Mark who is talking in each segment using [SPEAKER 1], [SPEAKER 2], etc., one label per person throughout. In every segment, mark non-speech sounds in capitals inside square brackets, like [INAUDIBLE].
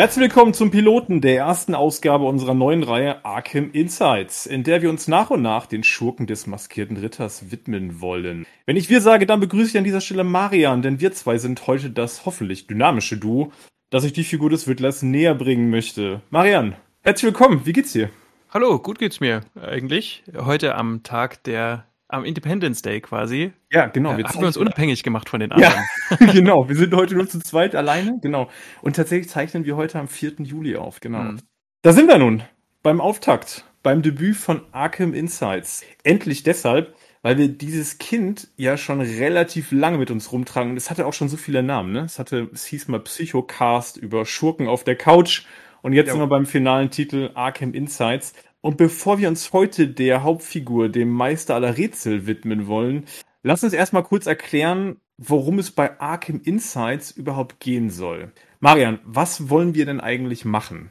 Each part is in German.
[SPEAKER 1] Herzlich willkommen zum Piloten der ersten Ausgabe unserer neuen Reihe Arkham Insights, in der wir uns nach und nach den Schurken des maskierten Ritters widmen wollen. Wenn ich wir sage, dann begrüße ich an dieser Stelle Marian, denn wir zwei sind heute das hoffentlich dynamische Duo, das ich die Figur des Wittlers näher bringen möchte. Marian, herzlich willkommen, wie geht's dir?
[SPEAKER 2] Hallo, gut geht's mir eigentlich. Heute am Tag der am Independence Day quasi.
[SPEAKER 1] Ja, genau.
[SPEAKER 2] Wir haben wir uns unabhängig gemacht von den anderen.
[SPEAKER 1] Ja, [LAUGHS] genau. Wir sind heute nur zu zweit alleine. Genau. Und tatsächlich zeichnen wir heute am 4. Juli auf. Genau. Mhm. Da sind wir nun beim Auftakt, beim Debüt von Arkham Insights. Endlich deshalb, weil wir dieses Kind ja schon relativ lange mit uns rumtragen. Es hatte auch schon so viele Namen, ne? Es hatte, es hieß mal Psychocast über Schurken auf der Couch. Und jetzt ja. sind wir beim finalen Titel Arkham Insights. Und bevor wir uns heute der Hauptfigur, dem Meister aller Rätsel, widmen wollen, lass uns erstmal kurz erklären, worum es bei Arkham Insights überhaupt gehen soll. Marian, was wollen wir denn eigentlich machen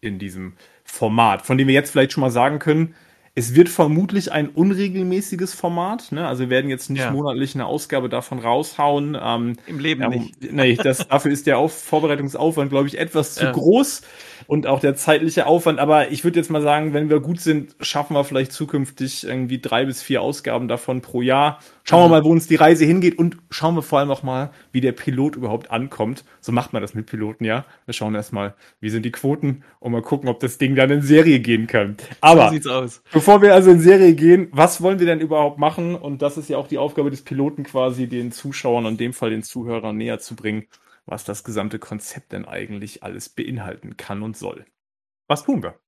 [SPEAKER 1] in diesem Format, von dem wir jetzt vielleicht schon mal sagen können, es wird vermutlich ein unregelmäßiges Format. Ne? Also wir werden jetzt nicht ja. monatlich eine Ausgabe davon raushauen.
[SPEAKER 2] Ähm, Im Leben ja,
[SPEAKER 1] nicht. Nee, das, dafür ist der Auf Vorbereitungsaufwand, glaube ich, etwas zu ja. groß und auch der zeitliche Aufwand. Aber ich würde jetzt mal sagen, wenn wir gut sind, schaffen wir vielleicht zukünftig irgendwie drei bis vier Ausgaben davon pro Jahr. Schauen wir mhm. mal, wo uns die Reise hingeht und schauen wir vor allem auch mal, wie der Pilot überhaupt ankommt. So macht man das mit Piloten, ja. Wir schauen erstmal, wie sind die Quoten und mal gucken, ob das Ding dann in Serie gehen kann. Aber so bevor wir also in Serie gehen, was wollen wir denn überhaupt machen? Und das ist ja auch die Aufgabe des Piloten quasi, den Zuschauern und in dem Fall den Zuhörern näher zu bringen was das gesamte Konzept denn eigentlich alles beinhalten kann und soll. Was tun wir?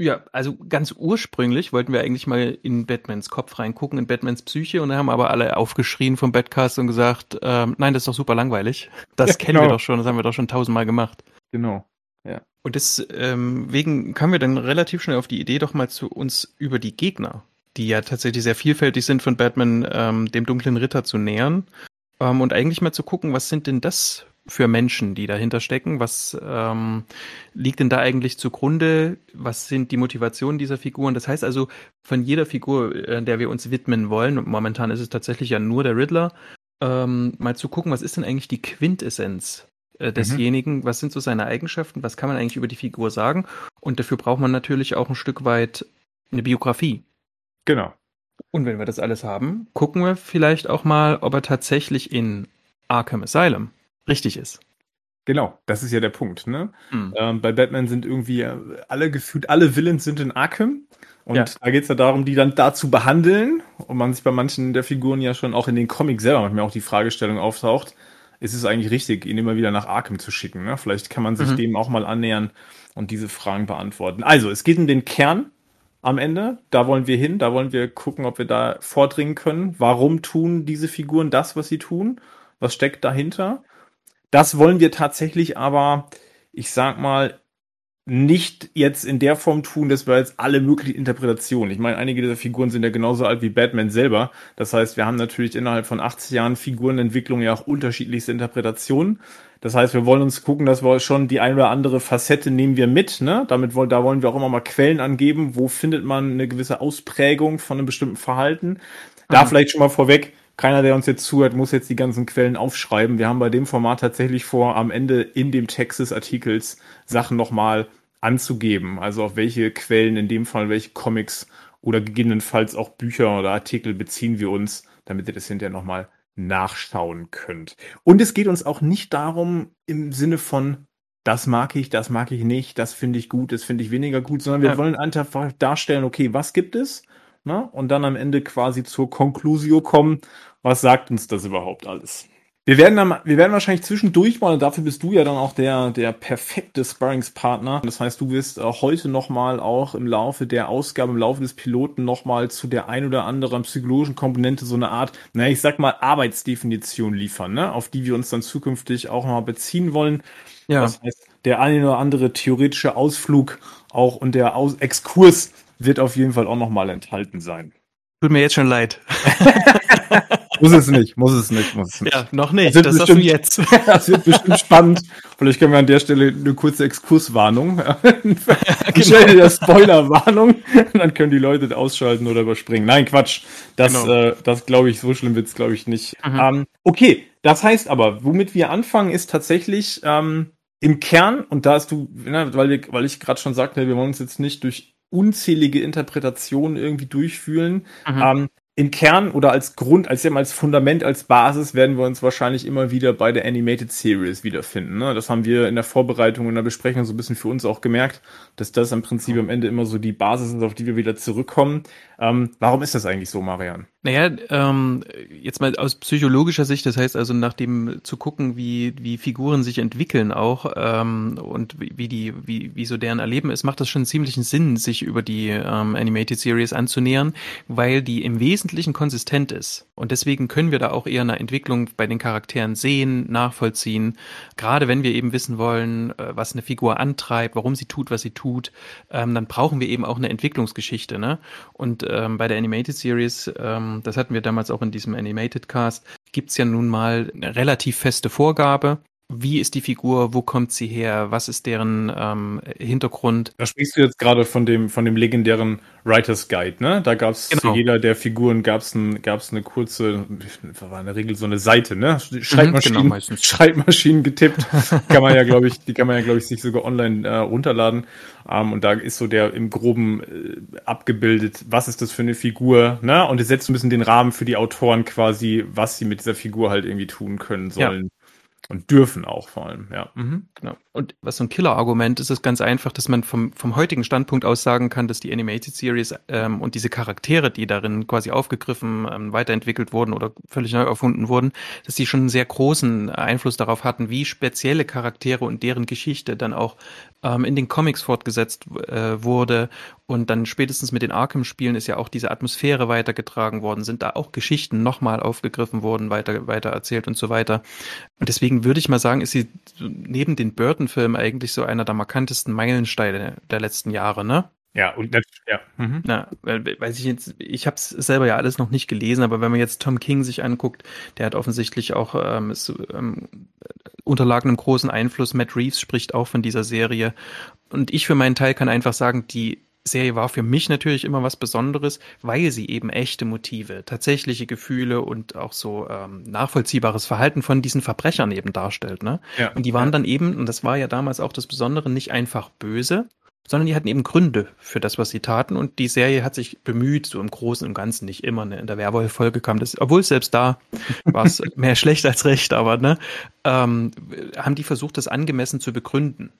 [SPEAKER 2] Ja, also ganz ursprünglich wollten wir eigentlich mal in Batmans Kopf reingucken, in Batmans Psyche, und da haben aber alle aufgeschrien vom Badcast und gesagt, ähm, nein, das ist doch super langweilig. Das ja, kennen genau. wir doch schon, das haben wir doch schon tausendmal gemacht.
[SPEAKER 1] Genau.
[SPEAKER 2] Ja. Und deswegen ähm, kamen wir dann relativ schnell auf die Idee, doch mal zu uns über die Gegner, die ja tatsächlich sehr vielfältig sind, von Batman ähm, dem dunklen Ritter zu nähern. Ähm, und eigentlich mal zu gucken, was sind denn das für Menschen, die dahinter stecken? Was ähm, liegt denn da eigentlich zugrunde? Was sind die Motivationen dieser Figuren? Das heißt also, von jeder Figur, äh, der wir uns widmen wollen, und momentan ist es tatsächlich ja nur der Riddler, ähm, mal zu gucken, was ist denn eigentlich die Quintessenz äh, mhm. desjenigen? Mhm. Was sind so seine Eigenschaften? Was kann man eigentlich über die Figur sagen? Und dafür braucht man natürlich auch ein Stück weit eine Biografie.
[SPEAKER 1] Genau.
[SPEAKER 2] Und wenn wir das alles haben, gucken wir vielleicht auch mal, ob er tatsächlich in Arkham Asylum richtig ist.
[SPEAKER 1] Genau, das ist ja der Punkt. Ne? Mhm. Ähm, bei Batman sind irgendwie alle gefühlt, alle Villains sind in Arkham. Und ja. da geht es ja darum, die dann da zu behandeln. Und man sich bei manchen der Figuren ja schon auch in den Comics selber manchmal auch die Fragestellung auftaucht, ist es eigentlich richtig, ihn immer wieder nach Arkham zu schicken? Ne? Vielleicht kann man sich mhm. dem auch mal annähern und diese Fragen beantworten. Also, es geht um den Kern am Ende. Da wollen wir hin, da wollen wir gucken, ob wir da vordringen können. Warum tun diese Figuren das, was sie tun? Was steckt dahinter? Das wollen wir tatsächlich aber, ich sag mal, nicht jetzt in der Form tun, dass wir jetzt alle möglichen Interpretationen. Ich meine, einige dieser Figuren sind ja genauso alt wie Batman selber. Das heißt, wir haben natürlich innerhalb von 80 Jahren Figurenentwicklung ja auch unterschiedlichste Interpretationen. Das heißt, wir wollen uns gucken, dass wir schon die ein oder andere Facette nehmen wir mit. Ne? Damit wollen, da wollen wir auch immer mal Quellen angeben. Wo findet man eine gewisse Ausprägung von einem bestimmten Verhalten? Da mhm. vielleicht schon mal vorweg keiner, der uns jetzt zuhört, muss jetzt die ganzen Quellen aufschreiben. Wir haben bei dem Format tatsächlich vor, am Ende in dem Text des Artikels Sachen nochmal anzugeben. Also auf welche Quellen, in dem Fall welche Comics oder gegebenenfalls auch Bücher oder Artikel beziehen wir uns, damit ihr das hinterher nochmal nachschauen könnt. Und es geht uns auch nicht darum im Sinne von, das mag ich, das mag ich nicht, das finde ich gut, das finde ich weniger gut, sondern wir ja. wollen einfach darstellen, okay, was gibt es? Ne? und dann am Ende quasi zur Conclusio kommen, was sagt uns das überhaupt alles? Wir werden dann, wir werden wahrscheinlich zwischendurch mal, und dafür bist du ja dann auch der, der perfekte Sparringspartner. Das heißt, du wirst äh, heute nochmal auch im Laufe der Ausgabe, im Laufe des Piloten nochmal zu der ein oder anderen psychologischen Komponente so eine Art, naja, ich sag mal, Arbeitsdefinition liefern, ne? auf die wir uns dann zukünftig auch nochmal beziehen wollen. Ja. Das heißt, der eine oder andere theoretische Ausflug auch und der Aus Exkurs wird auf jeden Fall auch nochmal enthalten sein.
[SPEAKER 2] Tut mir jetzt schon leid. [LAUGHS]
[SPEAKER 1] muss es nicht, muss es nicht, muss es nicht.
[SPEAKER 2] Ja, noch nicht,
[SPEAKER 1] das, das bestimmt, du jetzt. [LAUGHS] das wird bestimmt spannend. Vielleicht können wir an der Stelle eine kurze Exkurswarnung. [LAUGHS] ich genau. der Spoilerwarnung, dann können die Leute ausschalten oder überspringen. Nein, Quatsch. Das, genau. äh, das glaube ich, so schlimm wird's, glaube ich, nicht. Mhm. Ähm, okay, das heißt aber, womit wir anfangen, ist tatsächlich, ähm, im Kern, und da hast du, ne, weil, wir, weil ich gerade schon sagte, wir wollen uns jetzt nicht durch unzählige Interpretationen irgendwie durchfühlen. Mhm. Ähm, im Kern oder als Grund, als, als Fundament, als Basis werden wir uns wahrscheinlich immer wieder bei der Animated Series wiederfinden. Ne? Das haben wir in der Vorbereitung und der Besprechung so ein bisschen für uns auch gemerkt, dass das im Prinzip am Ende immer so die Basis ist, auf die wir wieder zurückkommen. Ähm, warum ist das eigentlich so, Marian?
[SPEAKER 2] Naja, ähm, jetzt mal aus psychologischer Sicht, das heißt also nach dem zu gucken, wie, wie Figuren sich entwickeln auch ähm, und wie die, wie, wie so deren Erleben ist, macht das schon ziemlichen Sinn, sich über die ähm, Animated Series anzunähern, weil die im Wesentlichen konsistent ist. Und deswegen können wir da auch eher eine Entwicklung bei den Charakteren sehen, nachvollziehen. Gerade wenn wir eben wissen wollen, äh, was eine Figur antreibt, warum sie tut, was sie tut, ähm, dann brauchen wir eben auch eine Entwicklungsgeschichte. Ne? Und ähm, bei der Animated Series ähm, das hatten wir damals auch in diesem Animated Cast, gibt's ja nun mal eine relativ feste Vorgabe wie ist die Figur, wo kommt sie her, was ist deren ähm, Hintergrund.
[SPEAKER 1] Da sprichst du jetzt gerade von dem, von dem legendären Writer's Guide, ne? Da gab es genau. zu jeder der Figuren gab's ein, gab's eine kurze, war in der Regel so eine Seite, ne? Schreibmaschinen, mhm, genau, Schreibmaschinen getippt. [LAUGHS] kann man ja, glaube ich, die kann man ja, glaube ich, sich sogar online äh, runterladen. Ähm, und da ist so der im Groben äh, abgebildet, was ist das für eine Figur, ne? Und es setzt ein bisschen den Rahmen für die Autoren quasi, was sie mit dieser Figur halt irgendwie tun können sollen. Ja. Und dürfen auch vor allem, ja. Mhm.
[SPEAKER 2] Genau. Und was so ein Killer-Argument ist, ist ganz einfach, dass man vom, vom heutigen Standpunkt aus sagen kann, dass die Animated Series ähm, und diese Charaktere, die darin quasi aufgegriffen, ähm, weiterentwickelt wurden oder völlig neu erfunden wurden, dass die schon einen sehr großen Einfluss darauf hatten, wie spezielle Charaktere und deren Geschichte dann auch ähm, in den Comics fortgesetzt äh, wurde. Und dann spätestens mit den Arkham-Spielen ist ja auch diese Atmosphäre weitergetragen worden, sind da auch Geschichten nochmal aufgegriffen worden, weiter, weiter erzählt und so weiter. Und deswegen würde ich mal sagen, ist sie neben den Burton Film eigentlich so einer der markantesten Meilensteine der letzten Jahre, ne?
[SPEAKER 1] Ja, und ja.
[SPEAKER 2] Mhm. Na, weiß ich jetzt, ich habe es selber ja alles noch nicht gelesen, aber wenn man jetzt Tom King sich anguckt, der hat offensichtlich auch ähm, ist, ähm, unterlagen einem großen Einfluss. Matt Reeves spricht auch von dieser Serie. Und ich für meinen Teil kann einfach sagen, die Serie war für mich natürlich immer was Besonderes, weil sie eben echte Motive, tatsächliche Gefühle und auch so ähm, nachvollziehbares Verhalten von diesen Verbrechern eben darstellt. Ne? Ja. Und die waren dann eben, und das war ja damals auch das Besondere, nicht einfach böse, sondern die hatten eben Gründe für das, was sie taten. Und die Serie hat sich bemüht, so im Großen und Ganzen nicht immer. Ne? In der Werwolf-Folge kam das, obwohl selbst da war es [LAUGHS] mehr schlecht als recht, aber ne, ähm, haben die versucht, das angemessen zu begründen.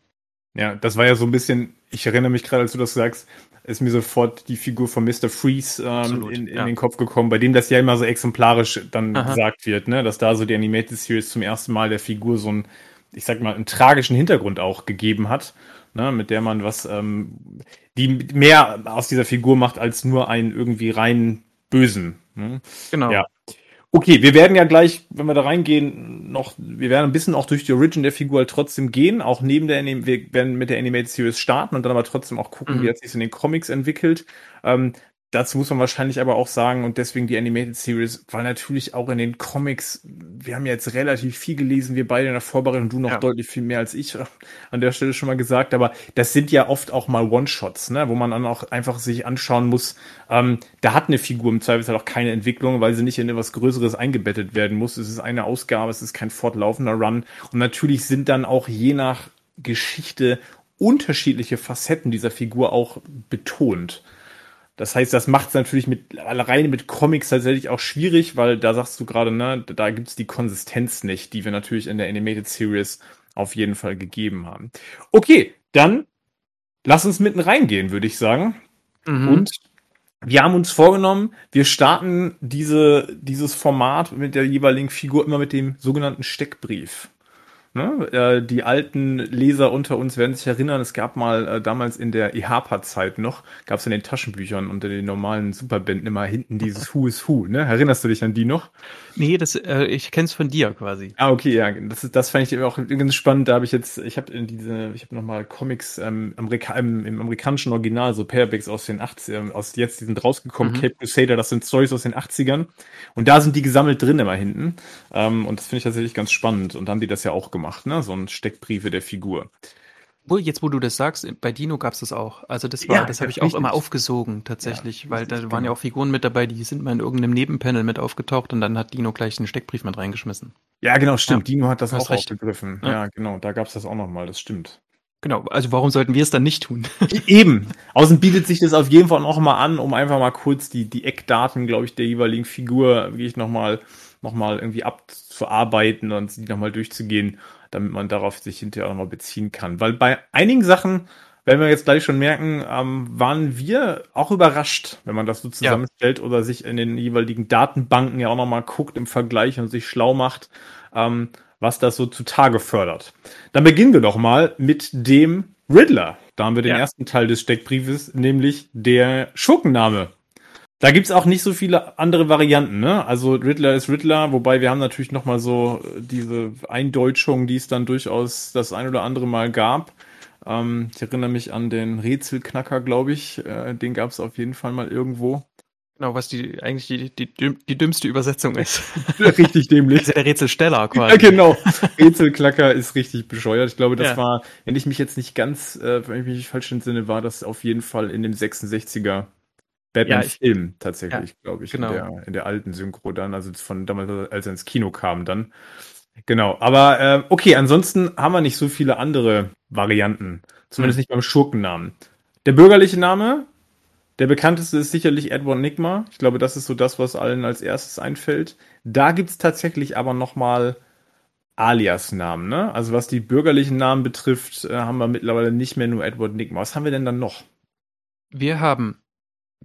[SPEAKER 1] Ja, das war ja so ein bisschen, ich erinnere mich gerade, als du das sagst, ist mir sofort die Figur von Mr. Freeze ähm, in, in ja. den Kopf gekommen, bei dem das ja immer so exemplarisch dann Aha. gesagt wird, ne? dass da so die Animated Series zum ersten Mal der Figur so einen, ich sag mal, einen tragischen Hintergrund auch gegeben hat, ne? mit der man was, ähm, die mehr aus dieser Figur macht als nur einen irgendwie rein Bösen. Ne?
[SPEAKER 2] Genau.
[SPEAKER 1] Ja. Okay, wir werden ja gleich, wenn wir da reingehen, noch, wir werden ein bisschen auch durch die Origin der Figur halt trotzdem gehen, auch neben der, wir werden mit der Animated Series starten und dann aber trotzdem auch gucken, mhm. wie hat sich in den Comics entwickelt. Ähm, Dazu muss man wahrscheinlich aber auch sagen, und deswegen die Animated Series, weil natürlich auch in den Comics, wir haben ja jetzt relativ viel gelesen, wir beide in der Vorbereitung, du noch ja. deutlich viel mehr als ich an der Stelle schon mal gesagt, aber das sind ja oft auch mal One-Shots, ne, wo man dann auch einfach sich anschauen muss, ähm, da hat eine Figur im Zweifelsfall auch keine Entwicklung, weil sie nicht in etwas Größeres eingebettet werden muss. Es ist eine Ausgabe, es ist kein fortlaufender Run. Und natürlich sind dann auch je nach Geschichte unterschiedliche Facetten dieser Figur auch betont. Das heißt, das macht es natürlich mit alleine mit Comics tatsächlich auch schwierig, weil da sagst du gerade, ne, da gibt's die Konsistenz nicht, die wir natürlich in der Animated Series auf jeden Fall gegeben haben. Okay, dann lass uns mitten reingehen, würde ich sagen. Mhm. Und wir haben uns vorgenommen, wir starten diese, dieses Format mit der jeweiligen Figur immer mit dem sogenannten Steckbrief. Ne? Äh, die alten Leser unter uns werden sich erinnern, es gab mal äh, damals in der EHPA-Zeit noch, gab es in den Taschenbüchern unter den normalen Superbänden immer hinten dieses Who is Who. Ne? Erinnerst du dich an die noch?
[SPEAKER 2] Nee, das, äh, ich kenn's von dir quasi.
[SPEAKER 1] Ah, okay, ja, das, das fand ich auch ganz spannend. Da habe ich jetzt, ich habe in diese, ich habe nochmal Comics ähm, Amerika im, im, amerikanischen Original, so Paperbacks aus den 80ern, aus jetzt, die sind rausgekommen, mhm. Cape Crusader, das sind Stories aus den 80ern. Und da sind die gesammelt drin immer hinten. Ähm, und das finde ich tatsächlich ganz spannend. Und dann haben die das ja auch gemacht gemacht, ne? So ein Steckbriefe der Figur.
[SPEAKER 2] Wo, jetzt, wo du das sagst, bei Dino gab es das auch. Also das war, ja, das habe ich auch immer aufgesogen tatsächlich, ja, weil da waren ja genau. auch Figuren mit dabei, die sind mal in irgendeinem Nebenpanel mit aufgetaucht und dann hat Dino gleich einen Steckbrief mit reingeschmissen.
[SPEAKER 1] Ja, genau, stimmt. Ja, Dino hat das auch recht. aufgegriffen. Ja. genau, da gab es das auch nochmal, das stimmt.
[SPEAKER 2] Genau, also warum sollten wir es dann nicht tun?
[SPEAKER 1] Eben. Außen bietet sich das auf jeden Fall auch mal an, um einfach mal kurz die, die Eckdaten, glaube ich, der jeweiligen Figur wie ich nochmal noch mal irgendwie abzuarbeiten und sie nochmal durchzugehen, damit man darauf sich hinterher auch nochmal beziehen kann. Weil bei einigen Sachen, werden wir jetzt gleich schon merken, ähm, waren wir auch überrascht, wenn man das so zusammenstellt ja. oder sich in den jeweiligen Datenbanken ja auch nochmal guckt im Vergleich und sich schlau macht. Ähm, was das so zutage fördert. Dann beginnen wir doch mal mit dem Riddler. Da haben wir den ja. ersten Teil des Steckbriefes, nämlich der Schurkenname. Da gibt's auch nicht so viele andere Varianten, ne? Also Riddler ist Riddler, wobei wir haben natürlich noch mal so äh, diese Eindeutschung, die es dann durchaus das ein oder andere Mal gab. Ähm, ich erinnere mich an den Rätselknacker, glaube ich. Äh, den gab's auf jeden Fall mal irgendwo.
[SPEAKER 2] Genau, was die eigentlich die, die, die dümmste Übersetzung ist.
[SPEAKER 1] richtig dämlich. Das
[SPEAKER 2] ist ja der Rätselsteller
[SPEAKER 1] quasi. Ja, genau. Rätselklacker ist richtig bescheuert. Ich glaube, das ja. war, wenn ich mich jetzt nicht ganz, äh, wenn ich mich nicht falsch entsinne, war das auf jeden Fall in dem 66er Batman-Film ja, tatsächlich, ja, glaube ich. Genau. In der, in der alten Synchro dann, also von damals, als er ins Kino kam dann. Genau, aber äh, okay, ansonsten haben wir nicht so viele andere Varianten. Zumindest hm. nicht beim Schurkennamen. Der bürgerliche Name der bekannteste ist sicherlich Edward Nigma. Ich glaube, das ist so das, was allen als erstes einfällt. Da gibt es tatsächlich aber nochmal Alias-Namen. Ne? Also was die bürgerlichen Namen betrifft, äh, haben wir mittlerweile nicht mehr nur Edward Nigma. Was haben wir denn dann noch?
[SPEAKER 2] Wir haben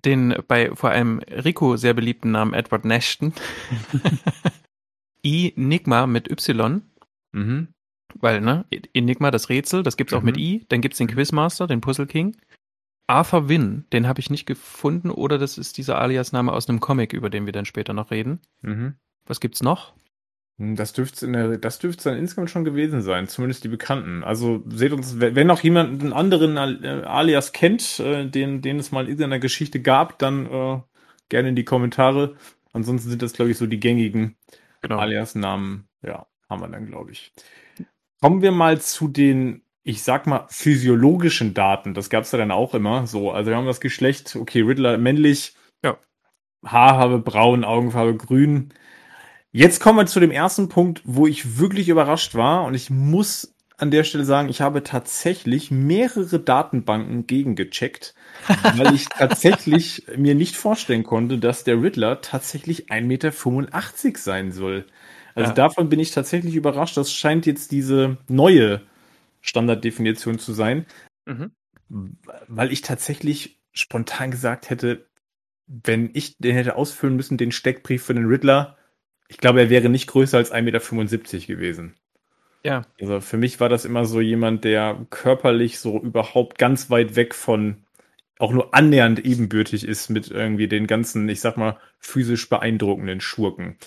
[SPEAKER 2] den bei vor allem Rico sehr beliebten Namen Edward Nashton. [LAUGHS] I Nigma mit Y. Mhm. Weil, ne, Enigma, das Rätsel, das gibt's mhm. auch mit I. Dann gibt's den Quizmaster, den Puzzle King. Arthur Wynn, den habe ich nicht gefunden, oder das ist dieser Alias-Name aus einem Comic, über den wir dann später noch reden. Mhm. Was gibt's noch?
[SPEAKER 1] Hm, das dürfte in der, das dürfte dann insgesamt schon gewesen sein, zumindest die Bekannten. Also seht uns, wenn noch jemand einen anderen äh, Alias kennt, äh, den, den es mal in einer Geschichte gab, dann äh, gerne in die Kommentare. Ansonsten sind das, glaube ich, so die gängigen genau. Alias-Namen. Ja, haben wir dann, glaube ich. Kommen wir mal zu den ich sag mal, physiologischen Daten, das gab's ja dann auch immer so. Also wir haben das Geschlecht, okay, Riddler männlich, ja. Haarfarbe braun, Augenfarbe grün. Jetzt kommen wir zu dem ersten Punkt, wo ich wirklich überrascht war und ich muss an der Stelle sagen, ich habe tatsächlich mehrere Datenbanken gegengecheckt, [LAUGHS] weil ich tatsächlich mir nicht vorstellen konnte, dass der Riddler tatsächlich 1,85 Meter sein soll. Also ja. davon bin ich tatsächlich überrascht. Das scheint jetzt diese neue Standarddefinition zu sein. Mhm. Weil ich tatsächlich spontan gesagt hätte, wenn ich den hätte ausfüllen müssen, den Steckbrief für den Riddler, ich glaube, er wäre nicht größer als 1,75 Meter gewesen. Ja. Also für mich war das immer so jemand, der körperlich so überhaupt ganz weit weg von auch nur annähernd ebenbürtig ist mit irgendwie den ganzen, ich sag mal, physisch beeindruckenden Schurken.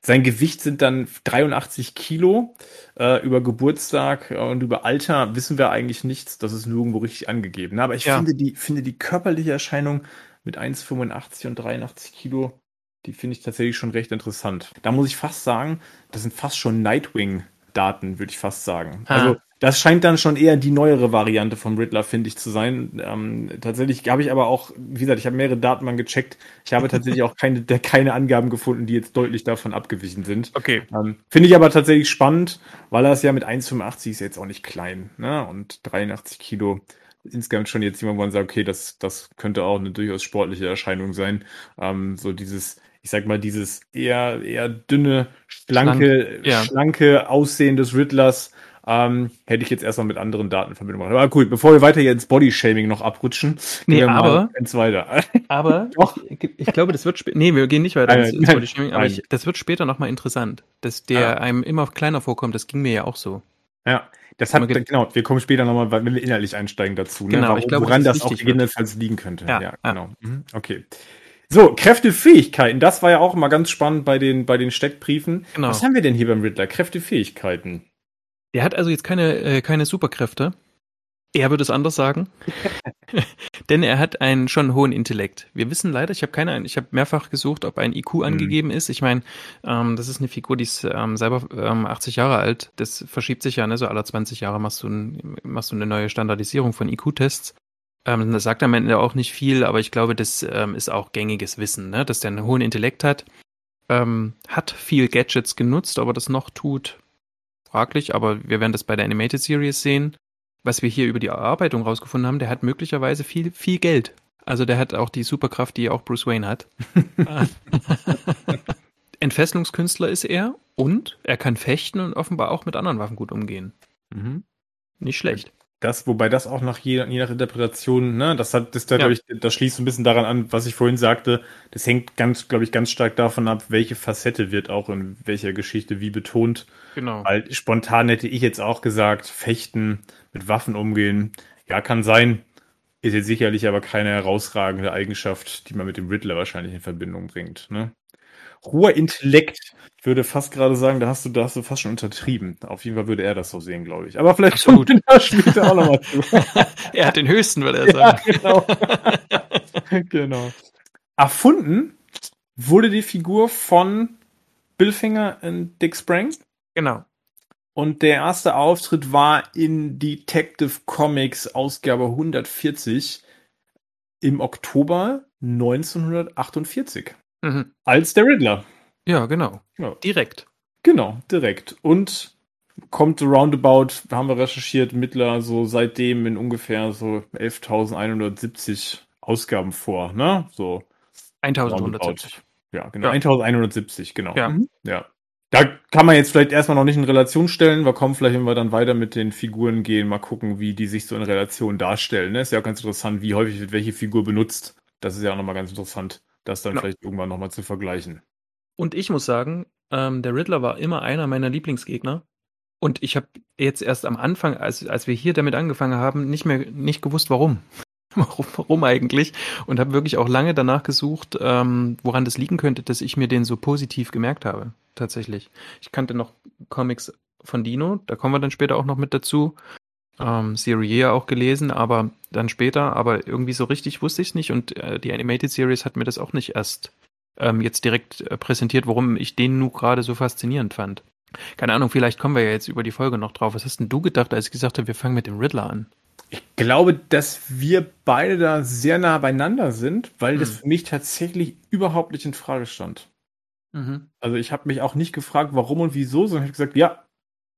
[SPEAKER 1] Sein Gewicht sind dann 83 Kilo. Äh, über Geburtstag und über Alter wissen wir eigentlich nichts. Das ist nirgendwo richtig angegeben. Aber ich ja. finde, die, finde die körperliche Erscheinung mit 1,85 und 83 Kilo, die finde ich tatsächlich schon recht interessant. Da muss ich fast sagen, das sind fast schon Nightwing-Daten, würde ich fast sagen. Ha. Also das scheint dann schon eher die neuere Variante vom Riddler, finde ich, zu sein. Ähm, tatsächlich habe ich aber auch, wie gesagt, ich habe mehrere Datenbanken gecheckt. Ich habe [LAUGHS] tatsächlich auch keine, keine Angaben gefunden, die jetzt deutlich davon abgewichen sind.
[SPEAKER 2] Okay.
[SPEAKER 1] Ähm, finde ich aber tatsächlich spannend, weil er es ja mit 1,85 ist jetzt auch nicht klein. Ne? Und 83 Kilo insgesamt schon jetzt jemand, wo man sagt, okay, das, das könnte auch eine durchaus sportliche Erscheinung sein. Ähm, so dieses, ich sag mal, dieses eher, eher dünne, schlanke, Schlank, ja. schlanke Aussehen des Riddlers ähm, hätte ich jetzt erstmal mit anderen Daten verbinden wollen. Aber cool, bevor wir weiter hier ins Bodyshaming noch abrutschen,
[SPEAKER 2] nee, aber,
[SPEAKER 1] ins weiter. [LAUGHS]
[SPEAKER 2] aber ich, ich, glaube, das wird später, nee, wir gehen nicht weiter ins, ins Bodyshaming, aber ich, das wird später nochmal interessant, dass der ah. einem immer kleiner vorkommt, das ging mir ja auch so.
[SPEAKER 1] Ja, das hat, genau, wir kommen später nochmal, wenn wir innerlich einsteigen dazu,
[SPEAKER 2] ne? genau, ich glaube,
[SPEAKER 1] woran das, das auch gegebenenfalls liegen könnte. Ja, ja genau. Mhm. Okay. So, Kräftefähigkeiten, das war ja auch immer ganz spannend bei den, bei den Steckbriefen. Genau. Was haben wir denn hier beim Riddler? Kräftefähigkeiten.
[SPEAKER 2] Der hat also jetzt keine, äh, keine Superkräfte. Er würde es anders sagen. [LAUGHS] Denn er hat einen schon hohen Intellekt. Wir wissen leider, ich habe keine, ich habe mehrfach gesucht, ob ein IQ mhm. angegeben ist. Ich meine, ähm, das ist eine Figur, die ist ähm, selber ähm, 80 Jahre alt. Das verschiebt sich ja, ne? So alle 20 Jahre machst du, ein, machst du eine neue Standardisierung von IQ-Tests. Ähm, das sagt am Ende auch nicht viel, aber ich glaube, das ähm, ist auch gängiges Wissen, ne? dass der einen hohen Intellekt hat. Ähm, hat viel Gadgets genutzt, ob er das noch tut, fraglich, aber wir werden das bei der Animated Series sehen was wir hier über die Erarbeitung rausgefunden haben, der hat möglicherweise viel, viel Geld. Also der hat auch die Superkraft, die auch Bruce Wayne hat. [LAUGHS] Entfesselungskünstler ist er und er kann fechten und offenbar auch mit anderen Waffen gut umgehen. Mhm. Nicht schlecht.
[SPEAKER 1] Das, wobei das auch nach je, je nach Interpretation, ne, das hat, das, da, ja. ich, das schließt ein bisschen daran an, was ich vorhin sagte. Das hängt ganz, glaube ich, ganz stark davon ab, welche Facette wird auch in welcher Geschichte wie betont. Genau. Weil spontan hätte ich jetzt auch gesagt, Fechten, mit Waffen umgehen, ja, kann sein. Ist jetzt sicherlich aber keine herausragende Eigenschaft, die man mit dem Riddler wahrscheinlich in Verbindung bringt. Ne? Hoher Intellekt. Ich würde fast gerade sagen, da hast du, da hast du fast schon untertrieben. Auf jeden Fall würde er das so sehen, glaube ich. Aber vielleicht kommt da später auch nochmal zu. [LAUGHS]
[SPEAKER 2] er hat den höchsten, würde er sagen. Ja, genau. [LAUGHS]
[SPEAKER 1] genau. Erfunden wurde die Figur von Bill Finger und Dick Sprang.
[SPEAKER 2] Genau.
[SPEAKER 1] Und der erste Auftritt war in Detective Comics Ausgabe 140 im Oktober 1948. Mhm. Als der Riddler.
[SPEAKER 2] Ja, genau. Ja. Direkt.
[SPEAKER 1] Genau, direkt. Und kommt roundabout, haben wir recherchiert, mittler so seitdem in ungefähr so 11.170 Ausgaben vor, ne? So.
[SPEAKER 2] 1170.
[SPEAKER 1] Ja, genau. Ja. 1170, genau. Ja. Mhm. ja. Da kann man jetzt vielleicht erstmal noch nicht in Relation stellen. Wir kommen vielleicht, wenn wir dann weiter mit den Figuren gehen, mal gucken, wie die sich so in Relation darstellen. Ne? Ist ja auch ganz interessant, wie häufig wird welche Figur benutzt. Das ist ja auch nochmal ganz interessant, das dann genau. vielleicht irgendwann nochmal zu vergleichen.
[SPEAKER 2] Und ich muss sagen, ähm, der Riddler war immer einer meiner Lieblingsgegner. Und ich habe jetzt erst am Anfang, als, als wir hier damit angefangen haben, nicht mehr nicht gewusst, warum. [LAUGHS] warum, warum eigentlich? Und habe wirklich auch lange danach gesucht, ähm, woran das liegen könnte, dass ich mir den so positiv gemerkt habe. Tatsächlich. Ich kannte noch Comics von Dino, da kommen wir dann später auch noch mit dazu. Ähm, Serie auch gelesen, aber dann später, aber irgendwie so richtig wusste ich es nicht und äh, die Animated Series hat mir das auch nicht erst ähm, jetzt direkt äh, präsentiert, warum ich den nun gerade so faszinierend fand. Keine Ahnung, vielleicht kommen wir ja jetzt über die Folge noch drauf. Was hast denn du gedacht, als ich gesagt habe, wir fangen mit dem Riddler an?
[SPEAKER 1] Ich glaube, dass wir beide da sehr nah beieinander sind, weil hm. das für mich tatsächlich überhaupt nicht in Frage stand. Mhm. Also ich habe mich auch nicht gefragt, warum und wieso, sondern ich habe gesagt, ja,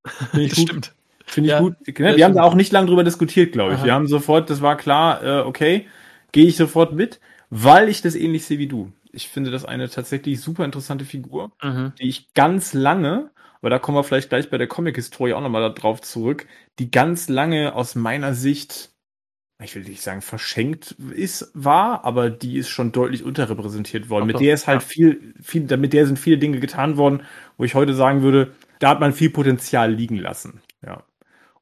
[SPEAKER 1] [LAUGHS]
[SPEAKER 2] finde ich das gut. Stimmt.
[SPEAKER 1] Finde ich ja, gut. Ja, wir haben da auch nicht lange drüber diskutiert, glaube ich. Aha. Wir haben sofort, das war klar, äh, okay, gehe ich sofort mit, weil ich das ähnlich sehe wie du. Ich finde das eine tatsächlich super interessante Figur, mhm. die ich ganz lange aber da kommen wir vielleicht gleich bei der Comic-Historie auch nochmal darauf zurück, die ganz lange aus meiner Sicht, ich will nicht sagen verschenkt ist, war, aber die ist schon deutlich unterrepräsentiert worden. Auch mit der ist halt ja. viel, viel, mit der sind viele Dinge getan worden, wo ich heute sagen würde, da hat man viel Potenzial liegen lassen.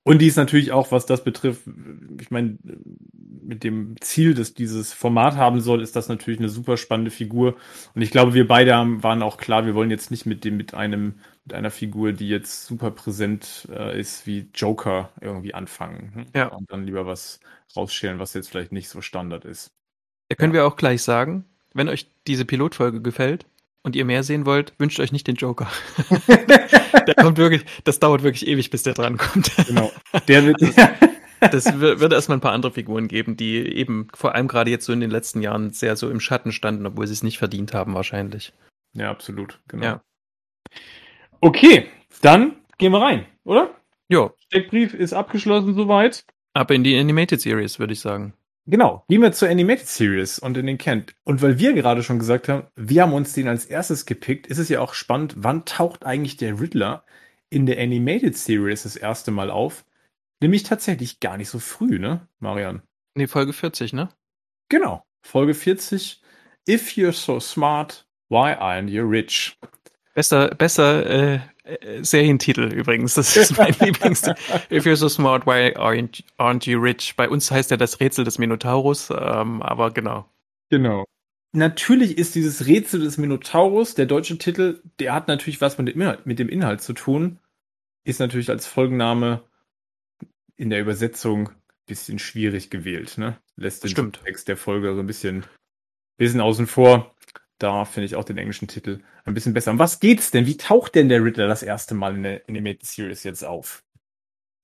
[SPEAKER 1] Und die ist natürlich auch, was das betrifft, ich meine, mit dem Ziel, dass dieses Format haben soll, ist das natürlich eine super spannende Figur. Und ich glaube, wir beide haben, waren auch klar, wir wollen jetzt nicht mit dem, mit einem, mit einer Figur, die jetzt super präsent äh, ist, wie Joker irgendwie anfangen. Hm? Ja. Und dann lieber was rausschälen, was jetzt vielleicht nicht so Standard ist.
[SPEAKER 2] Da können ja. wir auch gleich sagen, wenn euch diese Pilotfolge gefällt, und ihr mehr sehen wollt, wünscht euch nicht den Joker. [LAUGHS] [LAUGHS] der kommt wirklich, das dauert wirklich ewig, bis der drankommt. Genau. Der wird, das wird erstmal ein paar andere Figuren geben, die eben vor allem gerade jetzt so in den letzten Jahren sehr so im Schatten standen, obwohl sie es nicht verdient haben wahrscheinlich.
[SPEAKER 1] Ja, absolut. Genau. Ja. Okay, dann gehen wir rein, oder?
[SPEAKER 2] Jo.
[SPEAKER 1] Steckbrief ist abgeschlossen soweit.
[SPEAKER 2] Ab in die Animated Series, würde ich sagen.
[SPEAKER 1] Genau, gehen wir zur Animated Series und in den Kent. Und weil wir gerade schon gesagt haben, wir haben uns den als erstes gepickt, ist es ja auch spannend, wann taucht eigentlich der Riddler in der Animated Series das erste Mal auf? Nämlich tatsächlich gar nicht so früh, ne, Marian?
[SPEAKER 2] Nee, Folge 40, ne?
[SPEAKER 1] Genau, Folge 40. If you're so smart, why aren't you rich?
[SPEAKER 2] Besser, besser äh, äh, Serientitel übrigens. Das ist mein [LAUGHS] Lieblings. If you're so smart, why aren't, aren't you rich? Bei uns heißt ja das Rätsel des Minotaurus, ähm, aber genau.
[SPEAKER 1] Genau. Natürlich ist dieses Rätsel des Minotaurus, der deutsche Titel, der hat natürlich was mit dem Inhalt, mit dem Inhalt zu tun. Ist natürlich als Folgenname in der Übersetzung bisschen schwierig gewählt, ne? Lässt den
[SPEAKER 2] Stimmt.
[SPEAKER 1] Text der Folge so ein bisschen, bisschen außen vor. Da finde ich auch den englischen Titel ein bisschen besser. Um was geht's denn? Wie taucht denn der Riddler das erste Mal in der Animated Series jetzt auf?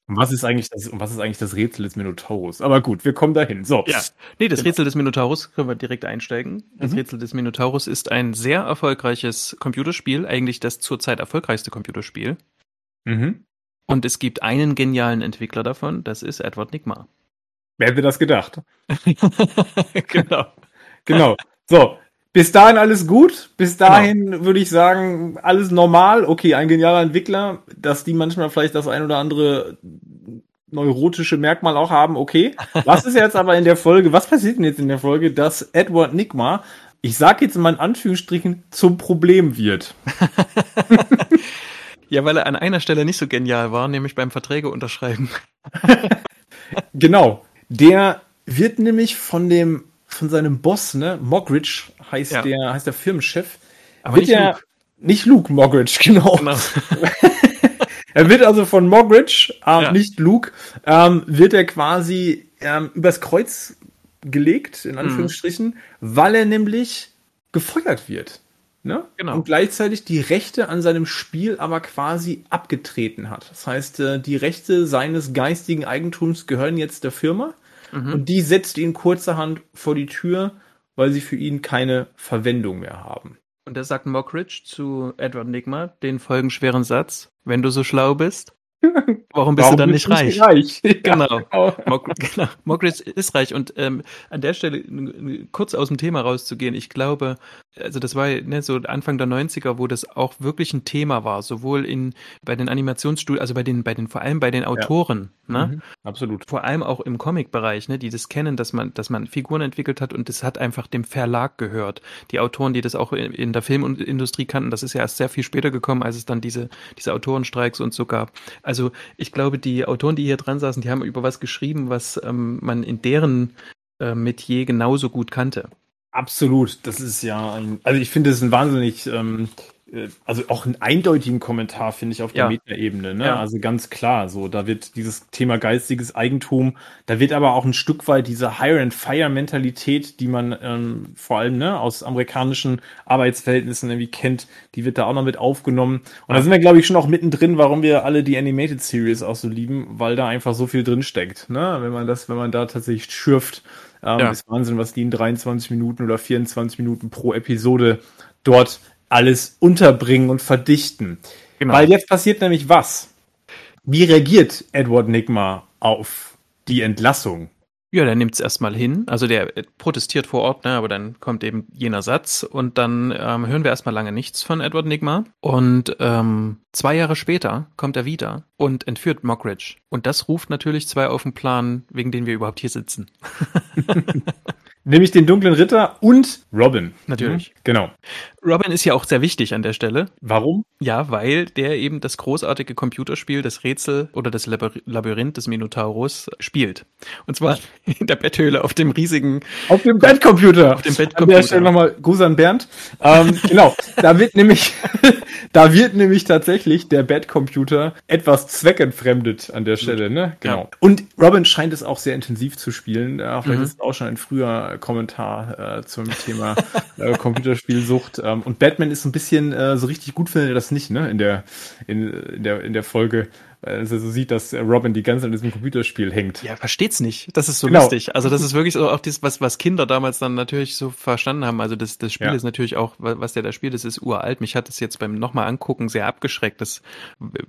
[SPEAKER 1] Und was ist eigentlich das, und was ist eigentlich das Rätsel des Minotaurus? Aber gut, wir kommen dahin. So.
[SPEAKER 2] Ja. Nee, das genau. Rätsel des Minotaurus können wir direkt einsteigen. Das mhm. Rätsel des Minotaurus ist ein sehr erfolgreiches Computerspiel, eigentlich das zurzeit erfolgreichste Computerspiel. Mhm. Und es gibt einen genialen Entwickler davon, das ist Edward Nigma.
[SPEAKER 1] Wer hätte das gedacht? [LAUGHS] [LAUGHS] genau. genau. So, bis dahin alles gut. Bis genau. dahin genau. würde ich sagen, alles normal. Okay, ein genialer Entwickler, dass die manchmal vielleicht das ein oder andere neurotische Merkmal auch haben, okay. Was ist jetzt aber in der Folge, was passiert denn jetzt in der Folge, dass Edward Nigma, ich sag jetzt mal in Anführungsstrichen, zum Problem wird? [LAUGHS]
[SPEAKER 2] ja, weil er an einer Stelle nicht so genial war, nämlich beim Verträge unterschreiben. [LAUGHS]
[SPEAKER 1] genau. Der wird nämlich von dem von seinem Boss, ne, Mogridge heißt ja. der, heißt der Firmenchef.
[SPEAKER 2] Aber nicht der, Luke.
[SPEAKER 1] Nicht Luke Mogridge, [LAUGHS] genau. genau. [LAUGHS] er wird also von Mogridge, ähm, ja. nicht Luke, ähm, wird er quasi ähm, übers Kreuz gelegt, in mhm. Anführungsstrichen, mhm. weil er nämlich gefeuert wird. Ne? Genau. Und gleichzeitig die Rechte an seinem Spiel aber quasi abgetreten hat. Das heißt, äh, die Rechte seines geistigen Eigentums gehören jetzt der Firma mhm. und die setzt ihn kurzerhand vor die Tür, weil sie für ihn keine Verwendung mehr haben.
[SPEAKER 2] Und da sagt Mockridge zu Edward Nigma den folgenschweren Satz, wenn du so schlau bist, [LAUGHS] Warum bist Warum du dann nicht reich? reich? genau. [LAUGHS] Ja, genau. genau. Mogridge ist reich. Und ähm, an der Stelle kurz aus dem Thema rauszugehen, ich glaube, also das war ne, so Anfang der 90er, wo das auch wirklich ein Thema war, sowohl in bei den Animationsstudios, also bei den, bei den, vor allem bei den Autoren, ja. ne? Mhm,
[SPEAKER 1] absolut.
[SPEAKER 2] Vor allem auch im Comic-Bereich, ne, die das kennen, dass man, dass man Figuren entwickelt hat und das hat einfach dem Verlag gehört. Die Autoren, die das auch in, in der Filmindustrie kannten, das ist ja erst sehr viel später gekommen, als es dann diese, diese Autorenstreiks und so gab. Also ich glaube, die Autoren, die hier dran saßen, die haben über was geschrieben, was ähm, man in deren äh, Metier genauso gut kannte.
[SPEAKER 1] Absolut, das ist ja ein, also ich finde es ein wahnsinnig ähm, äh, also auch einen eindeutigen Kommentar, finde ich, auf der ja. Metaebene. Ne? Ja. Also ganz klar, so da wird dieses Thema geistiges Eigentum, da wird aber auch ein Stück weit diese Hire-and-Fire-Mentalität, die man ähm, vor allem ne, aus amerikanischen Arbeitsverhältnissen irgendwie kennt, die wird da auch noch mit aufgenommen. Und da sind wir, glaube ich, schon auch mittendrin, warum wir alle die Animated Series auch so lieben, weil da einfach so viel drin steckt. Ne? Wenn man das, wenn man da tatsächlich schürft, ähm, ja. ist Wahnsinn, was die in 23 Minuten oder 24 Minuten pro Episode dort alles unterbringen und verdichten. Genau. Weil jetzt passiert nämlich was? Wie reagiert Edward Nigma auf die Entlassung?
[SPEAKER 2] Ja, der nimmt es erstmal hin. Also der protestiert vor Ort, ne, aber dann kommt eben jener Satz und dann ähm, hören wir erstmal lange nichts von Edward Nigma. Und ähm, zwei Jahre später kommt er wieder und entführt Mockridge. Und das ruft natürlich zwei auf den Plan, wegen denen wir überhaupt hier sitzen. [LAUGHS] [LAUGHS]
[SPEAKER 1] Nämlich den dunklen Ritter und Robin.
[SPEAKER 2] Natürlich.
[SPEAKER 1] Mhm. Genau.
[SPEAKER 2] Robin ist ja auch sehr wichtig an der Stelle.
[SPEAKER 1] Warum?
[SPEAKER 2] Ja, weil der eben das großartige Computerspiel, das Rätsel oder das Labyrinth des Minotaurus spielt. Und zwar [LAUGHS] in der Betthöhle auf dem riesigen.
[SPEAKER 1] Auf dem Bettcomputer. Auf dem Bettcomputer. An der Stelle nochmal Gruß an Bernd. Ähm, [LAUGHS] genau. Da wird nämlich, [LAUGHS] da wird nämlich tatsächlich der Bettcomputer etwas zweckentfremdet an der Stelle, ne? Genau. Ja. Und Robin scheint es auch sehr intensiv zu spielen. Ja, vielleicht mhm. ist es auch schon ein früher Kommentar äh, zum Thema äh, Computerspielsucht. Ähm, und Batman ist ein bisschen äh, so richtig gut findet er das nicht, ne? In der in, in der in der Folge als er so sieht, dass Robin die ganze Zeit in diesem Computerspiel hängt.
[SPEAKER 2] Ja, versteht's nicht. Das ist so genau. lustig. Also das ist wirklich so auch das, was, was Kinder damals dann natürlich so verstanden haben. Also das, das Spiel ja. ist natürlich auch, was der da spielt, das ist uralt. Mich hat das jetzt beim nochmal angucken sehr abgeschreckt, das,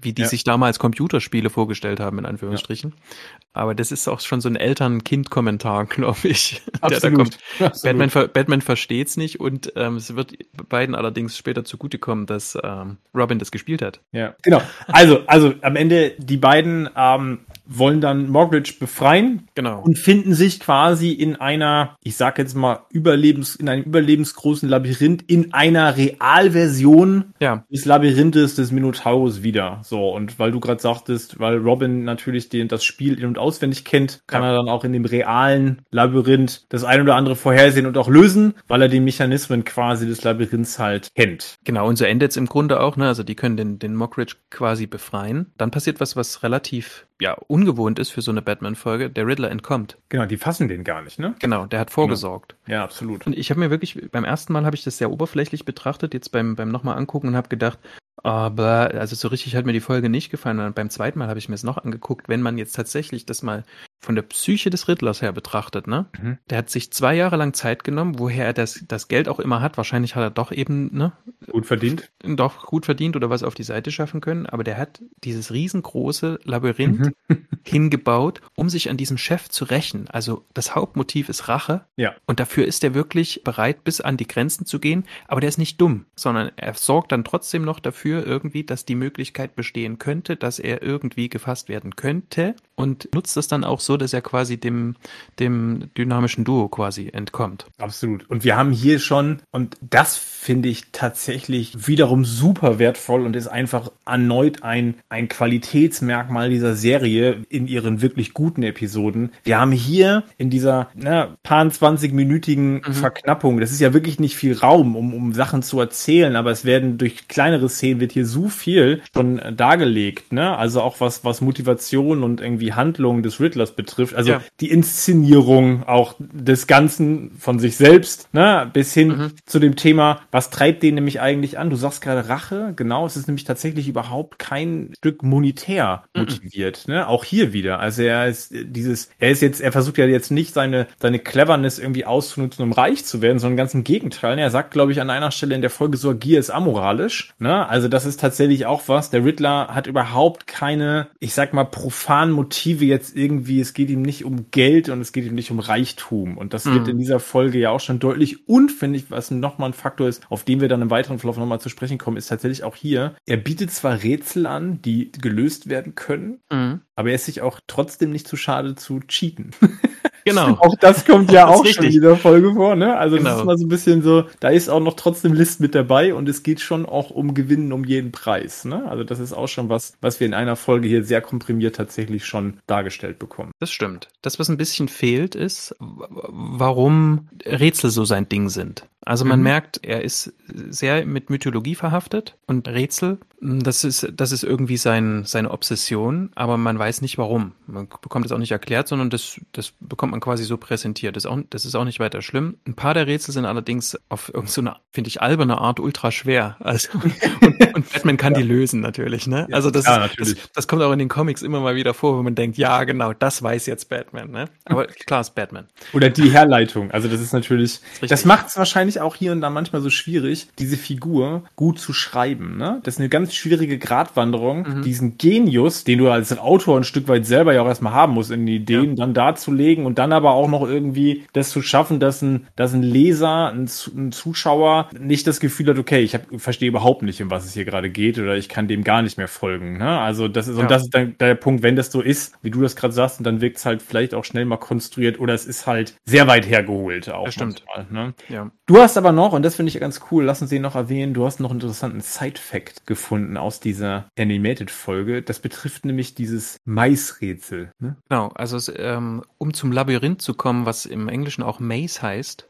[SPEAKER 2] wie die ja. sich damals Computerspiele vorgestellt haben, in Anführungsstrichen. Ja. Aber das ist auch schon so ein Eltern-Kind-Kommentar, [LAUGHS] glaube ich. Absolut. [LAUGHS] Absolut. Batman, Batman versteht's nicht und ähm, es wird beiden allerdings später zugutekommen, dass ähm, Robin das gespielt hat.
[SPEAKER 1] Ja, genau. Also, also am Ende die beiden ähm, wollen dann Morgridge befreien
[SPEAKER 2] genau.
[SPEAKER 1] und finden sich quasi in einer, ich sag jetzt mal, Überlebens, in einem überlebensgroßen Labyrinth, in einer Realversion
[SPEAKER 2] ja.
[SPEAKER 1] des Labyrinthes des Minotaurus wieder. So, und weil du gerade sagtest, weil Robin natürlich den, das Spiel in- und auswendig kennt, kann ja. er dann auch in dem realen Labyrinth das ein oder andere vorhersehen und auch lösen, weil er die Mechanismen quasi des Labyrinths halt kennt.
[SPEAKER 2] Genau, und so endet es im Grunde auch, ne? Also die können den, den Mockridge quasi befreien. Dann passiert was, was relativ ja ungewohnt ist für so eine Batman-Folge, der Riddler entkommt.
[SPEAKER 1] Genau, die fassen den gar nicht, ne?
[SPEAKER 2] Genau, der hat vorgesorgt.
[SPEAKER 1] Ja, ja absolut.
[SPEAKER 2] Und ich habe mir wirklich, beim ersten Mal habe ich das sehr oberflächlich betrachtet, jetzt beim, beim nochmal angucken und habe gedacht, aber also so richtig hat mir die Folge nicht gefallen. Und beim zweiten Mal habe ich mir es noch angeguckt, wenn man jetzt tatsächlich das mal von der Psyche des Riddlers her betrachtet, ne? Mhm. Der hat sich zwei Jahre lang Zeit genommen, woher er das, das Geld auch immer hat. Wahrscheinlich hat er doch eben, ne?
[SPEAKER 1] Gut verdient.
[SPEAKER 2] Doch gut verdient oder was auf die Seite schaffen können. Aber der hat dieses riesengroße Labyrinth mhm. [LAUGHS] hingebaut, um sich an diesem Chef zu rächen. Also das Hauptmotiv ist Rache.
[SPEAKER 1] Ja.
[SPEAKER 2] Und dafür ist er wirklich bereit, bis an die Grenzen zu gehen. Aber der ist nicht dumm, sondern er sorgt dann trotzdem noch dafür irgendwie, dass die Möglichkeit bestehen könnte, dass er irgendwie gefasst werden könnte und nutzt das dann auch so, dass er quasi dem, dem dynamischen Duo quasi entkommt.
[SPEAKER 1] Absolut. Und wir haben hier schon, und das finde ich tatsächlich wiederum super wertvoll und ist einfach erneut ein, ein Qualitätsmerkmal dieser Serie in ihren wirklich guten Episoden. Wir haben hier in dieser na, paar 20-minütigen mhm. Verknappung, das ist ja wirklich nicht viel Raum, um, um Sachen zu erzählen, aber es werden durch kleinere Szenen wird hier so viel schon dargelegt, ne? Also auch was, was Motivation und irgendwie Handlung des Riddlers betrifft, also ja. die Inszenierung auch des Ganzen von sich selbst, ne, bis hin mhm. zu dem Thema, was treibt den nämlich eigentlich an? Du sagst gerade Rache, genau, es ist nämlich tatsächlich überhaupt kein Stück monetär mhm. motiviert, mhm. ne? Auch hier wieder. Also er ist dieses, er ist jetzt, er versucht ja jetzt nicht seine, seine Cleverness irgendwie auszunutzen, um reich zu werden, sondern ganz im Gegenteil. Er sagt, glaube ich, an einer Stelle in der Folge so, Gier ist amoralisch, ne? Also das ist tatsächlich auch was. Der Riddler hat überhaupt keine, ich sag mal, profan Motiv Motive jetzt irgendwie, es geht ihm nicht um Geld und es geht ihm nicht um Reichtum. Und das mhm. wird in dieser Folge ja auch schon deutlich. Und finde ich, was nochmal ein Faktor ist, auf den wir dann im weiteren Verlauf nochmal zu sprechen kommen, ist tatsächlich auch hier, er bietet zwar Rätsel an, die gelöst werden können, mhm. Aber er ist sich auch trotzdem nicht zu schade zu cheaten. [LAUGHS]
[SPEAKER 2] Genau. [LAUGHS]
[SPEAKER 1] auch das kommt ja das auch schon in dieser Folge vor, ne? Also genau. das ist mal so ein bisschen so, da ist auch noch trotzdem List mit dabei und es geht schon auch um Gewinnen um jeden Preis, ne? Also das ist auch schon was, was wir in einer Folge hier sehr komprimiert tatsächlich schon dargestellt bekommen.
[SPEAKER 2] Das stimmt. Das, was ein bisschen fehlt, ist, warum Rätsel so sein Ding sind. Also man mhm. merkt, er ist sehr mit Mythologie verhaftet und Rätsel, das ist, das ist irgendwie sein, seine Obsession, aber man weiß nicht warum. Man bekommt es auch nicht erklärt, sondern das, das bekommt man quasi so präsentiert. Das ist, auch, das ist auch nicht weiter schlimm. Ein paar der Rätsel sind allerdings auf irgendeine, so finde ich, alberne Art ultra schwer. Also, [LAUGHS] und, und Batman kann ja. die lösen natürlich, ne? Also das, ja, das, das kommt auch in den Comics immer mal wieder vor, wo man denkt, ja, genau, das weiß jetzt Batman, ne? Aber klar ist Batman.
[SPEAKER 1] Oder die Herleitung. Also das ist natürlich, das, das macht es wahrscheinlich ich auch hier und da manchmal so schwierig, diese Figur gut zu schreiben. Ne? Das ist eine ganz schwierige Gratwanderung, mhm. diesen Genius, den du als Autor ein Stück weit selber ja auch erstmal haben musst, in Ideen ja. dann darzulegen und dann aber auch noch irgendwie das zu schaffen, dass ein, dass ein Leser, ein, ein Zuschauer nicht das Gefühl hat, okay, ich verstehe überhaupt nicht, um was es hier gerade geht oder ich kann dem gar nicht mehr folgen. Ne? Also das ist, ja. und das ist dann der Punkt, wenn das so ist, wie du das gerade sagst, und dann wirkt es halt vielleicht auch schnell mal konstruiert oder es ist halt sehr weit hergeholt auch.
[SPEAKER 2] Das stimmt.
[SPEAKER 1] Manchmal, ne? ja. Du hast aber noch, und das finde ich ganz cool, lass uns den noch erwähnen, du hast noch einen interessanten Side-Fact gefunden aus dieser Animated-Folge. Das betrifft nämlich dieses Maisrätsel. Ne?
[SPEAKER 2] Genau, also ähm, um zum Labyrinth zu kommen, was im Englischen auch Maze heißt,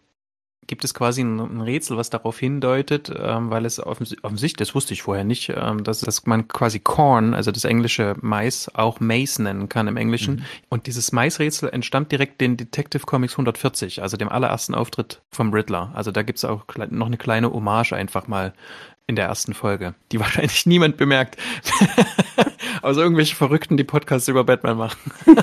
[SPEAKER 2] gibt es quasi ein, ein Rätsel, was darauf hindeutet, ähm, weil es offens offensichtlich, das wusste ich vorher nicht, ähm, dass, dass man quasi Corn, also das englische Mais, auch Mace nennen kann im Englischen. Mhm. Und dieses Mais-Rätsel entstammt direkt den Detective Comics 140, also dem allerersten Auftritt vom Riddler. Also da gibt es auch noch eine kleine Hommage einfach mal in der ersten Folge, die [LAUGHS] wahrscheinlich niemand bemerkt. [LAUGHS] also irgendwelche Verrückten, die Podcasts über Batman machen. [LAUGHS]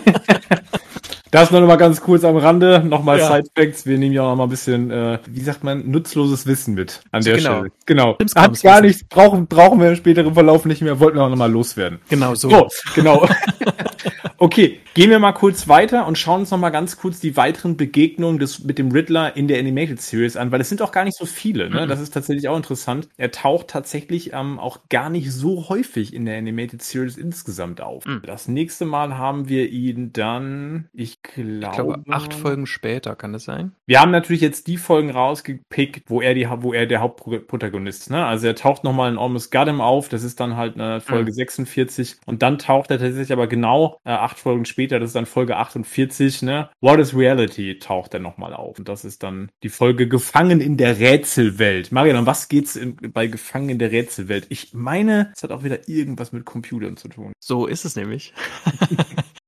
[SPEAKER 1] Das nur noch mal ganz kurz am Rande. Nochmal ja. Side-Facts. Wir nehmen ja auch noch mal ein bisschen, äh, wie sagt man, nutzloses Wissen mit an der genau. Stelle. Genau. Hat gar nichts, brauchen, brauchen wir im späteren Verlauf nicht mehr, wollten wir auch noch mal loswerden.
[SPEAKER 2] Genau so. so
[SPEAKER 1] genau. Okay, gehen wir mal kurz weiter und schauen uns noch mal ganz kurz die weiteren Begegnungen des, mit dem Riddler in der Animated Series an, weil es sind auch gar nicht so viele. Ne? Mhm. Das ist tatsächlich auch interessant. Er taucht tatsächlich ähm, auch gar nicht so häufig in der Animated Series insgesamt auf. Mhm. Das nächste Mal haben wir ihn dann, ich glaube, ich glaube,
[SPEAKER 2] acht Folgen später kann das sein.
[SPEAKER 1] Wir haben natürlich jetzt die Folgen rausgepickt, wo er die, wo er der Hauptprotagonist. ist. Ne? Also er taucht noch mal in Almost Got Him auf. Das ist dann halt eine Folge mhm. 46 und dann taucht er tatsächlich aber genau äh, acht Folgen später, das ist dann Folge 48, ne? What is Reality taucht dann nochmal auf. Und das ist dann die Folge Gefangen in der Rätselwelt. Marian, was geht's in, bei Gefangen in der Rätselwelt? Ich meine, es hat auch wieder irgendwas mit Computern zu tun.
[SPEAKER 2] So ist es nämlich. [LAUGHS]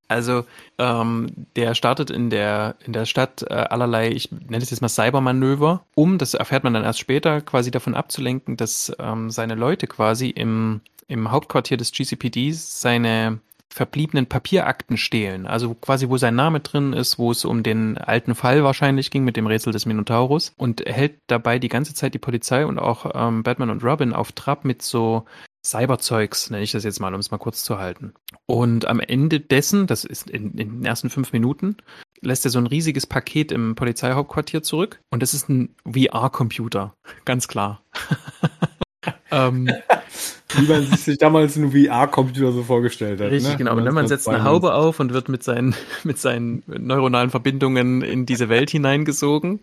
[SPEAKER 2] Also ähm, der startet in der in der Stadt äh, allerlei, ich nenne es jetzt mal Cybermanöver, um, das erfährt man dann erst später, quasi davon abzulenken, dass ähm, seine Leute quasi im im Hauptquartier des GCPDs seine verbliebenen Papierakten stehlen. Also quasi, wo sein Name drin ist, wo es um den alten Fall wahrscheinlich ging mit dem Rätsel des Minotaurus und hält dabei die ganze Zeit die Polizei und auch ähm, Batman und Robin auf Trab mit so Cyberzeugs, nenne ich das jetzt mal, um es mal kurz zu halten. Und am Ende dessen, das ist in, in den ersten fünf Minuten, lässt er so ein riesiges Paket im Polizeihauptquartier zurück und das ist ein VR-Computer, [LAUGHS] ganz klar. [LAUGHS]
[SPEAKER 1] ähm, [LAUGHS] Wie man sich damals einen VR-Computer so vorgestellt hat.
[SPEAKER 2] Richtig,
[SPEAKER 1] ne?
[SPEAKER 2] genau. Und dann man setzt eine Haube auf und wird mit seinen, [LAUGHS] mit seinen neuronalen Verbindungen in diese Welt hineingesogen.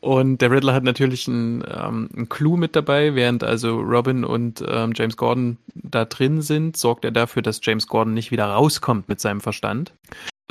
[SPEAKER 2] Und der Riddler hat natürlich einen, ähm, einen Clou mit dabei, während also Robin und ähm, James Gordon da drin sind, sorgt er dafür, dass James Gordon nicht wieder rauskommt mit seinem Verstand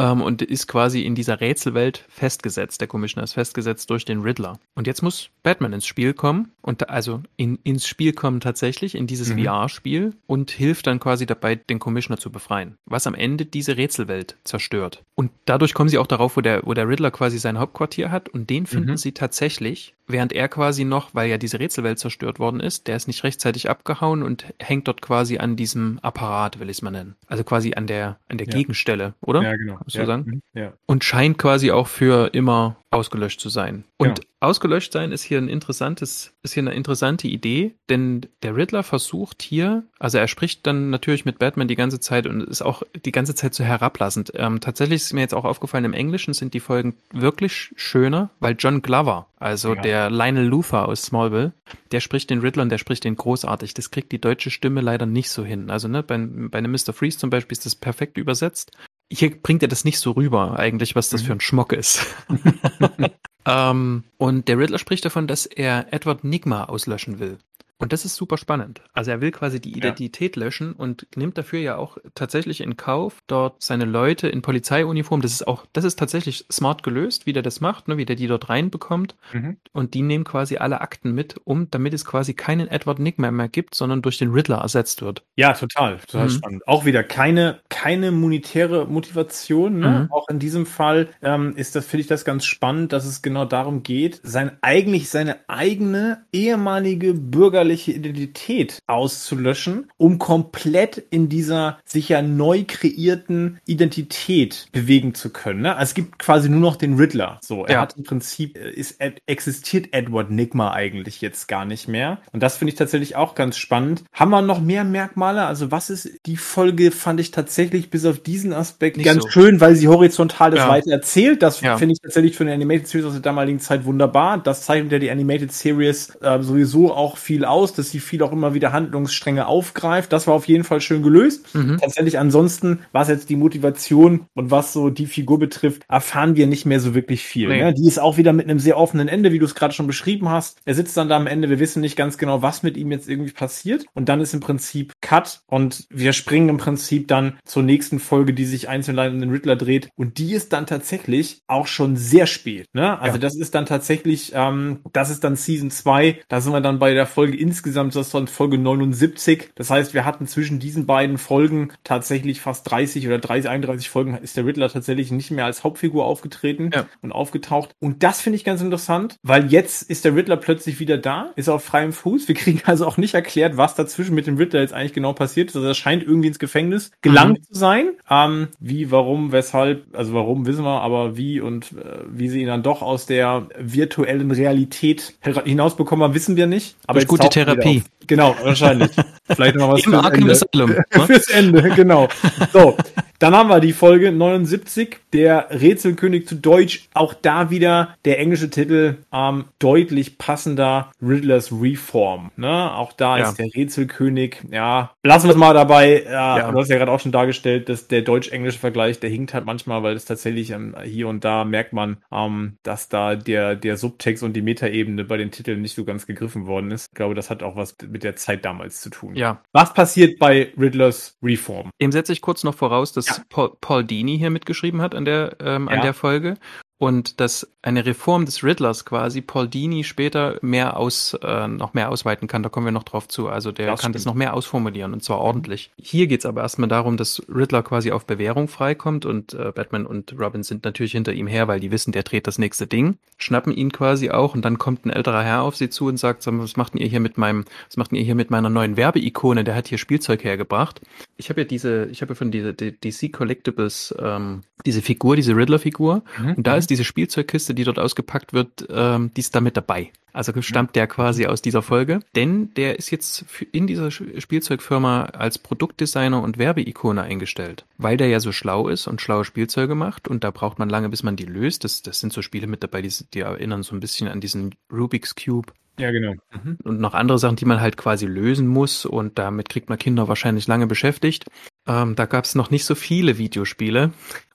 [SPEAKER 2] ähm, und ist quasi in dieser Rätselwelt festgesetzt. Der Commissioner ist festgesetzt durch den Riddler. Und jetzt muss Batman ins Spiel kommen und also in, ins Spiel kommen tatsächlich in dieses mhm. VR-Spiel und hilft dann quasi dabei, den Commissioner zu befreien, was am Ende diese Rätselwelt zerstört. Und dadurch kommen sie auch darauf, wo der, wo der Riddler quasi sein Hauptquartier hat und den finden mhm. sie tatsächlich, während er quasi noch, weil ja diese Rätselwelt zerstört worden ist, der ist nicht rechtzeitig abgehauen und hängt dort quasi an diesem Apparat, will ich es mal nennen. Also quasi an der, an der ja. Gegenstelle, oder?
[SPEAKER 1] Ja, genau
[SPEAKER 2] muss ja. sagen. Mhm.
[SPEAKER 1] Ja.
[SPEAKER 2] Und scheint quasi auch für immer ausgelöscht zu sein. Und ja. ausgelöscht sein ist hier ein interessantes, ist hier eine interessante Idee, denn der Riddler versucht hier, also er spricht dann natürlich mit Batman die ganze Zeit und ist auch die ganze Zeit so herablassend. Ähm, tatsächlich ist mir jetzt auch aufgefallen, im Englischen sind die Folgen wirklich schöner, weil John Glover, also ja. der Lionel Luther aus Smallville, der spricht den Riddler und der spricht den großartig. Das kriegt die deutsche Stimme leider nicht so hin. Also ne, bei, bei einem Mr. Freeze zum Beispiel ist das perfekt übersetzt hier bringt er das nicht so rüber, eigentlich, was das mhm. für ein Schmock ist. [LAUGHS] [LAUGHS] ähm, und der Riddler spricht davon, dass er Edward Nigma auslöschen will. Und das ist super spannend. Also er will quasi die Identität ja. löschen und nimmt dafür ja auch tatsächlich in Kauf, dort seine Leute in Polizeiuniform, das ist auch, das ist tatsächlich smart gelöst, wie der das macht, ne, wie der die dort reinbekommt. Mhm. Und die nehmen quasi alle Akten mit, um, damit es quasi keinen Edward Nigma mehr gibt, sondern durch den Riddler ersetzt wird.
[SPEAKER 1] Ja, total, total mhm. spannend. Auch wieder keine, keine monetäre Motivation. Ne? Mhm. Auch in diesem Fall ähm, ist das, finde ich das ganz spannend, dass es genau darum geht, sein eigentlich seine eigene ehemalige bürgerliche bürgerliche Identität auszulöschen, um komplett in dieser sicher neu kreierten Identität bewegen zu können. Ne? Also es gibt quasi nur noch den Riddler. So, er ja. hat im Prinzip äh, ist existiert Edward Nigma eigentlich jetzt gar nicht mehr. Und das finde ich tatsächlich auch ganz spannend. Haben wir noch mehr Merkmale? Also was ist die Folge? Fand ich tatsächlich bis auf diesen Aspekt nicht ganz so. schön, weil sie horizontal das ja. weiter erzählt. Das ja. finde ich tatsächlich für eine Animated Series aus der damaligen Zeit wunderbar. Das zeichnet ja die Animated Series äh, sowieso auch viel aus aus, dass sie viel auch immer wieder Handlungsstränge aufgreift. Das war auf jeden Fall schön gelöst. Mhm. Tatsächlich ansonsten, was jetzt die Motivation und was so die Figur betrifft, erfahren wir nicht mehr so wirklich viel. Nee. Ne? Die ist auch wieder mit einem sehr offenen Ende, wie du es gerade schon beschrieben hast. Er sitzt dann da am Ende, wir wissen nicht ganz genau, was mit ihm jetzt irgendwie passiert. Und dann ist im Prinzip Cut und wir springen im Prinzip dann zur nächsten Folge, die sich einzeln um den Riddler dreht. Und die ist dann tatsächlich auch schon sehr spät. Ne? Also ja. das ist dann tatsächlich, ähm, das ist dann Season 2. Da sind wir dann bei der Folge in insgesamt das dann Folge 79. Das heißt, wir hatten zwischen diesen beiden Folgen tatsächlich fast 30 oder 30, 31 Folgen ist der Riddler tatsächlich nicht mehr als Hauptfigur aufgetreten ja. und aufgetaucht. Und das finde ich ganz interessant, weil jetzt ist der Riddler plötzlich wieder da, ist auf freiem Fuß. Wir kriegen also auch nicht erklärt, was dazwischen mit dem Riddler jetzt eigentlich genau passiert ist. Also er scheint irgendwie ins Gefängnis gelangt mhm. zu sein. Ähm, wie, warum, weshalb, also warum wissen wir, aber wie und äh, wie sie ihn dann doch aus der virtuellen Realität hinausbekommen, wissen wir nicht. Aber
[SPEAKER 2] Durch Therapie.
[SPEAKER 1] Genau, wahrscheinlich. [LAUGHS] Vielleicht noch was
[SPEAKER 2] Im fürs Ende. Asylum, [LAUGHS] ne?
[SPEAKER 1] fürs Ende, genau. So, dann haben wir die Folge 79, der Rätselkönig zu Deutsch. Auch da wieder der englische Titel ähm, deutlich passender Riddlers Reform. Ne? Auch da ja. ist der Rätselkönig, ja, lassen wir es mal dabei. Ja, ja. Du hast ja gerade auch schon dargestellt, dass der deutsch-englische Vergleich, der hinkt halt manchmal, weil es tatsächlich ähm, hier und da merkt man, ähm, dass da der, der Subtext und die Metaebene bei den Titeln nicht so ganz gegriffen worden ist. Ich glaube, das hat auch was mit mit der Zeit damals zu tun.
[SPEAKER 2] Ja.
[SPEAKER 1] Was passiert bei Riddlers Reform?
[SPEAKER 2] Dem setze ich kurz noch voraus, dass ja. Paul, Paul Dini hier mitgeschrieben hat an der, ähm, ja. an der Folge und dass eine Reform des Riddlers quasi Paul Dini später mehr aus, äh, noch mehr ausweiten kann. Da kommen wir noch drauf zu. Also der das kann stimmt. das noch mehr ausformulieren und zwar ordentlich. Hier geht's aber erstmal darum, dass Riddler quasi auf Bewährung freikommt und äh, Batman und Robin sind natürlich hinter ihm her, weil die wissen, der dreht das nächste Ding, schnappen ihn quasi auch und dann kommt ein älterer Herr auf sie zu und sagt, was macht ihr hier mit meinem, was macht ihr hier mit meiner neuen Werbeikone? Der hat hier Spielzeug hergebracht. Ich habe ja diese, ich habe ja von dieser DC Collectibles ähm, diese Figur, diese Riddler-Figur mhm. und da ist diese Spielzeugkiste, die dort ausgepackt wird, ähm, die ist damit dabei. Also stammt der quasi aus dieser Folge, denn der ist jetzt in dieser Spielzeugfirma als Produktdesigner und Werbeikone eingestellt, weil der ja so schlau ist und schlaue Spielzeuge macht und da braucht man lange, bis man die löst. Das, das sind so Spiele mit dabei, die, die erinnern so ein bisschen an diesen Rubik's Cube.
[SPEAKER 1] Ja, genau.
[SPEAKER 2] Mhm. Und noch andere Sachen, die man halt quasi lösen muss und damit kriegt man Kinder wahrscheinlich lange beschäftigt. Ähm, da gab es noch nicht so viele Videospiele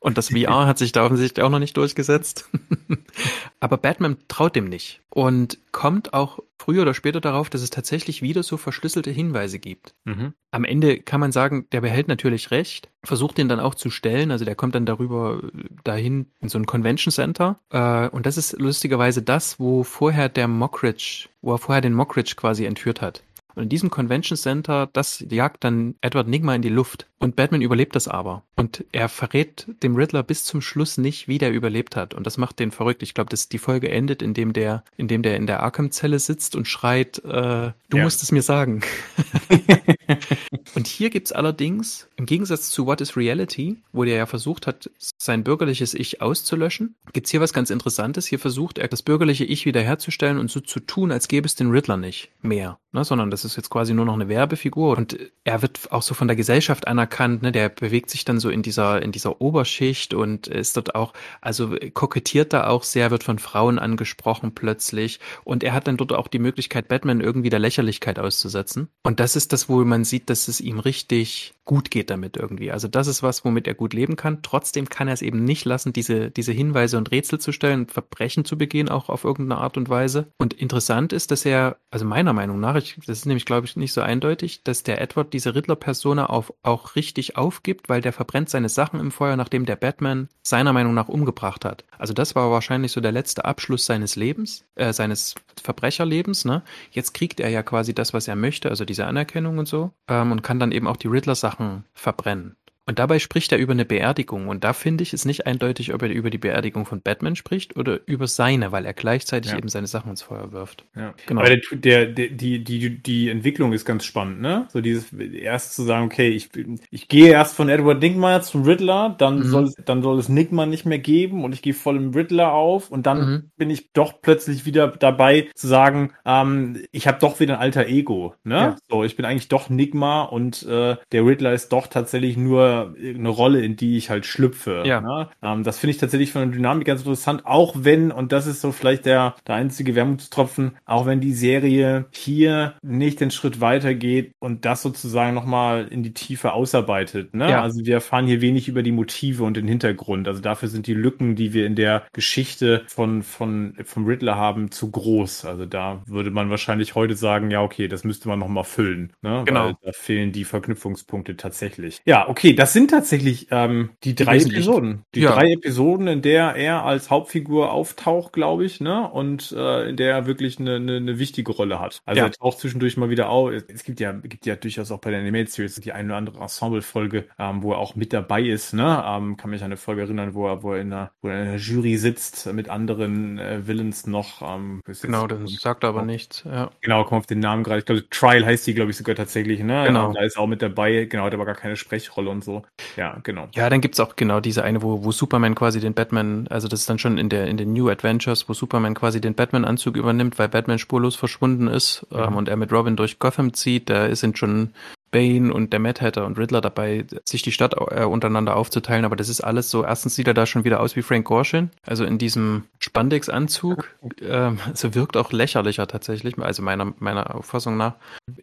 [SPEAKER 2] und das VR [LAUGHS] hat sich da offensichtlich auch noch nicht durchgesetzt. [LAUGHS] Aber Batman traut dem nicht und kommt auch früher oder später darauf, dass es tatsächlich wieder so verschlüsselte Hinweise gibt. Mhm. Am Ende kann man sagen, der behält natürlich recht, versucht den dann auch zu stellen, also der kommt dann darüber dahin in so ein Convention Center äh, und das ist lustigerweise das, wo vorher der Mockridge, wo er vorher den Mockridge quasi entführt hat. Und in diesem Convention Center, das jagt dann Edward Nigma in die Luft. Und Batman überlebt das aber. Und er verrät dem Riddler bis zum Schluss nicht, wie der überlebt hat. Und das macht den verrückt. Ich glaube, dass die Folge endet, indem der, indem der in der Arkham-Zelle sitzt und schreit, äh, du ja. musst es mir sagen. [LAUGHS] und hier gibt's allerdings, im Gegensatz zu What is Reality, wo der ja versucht hat, sein bürgerliches Ich auszulöschen, gibt's hier was ganz Interessantes. Hier versucht er, das bürgerliche Ich wiederherzustellen und so zu tun, als gäbe es den Riddler nicht mehr. Ne? Sondern das ist jetzt quasi nur noch eine Werbefigur. Und er wird auch so von der Gesellschaft anerkannt. Ne? Der bewegt sich dann so in dieser, in dieser Oberschicht und ist dort auch, also kokettiert da auch sehr, wird von Frauen angesprochen plötzlich. Und er hat dann dort auch die Möglichkeit, Batman irgendwie der Lächerlichkeit auszusetzen. Und das ist das, wo man sieht, dass es ihm richtig gut geht damit irgendwie. Also das ist was, womit er gut leben kann. Trotzdem kann er es eben nicht lassen, diese, diese Hinweise und Rätsel zu stellen, Verbrechen zu begehen, auch auf irgendeine Art und Weise. Und interessant ist, dass er, also meiner Meinung nach, ich, das ist nämlich, glaube ich, nicht so eindeutig, dass der Edward diese Riddler-Persona auf, auch richtig aufgibt, weil der verbrennt seine Sachen im Feuer, nachdem der Batman seiner Meinung nach umgebracht hat. Also das war wahrscheinlich so der letzte Abschluss seines Lebens, äh, seines Verbrecherlebens. Ne? Jetzt kriegt er ja quasi das, was er möchte, also diese Anerkennung und so, ähm, und kann dann eben auch die Riddler-Sachen verbrennen. Und dabei spricht er über eine Beerdigung. Und da finde ich es nicht eindeutig, ob er über die Beerdigung von Batman spricht oder über seine, weil er gleichzeitig ja. eben seine Sachen ins Feuer wirft.
[SPEAKER 1] Ja. Genau. Aber der, der, der, die, die, die Entwicklung ist ganz spannend, ne? So dieses erst zu sagen, okay, ich, ich gehe erst von Edward Nigma zum Riddler, dann mhm. soll dann soll es Nigma nicht mehr geben und ich gehe voll im Riddler auf und dann mhm. bin ich doch plötzlich wieder dabei zu sagen, ähm, ich habe doch wieder ein alter Ego, ne? Ja. So, ich bin eigentlich doch Nigma und äh, der Riddler ist doch tatsächlich nur eine Rolle, in die ich halt schlüpfe. Ja. Ne? Ähm, das finde ich tatsächlich von der Dynamik ganz interessant, auch wenn, und das ist so vielleicht der, der einzige Wermutstropfen, auch wenn die Serie hier nicht den Schritt weitergeht und das sozusagen nochmal in die Tiefe ausarbeitet. Ne? Ja. Also wir erfahren hier wenig über die Motive und den Hintergrund. Also dafür sind die Lücken, die wir in der Geschichte von, von, vom Riddler haben, zu groß. Also da würde man wahrscheinlich heute sagen, ja, okay, das müsste man nochmal füllen. Ne?
[SPEAKER 2] Genau.
[SPEAKER 1] Weil da fehlen die Verknüpfungspunkte tatsächlich. Ja, okay, das das sind tatsächlich ähm, die drei die Episoden. Die ja. drei Episoden, in der er als Hauptfigur auftaucht, glaube ich, ne? Und äh, in der er wirklich eine, eine, eine wichtige Rolle hat. Also ja. er taucht zwischendurch mal wieder auf. Es gibt ja, gibt ja durchaus auch bei der Animated Series die eine oder andere Ensemble-Folge, ähm, wo er auch mit dabei ist, ne? Ähm, kann mich an eine Folge erinnern, wo er, wo er in einer, wo er in einer Jury sitzt mit anderen äh, Villains noch. Ähm,
[SPEAKER 2] genau, das sagt aber nichts. Ja.
[SPEAKER 1] Genau, komm auf den Namen gerade. Ich glaube, Trial heißt die, glaube ich, sogar tatsächlich, ne?
[SPEAKER 2] Genau.
[SPEAKER 1] da ist auch mit dabei, genau, hat aber gar keine Sprechrolle und so. Ja, genau.
[SPEAKER 2] Ja, dann gibt's auch genau diese eine, wo, wo Superman quasi den Batman, also das ist dann schon in der in den New Adventures, wo Superman quasi den Batman-Anzug übernimmt, weil Batman spurlos verschwunden ist mhm. ähm, und er mit Robin durch Gotham zieht. Da sind schon Bane und der Mad Hatter und Riddler dabei, sich die Stadt äh, untereinander aufzuteilen, aber das ist alles so, erstens sieht er da schon wieder aus wie Frank Gorshin, also in diesem Spandex-Anzug, äh, so wirkt auch lächerlicher tatsächlich, also meiner, meiner Auffassung nach.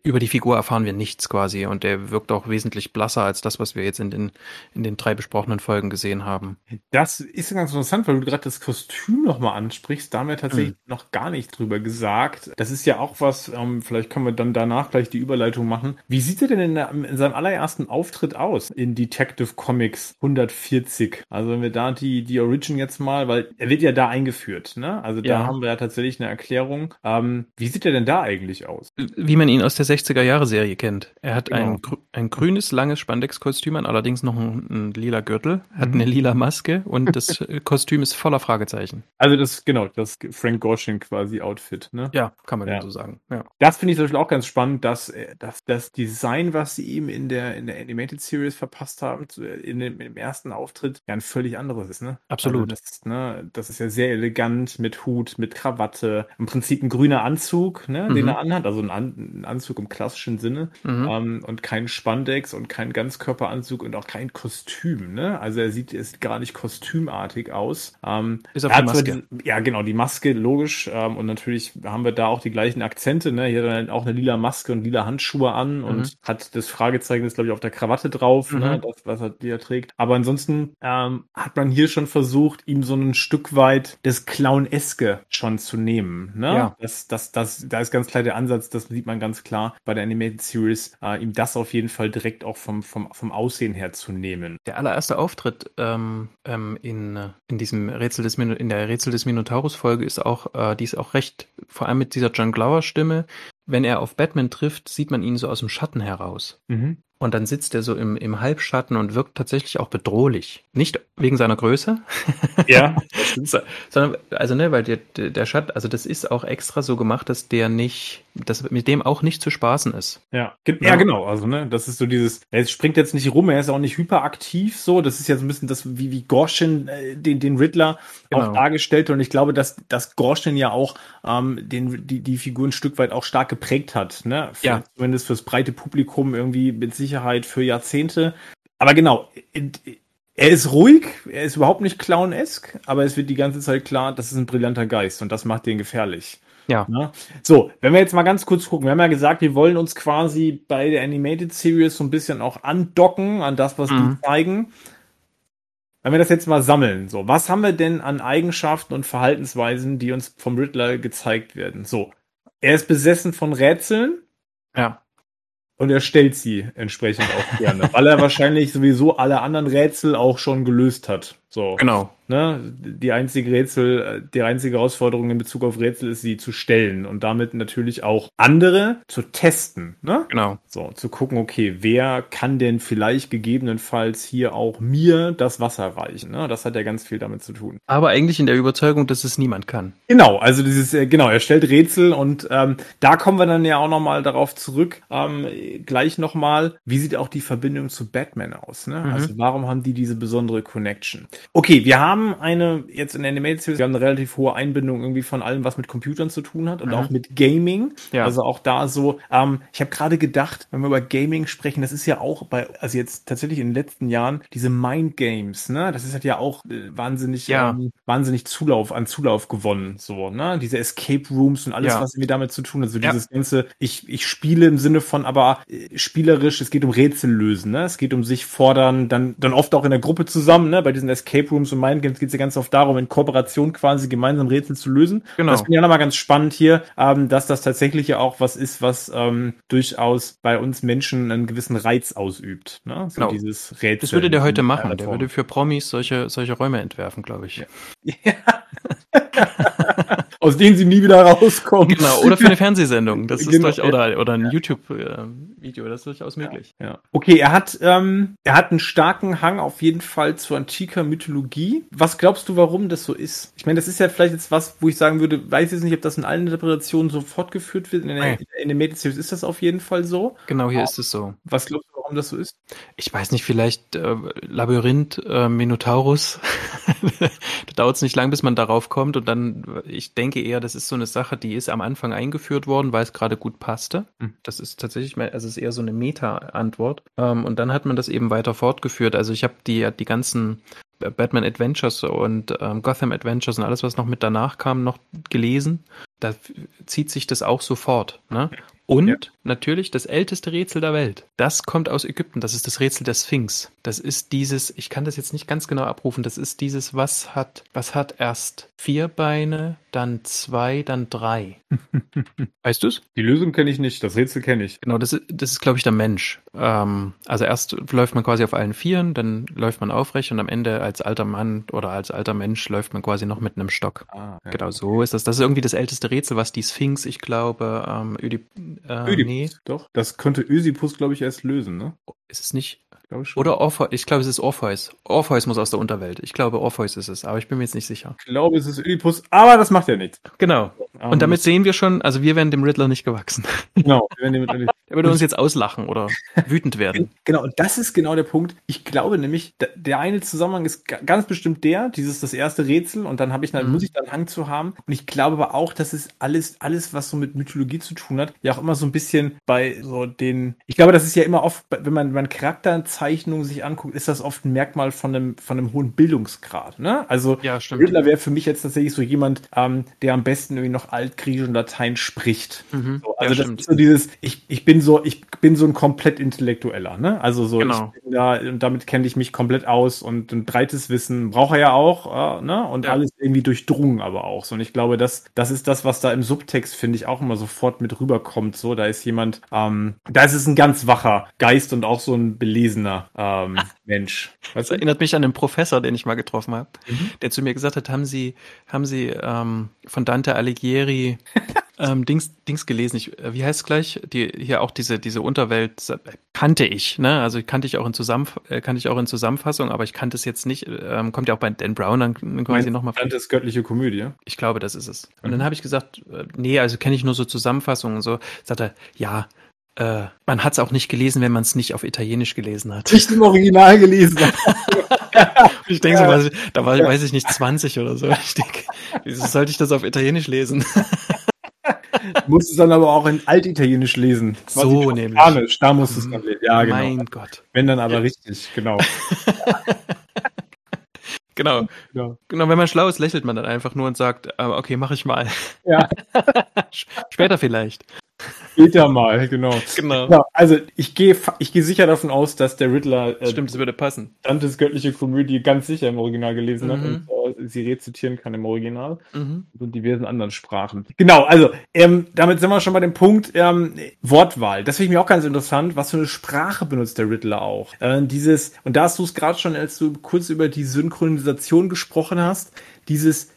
[SPEAKER 2] Über die Figur erfahren wir nichts quasi und der wirkt auch wesentlich blasser als das, was wir jetzt in den, in den drei besprochenen Folgen gesehen haben.
[SPEAKER 1] Das ist ganz interessant, weil du gerade das Kostüm nochmal ansprichst, da haben wir tatsächlich mhm. noch gar nicht drüber gesagt. Das ist ja auch was, ähm, vielleicht können wir dann danach gleich die Überleitung machen. Wie sieht er denn in, der, in seinem allerersten Auftritt aus in Detective Comics 140? Also wenn wir da die, die Origin jetzt mal, weil er wird ja da eingeführt, ne? Also da ja. haben wir ja tatsächlich eine Erklärung. Ähm, wie sieht er denn da eigentlich aus?
[SPEAKER 2] Wie man ihn aus der 60er-Jahre-Serie kennt. Er hat genau. ein, ein grünes, langes Spandex-Kostüm an, allerdings noch ein, ein lila Gürtel, hat mhm. eine lila Maske und das Kostüm ist voller Fragezeichen.
[SPEAKER 1] Also das, genau, das Frank Gorshin quasi Outfit, ne?
[SPEAKER 2] Ja, kann man ja. so sagen. Ja.
[SPEAKER 1] Das finde ich zum Beispiel auch ganz spannend, dass, äh, dass das Design, was sie ihm in der, in der Animated Series verpasst haben, in dem, in dem ersten Auftritt, ja ein völlig anderes ist, ne?
[SPEAKER 2] Absolut.
[SPEAKER 1] Also das, ne, das ist ja sehr elegant mit Hut, mit Krawatte, im Prinzip ein grüner Anzug, ne, mhm. den er anhat, also ein, An ein, Anzug im klassischen Sinne mhm. ähm, und kein Spandex und kein Ganzkörperanzug und auch kein Kostüm, ne? Also er sieht, er sieht gar nicht kostümartig aus. Ähm,
[SPEAKER 2] Bis auf die Maske.
[SPEAKER 1] Die, ja, genau, die Maske, logisch. Ähm, und natürlich haben wir da auch die gleichen Akzente, ne? Hier hat er auch eine lila Maske und lila Handschuhe an mhm. und hat das Fragezeichen, das glaube ich, auf der Krawatte drauf, ne? mhm. ne? Das, was er, die er trägt. Aber ansonsten ähm, hat man hier schon versucht, ihm so ein Stück weit das Clown-eske schon zu nehmen, ne? Ja. Das, das, das, da ist ganz klar der Ansatz, das sieht man ganz klar bei der Animated Series, äh, ihm das auf jeden Fall direkt auch vom, vom, vom Aussehen her zu nehmen.
[SPEAKER 2] Der allererste Auftritt ähm, ähm, in, in diesem Rätsel des Min in der Rätsel des Minotaurus Folge ist auch, äh, die ist auch recht, vor allem mit dieser John Glower Stimme. Wenn er auf Batman trifft, sieht man ihn so aus dem Schatten heraus. Mhm. Und dann sitzt er so im, im Halbschatten und wirkt tatsächlich auch bedrohlich. Nicht wegen seiner Größe. [LAUGHS]
[SPEAKER 1] Ja. [LAUGHS]
[SPEAKER 2] sondern, also, ne, weil der, der Schatten, also das ist auch extra so gemacht, dass der nicht, dass mit dem auch nicht zu spaßen ist.
[SPEAKER 1] Ja, ja, genau. Also, ne, das ist so dieses, er springt jetzt nicht rum, er ist auch nicht hyperaktiv, so. Das ist jetzt ein bisschen das, wie, wie Gorshin, äh, den, den Riddler genau. auch dargestellt. Und ich glaube, dass, dass Gorshin ja auch, ähm, den, die, die Figur ein Stück weit auch stark geprägt hat, ne? Für,
[SPEAKER 2] ja.
[SPEAKER 1] Zumindest fürs breite Publikum irgendwie mit Sicherheit für Jahrzehnte. Aber genau, er ist ruhig, er ist überhaupt nicht clownesk, aber es wird die ganze Zeit klar, das ist ein brillanter Geist und das macht den gefährlich.
[SPEAKER 2] Ja.
[SPEAKER 1] ja. So, wenn wir jetzt mal ganz kurz gucken, wir haben ja gesagt, wir wollen uns quasi bei der Animated Series so ein bisschen auch andocken an das, was mhm. die zeigen. Wenn wir das jetzt mal sammeln, so, was haben wir denn an Eigenschaften und Verhaltensweisen, die uns vom Riddler gezeigt werden? So, er ist besessen von Rätseln.
[SPEAKER 2] Ja.
[SPEAKER 1] Und er stellt sie entsprechend auch gerne, weil er wahrscheinlich sowieso alle anderen Rätsel auch schon gelöst hat. So.
[SPEAKER 2] Genau.
[SPEAKER 1] Ne? Die einzige Rätsel, die einzige Herausforderung in Bezug auf Rätsel ist, sie zu stellen und damit natürlich auch andere zu testen. Ne?
[SPEAKER 2] Genau.
[SPEAKER 1] So, zu gucken, okay, wer kann denn vielleicht gegebenenfalls hier auch mir das Wasser reichen? Ne? Das hat ja ganz viel damit zu tun.
[SPEAKER 2] Aber eigentlich in der Überzeugung, dass es niemand kann.
[SPEAKER 1] Genau, also dieses, äh, genau, er stellt Rätsel und ähm, da kommen wir dann ja auch nochmal darauf zurück, ähm, gleich nochmal, wie sieht auch die Verbindung zu Batman aus? Ne? Mhm. Also warum haben die diese besondere Connection? Okay, wir haben eine, jetzt in der Animated Series, wir haben eine relativ hohe Einbindung irgendwie von allem, was mit Computern zu tun hat und mhm. auch mit Gaming. Ja. Also auch da so, ähm, ich habe gerade gedacht, wenn wir über Gaming sprechen, das ist ja auch bei, also jetzt tatsächlich in den letzten Jahren, diese Mind Games, ne? Das ist halt ja auch äh, wahnsinnig, ja. ähm, wahnsinnig Zulauf, an Zulauf gewonnen, so, ne? Diese Escape Rooms und alles, ja. was irgendwie damit zu tun hat. Also ja. dieses ganze, ich, ich spiele im Sinne von aber äh, spielerisch, es geht um Rätsel lösen, ne? Es geht um sich fordern, dann, dann oft auch in der Gruppe zusammen, ne? Bei diesen Escape Escape Rooms und Mindgames geht es ja ganz oft darum, in Kooperation quasi gemeinsam Rätsel zu lösen. Genau. Das finde ich auch nochmal ganz spannend hier, ähm, dass das tatsächlich ja auch was ist, was ähm, durchaus bei uns Menschen einen gewissen Reiz ausübt. Ne?
[SPEAKER 2] So genau. dieses Rätsel. Das würde der heute machen. Der würde für Promis solche, solche Räume entwerfen, glaube ich.
[SPEAKER 1] Ja. [LAUGHS] [LAUGHS] Aus denen sie nie wieder rauskommen.
[SPEAKER 2] Genau, oder für eine [LAUGHS] Fernsehsendung. Das ist genau. durch, oder, oder ein YouTube-Video, das ist durchaus möglich.
[SPEAKER 1] Ja. Okay, er hat, ähm, er hat einen starken Hang auf jeden Fall zu antiker Mythologie. Was glaubst du, warum das so ist? Ich meine, das ist ja vielleicht jetzt was, wo ich sagen würde, weiß jetzt nicht, ob das in allen Interpretationen so fortgeführt wird. In, der, in der Meta-Series ist das auf jeden Fall so.
[SPEAKER 2] Genau, hier ist es so.
[SPEAKER 1] Was glaubst du, warum das so ist?
[SPEAKER 2] Ich weiß nicht, vielleicht äh, Labyrinth, äh, Minotaurus. [LAUGHS] da dauert es nicht lang, bis man darauf kommt. Und dann, ich denke eher, das ist so eine Sache, die ist am Anfang eingeführt worden, weil es gerade gut passte. Hm. Das ist tatsächlich, also es ist eher so eine Meta-Antwort. Ähm, und dann hat man das eben weiter fortgeführt. Also ich habe die, die ganzen Batman Adventures und ähm, Gotham Adventures und alles, was noch mit danach kam, noch gelesen. Da zieht sich das auch sofort. Ne? Und ja. natürlich das älteste Rätsel der Welt. Das kommt aus Ägypten. Das ist das Rätsel der Sphinx. Das ist dieses, ich kann das jetzt nicht ganz genau abrufen, das ist dieses, was hat, was hat erst vier Beine, dann zwei, dann drei. [LAUGHS]
[SPEAKER 1] weißt du's? Die Lösung kenne ich nicht, das Rätsel kenne ich.
[SPEAKER 2] Genau, das ist, das ist glaube ich, der Mensch. Ähm, also erst läuft man quasi auf allen Vieren, dann läuft man aufrecht und am Ende als alter Mann oder als alter Mensch läuft man quasi noch mit einem Stock. Ah, ja. Genau, so ist das. Das ist irgendwie das älteste Rätsel, was die Sphinx, ich glaube, ähm, Ödip
[SPEAKER 1] äh, Ödipus, nee. doch. Das könnte Ösipus, glaube ich, erst lösen, ne?
[SPEAKER 2] Ist es nicht? Oder Orpheus, ich glaube, es ist Orpheus. Orpheus muss aus der Unterwelt. Ich glaube, Orpheus ist es, aber ich bin mir jetzt nicht sicher.
[SPEAKER 1] Ich glaube, es ist Ödipus, aber das macht ja nichts.
[SPEAKER 2] Genau. Und damit sehen wir schon, also wir werden dem Riddler nicht gewachsen. [LAUGHS] Genau. Wir werden dem Riddler nicht. Er würde uns jetzt auslachen oder wütend werden.
[SPEAKER 1] Genau, und das ist genau der Punkt. Ich glaube nämlich, der eine Zusammenhang ist ganz bestimmt der, dieses das erste Rätsel und dann habe ich dann, mhm. muss ich dann Hang zu haben. Und ich glaube aber auch, dass es alles, alles, was so mit Mythologie zu tun hat, ja auch immer so ein bisschen bei so den, ich glaube, das ist ja immer oft, wenn man, wenn man Charakterzeichnungen sich anguckt, ist das oft ein Merkmal von einem, von einem hohen Bildungsgrad. Ne? Also
[SPEAKER 2] ja,
[SPEAKER 1] Riddler wäre für mich jetzt tatsächlich so jemand, ähm, der am besten irgendwie noch Altgriechisch und Latein spricht. Mhm. So, also ja, das stimmt. ist so dieses, ich, ich bin so, ich bin so ein komplett Intellektueller, ne? Also so, genau. da, und damit kenne ich mich komplett aus und ein breites Wissen braucht er ja auch, äh, ne? Und ja. alles irgendwie durchdrungen aber auch. So, und ich glaube, das, das ist das, was da im Subtext, finde ich, auch immer sofort mit rüberkommt. So, da ist jemand, ähm, da ist es ein ganz wacher Geist und auch so ein belesener ähm, Mensch.
[SPEAKER 2] Das erinnert mich an einen Professor, den ich mal getroffen habe, mhm. der zu mir gesagt hat, haben Sie, haben Sie ähm, von Dante Alighieri [LAUGHS] ähm, Dings, Dings gelesen. Ich, äh, wie heißt es gleich? Die, hier auch diese, diese Unterwelt äh, kannte ich, ne? Also kannte ich auch in Zusammenf äh, kannte ich auch in Zusammenfassung, aber ich kannte es jetzt nicht. Ähm, kommt ja auch bei Dan Brown dann quasi nochmal.
[SPEAKER 1] Kannte es göttliche Komödie?
[SPEAKER 2] Ich glaube, das ist es. Und mhm. dann habe ich gesagt, äh, nee, also kenne ich nur so Zusammenfassungen und so. Sagt er, ja, äh, man hat es auch nicht gelesen, wenn man es nicht auf Italienisch gelesen hat.
[SPEAKER 1] Nicht im Original gelesen. [LAUGHS]
[SPEAKER 2] ich denke so, was, da war, weiß ich nicht, 20 oder so. Ich denke, wieso sollte ich das auf Italienisch lesen?
[SPEAKER 1] musst es dann aber auch in Altitalienisch lesen.
[SPEAKER 2] So nämlich.
[SPEAKER 1] Spanisch, da musst du es dann lesen. Ja,
[SPEAKER 2] genau. Mein Gott.
[SPEAKER 1] Wenn dann aber ja. richtig, genau. [LAUGHS]
[SPEAKER 2] Genau. genau. Genau, wenn man schlau ist, lächelt man dann einfach nur und sagt, äh, okay, mach ich mal.
[SPEAKER 1] Ja. [LAUGHS]
[SPEAKER 2] Später vielleicht.
[SPEAKER 1] Später mal, genau. genau. genau. Also ich gehe ich gehe sicher davon aus, dass der Riddler
[SPEAKER 2] äh, Stimmt, es würde passen.
[SPEAKER 1] Dantes göttliche Komödie ganz sicher im Original gelesen mhm. hat und äh, sie rezitieren kann im Original mhm. und diversen anderen Sprachen. Genau, also ähm, damit sind wir schon bei dem Punkt ähm, Wortwahl. Das finde ich mir auch ganz interessant. Was für eine Sprache benutzt der Riddler auch? Äh, dieses und da hast du es gerade schon, als du kurz über die Synchronisation gesprochen hast, dieses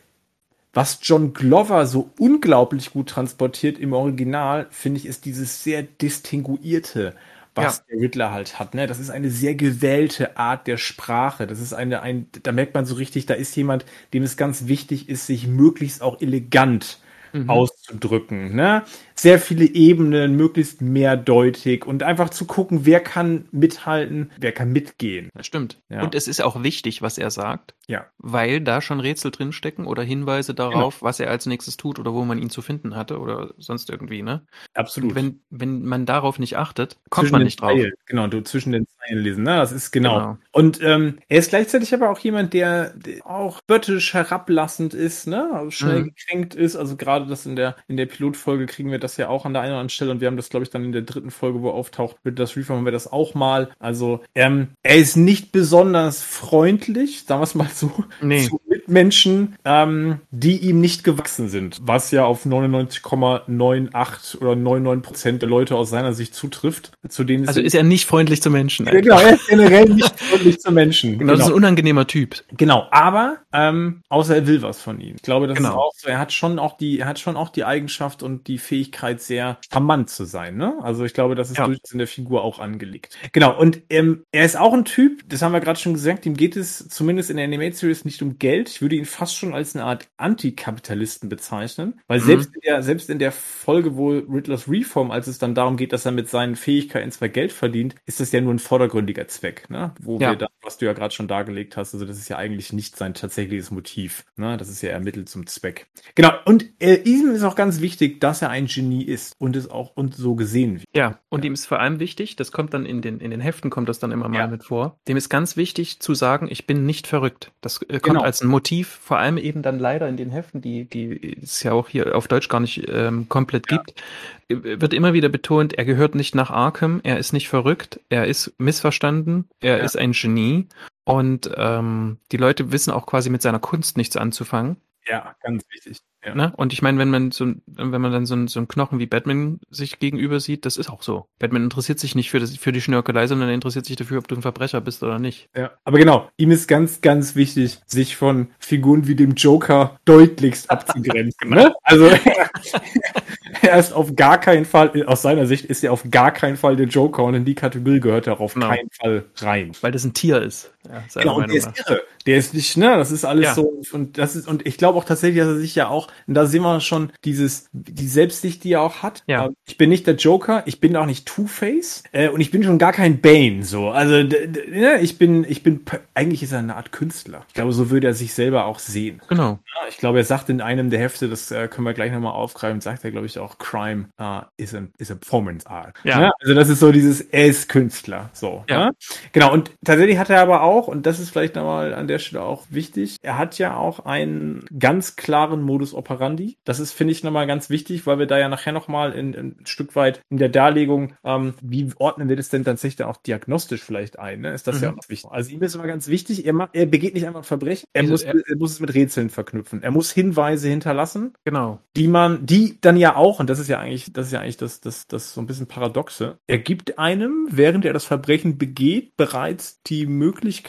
[SPEAKER 1] was John Glover so unglaublich gut transportiert im Original, finde ich, ist dieses sehr distinguierte, was ja. der Riddler halt hat. Ne? Das ist eine sehr gewählte Art der Sprache. Das ist eine, ein, da merkt man so richtig, da ist jemand, dem es ganz wichtig ist, sich möglichst auch elegant mhm. Auszudrücken. Ne? Sehr viele Ebenen, möglichst mehrdeutig und einfach zu gucken, wer kann mithalten, wer kann mitgehen.
[SPEAKER 2] Das stimmt. Ja. Und es ist auch wichtig, was er sagt.
[SPEAKER 1] Ja.
[SPEAKER 2] Weil da schon Rätsel drinstecken oder Hinweise darauf, genau. was er als nächstes tut oder wo man ihn zu finden hatte oder sonst irgendwie, ne?
[SPEAKER 1] Absolut.
[SPEAKER 2] Und wenn, wenn man darauf nicht achtet, kommt zwischen man nicht drauf.
[SPEAKER 1] Zeilen. Genau, du zwischen den Zeilen lesen, ne? Das ist genau. genau. Und ähm, er ist gleichzeitig aber auch jemand, der, der auch spöttisch herablassend ist, ne? Also schnell mhm. gekränkt ist. Also gerade das in der in der Pilotfolge kriegen wir das ja auch an der einen oder anderen Stelle und wir haben das, glaube ich, dann in der dritten Folge, wo auftaucht, mit das Reform haben wir das auch mal. Also ähm, er ist nicht besonders freundlich, sagen wir es mal so,
[SPEAKER 2] nee.
[SPEAKER 1] zu Mitmenschen, ähm, die ihm nicht gewachsen sind, was ja auf 99,98 oder 99 Prozent der Leute aus seiner Sicht zutrifft. Zu denen
[SPEAKER 2] also ist er nicht freundlich zu Menschen.
[SPEAKER 1] Genau, er ist generell nicht [LAUGHS] freundlich zu Menschen.
[SPEAKER 2] Genau, genau, das ist ein genau. unangenehmer Typ.
[SPEAKER 1] Genau, aber ähm, außer er will was von ihm. Ich glaube, das genau. ist auch so. Er hat schon auch die, er hat schon auch die Eigenschaft und die Fähigkeit, sehr charmant zu sein. Ne? Also ich glaube, das ist ja. durchaus in der Figur auch angelegt. Genau, und ähm, er ist auch ein Typ, das haben wir gerade schon gesagt, ihm geht es zumindest in der Animated Series nicht um Geld. Ich würde ihn fast schon als eine Art Antikapitalisten bezeichnen, weil mhm. selbst, in der, selbst in der Folge, wo Riddlers Reform, als es dann darum geht, dass er mit seinen Fähigkeiten zwar Geld verdient, ist das ja nur ein vordergründiger Zweck, ne? Wo ja. wir da, was du ja gerade schon dargelegt hast, also das ist ja eigentlich nicht sein tatsächliches Motiv, ne? Das ist ja ermittelt zum Zweck. Genau, und äh, ihm ist auch ganz wichtig, dass er ein Genie ist und es auch und so gesehen wird.
[SPEAKER 2] Ja, und ja. ihm ist vor allem wichtig, das kommt dann in den, in den Heften, kommt das dann immer mal ja. mit vor, dem ist ganz wichtig zu sagen, ich bin nicht verrückt. Das äh, kommt genau. als ein Motiv, vor allem eben dann leider in den Heften, die, die es ja auch hier auf Deutsch gar nicht ähm, komplett ja. gibt, äh, wird immer wieder betont, er gehört nicht nach Arkham, er ist nicht verrückt, er ist missverstanden, er ist ein Genie und ähm, die Leute wissen auch quasi mit seiner Kunst nichts anzufangen.
[SPEAKER 1] Ja, ganz wichtig.
[SPEAKER 2] Ja. Ne? Und ich meine, wenn man so, wenn man dann so, ein, so einen Knochen wie Batman sich gegenüber sieht, das ist auch so. Batman interessiert sich nicht für, das, für die Schnörkelei, sondern er interessiert sich dafür, ob du ein Verbrecher bist oder nicht.
[SPEAKER 1] Ja, aber genau, ihm ist ganz, ganz wichtig, sich von Figuren wie dem Joker deutlichst abzugrenzen. genau. ne? Also [LAUGHS] er ist auf gar keinen Fall, aus seiner Sicht ist er auf gar keinen Fall der Joker und in die Kategorie gehört er auf genau. keinen Fall rein.
[SPEAKER 2] Weil das ein Tier ist.
[SPEAKER 1] Ja, genau, und der ist irre. Der ist nicht, ne, das ist alles ja. so, und das ist, und ich glaube auch tatsächlich, dass er sich ja auch, und da sehen wir schon dieses, die Selbstsicht, die er auch hat.
[SPEAKER 2] Ja.
[SPEAKER 1] Ich bin nicht der Joker, ich bin auch nicht Two-Face, äh, und ich bin schon gar kein Bane, so. Also, ne, ich bin, ich bin, eigentlich ist er eine Art Künstler. Ich glaube, so würde er sich selber auch sehen.
[SPEAKER 2] Genau.
[SPEAKER 1] Ja, ich glaube, er sagt in einem der Hefte, das äh, können wir gleich nochmal aufgreifen, sagt er, glaube ich, auch, Crime uh, is, a, is a performance art.
[SPEAKER 2] Ja. Ne?
[SPEAKER 1] Also, das ist so dieses, er ist Künstler, so.
[SPEAKER 2] Ja.
[SPEAKER 1] Ne? Genau, und tatsächlich hat er aber auch, und das ist vielleicht nochmal an der Stelle auch wichtig. Er hat ja auch einen ganz klaren Modus operandi. Das ist, finde ich, nochmal ganz wichtig, weil wir da ja nachher nochmal in, in, ein Stück weit in der Darlegung, ähm, wie ordnen wir das denn tatsächlich auch diagnostisch vielleicht ein, ne? Ist das mhm. ja auch wichtig. Also ihm ist immer ganz wichtig, er, macht, er begeht nicht einfach ein Verbrechen, er, muss, er, er muss es mit Rätseln verknüpfen. Er muss Hinweise hinterlassen.
[SPEAKER 2] Genau.
[SPEAKER 1] Die man, die dann ja auch, und das ist ja eigentlich, das ist ja eigentlich das, das, das so ein bisschen paradoxe, er gibt einem, während er das Verbrechen begeht, bereits die Möglichkeit,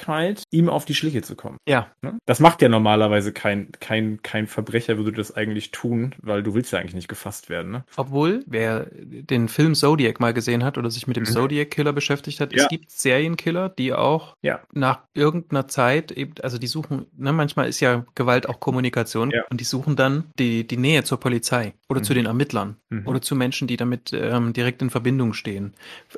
[SPEAKER 1] ihm auf die Schliche zu kommen.
[SPEAKER 2] Ja.
[SPEAKER 1] Ne? Das macht ja normalerweise kein, kein, kein Verbrecher, würde das eigentlich tun, weil du willst ja eigentlich nicht gefasst werden. Ne?
[SPEAKER 2] Obwohl, wer den Film Zodiac mal gesehen hat oder sich mit dem mhm. Zodiac-Killer beschäftigt hat, ja. es gibt Serienkiller, die auch
[SPEAKER 1] ja.
[SPEAKER 2] nach irgendeiner Zeit eben, also die suchen, ne, manchmal ist ja Gewalt auch Kommunikation ja. und die suchen dann die, die Nähe zur Polizei oder mhm. zu den Ermittlern mhm. oder zu Menschen, die damit ähm, direkt in Verbindung stehen.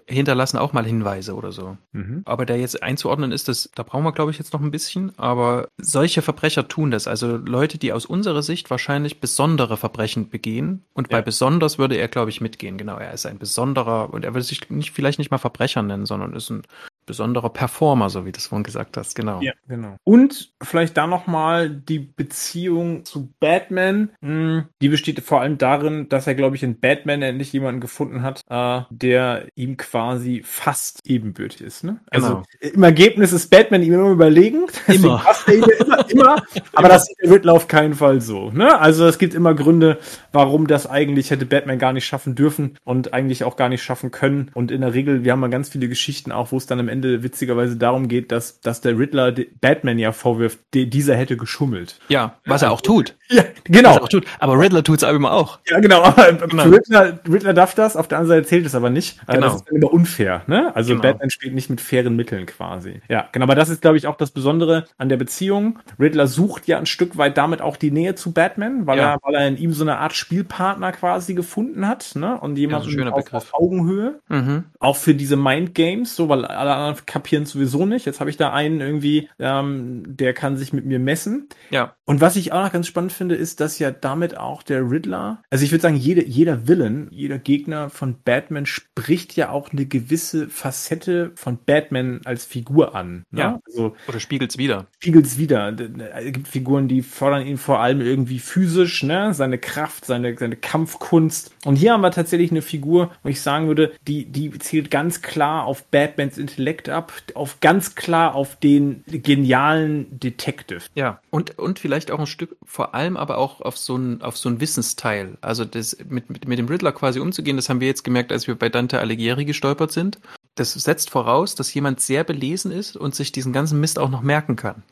[SPEAKER 2] Hinterlassen auch mal Hinweise oder so.
[SPEAKER 1] Mhm.
[SPEAKER 2] Aber da jetzt einzuordnen ist, das, da brauchen wir, glaube ich, jetzt noch ein bisschen, aber solche Verbrecher tun das. Also Leute, die aus unserer Sicht wahrscheinlich besondere Verbrechen begehen. Und bei ja. besonders würde er, glaube ich, mitgehen. Genau, er ist ein besonderer, und er würde sich nicht, vielleicht nicht mal Verbrecher nennen, sondern ist ein besonderer Performer, so wie du es vorhin gesagt hast, genau.
[SPEAKER 1] Ja, genau. Und vielleicht da nochmal die Beziehung zu Batman. Hm, die besteht vor allem darin, dass er, glaube ich, in Batman endlich jemanden gefunden hat, äh, der ihm quasi fast ebenbürtig ist. Ne? Also genau. im Ergebnis ist Batman ihm immer überlegen. [LAUGHS]
[SPEAKER 2] Immer.
[SPEAKER 1] immer, [LAUGHS] immer. Aber das Riddler auf keinen Fall so. Ne? Also es gibt immer Gründe, warum das eigentlich hätte Batman gar nicht schaffen dürfen und eigentlich auch gar nicht schaffen können. Und in der Regel, wir haben mal ganz viele Geschichten auch, wo es dann am Ende Ende witzigerweise darum geht, dass, dass der Riddler Batman ja vorwirft, dieser hätte geschummelt.
[SPEAKER 2] Ja, was er auch tut. [LAUGHS]
[SPEAKER 1] Ja, genau. Was er
[SPEAKER 2] auch tut. Aber Riddler tut es aber immer auch.
[SPEAKER 1] Ja, genau. Aber genau. Riddler, Riddler darf das, auf der anderen Seite zählt es aber nicht.
[SPEAKER 2] Genau.
[SPEAKER 1] Das ist immer unfair. Ne? Also genau. Batman spielt nicht mit fairen Mitteln quasi. Ja, genau. Aber das ist, glaube ich, auch das Besondere an der Beziehung. Riddler sucht ja ein Stück weit damit auch die Nähe zu Batman, weil, ja. er, weil er in ihm so eine Art Spielpartner quasi gefunden hat. Ne? Und jemand
[SPEAKER 2] ja, so
[SPEAKER 1] auf, auf, Augenhöhe.
[SPEAKER 2] Mhm.
[SPEAKER 1] Auch für diese Mind Games, so, weil alle anderen kapieren sowieso nicht. Jetzt habe ich da einen irgendwie, ähm, der kann sich mit mir messen.
[SPEAKER 2] Ja.
[SPEAKER 1] Und was ich auch noch ganz spannend finde, ist, dass ja damit auch der Riddler, also ich würde sagen, jede, jeder Villain, jeder Gegner von Batman spricht ja auch eine gewisse Facette von Batman als Figur an.
[SPEAKER 2] Ne? Ja. Also, Oder spiegelt's wieder.
[SPEAKER 1] Spiegelt's wieder. Es gibt Figuren, die fordern ihn vor allem irgendwie physisch, ne? Seine Kraft, seine, seine Kampfkunst. Und hier haben wir tatsächlich eine Figur, wo ich sagen würde, die, die zielt ganz klar auf Batmans Intellekt ab, auf ganz klar auf den genialen Detective.
[SPEAKER 2] Ja, und, und vielleicht auch ein Stück, vor allem aber auch auf so ein, auf so ein Wissensteil. Also das, mit, mit, mit dem Riddler quasi umzugehen, das haben wir jetzt gemerkt, als wir bei Dante Alighieri gestolpert sind. Das setzt voraus, dass jemand sehr belesen ist und sich diesen ganzen Mist auch noch merken kann.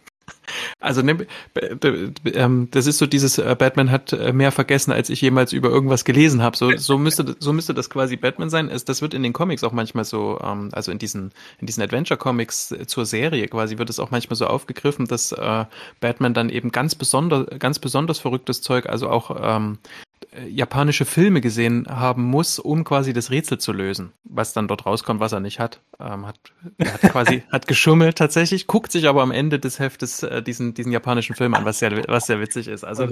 [SPEAKER 2] Also ne, ähm, das ist so dieses äh, Batman hat äh, mehr vergessen, als ich jemals über irgendwas gelesen habe. So, so müsste so müsste das quasi Batman sein. Das wird in den Comics auch manchmal so, ähm, also in diesen in diesen Adventure Comics zur Serie quasi wird es auch manchmal so aufgegriffen, dass äh, Batman dann eben ganz besonders ganz besonders verrücktes Zeug, also auch ähm, äh, japanische Filme gesehen haben muss, um quasi das Rätsel zu lösen, was dann dort rauskommt, was er nicht hat. Ähm, hat er hat quasi [LAUGHS] hat geschummelt tatsächlich, guckt sich aber am Ende des Heftes äh, diesen diesen japanischen Film an, was sehr was sehr witzig ist. Also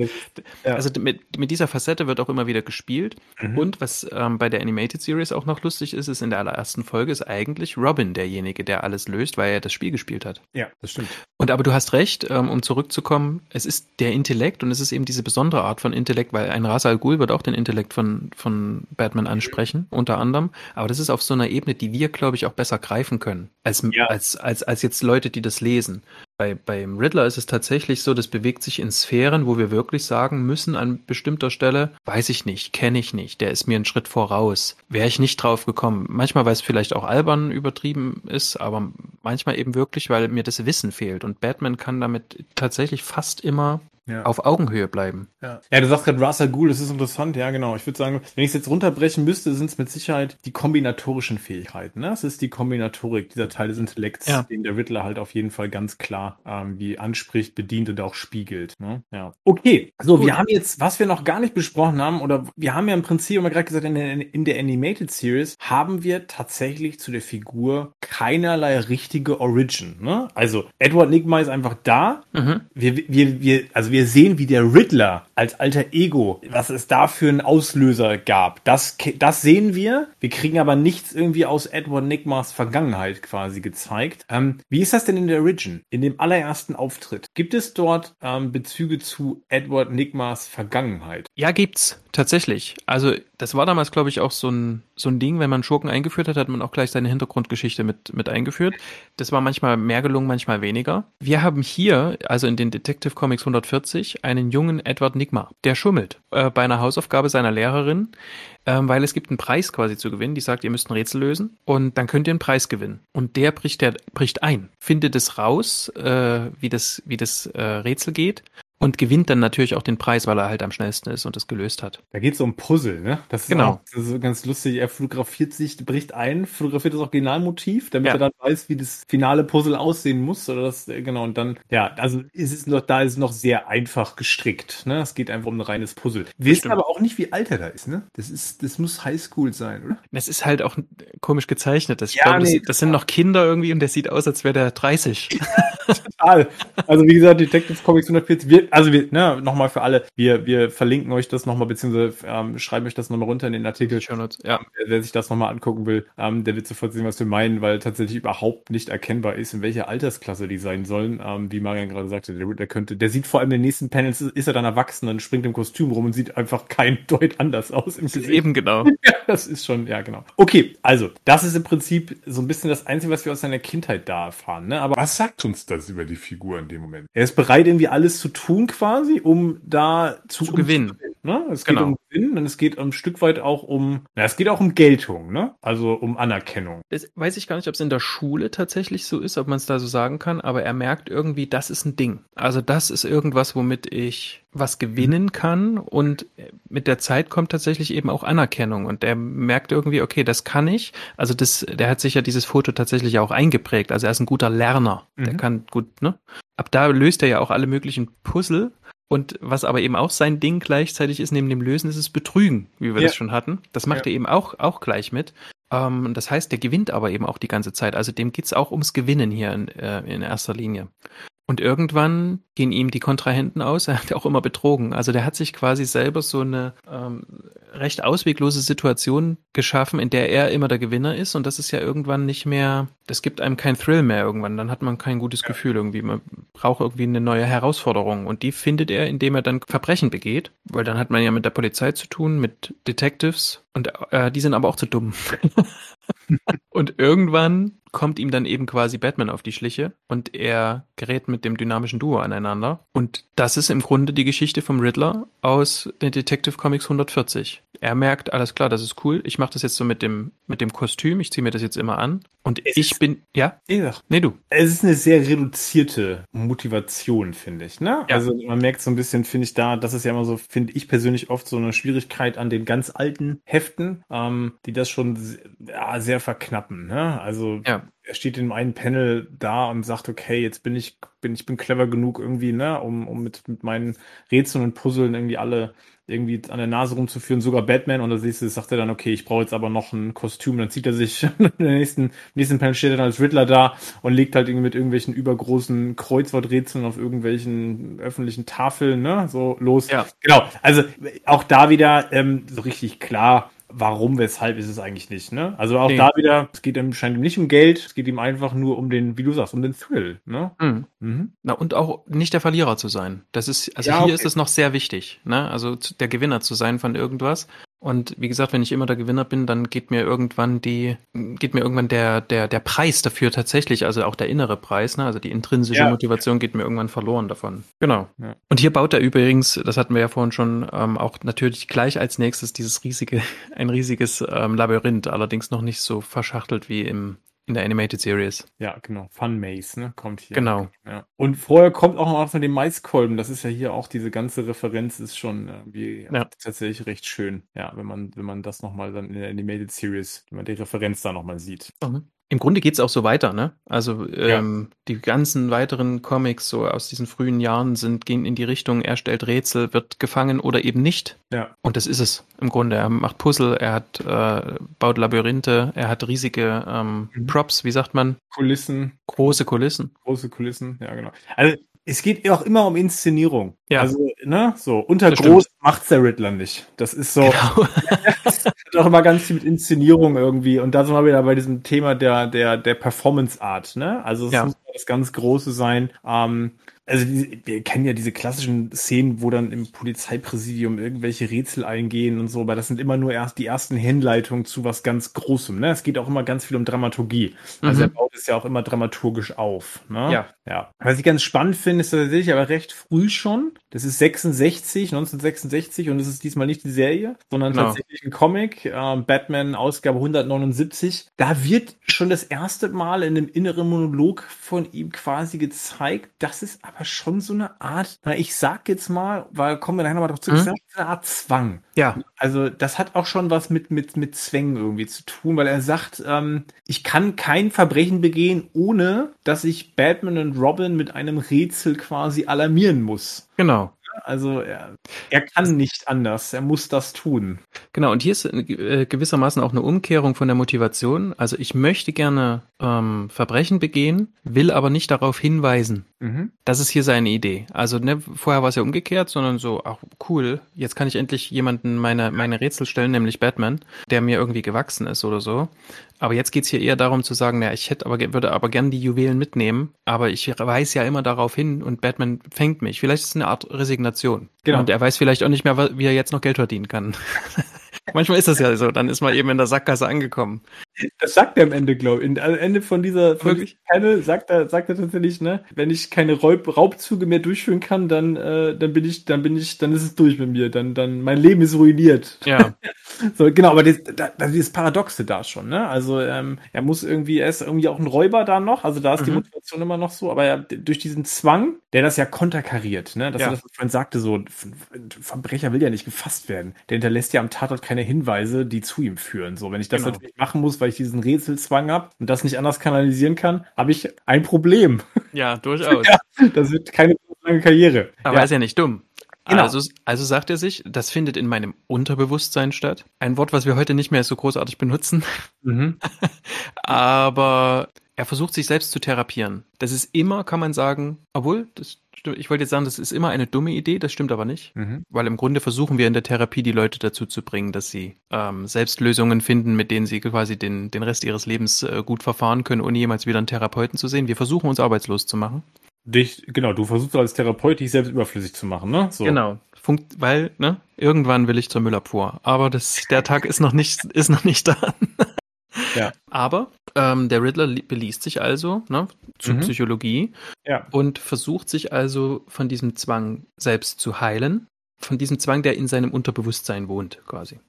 [SPEAKER 2] ja. also mit, mit dieser Facette wird auch immer wieder gespielt mhm. und was ähm, bei der Animated Series auch noch lustig ist, ist in der allerersten Folge ist eigentlich Robin derjenige, der alles löst, weil er das Spiel gespielt hat.
[SPEAKER 1] Ja, das stimmt.
[SPEAKER 2] Und aber du hast recht, ähm, um zurückzukommen, es ist der Intellekt und es ist eben diese besondere Art von Intellekt, weil ein Ras Al Ghul wird auch den Intellekt von, von Batman ansprechen, unter anderem. Aber das ist auf so einer Ebene, die wir, glaube ich, auch besser greifen können, als, ja. als, als, als jetzt Leute, die das lesen. Bei, beim Riddler ist es tatsächlich so, das bewegt sich in Sphären, wo wir wirklich sagen müssen, an bestimmter Stelle, weiß ich nicht, kenne ich nicht, der ist mir einen Schritt voraus. Wäre ich nicht drauf gekommen. Manchmal, weil es vielleicht auch albern übertrieben ist, aber manchmal eben wirklich, weil mir das Wissen fehlt. Und Batman kann damit tatsächlich fast immer ja. auf Augenhöhe bleiben.
[SPEAKER 1] Ja, ja du sagst gerade Russell Ghoul, das ist interessant, ja genau. Ich würde sagen, wenn ich es jetzt runterbrechen müsste, sind es mit Sicherheit die kombinatorischen Fähigkeiten. Ne? Es ist die Kombinatorik, dieser Teil des Intellekts, ja. den der Riddler halt auf jeden Fall ganz klar ähm, wie anspricht, bedient und auch spiegelt. Ne? Ja. Okay, so, Gut. wir haben jetzt, was wir noch gar nicht besprochen haben, oder wir haben ja im Prinzip immer gerade gesagt, in der, in der Animated Series haben wir tatsächlich zu der Figur keinerlei richtige Origin. Ne? Also Edward Nigma ist einfach da. Mhm. Wir, wir, wir, also wir wir sehen, wie der Riddler als alter Ego, was es da für einen Auslöser gab. Das, das sehen wir. Wir kriegen aber nichts irgendwie aus Edward Nigmas Vergangenheit quasi gezeigt. Ähm, wie ist das denn in der Origin? In dem allerersten Auftritt? Gibt es dort ähm, Bezüge zu Edward Nigmas Vergangenheit?
[SPEAKER 2] Ja, gibt's. Tatsächlich. Also das war damals, glaube ich, auch so ein, so ein Ding, wenn man Schurken eingeführt hat, hat man auch gleich seine Hintergrundgeschichte mit, mit eingeführt. Das war manchmal mehr gelungen, manchmal weniger. Wir haben hier, also in den Detective Comics 140, einen jungen Edward Nigma, der schummelt äh, bei einer Hausaufgabe seiner Lehrerin, ähm, weil es gibt einen Preis quasi zu gewinnen, die sagt, ihr müsst ein Rätsel lösen und dann könnt ihr einen Preis gewinnen. Und der bricht, der bricht ein, findet es raus, äh, wie das, wie das äh, Rätsel geht und gewinnt dann natürlich auch den Preis, weil er halt am schnellsten ist und es gelöst hat.
[SPEAKER 1] Da geht es um Puzzle, ne?
[SPEAKER 2] Das ist genau.
[SPEAKER 1] Auch, das ist ganz lustig. Er fotografiert sich, bricht ein, fotografiert das Originalmotiv, damit ja. er dann weiß, wie das finale Puzzle aussehen muss. Oder das, äh, genau, und dann, ja, also ist es noch, da ist es noch sehr einfach gestrickt. Ne? Es geht einfach um ein reines Puzzle. Wir wissen aber auch nicht, wie alt er da ist, ne? Das ist, das muss Highschool sein, oder?
[SPEAKER 2] Das ist halt auch komisch gezeichnet. Das, ja, glaub, nee, das, das sind noch Kinder irgendwie und der sieht aus, als wäre der 30. [LAUGHS]
[SPEAKER 1] Total. Also wie gesagt, Detective Comics 140, wir, also wir, ne, nochmal für alle, wir, wir verlinken euch das nochmal, beziehungsweise ähm, schreiben euch das nochmal runter in den Artikel.
[SPEAKER 2] Shownotes, ja.
[SPEAKER 1] Wer, wer sich das nochmal angucken will, ähm, der wird sofort sehen, was wir meinen, weil tatsächlich überhaupt nicht erkennbar ist, in welcher Altersklasse die sein sollen. Ähm, wie Marian gerade sagte, der, der könnte, der sieht vor allem in den nächsten Panels, ist er dann erwachsen und springt im Kostüm rum und sieht einfach kein [LAUGHS] Deut anders aus im
[SPEAKER 2] Gesicht. Eben genau. [LAUGHS]
[SPEAKER 1] ja, das ist schon, ja genau. Okay, also, das ist im Prinzip so ein bisschen das Einzige, was wir aus seiner Kindheit da erfahren. Ne? Aber was sagt uns das über die Figur in dem Moment? Er ist bereit, irgendwie alles zu tun quasi, um da zu,
[SPEAKER 2] zu gewinnen.
[SPEAKER 1] ne? Es geht genau. um Gewinnen und es geht ein Stück weit auch um, na, es geht auch um Geltung, ne? Also um Anerkennung.
[SPEAKER 2] Das weiß ich gar nicht, ob es in der Schule tatsächlich so ist, ob man es da so sagen kann, aber er merkt irgendwie, das ist ein Ding. Also das ist irgendwas, womit ich was gewinnen kann und mit der Zeit kommt tatsächlich eben auch Anerkennung und er merkt irgendwie, okay, das kann ich. Also das, der hat sich ja dieses Foto tatsächlich auch eingeprägt. Also er ist ein guter Lerner. Mhm. Der kann gut, ne? Ab da löst er ja auch alle möglichen Puzzle und was aber eben auch sein Ding gleichzeitig ist, neben dem Lösen, ist es Betrügen, wie wir ja. das schon hatten. Das macht ja. er eben auch, auch gleich mit. Ähm, das heißt, der gewinnt aber eben auch die ganze Zeit. Also dem geht's auch ums Gewinnen hier in, äh, in erster Linie. Und irgendwann gehen ihm die Kontrahenten aus. Er hat auch immer betrogen. Also der hat sich quasi selber so eine ähm, recht ausweglose Situation geschaffen, in der er immer der Gewinner ist. Und das ist ja irgendwann nicht mehr, das gibt einem kein Thrill mehr irgendwann. Dann hat man kein gutes ja. Gefühl irgendwie. Man braucht irgendwie eine neue Herausforderung. Und die findet er, indem er dann Verbrechen begeht. Weil dann hat man ja mit der Polizei zu tun, mit Detectives. Und äh, die sind aber auch zu dumm. [LAUGHS] und irgendwann kommt ihm dann eben quasi Batman auf die Schliche und er gerät mit dem dynamischen Duo aneinander. Und das ist im Grunde die Geschichte vom Riddler aus den Detective Comics 140. Er merkt, alles klar, das ist cool, ich mache das jetzt so mit dem, mit dem Kostüm, ich ziehe mir das jetzt immer an Und es ich bin, ja?
[SPEAKER 1] Nee, du. Es ist eine sehr reduzierte Motivation, finde ich. Ne? Ja. Also man merkt so ein bisschen, finde ich da, das ist ja immer so, finde ich persönlich oft so eine Schwierigkeit an den ganz alten Heften, ähm, die das schon ja, sehr verknappen. Ne? Also ja er steht in einem Panel da und sagt, okay, jetzt bin ich, bin ich bin clever genug irgendwie, ne, um, um mit, mit meinen Rätseln und Puzzeln irgendwie alle irgendwie an der Nase rumzuführen, sogar Batman. Und da siehst du, sagt er dann, okay, ich brauche jetzt aber noch ein Kostüm. Dann zieht er sich [LAUGHS] in der nächsten, nächsten Panel steht er dann als Riddler da und legt halt irgendwie mit irgendwelchen übergroßen Kreuzworträtseln auf irgendwelchen öffentlichen Tafeln, ne, so los. Ja. Genau. Also auch da wieder ähm, so richtig klar warum, weshalb ist es eigentlich nicht, ne? Also auch nee. da wieder, es geht ihm scheint ihm nicht um Geld, es geht ihm einfach nur um den, wie du sagst, um den Thrill, ne?
[SPEAKER 2] Mhm. Mhm. Na, und auch nicht der Verlierer zu sein. Das ist, also ja, hier okay. ist es noch sehr wichtig, ne? Also der Gewinner zu sein von irgendwas. Und wie gesagt, wenn ich immer der Gewinner bin, dann geht mir irgendwann die, geht mir irgendwann der, der, der Preis dafür tatsächlich, also auch der innere Preis, ne? also die intrinsische ja. Motivation geht mir irgendwann verloren davon. Genau. Ja. Und hier baut er übrigens, das hatten wir ja vorhin schon, ähm, auch natürlich gleich als nächstes dieses riesige, [LAUGHS] ein riesiges ähm, Labyrinth, allerdings noch nicht so verschachtelt wie im in der Animated Series.
[SPEAKER 1] Ja, genau. Fun Maze, ne? Kommt hier.
[SPEAKER 2] Genau.
[SPEAKER 1] Ja. Und vorher kommt auch noch von dem Maiskolben. Das ist ja hier auch diese ganze Referenz ist schon irgendwie ja. tatsächlich recht schön. Ja, wenn man, wenn man das nochmal dann in der Animated Series, wenn man die Referenz da nochmal sieht.
[SPEAKER 2] Mhm. Im Grunde geht's auch so weiter, ne? Also ähm, ja. die ganzen weiteren Comics so aus diesen frühen Jahren sind gehen in die Richtung, er stellt Rätsel, wird gefangen oder eben nicht.
[SPEAKER 1] Ja.
[SPEAKER 2] Und das ist es im Grunde. Er macht Puzzle, er hat äh, baut Labyrinthe, er hat riesige ähm, mhm. Props, wie sagt man?
[SPEAKER 1] Kulissen.
[SPEAKER 2] Große Kulissen.
[SPEAKER 1] Große Kulissen, ja genau. Also es geht auch immer um Inszenierung.
[SPEAKER 2] Ja.
[SPEAKER 1] Also, ne, so, unter das groß stimmt. macht's der Riddler nicht. Das ist so, genau. [LAUGHS] [LAUGHS] auch immer ganz viel mit Inszenierung irgendwie. Und da sind wir wieder bei diesem Thema der, der, der Performance Art, ne? Also, es ja. muss das ganz Große sein. Ähm, also wir kennen ja diese klassischen Szenen, wo dann im Polizeipräsidium irgendwelche Rätsel eingehen und so, aber das sind immer nur erst die ersten Hinleitungen zu was ganz Großem. Ne? Es geht auch immer ganz viel um Dramaturgie. Also mhm. er baut es ja auch immer dramaturgisch auf. Ne?
[SPEAKER 2] Ja.
[SPEAKER 1] ja. Was ich ganz spannend finde, ist tatsächlich aber recht früh schon. Das ist 66, 1966 und es ist diesmal nicht die Serie, sondern no. Genau. tatsächlich ein Comic, äh, Batman Ausgabe 179. Da wird schon das erste Mal in einem inneren Monolog von ihm quasi gezeigt, dass es aber schon so eine Art, na, ich sag jetzt mal, weil kommen wir nachher nochmal drauf zu, mhm. eine Art Zwang.
[SPEAKER 2] Ja.
[SPEAKER 1] Also das hat auch schon was mit, mit, mit Zwängen irgendwie zu tun, weil er sagt, ähm, ich kann kein Verbrechen begehen, ohne dass ich Batman und Robin mit einem Rätsel quasi alarmieren muss.
[SPEAKER 2] Genau.
[SPEAKER 1] Also er, er kann nicht anders, er muss das tun.
[SPEAKER 2] Genau, und hier ist äh, gewissermaßen auch eine Umkehrung von der Motivation. Also ich möchte gerne ähm, Verbrechen begehen, will aber nicht darauf hinweisen. Mhm. Das ist hier seine Idee. Also ne, vorher war es ja umgekehrt, sondern so, ach cool, jetzt kann ich endlich jemanden meine, meine Rätsel stellen, nämlich Batman, der mir irgendwie gewachsen ist oder so. Aber jetzt geht's hier eher darum zu sagen, na, ich hätte aber, würde aber gern die Juwelen mitnehmen, aber ich weise ja immer darauf hin und Batman fängt mich. Vielleicht ist es eine Art Resignation. Genau. Und er weiß vielleicht auch nicht mehr, wie er jetzt noch Geld verdienen kann. [LAUGHS] Manchmal ist das ja so, dann ist man eben in der Sackgasse angekommen.
[SPEAKER 1] Das sagt er am Ende, glaube ich. Am Ende von dieser von Panel sagt er, sagt er tatsächlich, ne, wenn ich keine Raub, Raubzüge mehr durchführen kann, dann, äh, dann bin ich, dann bin ich, dann ist es durch mit mir. Dann, dann, mein Leben ist ruiniert.
[SPEAKER 2] Ja. [LAUGHS]
[SPEAKER 1] so, genau, aber das, das, ist Paradoxe da schon, ne? Also, ähm, er muss irgendwie, er ist irgendwie auch ein Räuber da noch, also da ist mhm. die Motivation immer noch so, aber ja, durch diesen Zwang, der das ja konterkariert, ne? Dass ja. er das vorhin sagte, so, Verbrecher will ja nicht gefasst werden. Der hinterlässt ja am Tatort keine Hinweise, die zu ihm führen. So, wenn ich das genau. natürlich machen muss, weil ich diesen Rätselzwang habe und das nicht anders kanalisieren kann, habe ich ein Problem. [LAUGHS]
[SPEAKER 2] Ja, durchaus. [LAUGHS] ja,
[SPEAKER 1] das wird keine lange Karriere.
[SPEAKER 2] Aber ja. er ist ja nicht dumm. Genau. Also, also sagt er sich, das findet in meinem Unterbewusstsein statt. Ein Wort, was wir heute nicht mehr so großartig benutzen. Mhm. [LAUGHS] Aber er versucht sich selbst zu therapieren. Das ist immer, kann man sagen, obwohl, das ich wollte jetzt sagen, das ist immer eine dumme Idee, das stimmt aber nicht. Mhm. Weil im Grunde versuchen wir in der Therapie die Leute dazu zu bringen, dass sie ähm, selbst Lösungen finden, mit denen sie quasi den, den Rest ihres Lebens äh, gut verfahren können, ohne jemals wieder einen Therapeuten zu sehen. Wir versuchen uns arbeitslos zu machen.
[SPEAKER 1] Dich, genau, du versuchst als Therapeut dich selbst überflüssig zu machen, ne?
[SPEAKER 2] So. Genau. Funkt, weil, ne, irgendwann will ich zur Müllabfuhr. Aber das, der Tag ist noch nicht, ist noch nicht [LAUGHS] da.
[SPEAKER 1] Ja.
[SPEAKER 2] Aber ähm, der Riddler beliest sich also ne, zu mhm. Psychologie
[SPEAKER 1] ja.
[SPEAKER 2] und versucht sich also von diesem Zwang selbst zu heilen. Von diesem Zwang, der in seinem Unterbewusstsein wohnt, quasi.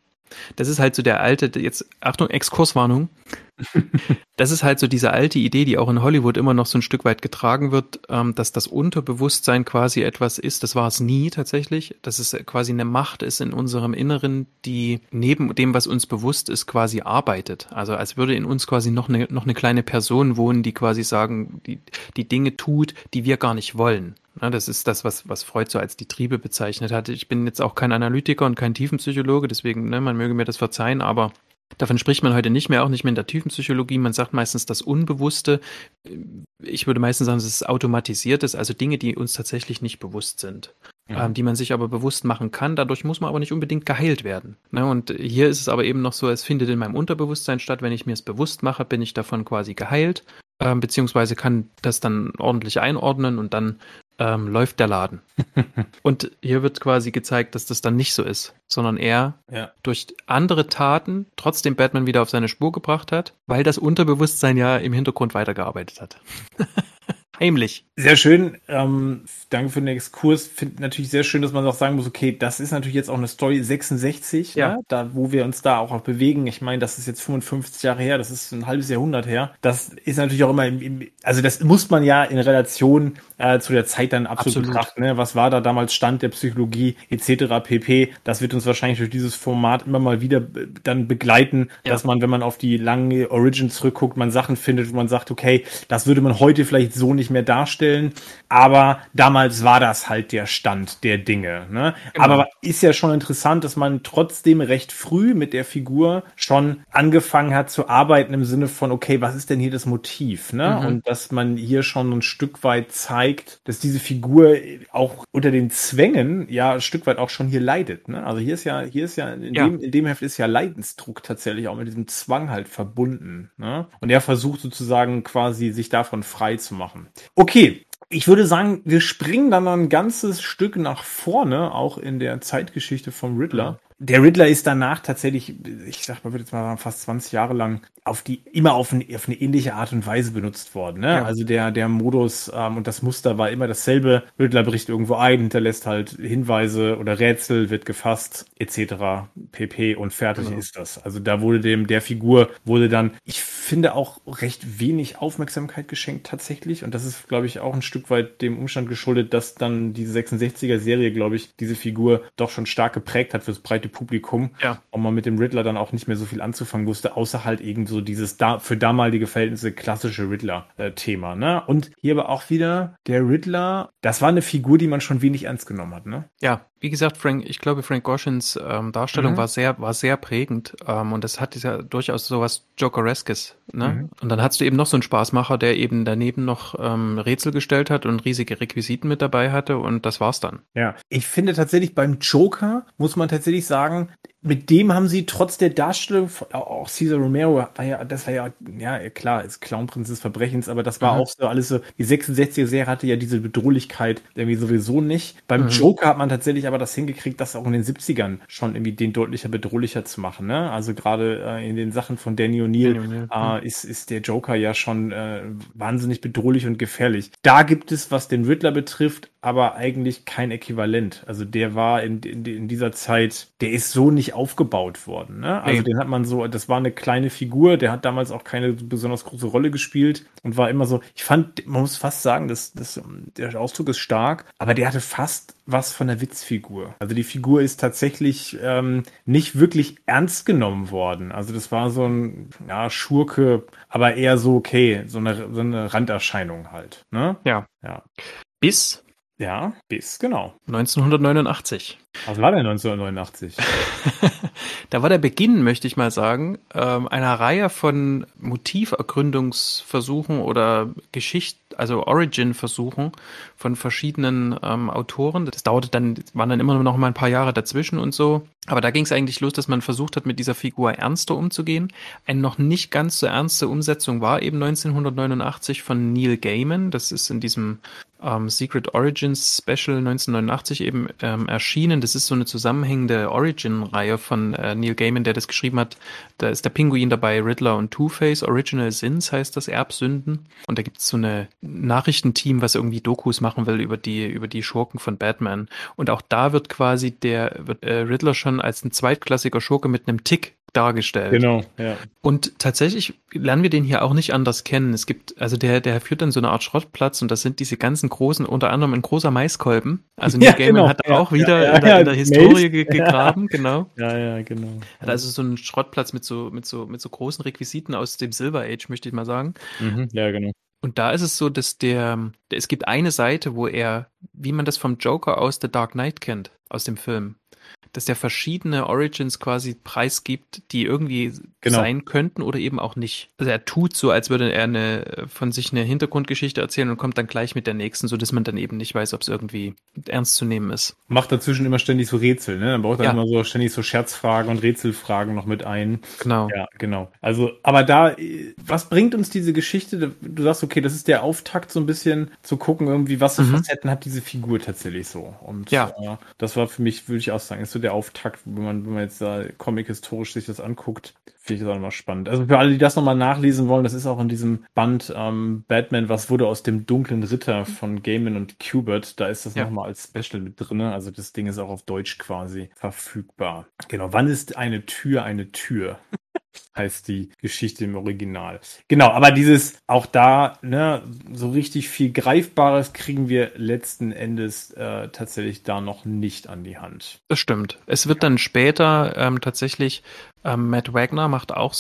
[SPEAKER 2] Das ist halt so der alte, jetzt, Achtung, Exkurswarnung. [LAUGHS] das ist halt so diese alte Idee, die auch in Hollywood immer noch so ein Stück weit getragen wird, ähm, dass das Unterbewusstsein quasi etwas ist, das war es nie tatsächlich, dass es quasi eine Macht ist in unserem Inneren, die neben dem, was uns bewusst ist, quasi arbeitet. Also als würde in uns quasi noch eine, noch eine kleine Person wohnen, die quasi sagen, die, die Dinge tut, die wir gar nicht wollen. Das ist das, was, was Freud so als die Triebe bezeichnet hat. Ich bin jetzt auch kein Analytiker und kein Tiefenpsychologe, deswegen, ne, man möge mir das verzeihen, aber Davon spricht man heute nicht mehr, auch nicht mehr in der Tiefenpsychologie. Man sagt meistens das Unbewusste. Ich würde meistens sagen, es ist, also Dinge, die uns tatsächlich nicht bewusst sind, ja. ähm, die man sich aber bewusst machen kann. Dadurch muss man aber nicht unbedingt geheilt werden. Ne? Und hier ist es aber eben noch so, es findet in meinem Unterbewusstsein statt. Wenn ich mir es bewusst mache, bin ich davon quasi geheilt, äh, beziehungsweise kann das dann ordentlich einordnen und dann ähm, läuft der Laden. [LAUGHS] und hier wird quasi gezeigt, dass das dann nicht so ist, sondern er ja. durch andere Taten trotzdem Batman wieder auf seine Spur gebracht hat, weil das Unterbewusstsein ja im Hintergrund weitergearbeitet hat. [LAUGHS] Heimlich.
[SPEAKER 1] Sehr schön. Ähm, danke für den Exkurs. Finde natürlich sehr schön, dass man auch sagen muss, okay, das ist natürlich jetzt auch eine Story 66, ja. Ne? da wo wir uns da auch, auch bewegen. Ich meine, das ist jetzt 55 Jahre her, das ist ein halbes Jahrhundert her. Das ist natürlich auch immer, im, im, also das muss man ja in Relation äh, zu der Zeit dann absolut, absolut. betrachten. Ne? Was war da damals Stand der Psychologie etc. pp. Das wird uns wahrscheinlich durch dieses Format immer mal wieder äh, dann begleiten, ja. dass man, wenn man auf die lange Origin zurückguckt, man Sachen findet, wo man sagt, okay, das würde man heute vielleicht so nicht mehr darstellen, aber damals war das halt der Stand der Dinge. Ne? Genau. Aber ist ja schon interessant, dass man trotzdem recht früh mit der Figur schon angefangen hat zu arbeiten im Sinne von, okay, was ist denn hier das Motiv? Ne? Mhm. Und dass man hier schon ein Stück weit zeigt, zeigt, dass diese Figur auch unter den Zwängen ja ein Stück weit auch schon hier leidet. Ne? Also hier ist ja, hier ist ja in, ja. Dem, in dem Heft ist ja Leidensdruck tatsächlich auch mit diesem Zwang halt verbunden. Ne? Und er versucht sozusagen quasi sich davon frei zu machen. Okay, ich würde sagen, wir springen dann ein ganzes Stück nach vorne, auch in der Zeitgeschichte vom Riddler. Der Riddler ist danach tatsächlich, ich sag mal, wird jetzt mal sagen, fast 20 Jahre lang auf die, immer auf, ein, auf eine ähnliche Art und Weise benutzt worden. Ne? Ja. Also der, der Modus ähm, und das Muster war immer dasselbe. Riddler bricht irgendwo ein, hinterlässt halt Hinweise oder Rätsel, wird gefasst, etc. pp. und fertig genau. ist das. Also da wurde dem, der Figur wurde dann, ich finde auch recht wenig Aufmerksamkeit geschenkt tatsächlich. Und das ist, glaube ich, auch ein Stück weit dem Umstand geschuldet, dass dann diese 66er Serie, glaube ich, diese Figur doch schon stark geprägt hat fürs breite Publikum. Ja. Und man mit dem Riddler dann auch nicht mehr so viel anzufangen wusste, außer halt eben so dieses da für damalige Verhältnisse klassische Riddler-Thema. Ne? Und hier aber auch wieder der Riddler, das war eine Figur, die man schon wenig ernst genommen hat. Ne?
[SPEAKER 2] Ja, wie gesagt, Frank, ich glaube, Frank Goshins ähm, Darstellung mhm. war sehr, war sehr prägend ähm, und das hat ja durchaus sowas Jokereskes. Ne? Mhm. Und dann hast du eben noch so einen Spaßmacher, der eben daneben noch ähm, Rätsel gestellt hat und riesige Requisiten mit dabei hatte und das war's dann.
[SPEAKER 1] Ja, ich finde tatsächlich beim Joker muss man tatsächlich sagen, mit dem haben sie trotz der Darstellung, auch Cesar Romero war ja, das war ja, ja klar, ist Clownprinz des Verbrechens, aber das war mhm. auch so alles so, die 66er Serie hatte ja diese Bedrohlichkeit irgendwie sowieso nicht. Beim mhm. Joker hat man tatsächlich aber das hingekriegt, das auch in den 70ern schon irgendwie den deutlicher bedrohlicher zu machen, ne? Also gerade äh, in den Sachen von Danny O'Neill äh, ist, ist der Joker ja schon äh, wahnsinnig bedrohlich und gefährlich. Da gibt es, was den Riddler betrifft, aber eigentlich kein Äquivalent. Also der war in, in, in dieser Zeit, der ist so nicht aufgebaut worden. Ne? Also nee. den hat man so, das war eine kleine Figur, der hat damals auch keine besonders große Rolle gespielt und war immer so, ich fand, man muss fast sagen, dass, dass der Ausdruck ist stark, aber der hatte fast was von der Witzfigur. Also die Figur ist tatsächlich ähm, nicht wirklich ernst genommen worden. Also das war so ein ja, Schurke, aber eher so okay, so eine, so eine Randerscheinung halt. Ne?
[SPEAKER 2] Ja. Ja. Bis
[SPEAKER 1] ja, bis, genau.
[SPEAKER 2] 1989.
[SPEAKER 1] Was war denn 1989? [LAUGHS]
[SPEAKER 2] da war der Beginn, möchte ich mal sagen, ähm, einer Reihe von Motivergründungsversuchen oder Geschicht, also Origin-Versuchen von verschiedenen ähm, Autoren. Das dauerte dann, waren dann immer noch mal ein paar Jahre dazwischen und so. Aber da ging es eigentlich los, dass man versucht hat, mit dieser Figur ernster umzugehen. Eine noch nicht ganz so ernste Umsetzung war eben 1989 von Neil Gaiman. Das ist in diesem ähm, Secret Origins Special 1989 eben ähm, erschienen. Das ist so eine zusammenhängende Origin-Reihe von äh, Neil Gaiman, der das geschrieben hat. Da ist der Pinguin dabei, Riddler und Two-Face. Original Sins heißt das, Erbsünden. Und da gibt es so eine Nachrichtenteam, was irgendwie Dokus machen will über die, über die Schurken von Batman. Und auch da wird quasi der wird, äh, Riddler schon als ein zweitklassiger Schurke mit einem Tick dargestellt.
[SPEAKER 1] Genau, ja.
[SPEAKER 2] Und tatsächlich lernen wir den hier auch nicht anders kennen. Es gibt, also der, der führt dann so eine Art Schrottplatz und das sind diese ganzen großen, unter anderem ein großer Maiskolben. Also [LAUGHS] Neil ja, Gaiman genau, hat ja, auch wieder ja, in, der, in, der, Historie ge [LAUGHS] gegraben, genau.
[SPEAKER 1] Ja, ja, genau.
[SPEAKER 2] Hat also so einen Schrottplatz mit so, mit so, mit so großen Requisiten aus dem Silver Age, möchte ich mal sagen.
[SPEAKER 1] Mhm, ja, genau.
[SPEAKER 2] Und da ist es so, dass der, es gibt eine Seite, wo er, wie man das vom Joker aus The Dark Knight kennt, aus dem Film dass der verschiedene Origins quasi preisgibt, die irgendwie genau. sein könnten oder eben auch nicht. Also er tut so, als würde er eine, von sich eine Hintergrundgeschichte erzählen und kommt dann gleich mit der nächsten, so dass man dann eben nicht weiß, ob es irgendwie ernst zu nehmen ist.
[SPEAKER 1] Macht dazwischen immer ständig so Rätsel, ne? Dann braucht er ja. immer so ständig so Scherzfragen und Rätselfragen noch mit ein.
[SPEAKER 2] Genau.
[SPEAKER 1] Ja, genau. Also, aber da, was bringt uns diese Geschichte? Du sagst, okay, das ist der Auftakt, so ein bisschen zu gucken, irgendwie, was für mhm. Facetten hat diese Figur tatsächlich so. Und ja. Äh, das war für mich, würde ich auch sagen, ist so der Auftakt, wenn man, wenn man jetzt da Comic-historisch sich das anguckt, finde ich das auch nochmal spannend. Also für alle, die das nochmal nachlesen wollen, das ist auch in diesem Band ähm, Batman, was wurde aus dem dunklen Ritter von Gaiman und Kubert, da ist das ja. nochmal als Special mit drin. Also das Ding ist auch auf Deutsch quasi verfügbar. Genau, wann ist eine Tür eine Tür? [LAUGHS] heißt die Geschichte im Original. Genau, aber dieses, auch da, ne, so richtig viel Greifbares kriegen wir letzten Endes äh, tatsächlich da noch nicht an die Hand.
[SPEAKER 2] Das stimmt. Es wird dann später ähm, tatsächlich, ähm, Matt Wagner macht auch,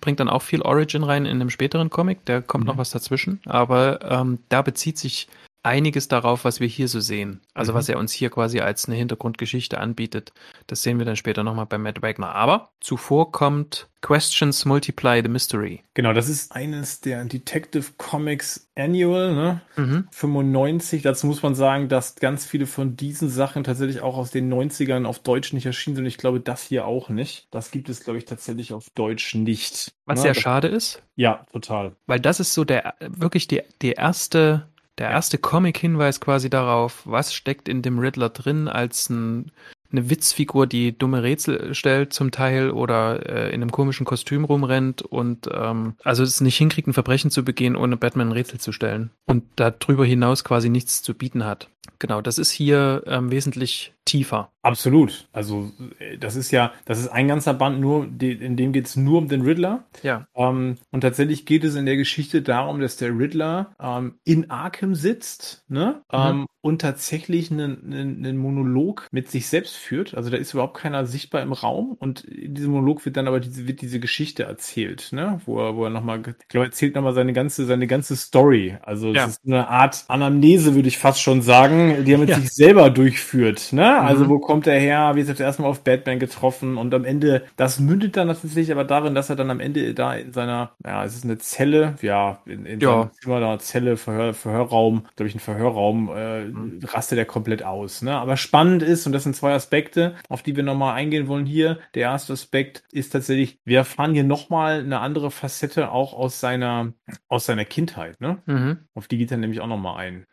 [SPEAKER 2] bringt dann auch viel Origin rein in einem späteren Comic, der kommt mhm. noch was dazwischen, aber ähm, da bezieht sich einiges darauf, was wir hier so sehen. Also mhm. was er uns hier quasi als eine Hintergrundgeschichte anbietet. Das sehen wir dann später nochmal bei Matt Wagner. Aber zuvor kommt Questions Multiply the Mystery.
[SPEAKER 1] Genau, das ist eines der Detective Comics Annual, ne? Mhm. 95. Dazu muss man sagen, dass ganz viele von diesen Sachen tatsächlich auch aus den 90ern auf Deutsch nicht erschienen sind. Ich glaube, das hier auch nicht. Das gibt es, glaube ich, tatsächlich auf Deutsch nicht.
[SPEAKER 2] Was ne? sehr schade ist.
[SPEAKER 1] Ja, total.
[SPEAKER 2] Weil das ist so der, wirklich die, die erste der erste Comic-Hinweis quasi darauf, was steckt in dem Riddler drin als ein, eine Witzfigur, die dumme Rätsel stellt zum Teil oder äh, in einem komischen Kostüm rumrennt und ähm, also es nicht hinkriegt, ein Verbrechen zu begehen, ohne Batman ein Rätsel zu stellen und darüber hinaus quasi nichts zu bieten hat. Genau, das ist hier ähm, wesentlich tiefer.
[SPEAKER 1] Absolut. Also äh, das ist ja, das ist ein ganzer Band nur, in dem geht es nur um den Riddler.
[SPEAKER 2] Ja.
[SPEAKER 1] Ähm, und tatsächlich geht es in der Geschichte darum, dass der Riddler ähm, in Arkham sitzt, ne? Mhm. Ähm, und tatsächlich einen, einen, einen Monolog mit sich selbst führt. Also da ist überhaupt keiner sichtbar im Raum und in diesem Monolog wird dann aber diese, wird diese Geschichte erzählt, ne? Wo er, wo er nochmal, ich glaube, erzählt nochmal seine ganze, seine ganze Story. Also ja. es ist eine Art Anamnese, würde ich fast schon sagen, die er mit ja. sich selber durchführt, ne? Also mhm. wo kommt er her? Wie ist er das erste Mal auf Batman getroffen? Und am Ende, das mündet dann natürlich aber darin, dass er dann am Ende da in seiner, ja, es ist eine Zelle, ja, in, in ja. seinem Zimmer, da Zelle, Verhör, Verhörraum, glaube ich, ein Verhörraum, äh, mhm. rastet er komplett aus, ne? Aber spannend ist, und das sind zwei Aspekte, auf die wir nochmal eingehen wollen hier. Der erste Aspekt ist tatsächlich, wir erfahren hier nochmal eine andere Facette auch aus seiner, aus seiner Kindheit, ne? Mhm. Auf die geht er nämlich auch nochmal ein.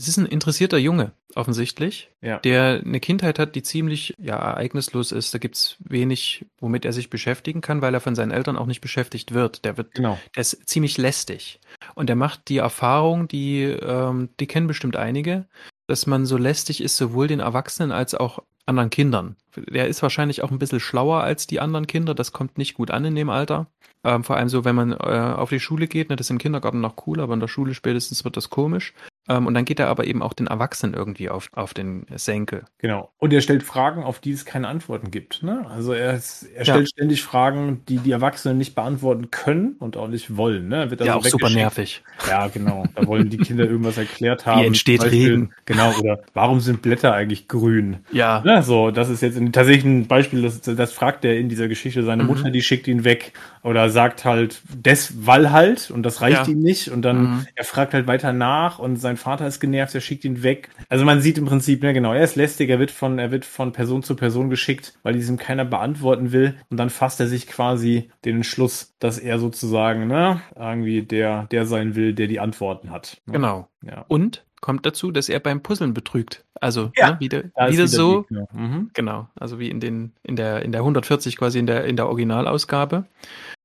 [SPEAKER 2] Es ist ein interessierter Junge, offensichtlich,
[SPEAKER 1] ja.
[SPEAKER 2] der eine Kindheit hat, die ziemlich ja, ereignislos ist. Da gibt's wenig, womit er sich beschäftigen kann, weil er von seinen Eltern auch nicht beschäftigt wird. Der wird,
[SPEAKER 1] genau.
[SPEAKER 2] der ist ziemlich lästig. Und er macht die Erfahrung, die, ähm, die kennen bestimmt einige, dass man so lästig ist, sowohl den Erwachsenen als auch anderen Kindern. Der ist wahrscheinlich auch ein bisschen schlauer als die anderen Kinder. Das kommt nicht gut an in dem Alter. Ähm, vor allem so, wenn man äh, auf die Schule geht, ne, das ist im Kindergarten noch cool, aber in der Schule spätestens wird das komisch. Ähm, und dann geht er aber eben auch den Erwachsenen irgendwie auf, auf den Senkel.
[SPEAKER 1] Genau. Und er stellt Fragen, auf die es keine Antworten gibt. Ne? Also er, er stellt ja. ständig Fragen, die die Erwachsenen nicht beantworten können und auch nicht wollen. Ne?
[SPEAKER 2] Wird also ja, auch super nervig.
[SPEAKER 1] Ja, genau. Da wollen die Kinder irgendwas erklärt [LAUGHS] haben.
[SPEAKER 2] Wie entsteht Beispiel, Regen?
[SPEAKER 1] Genau. Oder warum sind Blätter eigentlich grün?
[SPEAKER 2] Ja.
[SPEAKER 1] Ne? So, das ist jetzt tatsächlich ein Beispiel, das, das fragt er in dieser Geschichte. Seine mhm. Mutter, die schickt ihn weg oder sagt halt, des, weil halt und das reicht ja. ihm nicht. Und dann, mhm. er fragt halt weiter nach und sein Vater ist genervt, er schickt ihn weg. Also man sieht im Prinzip, ne, genau, er ist lästig, er wird von, er wird von Person zu Person geschickt, weil diesem keiner beantworten will. Und dann fasst er sich quasi den Entschluss, dass er sozusagen, ne, irgendwie der, der sein will, der die Antworten hat.
[SPEAKER 2] Ne? Genau. Ja. Und kommt dazu, dass er beim Puzzeln betrügt. Also ja, ne, wieder, wieder, wieder, so, mhm. genau, also wie in den in der in der 140 quasi in der in der Originalausgabe.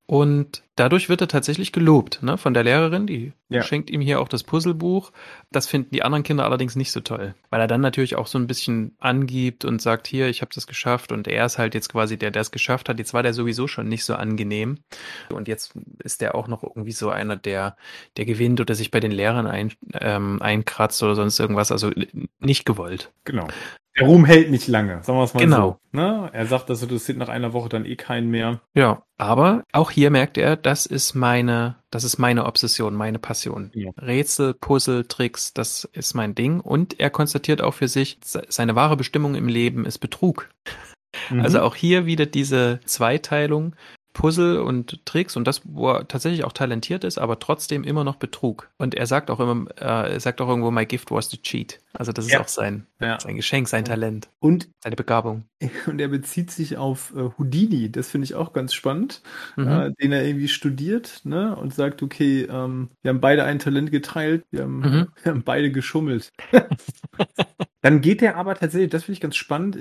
[SPEAKER 2] Und dadurch wird er tatsächlich gelobt ne, von der Lehrerin, die ja. schenkt ihm hier auch das Puzzlebuch. Das finden die anderen Kinder allerdings nicht so toll, weil er dann natürlich auch so ein bisschen angibt und sagt, hier, ich habe das geschafft und er ist halt jetzt quasi der, der es geschafft hat. Jetzt war der sowieso schon nicht so angenehm und jetzt ist der auch noch irgendwie so einer, der, der gewinnt oder sich bei den Lehrern ein, ähm, einkratzt oder sonst irgendwas, also nicht gewollt.
[SPEAKER 1] Genau. Der Ruhm hält nicht lange, sagen wir es mal genau. so. Ne? Er sagt, das interessiert nach einer Woche dann eh keinen mehr.
[SPEAKER 2] Ja, aber auch hier merkt er, das ist meine, das ist meine Obsession, meine Passion. Ja. Rätsel, Puzzle, Tricks, das ist mein Ding. Und er konstatiert auch für sich, seine wahre Bestimmung im Leben ist Betrug. Mhm. Also auch hier wieder diese Zweiteilung. Puzzle und Tricks und das, wo er tatsächlich auch talentiert ist, aber trotzdem immer noch Betrug. Und er sagt auch immer, äh, er sagt auch irgendwo, my gift was to cheat. Also das ist ja. auch sein, ja. sein Geschenk, sein Talent.
[SPEAKER 1] Und
[SPEAKER 2] seine Begabung. [LAUGHS]
[SPEAKER 1] Und er bezieht sich auf äh, Houdini, das finde ich auch ganz spannend, mhm. äh, den er irgendwie studiert, ne? Und sagt, okay, ähm, wir haben beide ein Talent geteilt, wir haben, mhm. [LAUGHS] wir haben beide geschummelt. [LAUGHS] Dann geht er aber tatsächlich, das finde ich ganz spannend,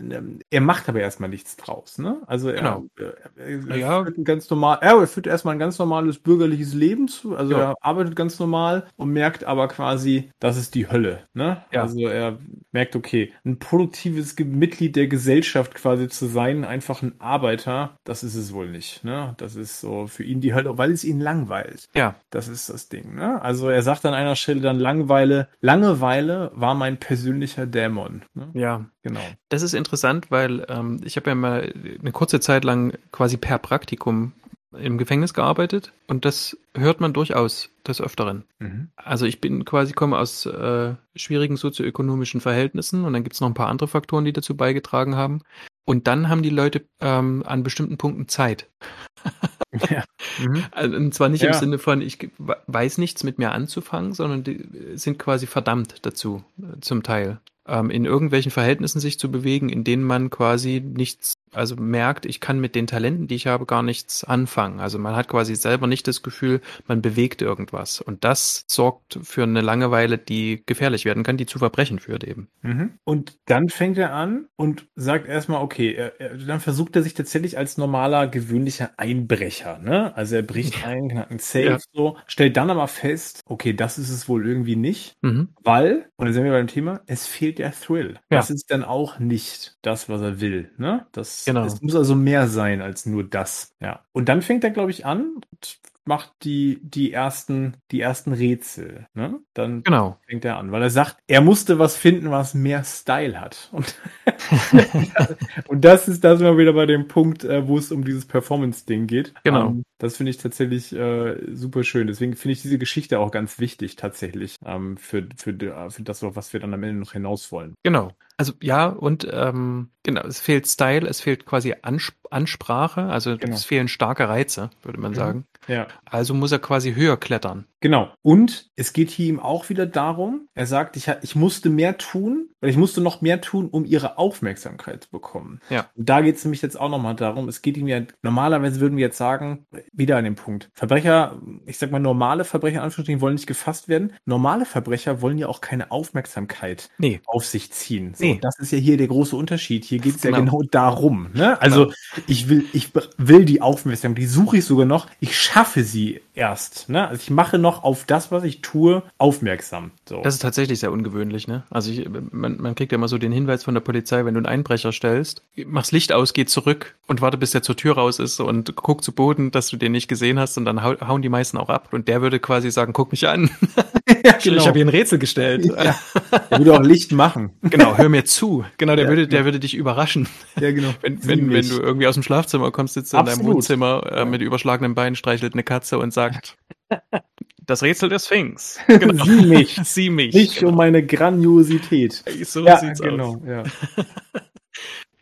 [SPEAKER 1] er macht aber erstmal nichts draus, ne? Also er, genau. er, er, ja. führt ein ganz normal, er führt erstmal ein ganz normales bürgerliches Leben zu, also ja. er arbeitet ganz normal und merkt aber quasi, das ist die Hölle, ne? Ja. Also er merkt, okay, ein produktives Mitglied der Gesellschaft quasi zu sein, einfach ein Arbeiter, das ist es wohl nicht, ne? Das ist so für ihn die Hölle, weil es ihn langweilt.
[SPEAKER 2] Ja.
[SPEAKER 1] Das ist das Ding, ne? Also er sagt an einer Stelle dann Langweile, Langeweile war mein persönlicher Dämon. Dämon.
[SPEAKER 2] Ne? Ja, genau. Das ist interessant, weil ähm, ich habe ja mal eine kurze Zeit lang quasi per Praktikum im Gefängnis gearbeitet und das hört man durchaus des Öfteren. Mhm. Also ich bin quasi komme aus äh, schwierigen sozioökonomischen Verhältnissen und dann gibt es noch ein paar andere Faktoren, die dazu beigetragen haben. Und dann haben die Leute ähm, an bestimmten Punkten Zeit. [LAUGHS] ja. Mhm. Also, und zwar nicht ja. im Sinne von, ich weiß nichts mit mir anzufangen, sondern die sind quasi verdammt dazu, äh, zum Teil ähm, in irgendwelchen Verhältnissen sich zu bewegen, in denen man quasi nichts also merkt, ich kann mit den Talenten, die ich habe, gar nichts anfangen. Also man hat quasi selber nicht das Gefühl, man bewegt irgendwas. Und das sorgt für eine Langeweile, die gefährlich werden kann, die zu Verbrechen führt eben.
[SPEAKER 1] Mhm. Und dann fängt er an und sagt erstmal, okay, er, er, dann versucht er sich tatsächlich als normaler, gewöhnlicher Einbrecher. Ne? Also er bricht ein, knackt ein Safe, ja. so, stellt dann aber fest, okay, das ist es wohl irgendwie nicht, mhm. weil, und dann sind wir beim Thema, es fehlt der Thrill. Ja. Das ist dann auch nicht das, was er will. Ne? Das Genau. Es muss also mehr sein als nur das. Ja. Und dann fängt er, glaube ich, an und macht die, die ersten, die ersten Rätsel, ne? Dann
[SPEAKER 2] genau.
[SPEAKER 1] fängt er an, weil er sagt, er musste was finden, was mehr Style hat. Und, [LAUGHS] und das ist, das immer wieder bei dem Punkt, äh, wo es um dieses Performance-Ding geht.
[SPEAKER 2] Genau. Um, ähm,
[SPEAKER 1] das finde ich tatsächlich äh, super schön. Deswegen finde ich diese Geschichte auch ganz wichtig, tatsächlich, ähm, für, für, für das, was wir dann am Ende noch hinaus wollen.
[SPEAKER 2] Genau. Also ja, und ähm, genau, es fehlt Style, es fehlt quasi Ansp Ansprache, also genau. es fehlen starke Reize, würde man mhm. sagen.
[SPEAKER 1] Ja.
[SPEAKER 2] Also muss er quasi höher klettern.
[SPEAKER 1] Genau. Und es geht hier ihm auch wieder darum, er sagt, ich, ich musste mehr tun, weil ich musste noch mehr tun, um ihre Aufmerksamkeit zu bekommen.
[SPEAKER 2] Ja.
[SPEAKER 1] Und da geht es nämlich jetzt auch nochmal darum, es geht ihm ja, normalerweise würden wir jetzt sagen, wieder an dem Punkt, Verbrecher, ich sag mal normale Verbrecher, Anführungsstrichen, wollen nicht gefasst werden. Normale Verbrecher wollen ja auch keine Aufmerksamkeit
[SPEAKER 2] nee.
[SPEAKER 1] auf sich ziehen. So, nee. Das ist ja hier der große Unterschied. Hier geht es genau. ja genau darum. Ne? Also genau. ich will, ich will die Aufmerksamkeit, die suche ich sogar noch, ich schaffe sie erst. Ne? Also ich mache noch auf das, was ich tue, aufmerksam. So.
[SPEAKER 2] Das ist tatsächlich sehr ungewöhnlich. Ne? Also ich, man, man kriegt ja immer so den Hinweis von der Polizei, wenn du einen Einbrecher stellst, machst Licht aus, geh zurück und warte, bis der zur Tür raus ist und guck zu Boden, dass du den nicht gesehen hast und dann hauen die meisten auch ab. Und der würde quasi sagen, guck mich an. [LAUGHS] ja, genau. Ich habe hier ein Rätsel gestellt. Ja. [LAUGHS]
[SPEAKER 1] Der würde auch Licht machen.
[SPEAKER 2] Genau, hör mir zu. Genau, der ja, würde, der genau. würde dich überraschen.
[SPEAKER 1] Ja, genau. [LAUGHS]
[SPEAKER 2] Wenn, wenn, wenn du irgendwie aus dem Schlafzimmer kommst, sitzt du in deinem Wohnzimmer äh, mit überschlagenen Beinen, streichelt eine Katze und sagt, das Rätsel der Sphinx. [LAUGHS]
[SPEAKER 1] Genau. Sieh mich. [LAUGHS]
[SPEAKER 2] Sieh mich.
[SPEAKER 1] Nicht genau. um meine Grandiosität.
[SPEAKER 2] So ja, sieht's
[SPEAKER 1] genau, aus. Ja. [LAUGHS]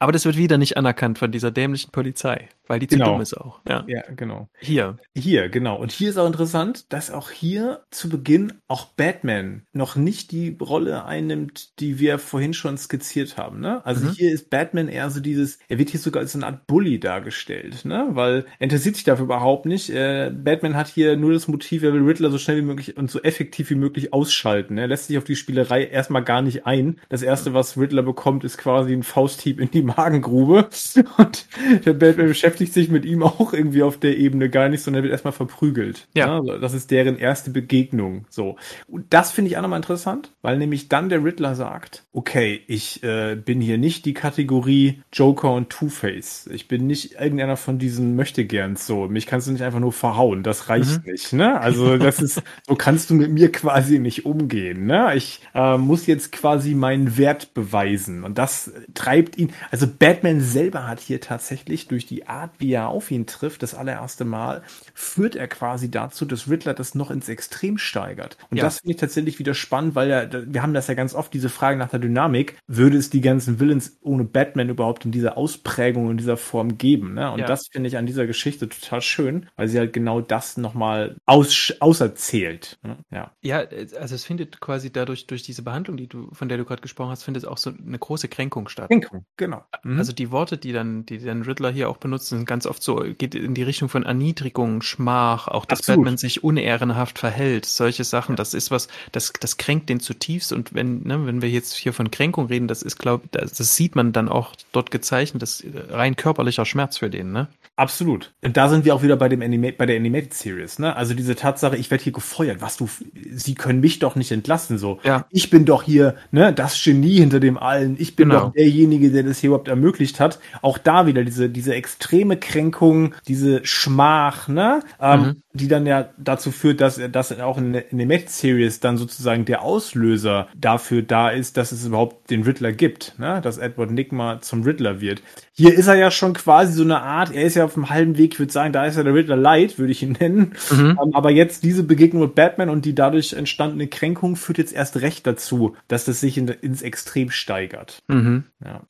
[SPEAKER 2] Aber das wird wieder nicht anerkannt von dieser dämlichen Polizei, weil die
[SPEAKER 1] Genau.
[SPEAKER 2] zu dumm ist auch. Ja.
[SPEAKER 1] Ja, genau.
[SPEAKER 2] Hier.
[SPEAKER 1] Hier, genau. Und hier ist auch interessant, dass auch hier zu Beginn auch Batman noch nicht die Rolle einnimmt, die wir vorhin schon skizziert haben. Ne? Also
[SPEAKER 2] Mhm.
[SPEAKER 1] hier ist Batman eher so dieses, er wird hier sogar als so eine Art Bully dargestellt, ne? weil er interessiert sich dafür überhaupt nicht. Äh, Batman hat hier nur das Motiv, er will Riddler so schnell wie möglich und so effektiv wie möglich ausschalten. Er lässt sich auf die Spielerei erstmal gar nicht ein. Das erste, was Riddler bekommt, ist quasi ein Fausthieb in die Magengrube. [LAUGHS] Und der Batman beschäftigt sich mit ihm auch irgendwie auf der Ebene gar nicht, sondern er wird erstmal verprügelt.
[SPEAKER 2] Ja.
[SPEAKER 1] Also das ist deren erste Begegnung. So. Und das finde ich auch nochmal interessant, weil nämlich dann der Riddler sagt, okay, ich äh, bin hier nicht die Kategorie Joker und Two-Face. Ich bin nicht irgendeiner von diesen Möchtegerns so. Mich kannst du nicht einfach nur verhauen. Das reicht nicht, ne? Also das ist, [LAUGHS] so kannst du mit mir quasi nicht umgehen, ne? Ich äh, muss jetzt quasi meinen Wert beweisen. Und das treibt ihn, also Batman selber hat hier tatsächlich durch die Art, wie er auf ihn trifft, das allererste Mal, führt er quasi dazu, dass Riddler das noch ins Extrem steigert. Und
[SPEAKER 2] Ja.
[SPEAKER 1] das finde ich tatsächlich wieder spannend, weil ja, wir haben das ja ganz oft, diese Frage nach der Dynamik, würde es die ganzen Villains ohne Batman überhaupt in dieser Ausprägung, in dieser Form geben, ne? Und
[SPEAKER 2] Ja.
[SPEAKER 1] das finde ich an dieser Geschichte total schön, weil sie halt genau das nochmal aus, auserzählt. ne? Ja.
[SPEAKER 2] Ja, also es findet quasi dadurch, durch diese Behandlung, die du, von der du gerade gesprochen hast, findet auch so eine große Kränkung statt.
[SPEAKER 1] Kränkung, genau. Mhm.
[SPEAKER 2] Also die Worte, die dann, die dann Riddler hier auch benutzt, sind ganz oft so, geht in die Richtung von Erniedrigung, Schmach, auch dass
[SPEAKER 1] Absolut.
[SPEAKER 2] Batman sich unehrenhaft verhält, solche Sachen, das ist was, das, das kränkt den zutiefst und wenn, ne, wenn wir jetzt hier von Kränkung reden, das ist, glaube das, das sieht man dann auch dort gezeichnet, das ist rein körperlicher Schmerz für den, ne?
[SPEAKER 1] Absolut. Und da sind wir auch wieder bei dem Anima bei der Animated Series, ne? Also diese Tatsache, ich werde hier gefeuert, was du, sie können mich doch nicht entlassen, so.
[SPEAKER 2] Ja.
[SPEAKER 1] Ich bin doch hier, ne, das Genie hinter dem allen. Ich bin
[SPEAKER 2] Genau.
[SPEAKER 1] doch derjenige, der das hier überhaupt ermöglicht hat. Auch da wieder diese, diese extreme Kränkung, diese Schmach, ne? Ähm,
[SPEAKER 2] Mhm.
[SPEAKER 1] Die dann ja dazu führt, dass das auch in, der- in der Animated Series dann sozusagen der Auslöser dafür da ist, dass es überhaupt den Riddler gibt, ne? Dass Edward Nigma zum Riddler wird. Hier ist er ja schon quasi so eine Art, er ist ja auf dem halben Weg, ich würde sagen, da ist er der Riddler Light, würde ich ihn nennen.
[SPEAKER 2] Mhm.
[SPEAKER 1] Ähm, aber jetzt diese Begegnung mit Batman und die dadurch entstandene Kränkung führt jetzt erst recht dazu, dass das sich in, ins Extrem steigert.
[SPEAKER 2] Mhm.
[SPEAKER 1] Ja.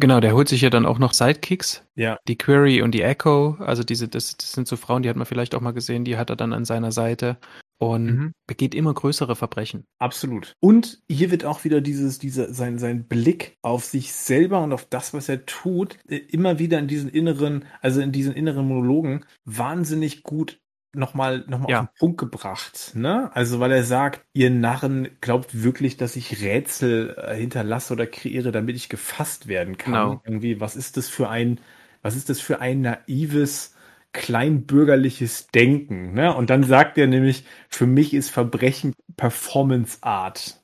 [SPEAKER 2] Genau, der holt sich ja dann auch noch Sidekicks.
[SPEAKER 1] Ja.
[SPEAKER 2] Die Query und die Echo, also diese, das, das sind so Frauen, die hat man vielleicht auch mal gesehen, die hat er dann an seiner Seite und
[SPEAKER 1] Mhm.
[SPEAKER 2] begeht immer größere Verbrechen.
[SPEAKER 1] Absolut. Und hier wird auch wieder dieses, dieser, sein, sein Blick auf sich selber und auf das, was er tut, äh, immer wieder in diesen inneren, also in diesen inneren Monologen wahnsinnig gut nochmal noch mal
[SPEAKER 2] Ja.
[SPEAKER 1] auf den Punkt gebracht. Ne? Also weil er sagt, ihr Narren glaubt wirklich, dass ich Rätsel äh, hinterlasse oder kreiere, damit ich gefasst werden kann.
[SPEAKER 2] Genau.
[SPEAKER 1] Irgendwie, was ist das für ein, was ist das für ein naives, kleinbürgerliches Denken? Ne? Und dann sagt er nämlich, für mich ist Verbrechen Performance Art.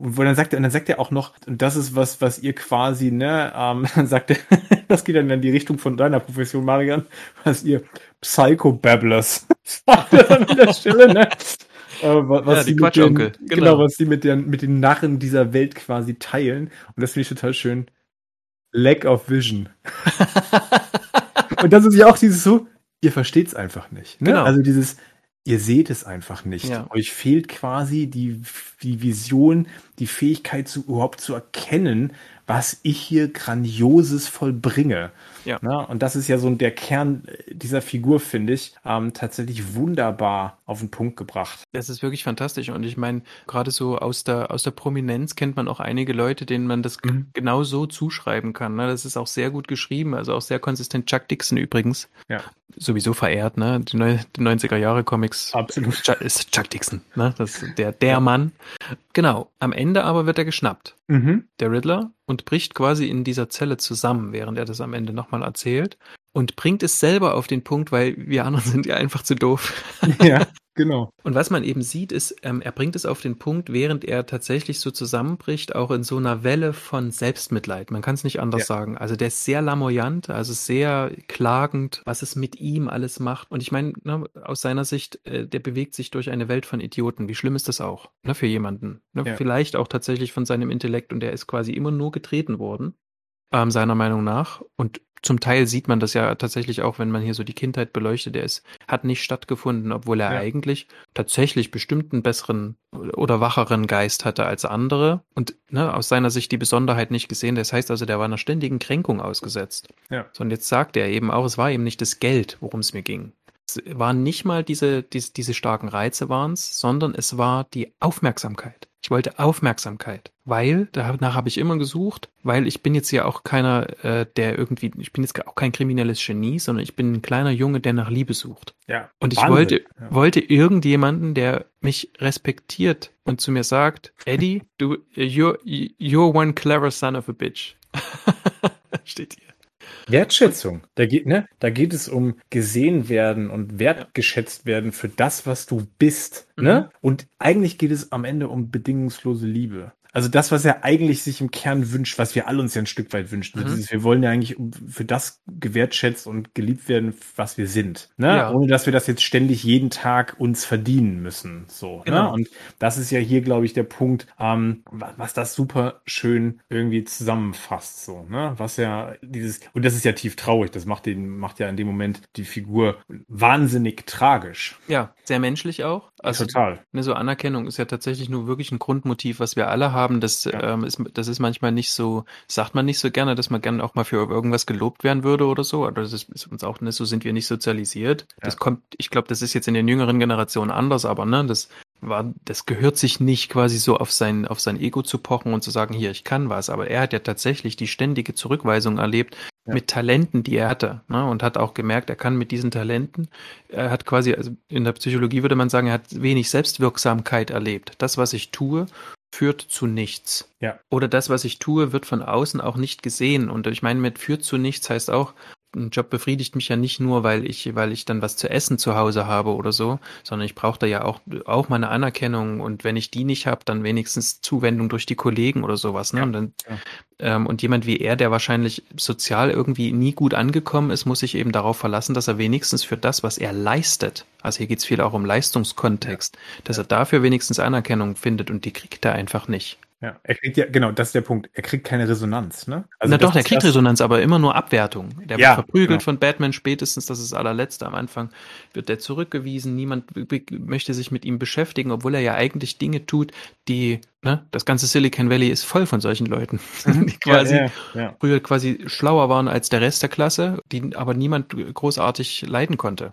[SPEAKER 1] Und wo dann sagt er, und dann sagt er auch noch, und das ist was, was ihr quasi, ne, ähm, [LAUGHS] dann sagt er, [LAUGHS] das geht dann in die Richtung von deiner Profession, Marian, was ihr Psycho-Babblers [LAUGHS] sagt er dann an der Stelle, ne? Äh, wa- was
[SPEAKER 2] Ja, die
[SPEAKER 1] mit den,
[SPEAKER 2] genau.
[SPEAKER 1] genau. was sie mit den, mit den Narren dieser Welt quasi teilen. Und das finde ich total schön. Lack of Vision. Und das ist ja auch dieses so, ihr versteht's einfach nicht. Ne?
[SPEAKER 2] Genau.
[SPEAKER 1] Also dieses, ihr seht es einfach nicht.
[SPEAKER 2] Ja.
[SPEAKER 1] Euch fehlt quasi die, die Vision, die Fähigkeit zu überhaupt zu erkennen, was ich hier Grandioses vollbringe.
[SPEAKER 2] Ja.
[SPEAKER 1] Na, und das ist ja so der Kern dieser Figur, finde ich, ähm, tatsächlich wunderbar auf den Punkt gebracht.
[SPEAKER 2] Das ist wirklich fantastisch. Und ich meine, gerade so aus der, aus der Prominenz kennt man auch einige Leute, denen man das
[SPEAKER 1] Mhm.
[SPEAKER 2] genau so zuschreiben kann. Ne? Das ist auch sehr gut geschrieben, also auch sehr konsistent. Chuck Dixon übrigens.
[SPEAKER 1] Ja.
[SPEAKER 2] Sowieso verehrt, ne? Die, neu- die 90er Jahre Comics.
[SPEAKER 1] Absolut.
[SPEAKER 2] Chuck, ist Chuck Dixon, ne? Das der, der Mann. Genau. Am Ende aber wird er geschnappt.
[SPEAKER 1] Mhm.
[SPEAKER 2] der Riddler und bricht quasi in dieser Zelle zusammen, während er das am Ende nochmal erzählt und bringt es selber auf den Punkt, weil wir anderen sind ja einfach zu doof. [LAUGHS]
[SPEAKER 1] Ja, genau.
[SPEAKER 2] Und was man eben sieht, ist, ähm, er bringt es auf den Punkt, während er tatsächlich so zusammenbricht, auch in so einer Welle von Selbstmitleid. Man kann es nicht anders
[SPEAKER 1] Ja.
[SPEAKER 2] sagen. Also der ist sehr lamoyant, also sehr klagend, was es mit ihm alles macht. Und ich meine, ne, aus seiner Sicht, äh, der bewegt sich durch eine Welt von Idioten. Wie schlimm ist das auch ne, für jemanden? Ne?
[SPEAKER 1] Ja.
[SPEAKER 2] Vielleicht auch tatsächlich von seinem Intellekt und der ist quasi immer nur getreten worden. Ähm, seiner Meinung nach. Und zum Teil sieht man das ja tatsächlich auch, wenn man hier so die Kindheit beleuchtet. Der ist, hat nicht stattgefunden, obwohl er ja. eigentlich tatsächlich bestimmt einen besseren oder wacheren Geist hatte als andere und ne, aus seiner Sicht die Besonderheit nicht gesehen. Das heißt also, der war einer ständigen Kränkung ausgesetzt. Ja. So, und jetzt sagt er eben auch, es war eben nicht das Geld, worum es mir ging. Waren nicht mal diese, diese, diese starken Reize waren es, sondern es war die Aufmerksamkeit. Ich wollte Aufmerksamkeit, weil, danach habe ich immer gesucht, weil ich bin jetzt ja auch keiner, äh, der irgendwie, ich bin jetzt auch kein kriminelles Genie, sondern ich bin ein kleiner Junge, der nach Liebe sucht.
[SPEAKER 1] Ja.
[SPEAKER 2] Und ich Wahnsinn. wollte, ja. wollte irgendjemanden, der mich respektiert und zu mir sagt, Eddie, du, you're, you're one clever son of a bitch. [LAUGHS]
[SPEAKER 1] Steht hier. Wertschätzung. Da geht, ne, da geht es um gesehen werden und wertgeschätzt werden für das, was du bist. Ne? Mhm. Und eigentlich geht es am Ende um bedingungslose Liebe. Also das, was er eigentlich sich im Kern wünscht, was wir alle uns ja ein Stück weit wünschen. Mhm. Dieses, wir wollen ja eigentlich für das gewertschätzt und geliebt werden, was wir sind. Ne? Ja. Ohne dass wir das jetzt ständig jeden Tag uns verdienen müssen. So. Ne? Genau. Ne? Und das ist ja hier, glaube ich, der Punkt, ähm, was das super schön irgendwie zusammenfasst. So, ne? Was ja dieses, und das ist ja tief traurig, das macht den, macht ja in dem Moment die Figur wahnsinnig tragisch.
[SPEAKER 2] Ja, sehr menschlich auch.
[SPEAKER 1] Also, Total.
[SPEAKER 2] Ne, so Anerkennung ist ja tatsächlich nur wirklich ein Grundmotiv, was wir alle haben. Das, ja. ähm, ist, das ist manchmal nicht so, sagt man nicht so gerne, dass man gerne auch mal für irgendwas gelobt werden würde oder so. Oder das ist uns auch nicht, so sind wir nicht sozialisiert. Ja. Das kommt, ich glaube, das ist jetzt in den jüngeren Generationen anders, aber ne, das war, das gehört sich nicht quasi so auf sein, auf sein Ego zu pochen und zu sagen, hier, ich kann was. Aber er hat ja tatsächlich die ständige Zurückweisung erlebt, ja. mit Talenten, die er hatte. Ne? Und hat auch gemerkt, er kann mit diesen Talenten, er hat quasi, also in der Psychologie würde man sagen, er hat wenig Selbstwirksamkeit erlebt. Das, was ich tue, führt zu nichts.
[SPEAKER 1] Ja.
[SPEAKER 2] Oder das, was ich tue, wird von außen auch nicht gesehen. Und ich meine, mit führt zu nichts heißt auch, ein Job befriedigt mich ja nicht nur, weil ich, weil ich dann was zu essen zu Hause habe oder so, sondern ich brauche da ja auch, auch meine Anerkennung und wenn ich die nicht habe, dann wenigstens Zuwendung durch die Kollegen oder sowas. Ne? Ja, und, dann, ja. ähm, und jemand wie er, der wahrscheinlich sozial irgendwie nie gut angekommen ist, muss sich eben darauf verlassen, dass er wenigstens für das, was er leistet, also hier geht's viel auch um Leistungskontext, ja. dass er dafür wenigstens Anerkennung findet und die kriegt er einfach nicht.
[SPEAKER 1] Ja, er kriegt ja, genau, das ist der Punkt. Er kriegt keine Resonanz, ne?
[SPEAKER 2] Also Na doch, der kriegt Resonanz, aber immer nur Abwertung. Der ja, wird verprügelt genau. von Batman spätestens, das ist das allerletzte am Anfang, wird der zurückgewiesen, niemand möchte sich mit ihm beschäftigen, obwohl er ja eigentlich Dinge tut, die, ne, das ganze Silicon Valley ist voll von solchen Leuten, [LAUGHS] mhm. die quasi ja, ja, früher quasi schlauer waren als der Rest der Klasse, die aber niemand großartig leiden konnte.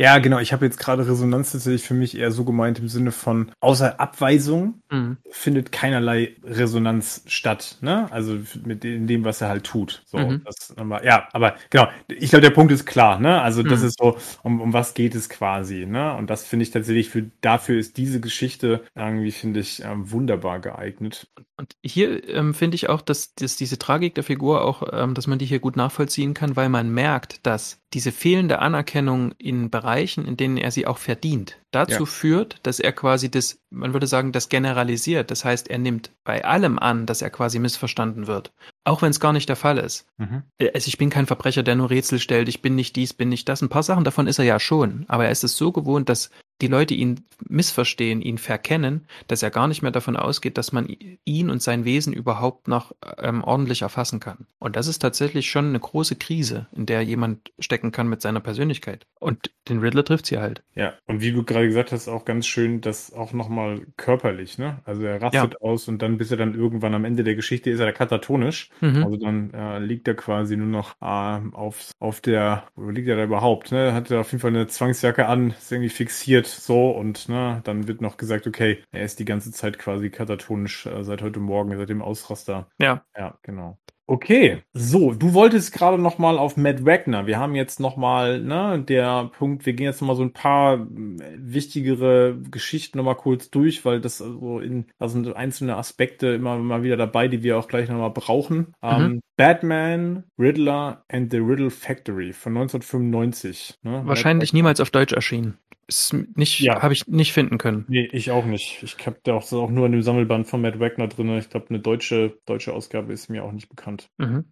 [SPEAKER 1] Ja, genau. Ich habe jetzt gerade Resonanz tatsächlich für mich eher so gemeint im Sinne von außer Abweisung mhm. findet keinerlei Resonanz statt. Ne? Also mit in dem, was er halt tut. So, mhm. das, ja, aber genau. Ich glaube, der Punkt ist klar. Ne? Also das mhm. ist so, um, um was geht es quasi. Ne? Und das finde ich tatsächlich für dafür ist diese Geschichte irgendwie finde ich ähm, wunderbar geeignet.
[SPEAKER 2] Und hier ähm, finde ich auch, dass, dass diese Tragik der Figur auch, ähm, dass man die hier gut nachvollziehen kann, weil man merkt, dass diese fehlende Anerkennung in Bereichen, in denen er sie auch verdient, dazu ja. führt, dass er quasi das, man würde sagen, das generalisiert. Das heißt, er nimmt bei allem an, dass er quasi missverstanden wird. Auch wenn es gar nicht der Fall ist. Mhm. Äh, also ich bin kein Verbrecher, der nur Rätsel stellt, ich bin nicht dies, bin nicht das. Ein paar Sachen davon ist er ja schon. Aber er ist es so gewohnt, dass die Leute ihn missverstehen, ihn verkennen, dass er gar nicht mehr davon ausgeht, dass man ihn und sein Wesen überhaupt noch ähm, ordentlich erfassen kann. Und das ist tatsächlich schon eine große Krise, in der jemand stecken kann mit seiner Persönlichkeit. Und den Riddler trifft sie halt.
[SPEAKER 1] Ja, und wie du gerade gesagt hast, auch ganz schön, das auch nochmal körperlich, ne? Also er rastet ja. aus und dann, bis er dann irgendwann am Ende der Geschichte ist, er katatonisch. Mhm. Also dann äh, liegt er quasi nur noch äh, auf, auf der, wo liegt er da überhaupt? Ne? Hat er auf jeden Fall eine Zwangsjacke an, ist irgendwie fixiert so und ne, dann wird noch gesagt, okay, er ist die ganze Zeit quasi katatonisch äh, seit heute Morgen, seit dem Ausraster.
[SPEAKER 2] Ja.
[SPEAKER 1] Ja, genau. Okay, so, du wolltest gerade noch mal auf Matt Wagner. Wir haben jetzt noch mal, ne, der Punkt, wir gehen jetzt noch mal so ein paar äh, wichtigere Geschichten noch mal kurz durch, weil das so in, da sind einzelne Aspekte immer mal wieder dabei, die wir auch gleich noch mal brauchen. Mhm. Um, Batman, Riddler and the Riddle Factory von 1995.
[SPEAKER 2] Ne? Wahrscheinlich niemals auf Deutsch erschienen. Ist nicht, ja. habe ich nicht finden können.
[SPEAKER 1] Nee, ich auch nicht. Ich habe da auch, auch nur in dem Sammelband von Matt Wagner drin. Ich glaube, eine deutsche, deutsche Ausgabe ist mir auch nicht bekannt. Mhm.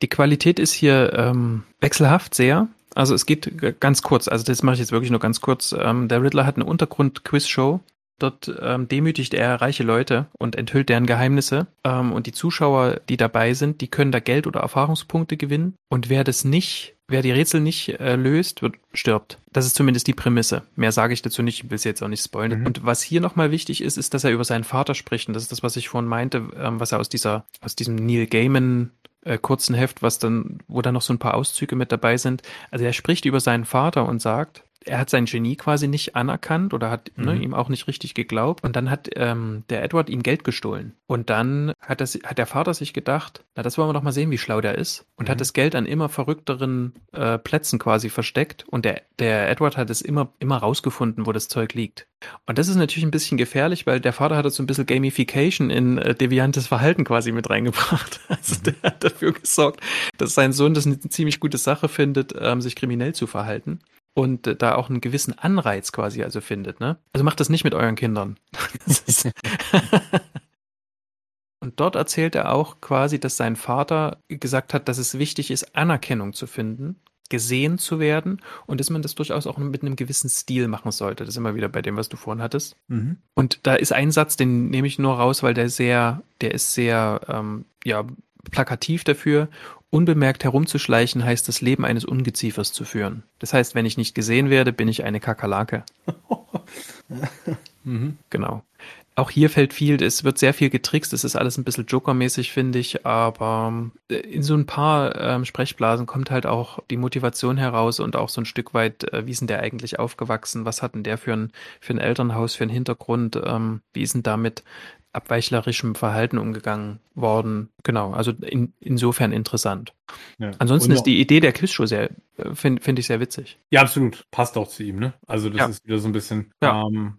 [SPEAKER 2] Die Qualität ist hier ähm, wechselhaft sehr. Also es geht ganz kurz, also das mache ich jetzt wirklich nur ganz kurz. Ähm, der Riddler hat eine Untergrund-Quiz-Show Dort ähm, demütigt er reiche Leute und enthüllt deren Geheimnisse. Ähm, und die Zuschauer, die dabei sind, die können da Geld oder Erfahrungspunkte gewinnen. Und wer das nicht, wer die Rätsel nicht äh, löst, wird stirbt. Das ist zumindest die Prämisse. Mehr sage ich dazu nicht, ich will es jetzt auch nicht spoilern. Mhm. Und was hier nochmal wichtig ist, ist, dass er über seinen Vater spricht. Und das ist das, was ich vorhin meinte, ähm, was er aus dieser, aus diesem Neil Gaiman äh, kurzen Heft, was dann, wo dann noch so ein paar Auszüge mit dabei sind. Also er spricht über seinen Vater und sagt, er hat sein Genie quasi nicht anerkannt oder hat ne, mhm. ne, ihm auch nicht richtig geglaubt. Und dann hat ähm, der Edward ihm Geld gestohlen. Und dann hat, das, hat der Vater sich gedacht, na, das wollen wir doch mal sehen, wie schlau der ist. Und mhm. hat das Geld an immer verrückteren äh, Plätzen quasi versteckt. Und der, der Edward hat es immer, immer rausgefunden, wo das Zeug liegt. Und das ist natürlich ein bisschen gefährlich, weil der Vater hat so ein bisschen Gamification in äh, deviantes Verhalten quasi mit reingebracht. [LAUGHS] Also mhm. der hat dafür gesorgt, dass sein Sohn das eine ziemlich gute Sache findet, ähm, sich kriminell zu verhalten und äh, da auch einen gewissen Anreiz quasi also findet. Ne? Also macht das nicht mit euren Kindern. [LAUGHS] [LAUGHS] und dort erzählt er auch quasi, dass sein Vater gesagt hat, dass es wichtig ist, Anerkennung zu finden, gesehen zu werden und dass man das durchaus auch mit einem gewissen Stil machen sollte. Das ist immer wieder bei dem, was du vorhin hattest. Mhm. Und da ist ein Satz, den nehme ich nur raus, weil der sehr, der ist sehr, ähm, ja, plakativ dafür Unbemerkt herumzuschleichen heißt das Leben eines Ungeziefers zu führen. Das heißt, wenn ich nicht gesehen werde, bin ich eine Kakerlake. [LAUGHS] mhm. Genau. Auch hier fällt viel, es wird sehr viel getrickst, es ist alles ein bisschen Joker-mäßig, finde ich, aber äh, in so ein paar ähm, Sprechblasen kommt halt auch die Motivation heraus und auch so ein Stück weit, äh, wie ist denn der eigentlich aufgewachsen, was hat denn der für ein, für ein Elternhaus, für einen Hintergrund, ähm, wie ist denn damit abweichlerischem Verhalten umgegangen worden. Genau, also in, insofern interessant. Ja. Ansonsten ist die Idee der Quizshow sehr, finde find ich sehr witzig.
[SPEAKER 1] Ja, absolut. Passt auch zu ihm, ne? Also das ja. ist wieder so ein bisschen. Ja. Ähm,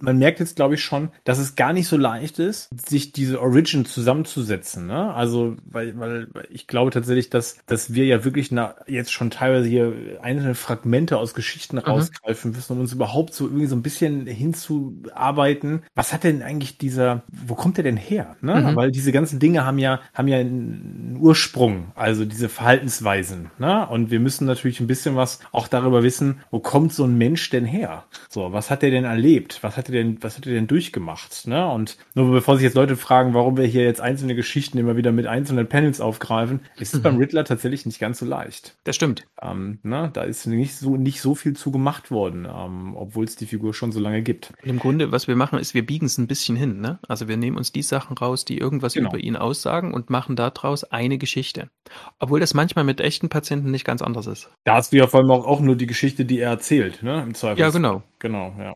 [SPEAKER 1] man merkt jetzt, glaube ich, schon, dass es gar nicht so leicht ist, sich diese Origin zusammenzusetzen. Ne? Also, weil, weil ich glaube tatsächlich, dass, dass wir ja wirklich na, jetzt schon teilweise hier einzelne Fragmente aus Geschichten mhm. rausgreifen müssen, um uns überhaupt so irgendwie so ein bisschen hinzuarbeiten. Was hat denn eigentlich dieser, wo kommt der denn her? Ne? Mhm. Weil diese ganzen Dinge haben ja, haben ja einen Ursprung, also diese Verhaltensweisen. Ne? Und wir müssen natürlich ein bisschen was auch darüber wissen, wo kommt so ein Mensch denn her? So, was hat er denn erlebt? Was hat er denn, was hat er denn durchgemacht? Ne? Und nur bevor sich jetzt Leute fragen, warum wir hier jetzt einzelne Geschichten immer wieder mit einzelnen Panels aufgreifen, ist es mhm. beim Riddler tatsächlich nicht ganz so leicht.
[SPEAKER 2] Das stimmt.
[SPEAKER 1] Ähm, ne? Da ist nicht so, nicht so viel zu gemacht worden, ähm, obwohl es die Figur schon so lange gibt.
[SPEAKER 2] Im Grunde, was wir machen, ist, wir biegen es ein bisschen hin. Ne? Also wir nehmen uns die Sachen raus, die irgendwas genau. über ihn aussagen und machen daraus eine Geschichte. Obwohl das manchmal mit echten Patienten nicht ganz anders ist.
[SPEAKER 1] Da hast du ja vor allem auch, auch nur die Geschichte, die er erzählt, ne? Im Zweifel.
[SPEAKER 2] Ja, genau.
[SPEAKER 1] Genau, ja.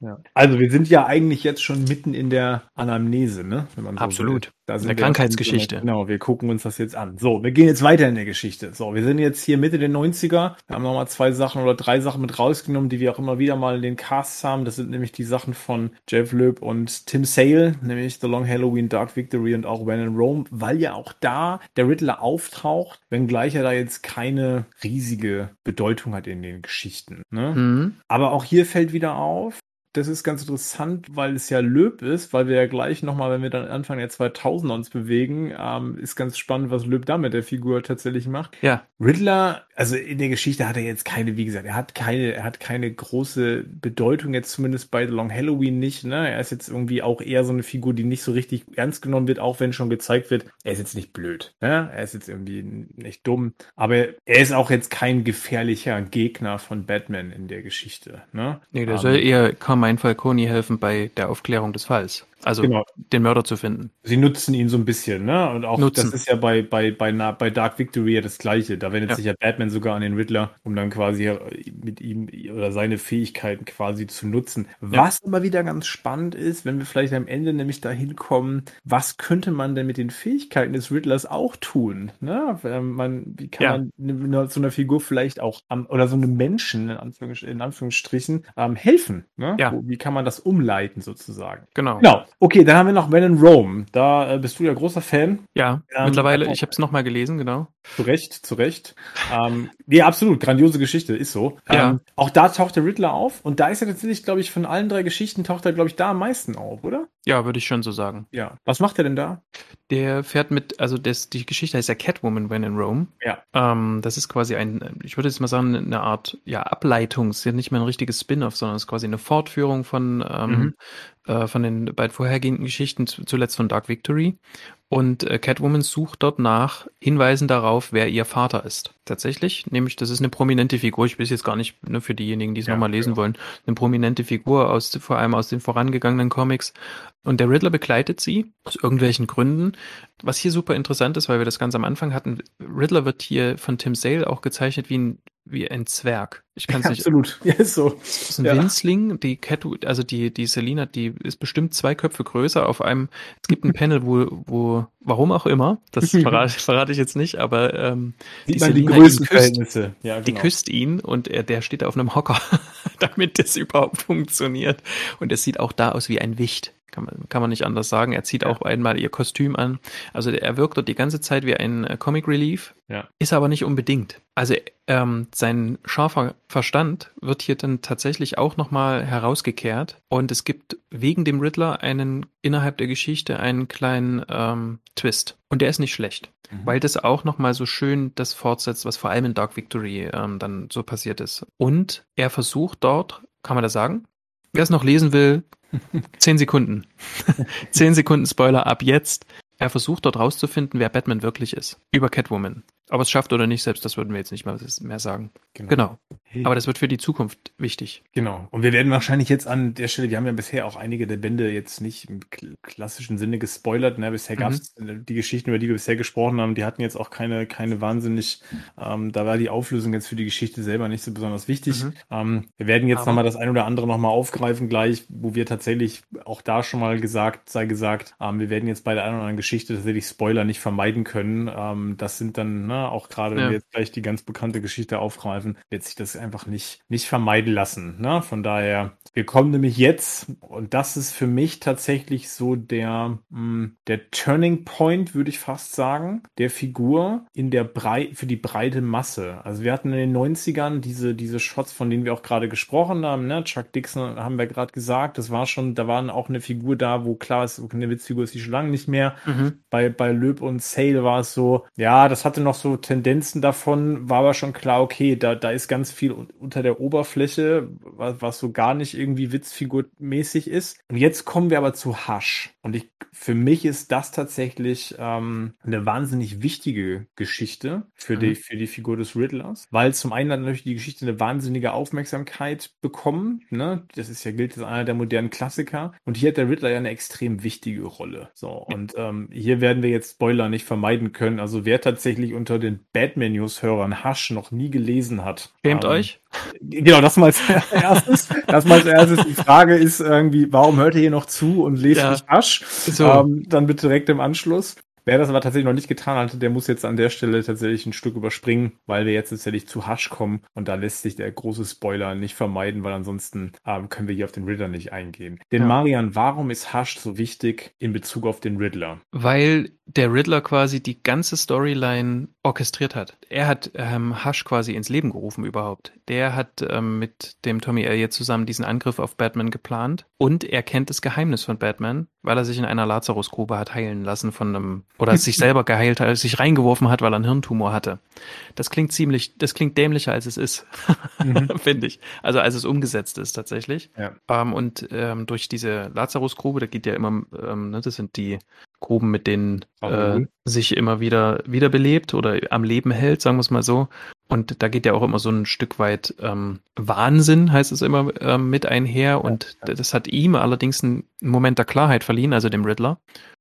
[SPEAKER 1] ja. Also wir sind ja eigentlich jetzt schon mitten in der Anamnese, ne?
[SPEAKER 2] So Absolut.
[SPEAKER 1] Da sind der Krankheitsgeschichte. Genau, wir gucken uns das jetzt an. So, wir gehen jetzt weiter in der Geschichte. So, wir sind jetzt hier Mitte der 90er. Wir haben nochmal zwei Sachen oder drei Sachen mit rausgenommen, die wir auch immer wieder mal in den Casts haben. Das sind nämlich die Sachen von Jeff Loeb und Tim Sale, nämlich The Long Halloween, Dark Victory und auch When in Rome, weil ja auch da der Riddler auftaucht, wenngleich er da jetzt keine riesige Bedeutung hat in den Geschichten. Ne? Mhm. Aber auch hier fällt wieder auf, das ist ganz interessant, weil es ja Löb ist, weil wir ja gleich nochmal, wenn wir dann Anfang der 2000er uns bewegen, ähm, ist ganz spannend, was Löb da mit der Figur tatsächlich macht.
[SPEAKER 2] Ja.
[SPEAKER 1] Riddler, also in der Geschichte hat er jetzt keine, wie gesagt, er hat keine, er hat keine große Bedeutung jetzt zumindest bei The Long Halloween nicht, ne? Er ist jetzt irgendwie auch eher so eine Figur, die nicht so richtig ernst genommen wird, auch wenn schon gezeigt wird, er ist jetzt nicht blöd, ne? Er ist jetzt irgendwie nicht dumm, aber er ist auch jetzt kein gefährlicher Gegner von Batman in der Geschichte, ne?
[SPEAKER 2] Nee, der um, soll eher kaum Carmine Falcone helfen bei der Aufklärung des Falls. Also genau. den Mörder zu finden.
[SPEAKER 1] Sie nutzen ihn so ein bisschen, ne? Und auch nutzen. das ist ja bei, bei, bei, bei Dark Victory ja das Gleiche. Da wendet ja. sich ja Batman sogar an den Riddler, um dann quasi mit ihm oder seine Fähigkeiten quasi zu nutzen. Ja. Was aber wieder ganz spannend ist, wenn wir vielleicht am Ende nämlich dahin kommen, was könnte man denn mit den Fähigkeiten des Riddlers auch tun? Ne? Ähm, man, wie kann ja. man so einer Figur vielleicht auch am, oder so einem Menschen in, Anführungs in Anführungsstrichen ähm, helfen? Ne? Ja. Wie kann man das umleiten sozusagen?
[SPEAKER 2] Genau.
[SPEAKER 1] Genau. Okay, dann haben wir noch Men in Rome. Da äh, bist du ja großer Fan.
[SPEAKER 2] Ja, ähm, mittlerweile, ich habe es nochmal gelesen, genau.
[SPEAKER 1] Zu Recht, zu Recht. ähm, nee, absolut, grandiose Geschichte, ist so. Ja. Ähm, auch da taucht der Riddler auf und da ist er tatsächlich, glaube ich, von allen drei Geschichten taucht er, glaube ich, da am meisten auf, oder?
[SPEAKER 2] Ja, würde ich schon so sagen.
[SPEAKER 1] Ja. Was macht er denn da?
[SPEAKER 2] Der fährt mit, also das, die Geschichte heißt ja Catwoman When in Rome.
[SPEAKER 1] Ja.
[SPEAKER 2] Ähm, das ist quasi ein, ich würde jetzt mal sagen, eine Art ja, Ableitung. Es ist ja nicht mehr ein richtiges Spin-off, sondern es ist quasi eine Fortführung von, ähm, mhm. Äh, von den beiden vorhergehenden Geschichten, zuletzt von Dark Victory. Und äh, Catwoman sucht dort nach Hinweisen darauf, wer ihr Vater ist. Tatsächlich, nämlich das ist eine prominente Figur. Ich weiß jetzt gar nicht ne, für diejenigen, die es ja, nochmal lesen ja. wollen, eine prominente Figur aus vor allem aus den vorangegangenen Comics. Und der Riddler begleitet sie aus irgendwelchen Gründen. Was hier super interessant ist, weil wir das ganz am Anfang hatten, Riddler wird hier von Tim Sale auch gezeichnet wie ein wie ein Zwerg.
[SPEAKER 1] Ich kann es nicht. Absolut. [LAUGHS] Ja, ist so.
[SPEAKER 2] Das ist ein ja. Winzling. Die Cat, also die, die Selina, die ist bestimmt zwei Köpfe größer auf einem, es gibt ein Panel, wo, wo, warum auch immer, das [LAUGHS] verrate, verrate ich jetzt nicht, aber, ähm,
[SPEAKER 1] die, Selina die Größenverhältnisse.
[SPEAKER 2] Ja, genau. Die küsst ihn und er, der steht auf einem Hocker, [LAUGHS] damit das überhaupt funktioniert. Und es sieht auch da aus wie ein Wicht. Kann man, kann man nicht anders sagen. Er zieht ja. auch einmal ihr Kostüm an. Also er wirkt dort die ganze Zeit wie ein äh, Comic Relief.
[SPEAKER 1] Ja.
[SPEAKER 2] Ist aber nicht unbedingt. Also ähm, sein scharfer Verstand wird hier dann tatsächlich auch nochmal herausgekehrt. Und es gibt wegen dem Riddler einen innerhalb der Geschichte einen kleinen ähm, Twist. Und der ist nicht schlecht. Mhm. Weil das auch nochmal so schön das fortsetzt, was vor allem in Dark Victory ähm, dann so passiert ist. Und er versucht dort, kann man das sagen? Wer es noch lesen will, Zehn Sekunden. Zehn Sekunden Spoiler ab jetzt. Er versucht dort rauszufinden, wer Batman wirklich ist. Über Catwoman. Ob es schafft oder nicht, selbst das würden wir jetzt nicht mehr sagen. Genau. genau. Aber das wird für die Zukunft wichtig.
[SPEAKER 1] Genau. Und wir werden wahrscheinlich jetzt an der Stelle, wir haben ja bisher auch einige der Bände jetzt nicht im klassischen Sinne gespoilert. Ne? Bisher mhm. gab es die Geschichten, über die wir bisher gesprochen haben, die hatten jetzt auch keine, keine wahnsinnig, ähm, da war die Auflösung jetzt für die Geschichte selber nicht so besonders wichtig. Mhm. Ähm, wir werden jetzt nochmal das ein oder andere nochmal aufgreifen gleich, wo wir tatsächlich auch da schon mal gesagt, sei gesagt, ähm, wir werden jetzt bei der einen oder anderen Geschichte tatsächlich Spoiler nicht vermeiden können. Ähm, das sind dann, ne, auch gerade, wenn ja. wir jetzt gleich die ganz bekannte Geschichte aufgreifen, wird sich das einfach nicht, nicht vermeiden lassen. Ne? Von daher, wir kommen nämlich jetzt, und das ist für mich tatsächlich so der, mh, hm, der Turning Point, würde ich fast sagen, der Figur in der Brei für die breite Masse. Also wir hatten in den 90ern diese, diese Shots, von denen wir auch gerade gesprochen haben, ne? Chuck Dixon haben wir gerade gesagt, das war schon, da waren auch eine Figur da, wo klar ist, eine Witzfigur ist die schon lange nicht mehr. Mhm. Bei, bei Löb und Sale war es so, ja, das hatte noch so Tendenzen davon, war aber schon klar, okay, da, da ist ganz viel unter der Oberfläche, was, was so gar nicht irgendwie witzfigurmäßig ist. Und jetzt kommen wir aber zu Hush. Und ich, für mich ist das tatsächlich ähm, eine wahnsinnig wichtige Geschichte für, mhm. die, für die Figur des Riddlers, weil zum einen hat natürlich die Geschichte eine wahnsinnige Aufmerksamkeit bekommen. Ne? Das ist ja gilt als einer der modernen Klassiker. Und hier hat der Riddler ja eine extrem wichtige Rolle. So, und ähm, hier werden wir jetzt Spoiler nicht vermeiden können. Also wer tatsächlich unter den Batman News-Hörern Hush noch nie gelesen hat.
[SPEAKER 2] Schämt ähm, euch?
[SPEAKER 1] Genau, das mal als erstes. das mal als erstes. Die Frage ist irgendwie, warum hört ihr hier noch zu und lest ja. nicht Hush? So. Ähm, dann bitte direkt im Anschluss. Wer das aber tatsächlich noch nicht getan hatte, der muss jetzt an der Stelle tatsächlich ein Stück überspringen, weil wir jetzt tatsächlich zu Hush kommen und da lässt sich der große Spoiler nicht vermeiden, weil ansonsten ähm, können wir hier auf den Riddler nicht eingehen. Denn ja. Marian, warum ist Hush so wichtig in Bezug auf den Riddler?
[SPEAKER 2] Weil der Riddler quasi die ganze Storyline orchestriert hat. Er hat ähm, Hush quasi ins Leben gerufen überhaupt. Der hat ähm, mit dem Tommy Elliott zusammen diesen Angriff auf Batman geplant und er kennt das Geheimnis von Batman, weil er sich in einer Lazarusgrube hat heilen lassen von einem oder sich [LAUGHS] selber geheilt hat, sich reingeworfen hat, weil er einen Hirntumor hatte. Das klingt ziemlich, das klingt dämlicher als es ist, mhm. [LAUGHS] finde ich. Also als es umgesetzt ist tatsächlich.
[SPEAKER 1] Ja.
[SPEAKER 2] Ähm, und ähm, durch diese Lazarusgrube, da geht ja immer, ähm, ne, das sind die Gruben, mit denen äh, sich immer wieder wiederbelebt oder am Leben hält, sagen wir es mal so. Und da geht ja auch immer so ein Stück weit ähm, Wahnsinn, heißt es immer, ähm, mit einher. Und ja, ja. das hat ihm allerdings einen Moment der Klarheit verliehen, also dem Riddler.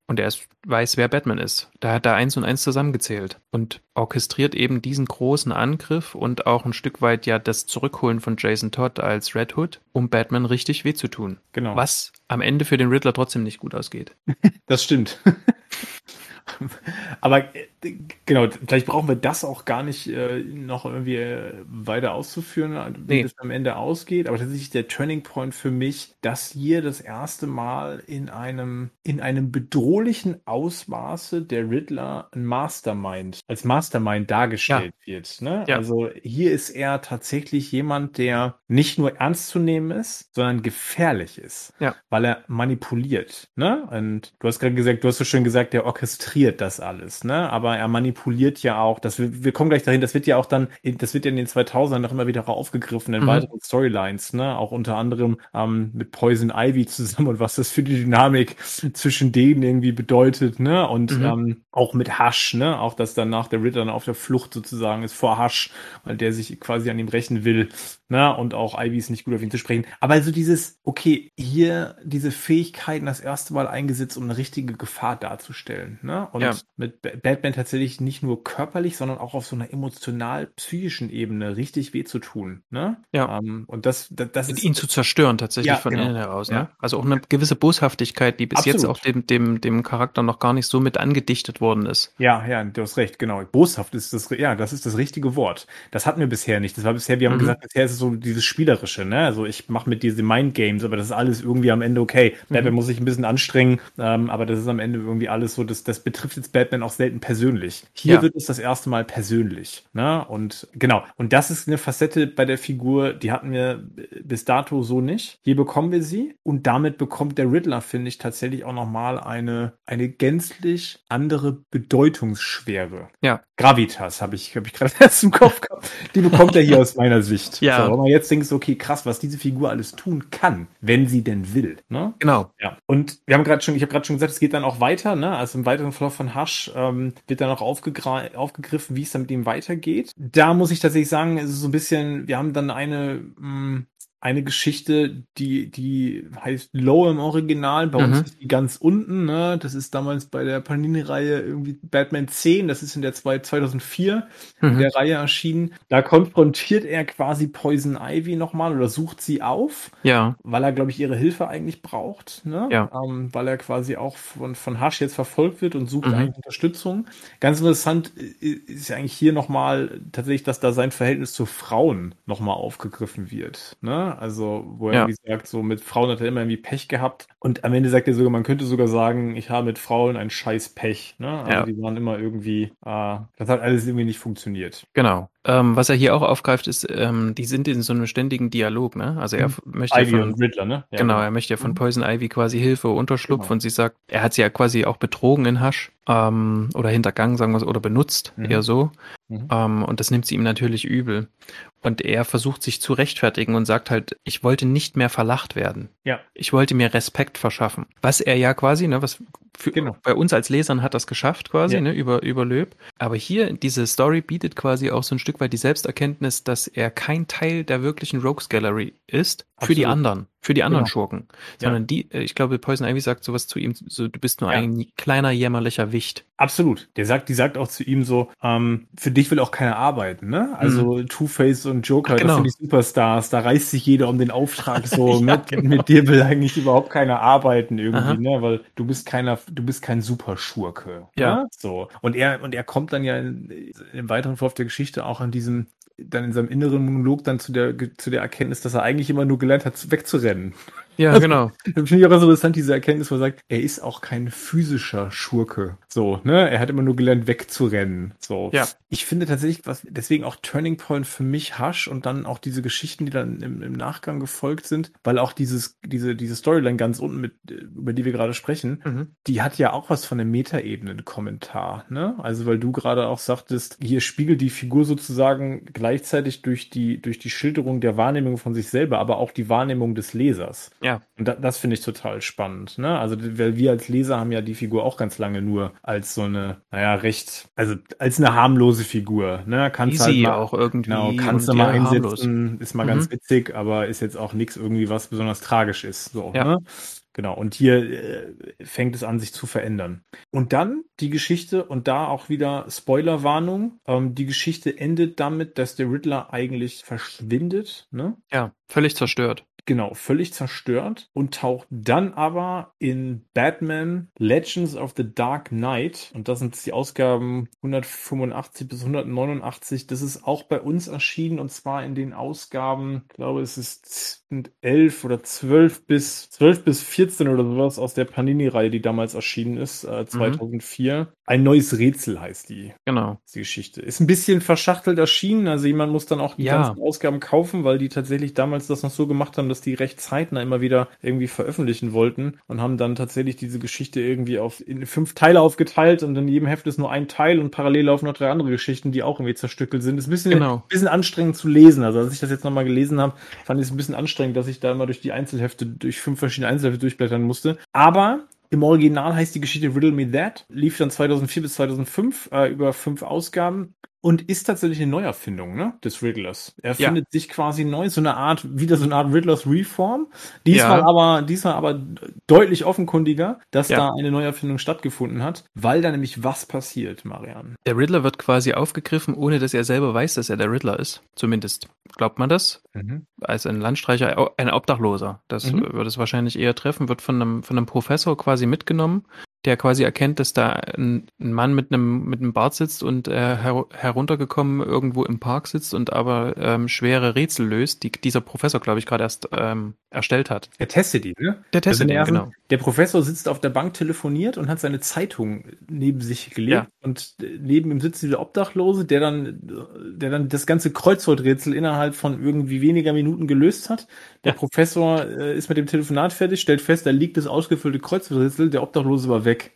[SPEAKER 2] Und er ist, weiß, wer Batman ist. Da hat er eins und eins zusammengezählt und orchestriert eben diesen großen Angriff und auch ein Stück weit ja das Zurückholen von Jason Todd als Red Hood, um Batman richtig weh zu tun.
[SPEAKER 1] Genau.
[SPEAKER 2] Was am Ende für den Riddler trotzdem nicht gut ausgeht. [LAUGHS]
[SPEAKER 1] Das stimmt. Aber äh, genau, vielleicht brauchen wir das auch gar nicht äh, noch irgendwie äh, weiter auszuführen, wie nee. das am Ende ausgeht. Aber tatsächlich der Turning Point für mich, dass hier das erste Mal in einem, in einem bedrohlichen Ausmaße der Riddler ein Mastermind, als Mastermind dargestellt ja. wird. Ne? Ja. Also hier ist er tatsächlich jemand, der nicht nur ernst zu nehmen ist, sondern gefährlich ist. Ja. Weil er manipuliert. Ne? Und du hast gerade gesagt, du hast so schön gesagt, der orchestriert das alles. Ne? Aber er manipuliert ja auch, das, wir, wir kommen gleich dahin, das wird ja auch dann, das wird ja in den 2000ern noch immer wieder aufgegriffen in mhm. weiteren Storylines, ne? Auch unter anderem ähm, mit Poison Ivy zusammen und was das für die Dynamik zwischen denen irgendwie bedeutet, ne? Und mhm. ähm, auch mit Hush, ne? Auch dass danach der Ritter dann auf der Flucht sozusagen ist vor Hush, weil der sich quasi an ihm rächen will, ne? Und auch Ivy ist nicht gut auf ihn zu sprechen. Aber also dieses, okay, hier diese Fähigkeiten das erste Mal eingesetzt, um eine richtige Gefahr darzustellen, ne? Und ja. mit Batman tatsächlich nicht nur körperlich, sondern auch auf so einer emotional-psychischen Ebene richtig weh zu tun, ne?
[SPEAKER 2] Ja. Ähm, und das, das, das ist ihn zu zerstören tatsächlich ja, von genau. innen heraus, ne? Ja. Also auch eine gewisse Boshaftigkeit, die bis Absolut. jetzt auch dem, dem, dem Charakter noch gar nicht so mit angedichtet worden ist.
[SPEAKER 1] Ja, ja, du hast recht, genau. Boshaft ist das, ja, das ist das richtige Wort. Das hatten wir bisher nicht. Das war bisher, wir haben mhm. gesagt, bisher ist es so dieses Spielerische, ne? Also ich mache mit diese Mind Games, aber das ist alles irgendwie am Ende okay. Mhm. Batman muss sich ein bisschen anstrengen, ähm, aber das ist am Ende irgendwie alles so, das, das betrifft jetzt Batman auch selten persönlich. Hier ja. wird es das erste Mal persönlich, ne? Und genau. Und das ist eine Facette bei der Figur, die hatten wir bis dato so nicht. Hier bekommen wir sie und damit bekommt der Riddler, finde ich, tatsächlich auch nochmal eine, eine gänzlich andere Bedeutungsschwere.
[SPEAKER 2] Ja.
[SPEAKER 1] Gravitas habe ich, hab ich gerade [LAUGHS] erst im Kopf gehabt. Die bekommt er hier aus meiner Sicht.
[SPEAKER 2] Ja.
[SPEAKER 1] So, wenn man jetzt denkt, okay, krass, was diese Figur alles tun kann, wenn sie denn will. Ne?
[SPEAKER 2] Genau.
[SPEAKER 1] Ja. Und wir haben gerade schon, ich habe gerade schon gesagt, es geht dann auch weiter, ne? Also im weiteren Verlauf von Hush ähm, wird dann auch aufgegriffen, wie es dann mit ihm weitergeht. Da muss ich tatsächlich sagen, es ist so ein bisschen, wir haben dann eine mh, hm, eine Geschichte, die, die heißt Low im Original. Bei mhm. uns ist die ganz unten, ne? Das ist damals bei der Panini-Reihe irgendwie Batman 10. Das ist in der 2004 mhm. in der Reihe erschienen. Da konfrontiert er quasi Poison Ivy nochmal oder sucht sie auf.
[SPEAKER 2] Ja.
[SPEAKER 1] Weil er, glaube ich, ihre Hilfe eigentlich braucht, ne?
[SPEAKER 2] Ja.
[SPEAKER 1] Ähm, weil er quasi auch von, von Hush jetzt verfolgt wird und sucht mhm. eigentlich Unterstützung. Ganz interessant ist ja eigentlich hier nochmal tatsächlich, dass da sein Verhältnis zu Frauen nochmal aufgegriffen wird, ne? Also, wo er ja. irgendwie sagt, so mit Frauen hat er immer irgendwie Pech gehabt. Und am Ende sagt er sogar, man könnte sogar sagen, ich habe mit Frauen ein scheiß Pech. Ne? Also ja. die waren immer irgendwie, äh, das hat alles irgendwie nicht funktioniert.
[SPEAKER 2] Genau. Ähm, was er hier auch aufgreift, ist, ähm, die sind in so einem ständigen Dialog, ne? Also er mhm. möchte
[SPEAKER 1] Ivy von, und Riddler, ne?
[SPEAKER 2] Ja, genau, genau, er möchte ja von mhm. Poison Ivy quasi Hilfe, Unterschlupf genau. und sie sagt, er hat sie ja quasi auch betrogen in Hasch ähm, oder hintergangen, sagen wir es, oder benutzt, mhm. eher so. Mhm. Ähm, und das nimmt sie ihm natürlich übel. Und er versucht sich zu rechtfertigen und sagt halt, ich wollte nicht mehr verlacht werden.
[SPEAKER 1] Ja.
[SPEAKER 2] Ich wollte mir Respekt verschaffen. Was er ja quasi, ne, was für, genau. bei uns als Lesern hat das geschafft quasi, ja. ne, über, über Löb. Aber hier, diese Story bietet quasi auch so ein Stück weit die Selbsterkenntnis, dass er kein Teil der wirklichen Rogues Gallery ist für Absolut. die anderen für die anderen genau. Schurken, sondern ja. die, äh, ich glaube, Poison Ivy sagt sowas zu ihm, so du bist nur ja. ein kleiner jämmerlicher Wicht.
[SPEAKER 1] Absolut. Der sagt, die sagt auch zu ihm so, ähm, für dich will auch keiner arbeiten, ne? Also mhm. Two-Face und Joker, Ach, genau. das sind die Superstars, da reißt sich jeder um den Auftrag so, [LAUGHS] mit, genau. mit dir will eigentlich überhaupt keiner arbeiten irgendwie, Aha. ne? Weil du bist keiner, du bist kein Superschurke.
[SPEAKER 2] Ja. Ne?
[SPEAKER 1] So. Und er, und er kommt dann ja in, im weiteren Verlauf der Geschichte auch an diesem dann in seinem inneren Monolog dann zu der, zu der Erkenntnis, dass er eigentlich immer nur gelernt hat, wegzurennen.
[SPEAKER 2] Ja, [LAUGHS] also, genau.
[SPEAKER 1] Finde ich auch so interessant, diese Erkenntnis, wo er sagt, er ist auch kein physischer Schurke. So, ne? Er hat immer nur gelernt, wegzurennen. So.
[SPEAKER 2] Ja.
[SPEAKER 1] Ich finde tatsächlich, was, deswegen auch Turning Point für mich Hasch und dann auch diese Geschichten, die dann im, im Nachgang gefolgt sind, weil auch dieses, diese, diese Storyline ganz unten mit, über die wir gerade sprechen, mhm. die hat ja auch was von einem Metaebenen-Kommentar, ne? Also, weil du gerade auch sagtest, hier spiegelt die Figur sozusagen gleichzeitig durch die, durch die Schilderung der Wahrnehmung von sich selber, aber auch die Wahrnehmung des Lesers.
[SPEAKER 2] Ja.
[SPEAKER 1] Und da, das finde ich total spannend. Ne? Also, weil wir als Leser haben ja die Figur auch ganz lange nur als so eine, naja, recht, also als eine harmlose Figur. Ne?
[SPEAKER 2] Kannst Easy halt mal, auch irgendwie.
[SPEAKER 1] Genau, kannst du mal einsetzen, harmlos. ist mal mhm. ganz witzig, aber ist jetzt auch nichts irgendwie, was besonders tragisch ist. So,
[SPEAKER 2] ja.
[SPEAKER 1] ne? Genau, und hier äh, fängt es an, sich zu verändern. Und dann die Geschichte, und da auch wieder Spoilerwarnung, ähm, die Geschichte endet damit, dass der Riddler eigentlich verschwindet. Ne?
[SPEAKER 2] Ja, völlig zerstört.
[SPEAKER 1] Genau, völlig zerstört und taucht dann aber in Batman Legends of the Dark Knight, und das sind die Ausgaben 185 bis 189, das ist auch bei uns erschienen und zwar in den Ausgaben, ich glaube, es ist 11 oder 12 bis 12 bis 14 oder sowas aus der Panini-Reihe, die damals erschienen ist, äh, 2004. Mhm. Ein neues Rätsel heißt die.
[SPEAKER 2] Genau.
[SPEAKER 1] Die Geschichte. Ist ein bisschen verschachtelt erschienen, also jemand muss dann auch die ja. ganzen Ausgaben kaufen, weil die tatsächlich damals das noch so gemacht haben, dass die recht zeitnah immer wieder irgendwie veröffentlichen wollten und haben dann tatsächlich diese Geschichte irgendwie auf in fünf Teile aufgeteilt und in jedem Heft ist nur ein Teil und parallel laufen noch drei andere Geschichten, die auch irgendwie zerstückelt sind. Ist ein bisschen, genau. bisschen anstrengend zu lesen. Also als ich das jetzt nochmal gelesen habe, fand ich es ein bisschen anstrengend, dass ich da immer durch die Einzelhefte, durch fünf verschiedene Einzelhefte durchblättern musste. Aber im Original heißt die Geschichte Riddle Me That, lief dann 2004 bis 2005 äh, über fünf Ausgaben und ist tatsächlich eine Neuerfindung ne, des Riddlers. Er ja. findet sich quasi neu, so eine Art, wieder so eine Art Riddlers Reform. Diesmal ja. aber, diesmal aber deutlich offenkundiger, dass ja. da eine Neuerfindung stattgefunden hat, weil da nämlich was passiert, Marian.
[SPEAKER 2] Der Riddler wird quasi aufgegriffen, ohne dass er selber weiß, dass er der Riddler ist. Zumindest glaubt man das. Mhm. Als ein Landstreicher, ein Obdachloser. Das mhm. wird es wahrscheinlich eher treffen, wird von einem, von einem Professor quasi mitgenommen der quasi erkennt, dass da ein, ein Mann mit einem mit einem Bart sitzt und äh, her heruntergekommen irgendwo im Park sitzt und aber ähm, schwere Rätsel löst, die dieser Professor, glaube ich, gerade erst ähm, erstellt hat.
[SPEAKER 1] Der testet ihn, ne?
[SPEAKER 2] Der testet ihn, genau.
[SPEAKER 1] Der Professor sitzt auf der Bank, telefoniert und hat seine Zeitung neben sich gelegt ja. und neben ihm sitzt dieser Obdachlose, der dann, der dann das ganze Kreuzworträtsel innerhalb von irgendwie weniger Minuten gelöst hat. Der. Professor äh, ist mit dem Telefonat fertig, stellt fest, da liegt das ausgefüllte Kreuzworträtsel, der Obdachlose war weg.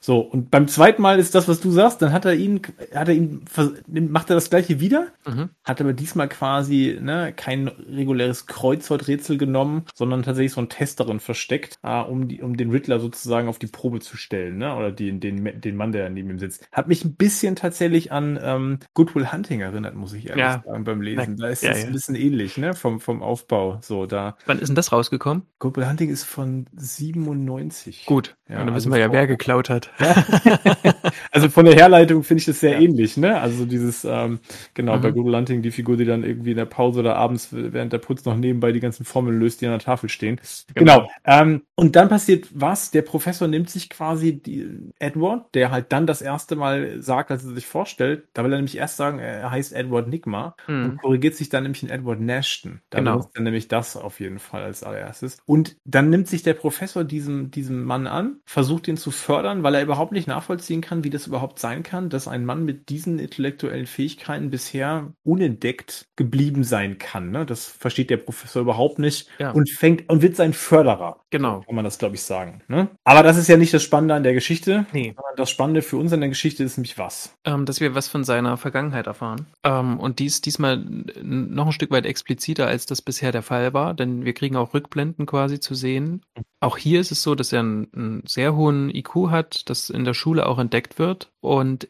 [SPEAKER 1] So, und beim zweiten Mal ist das, was du sagst, dann hat er ihn, hat er ihn, macht er das gleiche wieder, mhm. hat aber diesmal quasi ne, kein reguläres Kreuzworträtsel genommen, sondern tatsächlich so einen Test darin versteckt, äh, um, die, um den Riddler sozusagen auf die Probe zu stellen, ne? Oder die, den, den Mann, der neben ihm sitzt. Hat mich ein bisschen tatsächlich an ähm, Goodwill Hunting erinnert, muss ich ehrlich ja. sagen, beim Lesen. Da ist es ja, ja. ein bisschen ähnlich, ne? Vom, vom Aufbau. So, da.
[SPEAKER 2] Wann ist denn das rausgekommen?
[SPEAKER 1] Goodwill Hunting ist von 97.
[SPEAKER 2] Gut, ja, dann wissen also wir ja, wer geklaut hat. [LAUGHS]
[SPEAKER 1] also von der Herleitung finde ich das sehr ja. ähnlich, ne? Also dieses, ähm, genau, mhm. bei Google Hunting die Figur, die dann irgendwie in der Pause oder abends während der Putz noch nebenbei die ganzen Formeln löst, die an der Tafel stehen. Genau. genau. Ähm, und dann passiert was? Der Professor nimmt sich quasi die, Edward, der halt dann das erste Mal sagt, als er sich vorstellt, da will er nämlich erst sagen, er heißt Edward Nigma mhm. und korrigiert sich dann nämlich in Edward Nashton. Da genau. benutzt er nämlich das auf jeden Fall als allererstes. Und dann nimmt sich der Professor diesem, diesem Mann an, versucht ihn zu fördern, weil er überhaupt nicht nachvollziehen kann, wie das überhaupt sein kann, dass ein Mann mit diesen intellektuellen Fähigkeiten bisher unentdeckt geblieben sein kann. Ne? Das versteht der Professor überhaupt nicht ja. und fängt und wird sein Förderer.
[SPEAKER 2] Genau.
[SPEAKER 1] Kann man das, glaube ich, sagen. Ne? Aber das ist ja nicht das Spannende an der Geschichte.
[SPEAKER 2] Nee.
[SPEAKER 1] Das Spannende für uns an der Geschichte ist nämlich was?
[SPEAKER 2] Ähm, dass wir was von seiner Vergangenheit erfahren. Ähm, und dies diesmal noch ein Stück weit expliziter, als das bisher der Fall war, denn wir kriegen auch Rückblenden quasi zu sehen. Auch hier ist es so, dass er einen, einen sehr hohen IQ hat, das in der Schule auch entdeckt wird. Und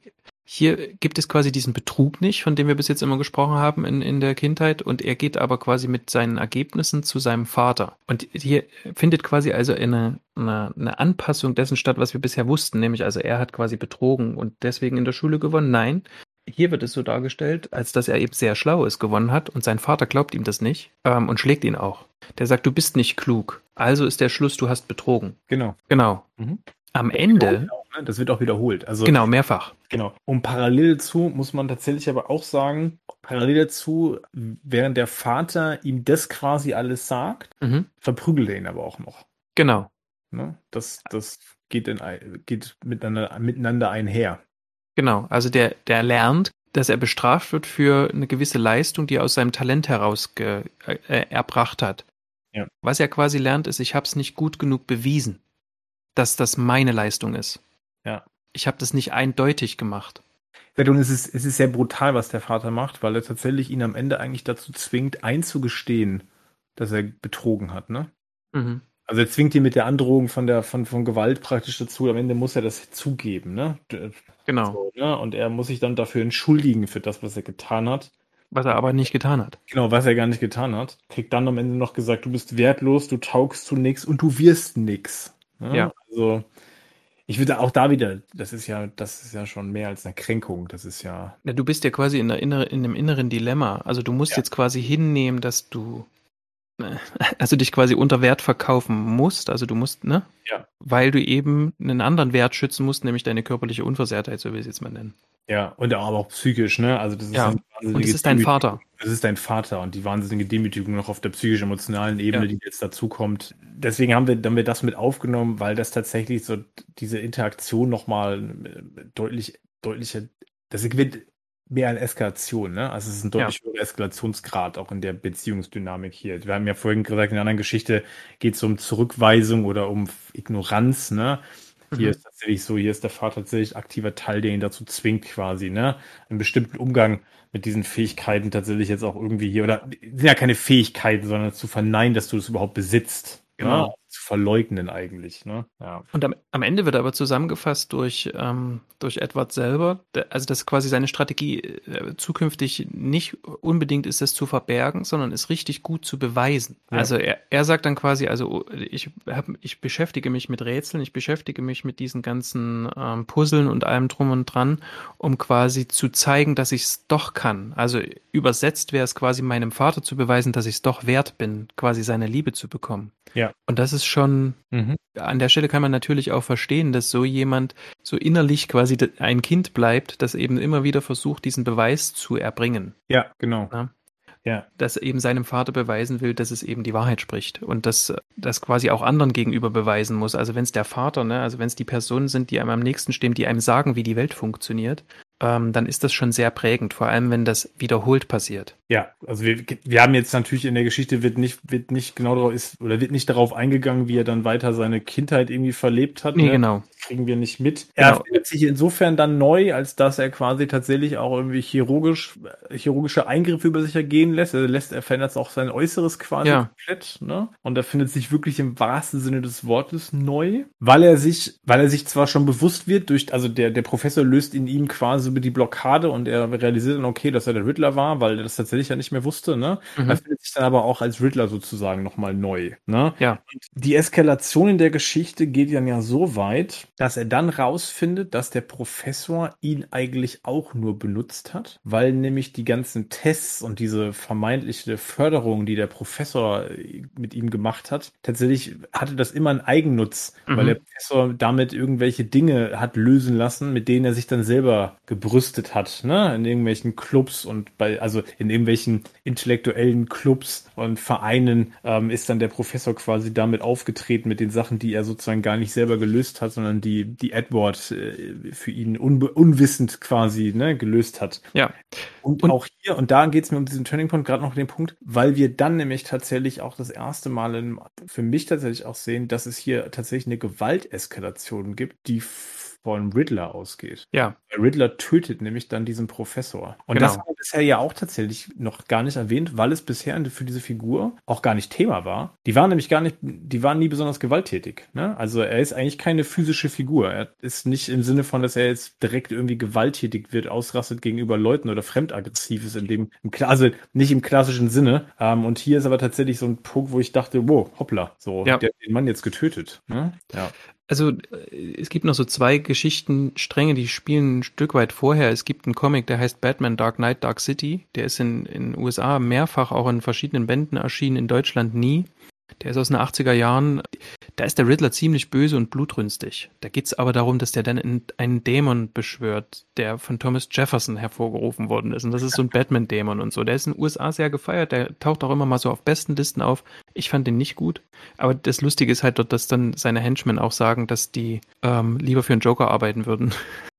[SPEAKER 2] hier gibt es quasi diesen Betrug nicht, von dem wir bis jetzt immer gesprochen haben in, in der Kindheit. Und er geht aber quasi mit seinen Ergebnissen zu seinem Vater. Und hier findet quasi also eine, eine, eine Anpassung dessen statt, was wir bisher wussten. Nämlich also er hat quasi betrogen und deswegen in der Schule gewonnen. Nein, hier wird es so dargestellt, als dass er eben sehr schlau ist, gewonnen hat und sein Vater glaubt ihm das nicht ähm, und schlägt ihn auch. Der sagt, du bist nicht klug. Also ist der Schluss, du hast betrogen.
[SPEAKER 1] Genau.
[SPEAKER 2] Genau. Mhm. Am Ende.
[SPEAKER 1] Ne? Das wird auch wiederholt. Also,
[SPEAKER 2] genau, mehrfach.
[SPEAKER 1] Genau. Und parallel dazu muss man tatsächlich aber auch sagen, parallel dazu, während der Vater ihm das quasi alles sagt, mhm. verprügelt er ihn aber auch noch.
[SPEAKER 2] Genau.
[SPEAKER 1] Ne? Das, das geht, in, geht miteinander, miteinander einher.
[SPEAKER 2] Genau. Also der, der lernt, dass er bestraft wird für eine gewisse Leistung, die er aus seinem Talent heraus ge, äh, erbracht hat. Ja. Was er quasi lernt, ist, ich habe es nicht gut genug bewiesen dass das meine Leistung ist.
[SPEAKER 1] Ja.
[SPEAKER 2] Ich habe das nicht eindeutig gemacht.
[SPEAKER 1] Und es ist, es ist sehr brutal, was der Vater macht, weil er tatsächlich ihn am Ende eigentlich dazu zwingt, einzugestehen, dass er betrogen hat, ne? Mhm. Also er zwingt ihn mit der Androhung von der von, von Gewalt praktisch dazu. Am Ende muss er das zugeben, ne?
[SPEAKER 2] Genau.
[SPEAKER 1] So, ne? Und er muss sich dann dafür entschuldigen für das, was er getan hat.
[SPEAKER 2] Was er aber nicht getan hat.
[SPEAKER 1] Genau, was er gar nicht getan hat. Kriegt dann am Ende noch gesagt, du bist wertlos, du taugst zu nichts und du wirst nix.
[SPEAKER 2] Ja. ja.
[SPEAKER 1] Also, ich würde auch da wieder, das ist ja, das ist ja schon mehr als eine Kränkung. Das ist ja.
[SPEAKER 2] ja du bist ja quasi in, der innere, in einem inneren Dilemma. Also du musst ja. jetzt quasi hinnehmen, dass du [LAUGHS] also dich quasi unter Wert verkaufen musst, also du musst, ne?
[SPEAKER 1] Ja.
[SPEAKER 2] Weil du eben einen anderen Wert schützen musst, nämlich deine körperliche Unversehrtheit, so will ich es jetzt mal nennen.
[SPEAKER 1] Ja, und aber auch psychisch, ne? Also das ist
[SPEAKER 2] ja. und das ist dein Vater.
[SPEAKER 1] Das ist dein Vater und die wahnsinnige Demütigung noch auf der psychisch-emotionalen Ebene, ja. die jetzt dazu kommt. Deswegen haben wir, haben wir das mit aufgenommen, weil das tatsächlich so diese Interaktion nochmal deutlich, deutlicher, das wird mehr eine Eskalation, ne? Also es ist ein deutlich ja. höherer Eskalationsgrad auch in der Beziehungsdynamik hier. Wir haben ja vorhin gesagt, in einer anderen Geschichte geht es um Zurückweisung oder um Ignoranz, ne? Hier mhm. ist tatsächlich so, hier ist der Vater tatsächlich aktiver Teil, der ihn dazu zwingt, quasi, ne? Einen bestimmten Umgang mit diesen Fähigkeiten tatsächlich jetzt auch irgendwie hier, oder sind ja keine Fähigkeiten, sondern zu verneinen, dass du das überhaupt besitzt. Genau. Ja, zu verleugnen eigentlich. Ne?
[SPEAKER 2] Ja. Und am, am Ende wird aber zusammengefasst durch, ähm, durch Edward selber, also dass quasi seine Strategie äh, zukünftig nicht unbedingt ist, es zu verbergen, sondern es richtig gut zu beweisen. Ja. Also er, er sagt dann quasi, also ich, hab, ich beschäftige mich mit Rätseln, ich beschäftige mich mit diesen ganzen ähm, Puzzeln und allem drum und dran, um quasi zu zeigen, dass ich es doch kann. Also übersetzt wäre es quasi meinem Vater zu beweisen, dass ich es doch wert bin, quasi seine Liebe zu bekommen.
[SPEAKER 1] Ja.
[SPEAKER 2] Und das ist schon, mhm. an der Stelle kann man natürlich auch verstehen, dass so jemand so innerlich quasi ein Kind bleibt, das eben immer wieder versucht, diesen Beweis zu erbringen.
[SPEAKER 1] Ja, genau.
[SPEAKER 2] Ja? Ja. Dass eben seinem Vater beweisen will, dass es eben die Wahrheit spricht und dass das quasi auch anderen gegenüber beweisen muss. Also wenn es der Vater, ne, also wenn es die Personen sind, die einem am nächsten stehen, die einem sagen, wie die Welt funktioniert, ähm, dann ist das schon sehr prägend, vor allem wenn das wiederholt passiert.
[SPEAKER 1] Ja, also wir, wir haben jetzt natürlich in der Geschichte wird nicht, wird nicht genau darauf ist, oder wird nicht darauf eingegangen, wie er dann weiter seine Kindheit irgendwie verlebt hat.
[SPEAKER 2] Nee, ne? genau.
[SPEAKER 1] Kriegen wir nicht mit.
[SPEAKER 2] Genau.
[SPEAKER 1] Er findet sich insofern dann neu, als dass er quasi tatsächlich auch irgendwie chirurgisch, chirurgische Eingriffe über sich ergehen lässt. Er lässt, er verändert auch sein Äußeres quasi
[SPEAKER 2] ja.
[SPEAKER 1] komplett, ne? Und er findet sich wirklich im wahrsten Sinne des Wortes neu, weil er sich, weil er sich zwar schon bewusst wird durch, also der, der Professor löst in ihm quasi über die Blockade und er realisiert dann, okay, dass er der Riddler war, weil er das tatsächlich tatsächlich ja nicht mehr wusste, ne? Mhm. Er findet sich dann aber auch als Riddler sozusagen nochmal neu, ne?
[SPEAKER 2] Ja.
[SPEAKER 1] Und die Eskalation in der Geschichte geht dann ja so weit, dass er dann rausfindet, dass der Professor ihn eigentlich auch nur benutzt hat, weil nämlich die ganzen Tests und diese vermeintliche Förderung, die der Professor mit ihm gemacht hat, tatsächlich hatte das immer einen Eigennutz, mhm. weil der Professor damit irgendwelche Dinge hat lösen lassen, mit denen er sich dann selber gebrüstet hat, ne? In irgendwelchen Clubs und bei, also in irgendwelchen irgendwelchen intellektuellen Clubs und Vereinen ähm, ist dann der Professor quasi damit aufgetreten mit den Sachen, die er sozusagen gar nicht selber gelöst hat, sondern die, die Edward äh, für ihn unbe unwissend quasi ne, gelöst hat.
[SPEAKER 2] Ja.
[SPEAKER 1] Und, und auch hier, und da geht es mir um diesen Turning Point, gerade noch den Punkt, weil wir dann nämlich tatsächlich auch das erste Mal in, für mich tatsächlich auch sehen, dass es hier tatsächlich eine Gewalteskalation gibt, die von Riddler ausgeht.
[SPEAKER 2] Ja.
[SPEAKER 1] Riddler tötet nämlich dann diesen Professor. Und genau. das war bisher ja auch tatsächlich noch gar nicht erwähnt, weil es bisher für diese Figur auch gar nicht Thema war. Die waren nämlich gar nicht, die waren nie besonders gewalttätig. Ne? Also er ist eigentlich keine physische Figur. Er ist nicht im Sinne von, dass er jetzt direkt irgendwie gewalttätig wird, ausrastet gegenüber Leuten oder fremdaggressiv ist in dem, also nicht im klassischen Sinne. Ähm, und hier ist aber tatsächlich so ein Punkt, wo ich dachte, wow, hoppla, so,
[SPEAKER 2] ja.
[SPEAKER 1] der hat den Mann jetzt getötet. Ne?
[SPEAKER 2] Ja. Also äh, es gibt noch so zwei Geschichtenstränge, die spielen ein Stück weit vorher. Es gibt einen Comic, der heißt Batman Dark Knight Dark City. Der ist in den USA mehrfach auch in verschiedenen Bänden erschienen, in Deutschland nie. Der ist aus den 80er Jahren. Da ist der Riddler ziemlich böse und blutrünstig. Da geht's aber darum, dass der dann einen Dämon beschwört, der von Thomas Jefferson hervorgerufen worden ist. Und das ist so ein Batman-Dämon und so. Der ist in den USA sehr gefeiert. Der taucht auch immer mal so auf besten Listen auf. Ich fand den nicht gut. Aber das Lustige ist halt dort, dass dann seine Henchmen auch sagen, dass die ähm, lieber für einen Joker arbeiten würden.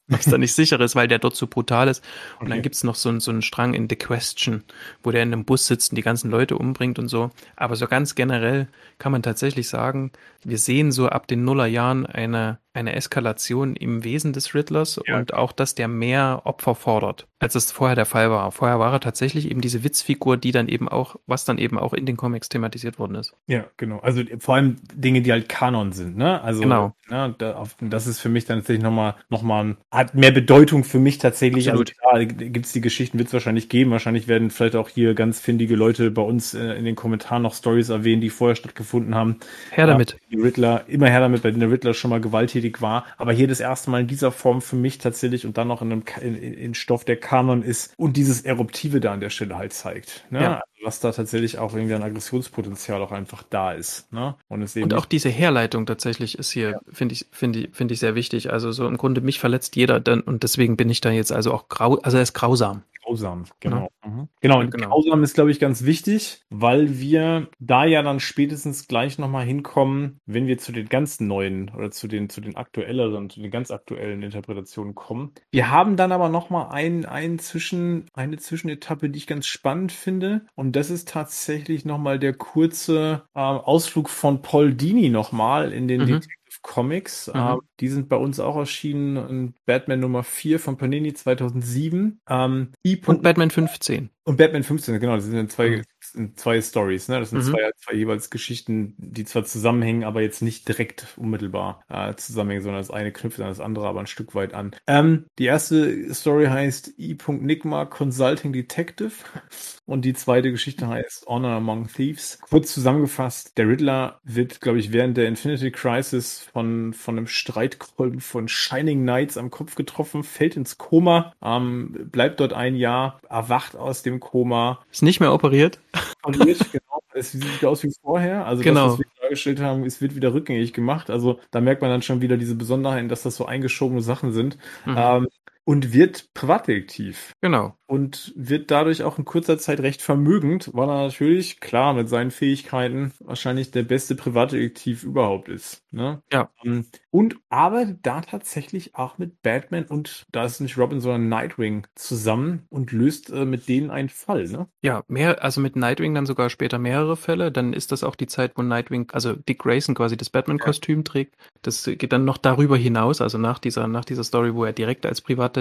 [SPEAKER 2] Was da nicht sicher ist, weil der dort so brutal ist. Und okay. dann gibt's noch so, so einen Strang in The Question, wo der in einem Bus sitzt und die ganzen Leute umbringt und so. Aber so ganz generell kann man tatsächlich sagen, wir sehen so ab den Nullerjahren eine eine Eskalation im Wesen des Riddlers ja. und auch, dass der mehr Opfer fordert, als es vorher der Fall war. Vorher war er tatsächlich eben diese Witzfigur, die dann eben auch, was dann eben auch in den Comics thematisiert worden ist.
[SPEAKER 1] Ja, genau. Also vor allem Dinge, die halt Kanon sind, ne? Also
[SPEAKER 2] genau.
[SPEAKER 1] Ne, das ist für mich dann tatsächlich nochmal, nochmal, hat mehr Bedeutung für mich tatsächlich.
[SPEAKER 2] Absolut.
[SPEAKER 1] Also klar, gibt's die Geschichten, wird es wahrscheinlich geben. Wahrscheinlich werden vielleicht auch hier ganz findige Leute bei uns äh, in den Kommentaren noch Stories erwähnen, die vorher stattgefunden haben.
[SPEAKER 2] Her damit.
[SPEAKER 1] Die Riddler, immer her damit, bei der Riddler schon mal gewalttätig wichtig war. Aber hier das erste Mal in dieser Form für mich tatsächlich und dann noch in einem in, in Stoff der Kanon ist und dieses Eruptive da an der Stelle halt zeigt. Ne?
[SPEAKER 2] Ja.
[SPEAKER 1] Was da tatsächlich auch irgendwie ein Aggressionspotenzial auch einfach da ist. Ne?
[SPEAKER 2] Und, es eben und auch diese Herleitung tatsächlich ist hier, ja. finde ich, finde ich, finde ich sehr wichtig. Also so im Grunde mich verletzt jeder dann und deswegen bin ich da jetzt also auch grau, also er ist grausam.
[SPEAKER 1] Grausam, genau. Ja. Mhm. Genau, und genau. grausam ist, glaube ich, ganz wichtig, weil wir da ja dann spätestens gleich nochmal hinkommen, wenn wir zu den ganz neuen oder zu den, zu den aktuelleren, zu den ganz aktuellen Interpretationen kommen. Wir haben dann aber nochmal ein, ein Zwischen, eine Zwischenetappe, die ich ganz spannend finde. Und das ist tatsächlich nochmal der kurze äh, Ausflug von Paul Dini nochmal in den mhm. Comics. Mhm. Ähm, die sind bei uns auch erschienen in Batman Nummer 4 von Panini 2007. Ähm,
[SPEAKER 2] und Batman 15.
[SPEAKER 1] Und Batman 15, genau, das sind zwei, mhm. Sind zwei Stories, ne? Das sind mhm. zwei, zwei jeweils Geschichten, die zwar zusammenhängen, aber jetzt nicht direkt unmittelbar äh, zusammenhängen, sondern das eine knüpft an das andere aber ein Stück weit an. Ähm, die erste Story heißt E.Nigma Consulting Detective [LAUGHS] und die zweite Geschichte heißt Honor Among Thieves. Kurz zusammengefasst, der Riddler wird, glaube ich, während der Infinity Crisis von, von einem Streitkolben von Shining Knights am Kopf getroffen, fällt ins Koma, ähm, bleibt dort ein Jahr, erwacht aus dem Koma.
[SPEAKER 2] Ist nicht mehr operiert.
[SPEAKER 1] Operiert, genau. Es sieht aus wie vorher. Also
[SPEAKER 2] genau.
[SPEAKER 1] das, was wir dargestellt haben, es wird wieder rückgängig gemacht. Also da merkt man dann schon wieder diese Besonderheiten, dass das so eingeschobene Sachen sind. Mhm. Ähm, und wird Privatdetektiv.
[SPEAKER 2] Genau.
[SPEAKER 1] Und wird dadurch auch in kurzer Zeit recht vermögend, weil er natürlich, klar, mit seinen Fähigkeiten wahrscheinlich der beste Privatdetektiv überhaupt ist. Ne?
[SPEAKER 2] Ja.
[SPEAKER 1] Ähm, und arbeitet da tatsächlich auch mit Batman und da ist nicht Robin, sondern Nightwing zusammen und löst äh, mit denen einen Fall, ne?
[SPEAKER 2] Ja, mehr, also mit Nightwing dann sogar später mehrere Fälle. Dann ist das auch die Zeit, wo Nightwing, also Dick Grayson quasi das Batman-Kostüm ja. trägt. Das geht dann noch darüber hinaus, also nach dieser, nach dieser Story, wo er direkt als Privatdetektiv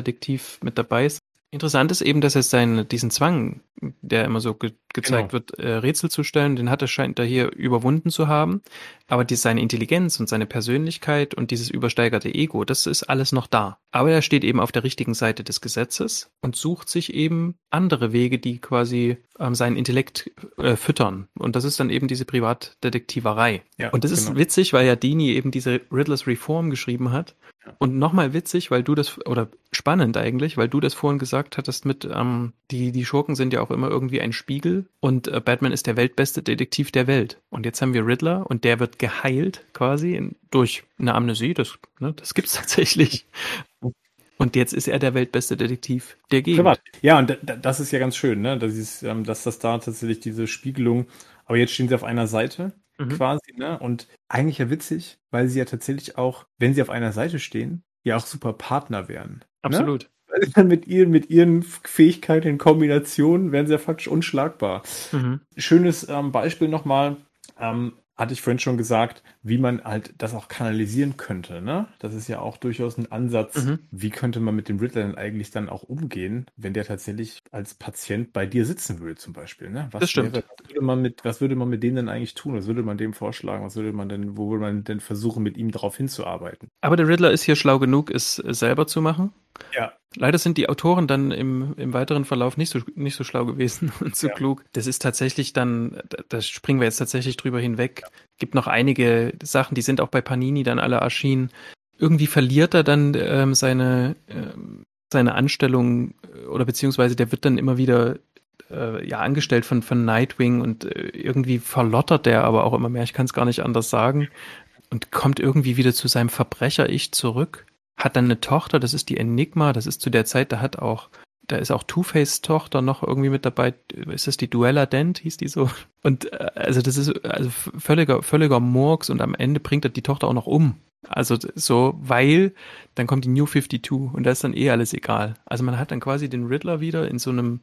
[SPEAKER 2] mit dabei ist. Interessant ist eben, dass er seinen, diesen Zwang, der immer so ge gezeigt genau. wird, äh, Rätsel zu stellen, den hat er scheint er hier überwunden zu haben. Aber die, seine Intelligenz und seine Persönlichkeit und dieses übersteigerte Ego, das ist alles noch da. Aber er steht eben auf der richtigen Seite des Gesetzes und sucht sich eben andere Wege, die quasi ähm, seinen Intellekt äh, füttern. Und das ist dann eben diese Privatdetektiverei. Ja, und das genau. ist witzig, weil ja Dini eben diese Riddlers Reform geschrieben hat. Und nochmal witzig, weil du das, oder spannend eigentlich, weil du das vorhin gesagt hattest mit, ähm, die, die Schurken sind ja auch immer irgendwie ein Spiegel und äh, Batman ist der weltbeste Detektiv der Welt. Und jetzt haben wir Riddler und der wird geheilt quasi in, durch eine Amnesie, das, ne, das gibt's [LAUGHS] tatsächlich. Und jetzt ist er der weltbeste Detektiv der Gegend. Privat.
[SPEAKER 1] Ja, und das ist ja ganz schön, ne? Das ist, ähm, dass das da tatsächlich diese Spiegelung, aber jetzt stehen sie auf einer Seite mhm. quasi, ne? Und eigentlich ja witzig, weil sie ja tatsächlich auch, wenn sie auf einer Seite stehen, ja auch super Partner wären. Ne?
[SPEAKER 2] Absolut. Ne?
[SPEAKER 1] Weil sie dann mit ihren, mit ihren Fähigkeiten in Kombination wären sie ja faktisch unschlagbar. Mhm. Schönes ähm, Beispiel nochmal. Ähm, hatte ich vorhin schon gesagt, wie man halt das auch kanalisieren könnte. Ne? Das ist ja auch durchaus ein Ansatz. Mhm. Wie könnte man mit dem Riddler denn eigentlich dann auch umgehen, wenn der tatsächlich als Patient bei dir sitzen würde, zum Beispiel? Ne?
[SPEAKER 2] Was das stimmt.
[SPEAKER 1] Wäre, was, würde man mit, was würde man mit dem denn eigentlich tun? Was würde man dem vorschlagen? Was würde man denn, wo würde man denn versuchen, mit ihm darauf hinzuarbeiten?
[SPEAKER 2] Aber der Riddler ist hier schlau genug, es selber zu machen.
[SPEAKER 1] Ja.
[SPEAKER 2] Leider sind die Autoren dann im, im weiteren Verlauf nicht so, nicht so schlau gewesen [LAUGHS] und so ja. klug. Das ist tatsächlich dann, da springen wir jetzt tatsächlich drüber hinweg. Ja. Gibt noch einige Sachen, die sind auch bei Panini dann alle erschienen. Irgendwie verliert er dann ähm, seine, ähm, seine Anstellung äh, oder beziehungsweise der wird dann immer wieder äh, ja angestellt von, von Nightwing und äh, irgendwie verlottert der aber auch immer mehr. Ich kann es gar nicht anders sagen. Und kommt irgendwie wieder zu seinem Verbrecher-Ich zurück hat dann eine Tochter, das ist die Enigma, das ist zu der Zeit, da hat auch, da ist auch Two-Face Tochter noch irgendwie mit dabei, ist das die Duella Dent, hieß die so? Und äh, also das ist also völliger, völliger Murks und am Ende bringt er die Tochter auch noch um. Also so, weil dann kommt die New 52 und da ist dann eh alles egal. Also man hat dann quasi den Riddler wieder in so einem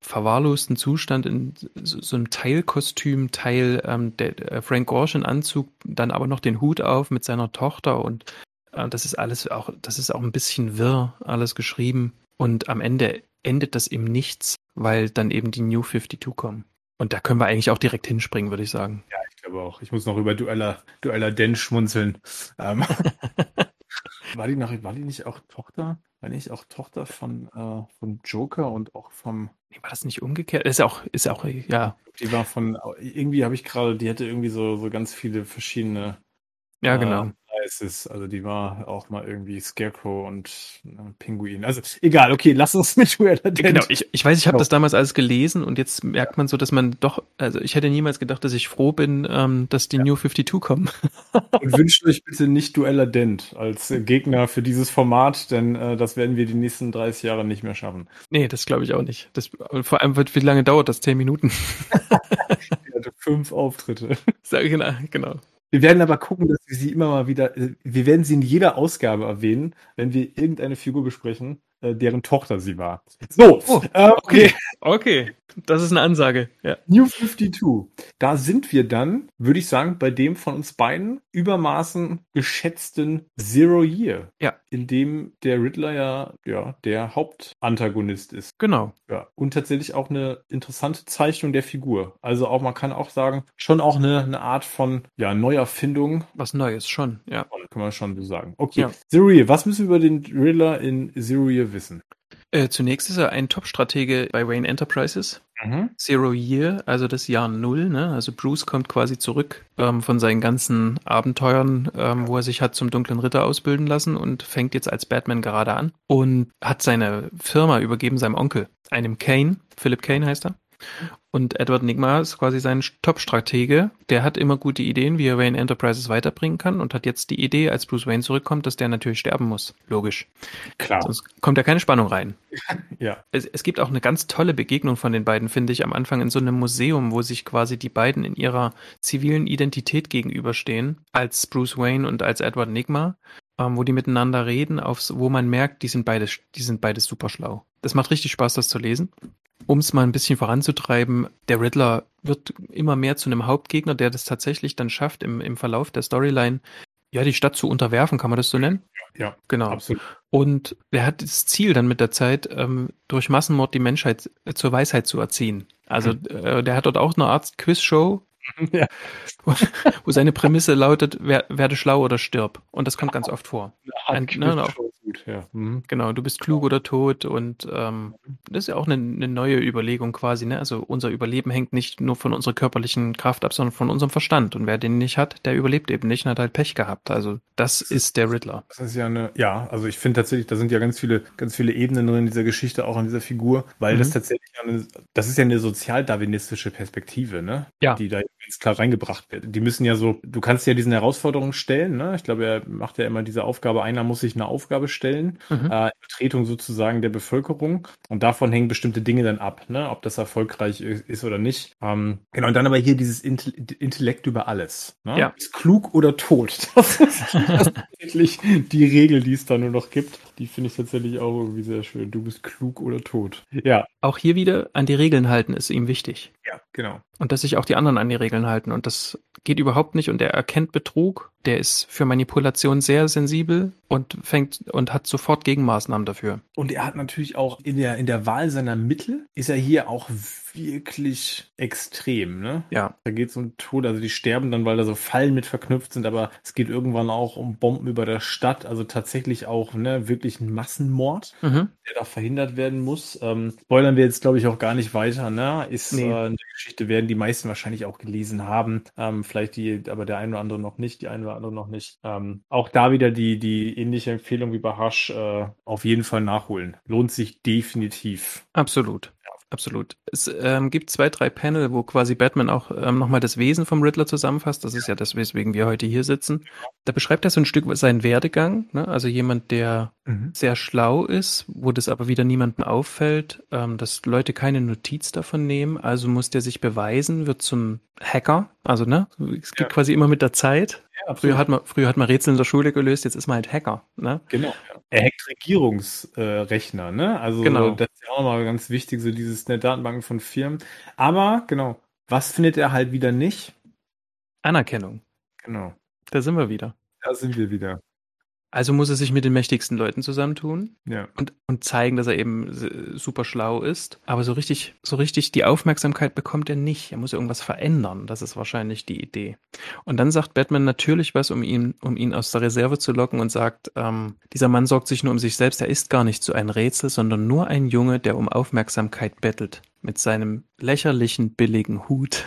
[SPEAKER 2] verwahrlosten Zustand in so, so einem Teilkostüm, Teil ähm, der äh, Frank Gorschen Anzug, dann aber noch den Hut auf mit seiner Tochter und das ist alles auch, das ist auch ein bisschen wirr, alles geschrieben. Und am Ende endet das im Nichts, weil dann eben die New 52 kommen. Und da können wir eigentlich auch direkt hinspringen, würde ich sagen.
[SPEAKER 1] Ja, ich glaube auch. Ich muss noch über Dueller, Dueller Den schmunzeln. Ähm, [LAUGHS] war, die noch, war die nicht auch Tochter? War nicht auch Tochter von, äh, von Joker und auch vom.
[SPEAKER 2] Nee, war das nicht umgekehrt? Ist auch, ist auch, ja.
[SPEAKER 1] Die war von, irgendwie habe ich gerade, die hatte irgendwie so, so ganz viele verschiedene.
[SPEAKER 2] Ja, genau. Äh,
[SPEAKER 1] Nemesis. Also die war auch mal irgendwie Scarecrow und äh, Pinguin. Also egal, okay, lass uns [LAUGHS] mit Cruella
[SPEAKER 2] Dent. Genau, ich, ich weiß, ich habe oh. das damals alles gelesen und jetzt merkt man so, dass man doch, also ich hätte niemals gedacht, dass ich froh bin, ähm, dass die ja. New 52 kommen.
[SPEAKER 1] und wünscht euch bitte nicht Duella Dent als Gegner für dieses Format, denn äh, das werden wir die nächsten 30 Jahre nicht mehr schaffen.
[SPEAKER 2] Nee, das glaube ich auch nicht. Das, vor allem, wie lange dauert das? Zehn Minuten? [LAUGHS]
[SPEAKER 1] fünf Auftritte. [LAUGHS]
[SPEAKER 2] Genau, genau.
[SPEAKER 1] Wir werden aber gucken, dass wir sie immer mal wieder, äh, wir werden sie in jeder Ausgabe erwähnen, wenn wir irgendeine Figur besprechen, äh, deren Tochter sie war.
[SPEAKER 2] So, oh, äh, okay. [LAUGHS] Okay, das ist eine Ansage. Ja.
[SPEAKER 1] New 52. Da sind wir dann, würde ich sagen, bei dem von uns beiden übermaßen geschätzten Zero Year.
[SPEAKER 2] Ja.
[SPEAKER 1] In dem der Riddler ja, ja der Hauptantagonist ist.
[SPEAKER 2] Genau.
[SPEAKER 1] Ja. Und tatsächlich auch eine interessante Zeichnung der Figur. Also auch, man kann auch sagen, schon auch eine, eine Art von ja, Neuerfindung.
[SPEAKER 2] Was Neues, schon, ja.
[SPEAKER 1] Kann man schon so sagen. Okay. Ja. Zero Year, was müssen wir über den Riddler in Zero Year wissen?
[SPEAKER 2] Äh, zunächst ist er ein Top-Stratege bei Wayne Enterprises. Mhm. Zero Year, also das Jahr Null. Ne? Also Bruce kommt quasi zurück ähm, von seinen ganzen Abenteuern, ähm, wo er sich hat zum dunklen Ritter ausbilden lassen und fängt jetzt als Batman gerade an und hat seine Firma übergeben seinem Onkel, einem Kane. Philip Kane heißt er. Und Edward Nigma ist quasi sein Top-Stratege. Der hat immer gute Ideen, wie er Wayne Enterprises weiterbringen kann und hat jetzt die Idee, als Bruce Wayne zurückkommt, dass der natürlich sterben muss. Logisch.
[SPEAKER 1] Klar.
[SPEAKER 2] Sonst kommt ja keine Spannung rein. [LAUGHS]
[SPEAKER 1] ja.
[SPEAKER 2] Es, es gibt auch eine ganz tolle Begegnung von den beiden, finde ich, am Anfang in so einem Museum, wo sich quasi die beiden in ihrer zivilen Identität gegenüberstehen, als Bruce Wayne und als Edward Nigma ähm, wo die miteinander reden, aufs, wo man merkt, die sind beide, die sind beides super schlau. Das macht richtig Spaß, das zu lesen um es mal ein bisschen voranzutreiben, der Riddler wird immer mehr zu einem Hauptgegner, der das tatsächlich dann schafft, im, im Verlauf der Storyline, ja, die Stadt zu unterwerfen, kann man das so nennen?
[SPEAKER 1] Ja,
[SPEAKER 2] genau. Absolut. Und er hat das Ziel dann mit der Zeit, ähm, durch Massenmord die Menschheit zur Weisheit zu erziehen. Also mhm. äh, der hat dort auch eine Art Quizshow, [LAUGHS] ja. wo seine Prämisse lautet, wer, werde schlau oder stirb. Und das kommt ganz oft vor. Ein, ne, auch, gut, ja. Mhm. Genau, du bist klug oder tot und ähm, das ist ja auch eine, eine, neue Überlegung quasi. Ne? Also unser Überleben hängt nicht nur von unserer körperlichen Kraft ab, sondern von unserem Verstand. Und wer den nicht hat, der überlebt eben nicht und hat halt Pech gehabt. Also das, das ist der Riddler.
[SPEAKER 1] Das ist ja eine, ja, also ich finde tatsächlich, da sind ja ganz viele, ganz viele Ebenen drin in dieser Geschichte, auch in dieser Figur, weil mhm. das tatsächlich eine, das ist ja eine sozialdarwinistische Perspektive, ne?
[SPEAKER 2] Ja.
[SPEAKER 1] Die da ganz klar reingebracht wird. Die müssen ja so, du kannst ja diesen Herausforderungen stellen, ne? Ich glaube, er macht ja immer diese Aufgabe, einer muss sich eine Aufgabe stellen, mhm. äh, Vertretung sozusagen der Bevölkerung und davon hängen bestimmte Dinge dann ab, ne? Ob das erfolgreich ist oder nicht. Ähm, genau, und dann aber hier dieses Intellekt über alles. Ne?
[SPEAKER 2] Ja.
[SPEAKER 1] Ist klug oder tot. [LAUGHS] Das ist, tatsächlich die Regel, die es da nur noch gibt. Die finde ich tatsächlich auch irgendwie sehr schön. Du bist klug oder tot.
[SPEAKER 2] Ja. Auch hier wieder an die Regeln halten ist ihm wichtig.
[SPEAKER 1] Ja, genau.
[SPEAKER 2] Und dass sich auch die anderen an die Regeln halten. Und das geht überhaupt nicht. Und er erkennt Betrug. Der ist für Manipulation sehr sensibel und fängt und hat sofort Gegenmaßnahmen dafür.
[SPEAKER 1] Und er hat natürlich auch in der, in der Wahl seiner Mittel ist er hier auch wirklich extrem, ne?
[SPEAKER 2] Ja.
[SPEAKER 1] Da geht es um Tod, also die sterben dann, weil da so Fallen mit verknüpft sind, aber es geht irgendwann auch um Bomben über der Stadt, also tatsächlich auch, ne, wirklich ein Massenmord, mhm. der da verhindert werden muss. Ähm, spoilern wir jetzt, glaube ich, auch gar nicht weiter, ne? Ist nee. äh, eine Geschichte, werden die meisten wahrscheinlich auch gelesen haben. Ähm, vielleicht die, aber der eine oder andere noch nicht, die eine oder andere noch nicht. Ähm, auch da wieder die, die ähnliche Empfehlung wie bei Hush, äh, auf jeden Fall nachholen. Lohnt sich definitiv.
[SPEAKER 2] Absolut. Absolut. Es ähm, gibt zwei, drei Panel, wo quasi Batman auch ähm, nochmal das Wesen vom Riddler zusammenfasst. Das ist ja das, weswegen wir heute hier sitzen. Da beschreibt er so ein Stück seinen Werdegang. Ne? Also jemand, der mhm. sehr schlau ist, wo das aber wieder niemandem auffällt, ähm, dass Leute keine Notiz davon nehmen. Also muss der sich beweisen, wird zum Hacker. Also ne, es geht ja. quasi immer mit der Zeit. Früher hat man früher hat man Rätsel in der Schule gelöst, jetzt ist man halt Hacker. Ne?
[SPEAKER 1] Genau. Er hackt Regierungsrechner. Äh, ne? Also
[SPEAKER 2] genau.
[SPEAKER 1] das ist ja auch mal ganz wichtig, so dieses ne, Datenbanken von Firmen. Aber genau, was findet er halt wieder nicht?
[SPEAKER 2] Anerkennung.
[SPEAKER 1] Genau.
[SPEAKER 2] Da sind wir wieder.
[SPEAKER 1] Da sind wir wieder.
[SPEAKER 2] Also muss er sich mit den mächtigsten Leuten zusammentun
[SPEAKER 1] ja.
[SPEAKER 2] und, und zeigen, dass er eben super schlau ist. Aber so richtig, so richtig die Aufmerksamkeit bekommt er nicht. Er muss irgendwas verändern. Das ist wahrscheinlich die Idee. Und dann sagt Batman natürlich was, um ihn, um ihn aus der Reserve zu locken und sagt, ähm, dieser Mann sorgt sich nur um sich selbst. Er ist gar nicht so ein Rätsel, sondern nur ein Junge, der um Aufmerksamkeit bettelt. Mit seinem lächerlichen, billigen Hut.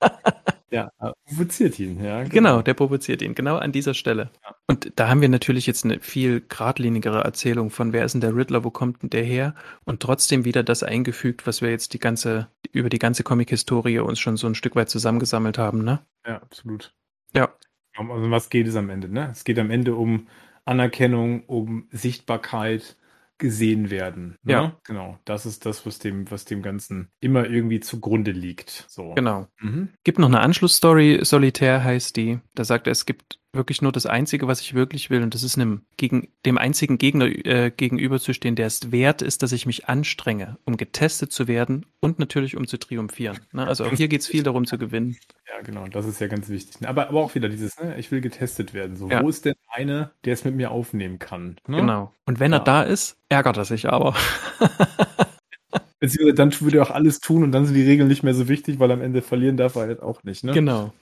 [SPEAKER 2] [LAUGHS]
[SPEAKER 1] Ja, provoziert ihn, ja.
[SPEAKER 2] Genau. genau. der provoziert ihn, genau an dieser Stelle. Ja. Und da haben wir natürlich jetzt eine viel geradlinigere Erzählung von, wer ist denn der Riddler, wo kommt denn der her? Und trotzdem wieder das eingefügt, was wir jetzt die ganze, über die ganze Comic-Historie uns schon so ein Stück weit zusammengesammelt haben, ne?
[SPEAKER 1] Ja, absolut.
[SPEAKER 2] Ja.
[SPEAKER 1] Also was geht es am Ende, ne? Es geht am Ende um Anerkennung, um Sichtbarkeit, gesehen werden.
[SPEAKER 2] Ne? Ja.
[SPEAKER 1] Genau. Das ist das, was dem, was dem Ganzen immer irgendwie zugrunde liegt. So.
[SPEAKER 2] Genau. Mhm. Gibt noch eine Anschlussstory, Solitär heißt die. Da sagt er, es gibt wirklich nur das Einzige, was ich wirklich will, und das ist einem, gegen, dem einzigen Gegner äh, gegenüberzustehen, der es wert ist, dass ich mich anstrenge, um getestet zu werden und natürlich um zu triumphieren. Ne? Also auch hier geht es viel darum zu gewinnen.
[SPEAKER 1] Ja, genau, das ist ja ganz wichtig. Aber, aber auch wieder dieses, ne? ich will getestet werden. So, ja. wo ist denn einer, der es mit mir aufnehmen kann?
[SPEAKER 2] Ne? Genau. Und wenn ja. er da ist, ärgert er sich aber. [LAUGHS] [LAUGHS]
[SPEAKER 1] Beziehungsweise dann würde er auch alles tun und dann sind die Regeln nicht mehr so wichtig, weil am Ende verlieren darf er halt auch nicht. Ne?
[SPEAKER 2] Genau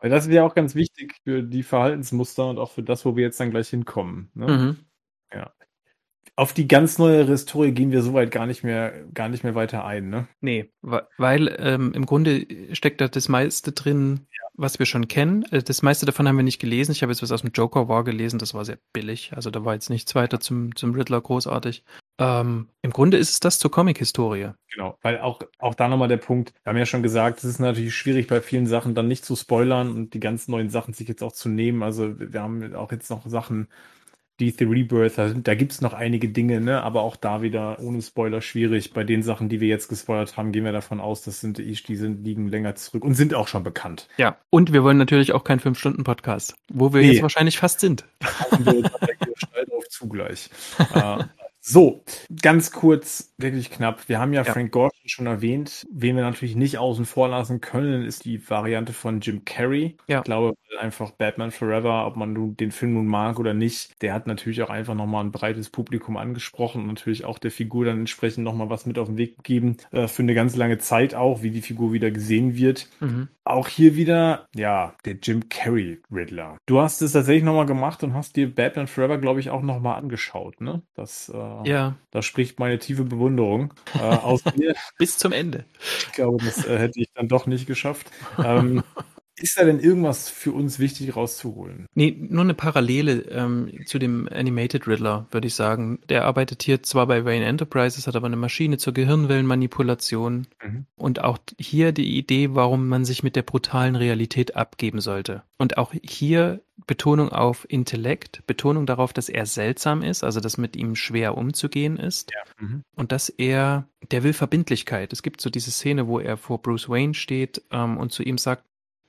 [SPEAKER 1] genau. Das wäre auch ganz wichtig für die Verhaltensmuster und auch für das, wo wir jetzt dann gleich hinkommen. Ne? Mhm. Ja. Auf die ganz neue Historie gehen wir soweit gar nicht mehr, gar nicht mehr weiter ein, ne?
[SPEAKER 2] Nee, weil ähm, im Grunde steckt da das meiste drin, ja. was wir schon kennen. Äh, das meiste davon haben wir nicht gelesen. Ich habe jetzt was aus dem Joker War gelesen, das war sehr billig. Also da war jetzt nichts weiter zum, zum Riddler großartig. Ähm, Im Grunde ist es das zur Comic-Historie.
[SPEAKER 1] Genau, weil auch, auch da nochmal der Punkt, wir haben ja schon gesagt, es ist natürlich schwierig bei vielen Sachen dann nicht zu spoilern und die ganz neuen Sachen sich jetzt auch zu nehmen. Also wir haben auch jetzt noch Sachen, die The Rebirth, da, da gibt es noch einige Dinge, ne? aber auch da wieder ohne Spoiler schwierig. Bei den Sachen, die wir jetzt gespoilert haben, gehen wir davon aus, das sind die sind, liegen länger zurück und sind auch schon bekannt.
[SPEAKER 2] Ja, und wir wollen natürlich auch keinen 5-Stunden-Podcast, wo wir nee. jetzt wahrscheinlich fast sind. wir
[SPEAKER 1] auf zugleich. uh, [LAUGHS] So, ganz kurz, wirklich knapp. Wir haben ja, ja, Frank Gorshin schon erwähnt. Wen wir natürlich nicht außen vor lassen können, ist die Variante von Jim Carrey. Ja. Ich glaube einfach Batman Forever, ob man nun den Film nun mag oder nicht, der hat natürlich auch einfach nochmal ein breites Publikum angesprochen und natürlich auch der Figur dann entsprechend nochmal was mit auf den Weg gegeben. Äh, für eine ganz lange Zeit auch, wie die Figur wieder gesehen wird. Mhm. Auch hier wieder, ja, der Jim Carrey Riddler. Du hast es tatsächlich nochmal gemacht und hast dir Batman Forever, glaube ich, auch nochmal angeschaut, ne? Das äh,
[SPEAKER 2] ja.
[SPEAKER 1] Da spricht meine tiefe Bewunderung äh, aus [LAUGHS]
[SPEAKER 2] mir. Bis zum Ende.
[SPEAKER 1] Ich glaube, das äh, hätte ich dann doch nicht geschafft. Ähm, [LAUGHS] ist da denn irgendwas für uns wichtig rauszuholen?
[SPEAKER 2] Nee, nur eine Parallele ähm, zu dem Animated Riddler, würde ich sagen. Der arbeitet hier zwar bei Wayne Enterprises, hat aber eine Maschine zur Gehirnwellenmanipulation. Mhm. Und auch hier die Idee, warum man sich mit der brutalen Realität abgeben sollte. Und auch hier Betonung auf Intellekt, Betonung darauf, dass er seltsam ist, also dass mit ihm schwer umzugehen ist. Ja. Mhm. Und dass er, der will Verbindlichkeit. Es gibt so diese Szene, wo er vor Bruce Wayne steht ähm, und zu ihm sagt,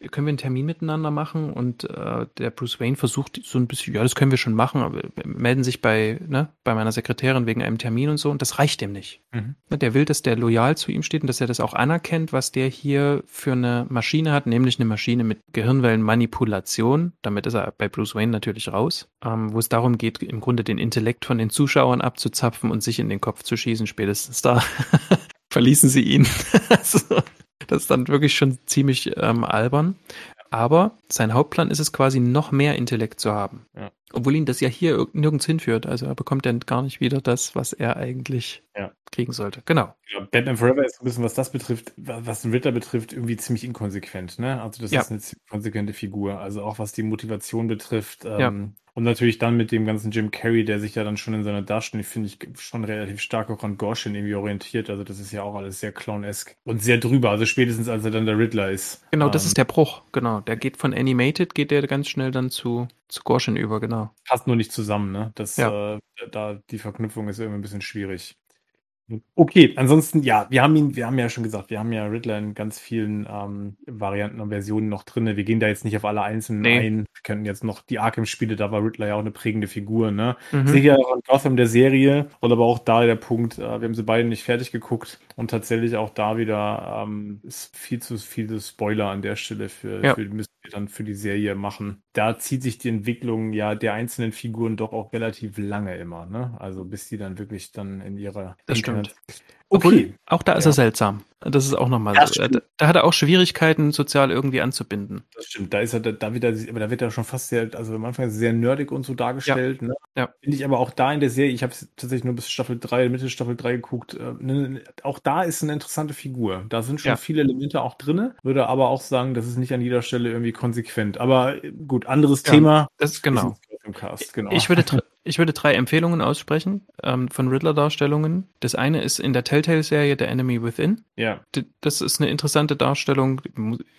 [SPEAKER 2] können wir einen Termin miteinander machen? Und äh, der Bruce Wayne versucht so ein bisschen, ja, das können wir schon machen, aber melden sich bei, ne, bei meiner Sekretärin wegen einem Termin und so und das reicht ihm nicht. Mhm. Der will, dass der loyal zu ihm steht und dass er das auch anerkennt, was der hier für eine Maschine hat, nämlich eine Maschine mit Gehirnwellenmanipulation. Damit ist er bei Bruce Wayne natürlich raus, ähm, wo es darum geht, im Grunde den Intellekt von den Zuschauern abzuzapfen und sich in den Kopf zu schießen. Spätestens da [LAUGHS] verließen sie ihn. [LAUGHS] also, das ist dann wirklich schon ziemlich ähm, albern. Aber sein Hauptplan ist es quasi, noch mehr Intellekt zu haben. Ja. Obwohl ihn das ja hier nirgends hinführt. Also er bekommt dann gar nicht wieder das, was er eigentlich ja. kriegen sollte. Genau.
[SPEAKER 1] Ja, Batman Forever ist ein bisschen, was das betrifft, was den Ritter betrifft, irgendwie ziemlich inkonsequent. Ne? Also das ist eine konsequente Figur. Also auch was die Motivation betrifft. Ähm, und natürlich dann mit dem ganzen Jim Carrey, der sich ja dann schon in seiner Darstellung, finde ich, schon relativ stark auch an Gorshin irgendwie orientiert. Also das ist ja auch alles sehr clownesk und sehr drüber. Also spätestens als er dann der Riddler ist.
[SPEAKER 2] Genau, das ähm, ist der Bruch. Genau, der geht von Animated, geht der ganz schnell dann zu, zu Gorshin über, genau.
[SPEAKER 1] Passt nur nicht zusammen, ne? Das, ja. äh, da, die Verknüpfung ist irgendwie ein bisschen schwierig. Okay, ansonsten, ja, wir haben ihn, wir haben ja schon gesagt, wir haben ja Riddler in ganz vielen ähm, Varianten und Versionen noch drin. Wir gehen da jetzt nicht auf alle einzelnen nee. ein. Wir könnten jetzt noch die Arkham-Spiele, da war Riddler ja auch eine prägende Figur, ne? Mhm. Sicher auch an Gotham der Serie und aber auch da der Punkt, äh, wir haben sie beide nicht fertig geguckt und tatsächlich auch da wieder ähm, ist viel zu viele Spoiler an der Stelle für, ja. für dann für die Serie machen. Da zieht sich die Entwicklung ja der einzelnen Figuren doch auch relativ lange immer, ne? Also bis die dann wirklich dann in ihrer
[SPEAKER 2] das stimmt. Okay. Obwohl, auch da ist ja. er seltsam. Das ist auch nochmal ja, so. Da, da, hat er auch Schwierigkeiten, sozial irgendwie anzubinden.
[SPEAKER 1] Das stimmt. Da ist er da, wieder, aber da wird er schon fast sehr, also am Anfang sehr nerdig und so dargestellt. Ja. Ne? ja. Finde ich aber auch da in der Serie, ich habe tatsächlich nur bis Staffel 3, Mitte Staffel 3 geguckt. Äh, ne, auch da ist eine interessante Figur. Da sind schon ja. viele Elemente auch drin. Würde aber auch sagen, das ist nicht an jeder Stelle irgendwie konsequent. Aber äh, gut, anderes Thema.
[SPEAKER 2] Das ist genau. Im Cast, genau. Ich würde Ich würde drei Empfehlungen aussprechen ähm, von Riddler-Darstellungen. Das eine ist in der Telltale-Serie The Enemy Within.
[SPEAKER 1] Ja.
[SPEAKER 2] Das ist eine interessante Darstellung.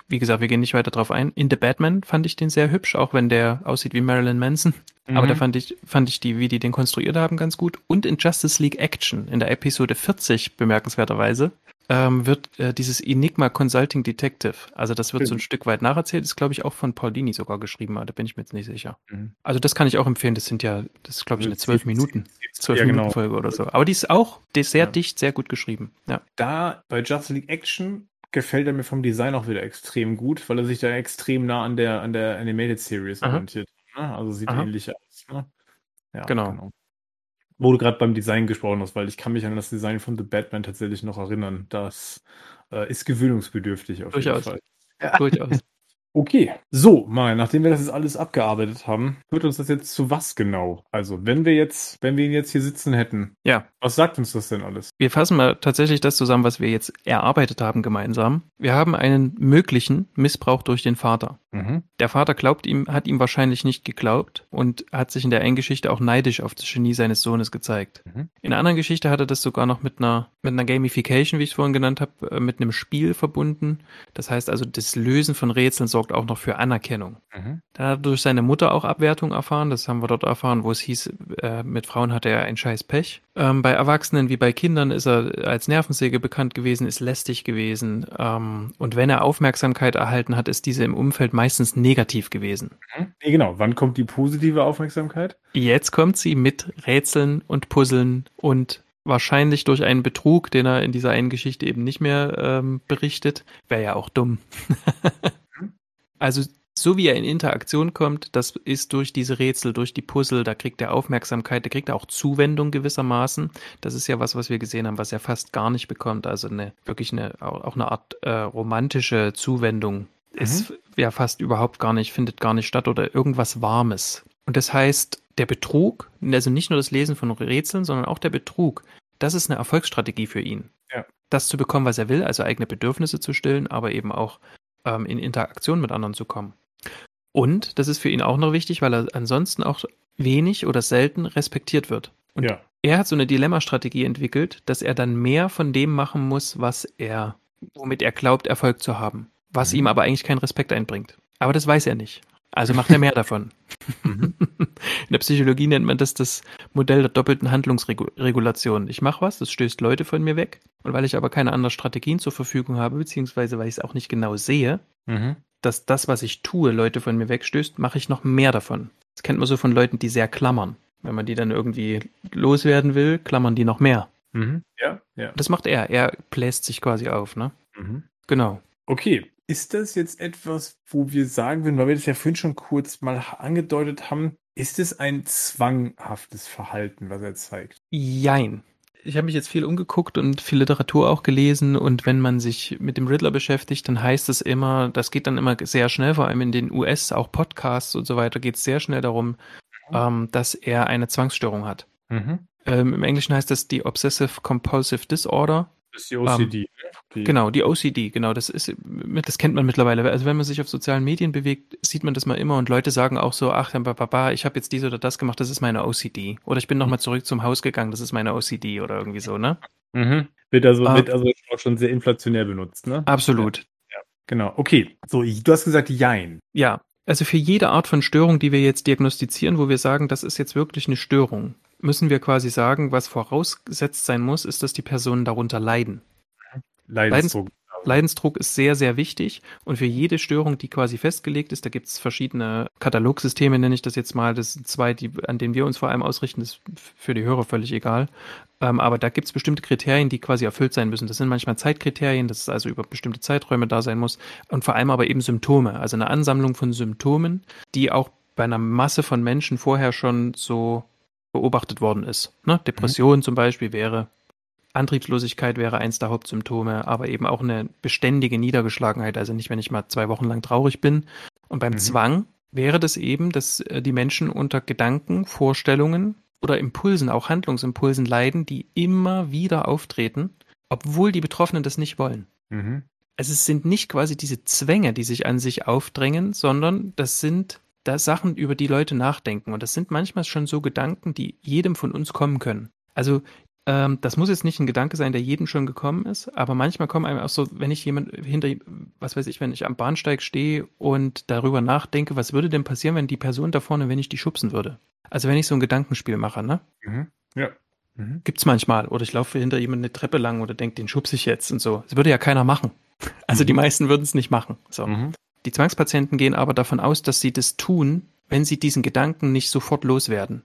[SPEAKER 2] Wie gesagt, wir gehen nicht weiter drauf ein. In The Batman fand ich den sehr hübsch, auch wenn der aussieht wie Marilyn Manson. Mhm. Aber da fand ich, fand ich die, wie die den konstruiert haben, ganz gut. Und in Justice League Action, in der Episode 40 bemerkenswerterweise, ähm, wird äh, dieses Enigma Consulting Detective, also das wird mhm. so ein Stück weit nacherzählt, ist glaube ich auch von Paulini sogar geschrieben, aber da bin ich mir jetzt nicht sicher. Mhm. Also das kann ich auch empfehlen, das sind ja, das ist glaube ich eine zwölf Minuten, zwölf ja, Minuten genau. Folge oder so. Aber die ist auch die ist sehr ja. dicht, sehr gut geschrieben. Ja.
[SPEAKER 1] Da bei Justice League Action gefällt er mir vom Design auch wieder extrem gut, weil er sich da extrem nah an der an der Animated Series orientiert. Ne? Also sieht Aha. ähnlich aus. Ne?
[SPEAKER 2] Ja, genau. genau
[SPEAKER 1] wo du gerade beim Design gesprochen hast, weil ich kann mich an das Design von The Batman tatsächlich noch erinnern. Das äh, ist gewöhnungsbedürftig
[SPEAKER 2] auf Durchaus. jeden Fall. Ja. [LAUGHS] Durchaus.
[SPEAKER 1] Okay, so, mal, nachdem wir das jetzt alles abgearbeitet haben, führt uns das jetzt zu was genau? Also, wenn wir jetzt, wenn wir ihn jetzt hier sitzen hätten,
[SPEAKER 2] ja.
[SPEAKER 1] was sagt uns das denn alles?
[SPEAKER 2] Wir fassen mal tatsächlich das zusammen, was wir jetzt erarbeitet haben gemeinsam. Wir haben einen möglichen Missbrauch durch den Vater. Mhm. Der Vater glaubt ihm, hat ihm wahrscheinlich nicht geglaubt und hat sich in der einen Geschichte auch neidisch auf das Genie seines Sohnes gezeigt. Mhm. In einer anderen Geschichte hat er das sogar noch mit einer, mit einer Gamification, wie ich es vorhin genannt habe, äh, mit einem Spiel verbunden. Das heißt also, das Lösen von Rätseln sorgt auch noch für Anerkennung. Mhm. Dann hat er durch seine Mutter auch Abwertung erfahren. Das haben wir dort erfahren, wo es hieß, äh, mit Frauen hatte er ein scheiß Pech. Ähm, bei Erwachsenen wie bei Kindern ist er als Nervensäge bekannt gewesen, ist lästig gewesen. Ähm, und wenn er Aufmerksamkeit erhalten hat, ist diese im Umfeld meist meistens negativ gewesen.
[SPEAKER 1] Mhm. Nee, genau. Wann kommt die positive Aufmerksamkeit?
[SPEAKER 2] Jetzt kommt sie mit Rätseln und Puzzeln und wahrscheinlich durch einen Betrug, den er in dieser einen Geschichte eben nicht mehr ähm, berichtet. Wäre ja auch dumm. Mhm. also so wie er in Interaktion kommt, das ist durch diese Rätsel, durch die Puzzle, da kriegt er Aufmerksamkeit, da kriegt er auch Zuwendung gewissermaßen. Das ist ja was, was wir gesehen haben, was er fast gar nicht bekommt. Also eine wirklich eine auch eine Art äh, romantische Zuwendung ist mhm. ja fast überhaupt gar nicht, findet gar nicht statt oder irgendwas Warmes. Und das heißt, der Betrug, also nicht nur das Lesen von Rätseln, sondern auch der Betrug, das ist eine Erfolgsstrategie für ihn.
[SPEAKER 1] Ja.
[SPEAKER 2] Das zu bekommen, was er will, also eigene Bedürfnisse zu stillen, aber eben auch ähm, in Interaktion mit anderen zu kommen. Und das ist für ihn auch noch wichtig, weil er ansonsten auch wenig oder selten respektiert wird. Und
[SPEAKER 1] ja.
[SPEAKER 2] er hat so eine Dilemmastrategie entwickelt, dass er dann mehr von dem machen muss, was er, womit er glaubt, Erfolg zu haben was mhm. ihm aber eigentlich keinen Respekt einbringt. Aber das weiß er nicht. Also macht er mehr davon. [LAUGHS] Mhm. In der Psychologie nennt man das das Modell der doppelten Handlungsregulation. Ich mache was, das stößt Leute von mir weg. Und weil ich aber keine anderen Strategien zur Verfügung habe, beziehungsweise weil ich es auch nicht genau sehe, mhm. dass das, was ich tue, Leute von mir wegstößt, mache ich noch mehr davon. Das kennt man so von Leuten, die sehr klammern. Wenn man die dann irgendwie loswerden will, klammern die noch mehr.
[SPEAKER 1] Mhm. Ja, ja.
[SPEAKER 2] Das macht er. Er bläst sich quasi auf, ne?
[SPEAKER 1] Mhm.
[SPEAKER 2] Genau.
[SPEAKER 1] Okay, ist das jetzt etwas, wo wir sagen würden, weil wir das ja vorhin schon kurz mal angedeutet haben, ist es ein zwanghaftes Verhalten, was er zeigt?
[SPEAKER 2] Jein. Ich habe mich jetzt viel umgeguckt und viel Literatur auch gelesen und wenn man sich mit dem Riddler beschäftigt, dann heißt es immer, das geht dann immer sehr schnell, vor allem in den US, auch Podcasts und so weiter, geht es sehr schnell darum, mhm. ähm, dass er eine Zwangsstörung hat. Mhm. Ähm, Im Englischen heißt das die Obsessive Compulsive Disorder.
[SPEAKER 1] Das ist die OCD. Ähm,
[SPEAKER 2] die genau, die OCD, genau. Das ist, das kennt man mittlerweile. Also wenn man sich auf sozialen Medien bewegt, sieht man das mal immer und Leute sagen auch so, ach, Papa, ich habe jetzt dies oder das gemacht, das ist meine OCD. Oder ich bin nochmal zurück zum Haus gegangen, das ist meine OCD oder irgendwie so, ne?
[SPEAKER 1] Mhm. Wird also, ah. wird also auch schon sehr inflationär benutzt, ne?
[SPEAKER 2] Absolut.
[SPEAKER 1] Ja, genau. Okay. So, du hast gesagt, Jein.
[SPEAKER 2] Ja. Also für jede Art von Störung, die wir jetzt diagnostizieren, wo wir sagen, das ist jetzt wirklich eine Störung, müssen wir quasi sagen, was vorausgesetzt sein muss, ist, dass die Personen darunter leiden. Leidensdruck. Leidensdruck ist sehr, sehr wichtig und für jede Störung, die quasi festgelegt ist, da gibt es verschiedene Katalogsysteme, nenne ich das jetzt mal. Das sind zwei, die, an denen wir uns vor allem ausrichten, das ist für die Hörer völlig egal. Ähm, aber da gibt es bestimmte Kriterien, die quasi erfüllt sein müssen. Das sind manchmal Zeitkriterien, dass es also über bestimmte Zeiträume da sein muss und vor allem aber eben Symptome, also eine Ansammlung von Symptomen, die auch bei einer Masse von Menschen vorher schon so beobachtet worden ist. Ne? Depression mhm. zum Beispiel wäre Antriebslosigkeit wäre eins der Hauptsymptome, aber eben auch eine beständige Niedergeschlagenheit. Also nicht, wenn ich mal zwei Wochen lang traurig bin. Und beim mhm. Zwang wäre das eben, dass äh, die Menschen unter Gedanken, Vorstellungen oder Impulsen, auch Handlungsimpulsen leiden, die immer wieder auftreten, obwohl die Betroffenen das nicht wollen. Mhm. Also es sind nicht quasi diese Zwänge, die sich an sich aufdrängen, sondern das sind da Sachen, über die Leute nachdenken. Und das sind manchmal schon so Gedanken, die jedem von uns kommen können. Also ähm, das muss jetzt nicht ein Gedanke sein, der jedem schon gekommen ist, aber manchmal kommen einem auch so, wenn ich jemand hinter, was weiß ich, wenn ich am Bahnsteig stehe und darüber nachdenke, was würde denn passieren, wenn die Person da vorne, wenn ich die schubsen würde? Also wenn ich so ein Gedankenspiel mache, ne? Mhm. Ja. Mhm. Gibt's manchmal. Oder ich laufe hinter jemand eine Treppe lang oder denke, den schubse ich jetzt und so. Das würde ja keiner machen. Also mhm. die meisten würden es nicht machen. So. Die Zwangspatienten gehen aber davon aus, dass sie das tun, wenn sie diesen Gedanken nicht sofort loswerden.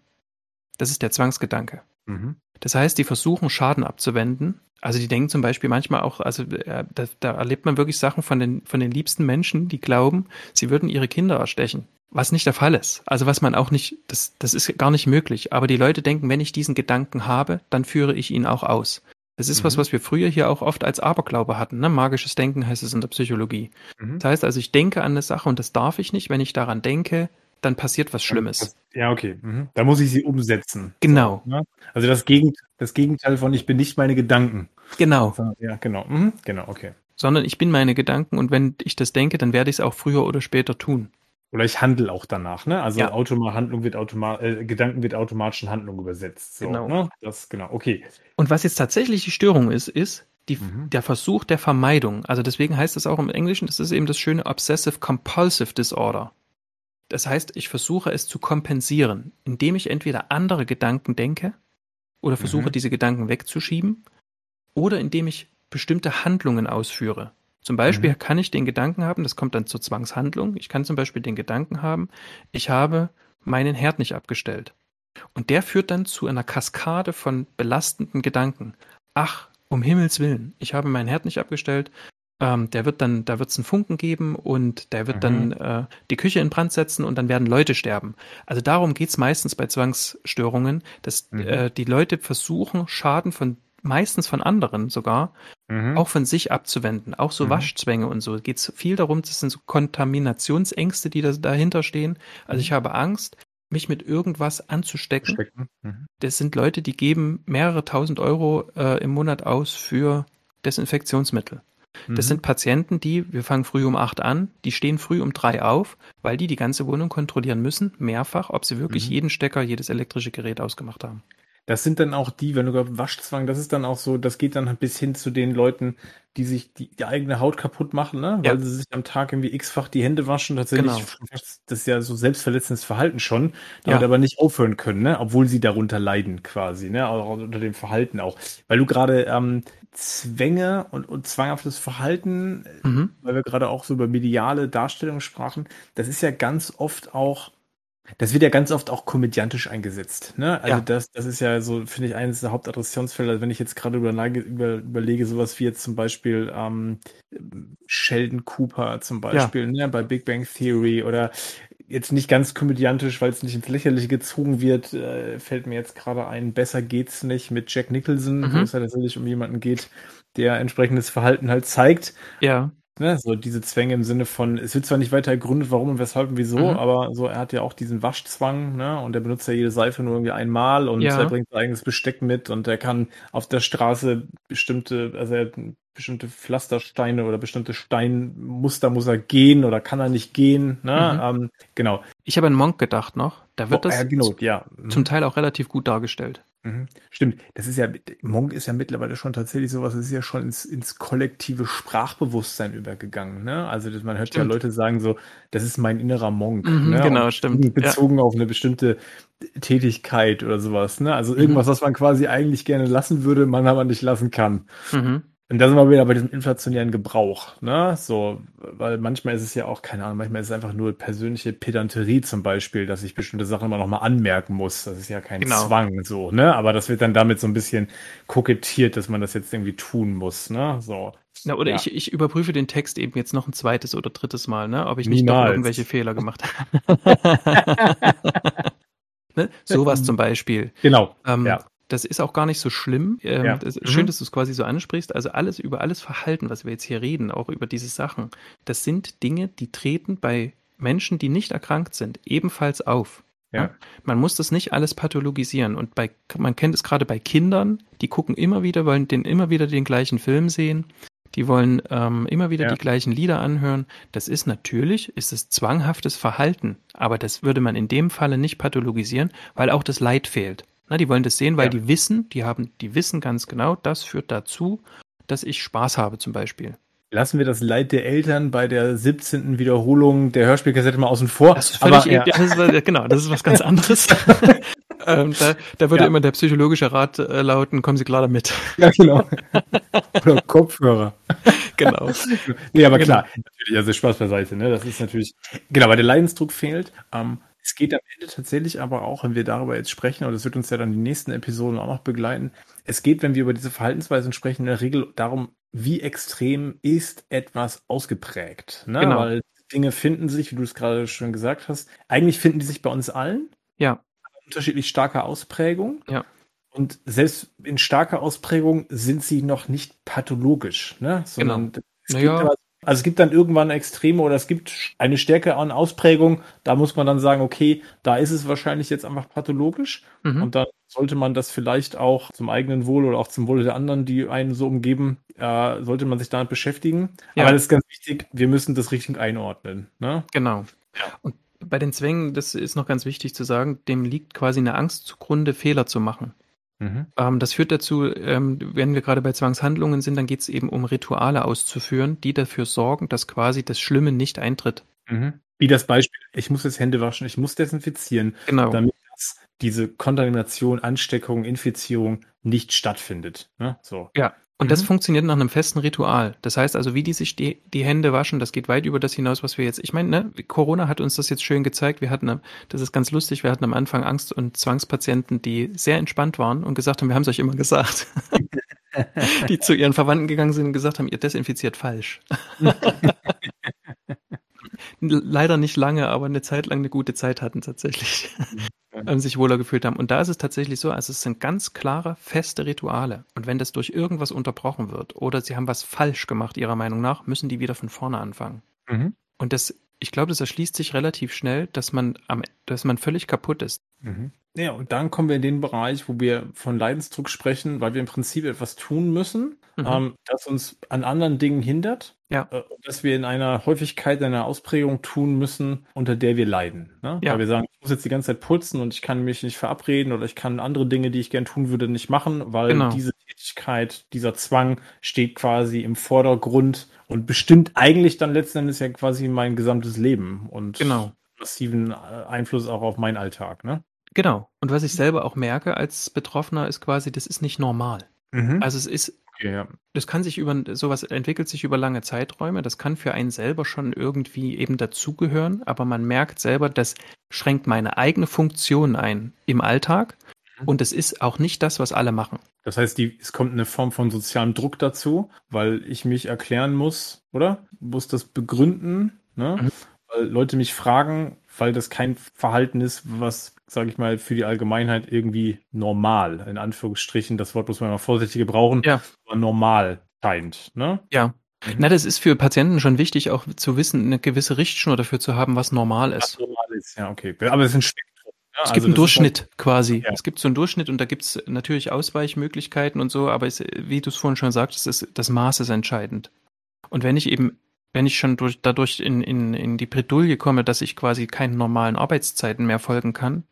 [SPEAKER 2] Das ist der Zwangsgedanke. Mhm. Das heißt, die versuchen Schaden abzuwenden. Also die denken zum Beispiel manchmal auch, also äh, da, da, erlebt man wirklich Sachen von den, von den liebsten Menschen, die glauben, sie würden ihre Kinder erstechen. Was nicht der Fall ist. Also was man auch nicht, das, das ist gar nicht möglich. Aber die Leute denken, wenn ich diesen Gedanken habe, dann führe ich ihn auch aus. Das ist mhm. was, was wir früher hier auch oft als Aberglaube hatten. Ne? Magisches Denken heißt es in der Psychologie. Mhm. Das heißt also, ich denke an eine Sache und das darf ich nicht. Wenn ich daran denke, dann passiert was Schlimmes.
[SPEAKER 1] Ja, okay. Mhm. Da muss ich sie umsetzen.
[SPEAKER 2] Genau.
[SPEAKER 1] So, ne? Also das, Gegend, das Gegenteil von ich bin nicht meine Gedanken.
[SPEAKER 2] Genau.
[SPEAKER 1] Ja, genau. Mhm. Genau, okay.
[SPEAKER 2] Sondern ich bin meine Gedanken und wenn ich das denke, dann werde ich es auch früher oder später tun.
[SPEAKER 1] Oder ich handle auch danach, ne? Also ja. Automa Handlung wird automatisch, äh, Gedanken wird automatisch in Handlung übersetzt. So, genau. Ne? Das, genau, okay.
[SPEAKER 2] Und was jetzt tatsächlich die Störung ist, ist die, mhm. der Versuch der Vermeidung. Also deswegen heißt es auch im Englischen, das ist eben das schöne Obsessive Compulsive Disorder. Das heißt, ich versuche es zu kompensieren, indem ich entweder andere Gedanken denke oder versuche, mhm. diese Gedanken wegzuschieben oder indem ich bestimmte Handlungen ausführe. Zum Beispiel mhm. kann ich den Gedanken haben, das kommt dann zur Zwangshandlung, ich kann zum Beispiel den Gedanken haben, ich habe meinen Herd nicht abgestellt. Und der führt dann zu einer Kaskade von belastenden Gedanken. Ach, um Himmels Willen, ich habe meinen Herd nicht abgestellt, ähm, der wird dann, da wird es einen Funken geben und der wird mhm. dann äh, die Küche in Brand setzen und dann werden Leute sterben. Also darum geht es meistens bei Zwangsstörungen, dass mhm. äh, die Leute versuchen, Schaden von meistens von anderen sogar, mhm. auch von sich abzuwenden. Auch so mhm. Waschzwänge und so. Geht es viel darum, das sind so Kontaminationsängste, die da, dahinter stehen. Also ich mhm. habe Angst, mich mit irgendwas anzustecken. Mhm. Das sind Leute, die geben mehrere tausend Euro äh, im Monat aus für Desinfektionsmittel. Das mhm. sind Patienten, die, wir fangen früh um acht an, die stehen früh um drei auf, weil die die ganze Wohnung kontrollieren müssen, mehrfach, ob sie wirklich mhm. jeden Stecker, jedes elektrische Gerät ausgemacht haben.
[SPEAKER 1] Das sind dann auch die, wenn du gerade Waschzwang, das ist dann auch so, das geht dann bis hin zu den Leuten, die sich die, die eigene Haut kaputt machen, ne? weil ja. sie sich am Tag irgendwie x-fach die Hände waschen. Tatsächlich, genau. das ist ja so selbstverletzendes Verhalten schon, damit ja. aber nicht aufhören können, ne? obwohl sie darunter leiden quasi, ne? auch unter dem Verhalten auch. Weil du gerade ähm, Zwänge und, und zwanghaftes Verhalten, mhm. weil wir gerade auch so über mediale Darstellungen sprachen, das ist ja ganz oft auch das wird ja ganz oft auch komödiantisch eingesetzt. Ne? Also ja. das, das ist ja so, finde ich, eines der Hauptadressionsfelder. Wenn ich jetzt gerade über, über, überlege, sowas wie jetzt zum Beispiel ähm, Sheldon Cooper zum Beispiel, ja. ne? bei Big Bang Theory oder jetzt nicht ganz komödiantisch, weil es nicht ins Lächerliche gezogen wird, äh, fällt mir jetzt gerade ein, besser geht's nicht mit Jack Nicholson, mhm. wo es ja tatsächlich um jemanden geht, der entsprechendes Verhalten halt zeigt.
[SPEAKER 2] Ja.
[SPEAKER 1] Ne, so diese Zwänge im Sinne von, es wird zwar nicht weiter ergründet, warum und weshalb und wieso, mhm. aber so, er hat ja auch diesen Waschzwang, ne, und er benutzt ja jede Seife nur irgendwie einmal und ja. er bringt sein eigenes Besteck mit und er kann auf der Straße bestimmte, also er bestimmte Pflastersteine oder bestimmte Steinmuster muss er gehen oder kann er nicht gehen, ne, mhm. ähm, genau.
[SPEAKER 2] Ich habe an Monk gedacht noch, da wird oh, das
[SPEAKER 1] ja, genau, ja.
[SPEAKER 2] zum Teil auch relativ gut dargestellt.
[SPEAKER 1] Mhm. Stimmt, das ist ja, Monk ist ja mittlerweile schon tatsächlich sowas, das ist ja schon ins, ins kollektive Sprachbewusstsein übergegangen. Ne? Also man hört stimmt. ja Leute sagen so, das ist mein innerer Monk.
[SPEAKER 2] Mhm,
[SPEAKER 1] ne?
[SPEAKER 2] Genau, Und stimmt.
[SPEAKER 1] Bezogen ja. auf eine bestimmte Tätigkeit oder sowas. Ne? Also irgendwas, mhm. was man quasi eigentlich gerne lassen würde, man aber nicht lassen kann. Mhm. Und da sind wir wieder bei diesem inflationären Gebrauch, ne? So, weil manchmal ist es ja auch, keine Ahnung, manchmal ist es einfach nur persönliche Pedanterie zum Beispiel, dass ich bestimmte Sachen immer nochmal anmerken muss. Das ist ja kein genau. Zwang, so, ne? Aber das wird dann damit so ein bisschen kokettiert, dass man das jetzt irgendwie tun muss, ne? So.
[SPEAKER 2] Na, oder ja. ich, ich überprüfe den Text eben jetzt noch ein zweites oder drittes Mal, ne? Ob ich nicht Niemals. noch irgendwelche Fehler gemacht [LAUGHS] habe. [LAUGHS] ne? Sowas zum Beispiel.
[SPEAKER 1] Genau.
[SPEAKER 2] Ähm, ja das ist auch gar nicht so schlimm. Ähm, ja. das, mhm. Schön, dass du es quasi so ansprichst. Also alles über alles Verhalten, was wir jetzt hier reden, auch über diese Sachen, das sind Dinge, die treten bei Menschen, die nicht erkrankt sind, ebenfalls auf. Ja. Man muss das nicht alles pathologisieren. Und bei, man kennt es gerade bei Kindern, die gucken immer wieder, wollen den immer wieder den gleichen Film sehen. Die wollen ähm, immer wieder ja. die gleichen Lieder anhören. Das ist natürlich, ist es zwanghaftes Verhalten. Aber das würde man in dem Falle nicht pathologisieren, weil auch das Leid fehlt. Na, die wollen das sehen, weil ja. die wissen, die haben, die wissen ganz genau, das führt dazu, dass ich Spaß habe zum Beispiel.
[SPEAKER 1] Lassen wir das Leid der Eltern bei der 17. Wiederholung der Hörspielkassette mal außen vor.
[SPEAKER 2] Das ist völlig, Aber, ja. das ist, genau, das ist was ganz anderes. [LAUGHS] ähm, da, da würde ja. immer der psychologische Rat äh, lauten, kommen Sie klar damit. Ja, genau.
[SPEAKER 1] Oder Kopfhörer. Genau. [LAUGHS] nee, aber klar, genau. natürlich, also Spaß beiseite, ne? Das ist natürlich, genau, weil der Leidensdruck fehlt. Ähm, es geht am Ende tatsächlich aber auch, wenn wir darüber jetzt sprechen, und das wird uns ja dann die nächsten Episoden auch noch begleiten. Es geht, wenn wir über diese Verhaltensweisen sprechen, in der Regel darum, wie extrem ist etwas ausgeprägt. Ne? Genau. Weil Dinge finden sich, wie du es gerade schon gesagt hast, eigentlich finden die sich bei uns allen.
[SPEAKER 2] Ja.
[SPEAKER 1] Unterschiedlich starker Ausprägung.
[SPEAKER 2] Ja.
[SPEAKER 1] Und selbst in starker Ausprägung sind sie noch nicht pathologisch, ne? Sondern genau. es naja. Also es gibt dann irgendwann Extreme oder es gibt eine Stärke an Ausprägung. Da muss man dann sagen, okay, da ist es wahrscheinlich jetzt einfach pathologisch. Mhm. Und dann sollte man das vielleicht auch zum eigenen Wohl oder auch zum Wohle der anderen, die einen so umgeben, äh, sollte man sich damit beschäftigen. Ja. Aber das ist ganz wichtig, wir müssen das richtig einordnen. Ne?
[SPEAKER 2] Genau. Ja. Und bei den Zwängen, das ist noch ganz wichtig zu sagen, dem liegt quasi eine Angst zugrunde, Fehler zu machen. Mhm. Ähm, das führt dazu, ähm, wenn wir gerade bei Zwangshandlungen sind, dann geht es eben um Rituale auszuführen, die dafür sorgen, dass quasi das Schlimme nicht eintritt.
[SPEAKER 1] Mhm. Wie das Beispiel, ich muss jetzt Hände waschen, ich muss desinfizieren,
[SPEAKER 2] genau.
[SPEAKER 1] damit diese Kontamination, Ansteckung, Infizierung nicht stattfindet. Ne? So.
[SPEAKER 2] Ja, und mhm. das funktioniert nach einem festen Ritual. Das heißt also, wie die sich die, die Hände waschen, das geht weit über das hinaus, was wir jetzt. Ich meine, ne, Corona hat uns das jetzt schön gezeigt. Wir hatten, das ist ganz lustig, wir hatten am Anfang Angst- und Zwangspatienten, die sehr entspannt waren und gesagt haben, wir haben es euch immer gesagt. [LAUGHS] die zu ihren Verwandten gegangen sind und gesagt haben, ihr desinfiziert falsch. [LAUGHS] Leider nicht lange, aber eine Zeit lang eine gute Zeit hatten tatsächlich. Mhm ähm, sich wohler gefühlt haben. Und da ist es tatsächlich so, also es sind ganz klare, feste Rituale. Und wenn das durch irgendwas unterbrochen wird oder sie haben was falsch gemacht, ihrer Meinung nach, müssen die wieder von vorne anfangen. Mhm. Und das, ich glaube, das erschließt sich relativ schnell, dass man am, dass man völlig kaputt ist.
[SPEAKER 1] Mhm. Ja, und dann kommen wir in den Bereich, wo wir von Leidensdruck sprechen, weil wir im Prinzip etwas tun müssen, mhm. ähm, das uns an anderen Dingen hindert.
[SPEAKER 2] Ja.
[SPEAKER 1] Äh, dass wir in einer Häufigkeit, einer Ausprägung tun müssen, unter der wir leiden. Ne? Ja. Weil wir sagen, muss jetzt die ganze Zeit putzen und ich kann mich nicht verabreden oder ich kann andere Dinge, die ich gern tun würde, nicht machen, weil genau. diese Tätigkeit, dieser Zwang steht quasi im Vordergrund und bestimmt eigentlich dann letzten Endes ja quasi mein gesamtes Leben und
[SPEAKER 2] genau.
[SPEAKER 1] massiven äh, Einfluss auch auf meinen Alltag. Ne?
[SPEAKER 2] Genau. Und was ich selber auch merke als Betroffener ist quasi, das ist nicht normal. Mhm. Also es ist ja. Das kann sich über, sowas entwickelt sich über lange Zeiträume. Das kann für einen selber schon irgendwie eben dazugehören, aber man merkt selber, das schränkt meine eigene Funktion ein im Alltag. Mhm. Und es ist auch nicht das, was alle machen.
[SPEAKER 1] Das heißt, die, es kommt eine Form von sozialem Druck dazu, weil ich mich erklären muss, oder? Muss das begründen, ne? Mhm. Weil Leute mich fragen, weil das kein Verhalten ist, was sage ich mal, für die Allgemeinheit irgendwie normal, in Anführungsstrichen. Das Wort muss man mal vorsichtig gebrauchen,
[SPEAKER 2] ja.
[SPEAKER 1] aber normal scheint. Ne?
[SPEAKER 2] Ja. Mhm. Na, das ist für Patienten schon wichtig, auch zu wissen, eine gewisse Richtschnur dafür zu haben, was normal ist. Was normal ist,
[SPEAKER 1] ja, okay. Aber es ist ein Spektrum.
[SPEAKER 2] Ja? Es gibt also einen Durchschnitt halt, quasi. Ja. Es gibt so einen Durchschnitt und da gibt es natürlich Ausweichmöglichkeiten und so, aber es, wie du es vorhin schon sagtest, ist, das Maß ist entscheidend. Und wenn ich eben wenn ich schon durch, dadurch in, in, in die Bredouille komme, dass ich quasi keinen normalen Arbeitszeiten mehr folgen kann,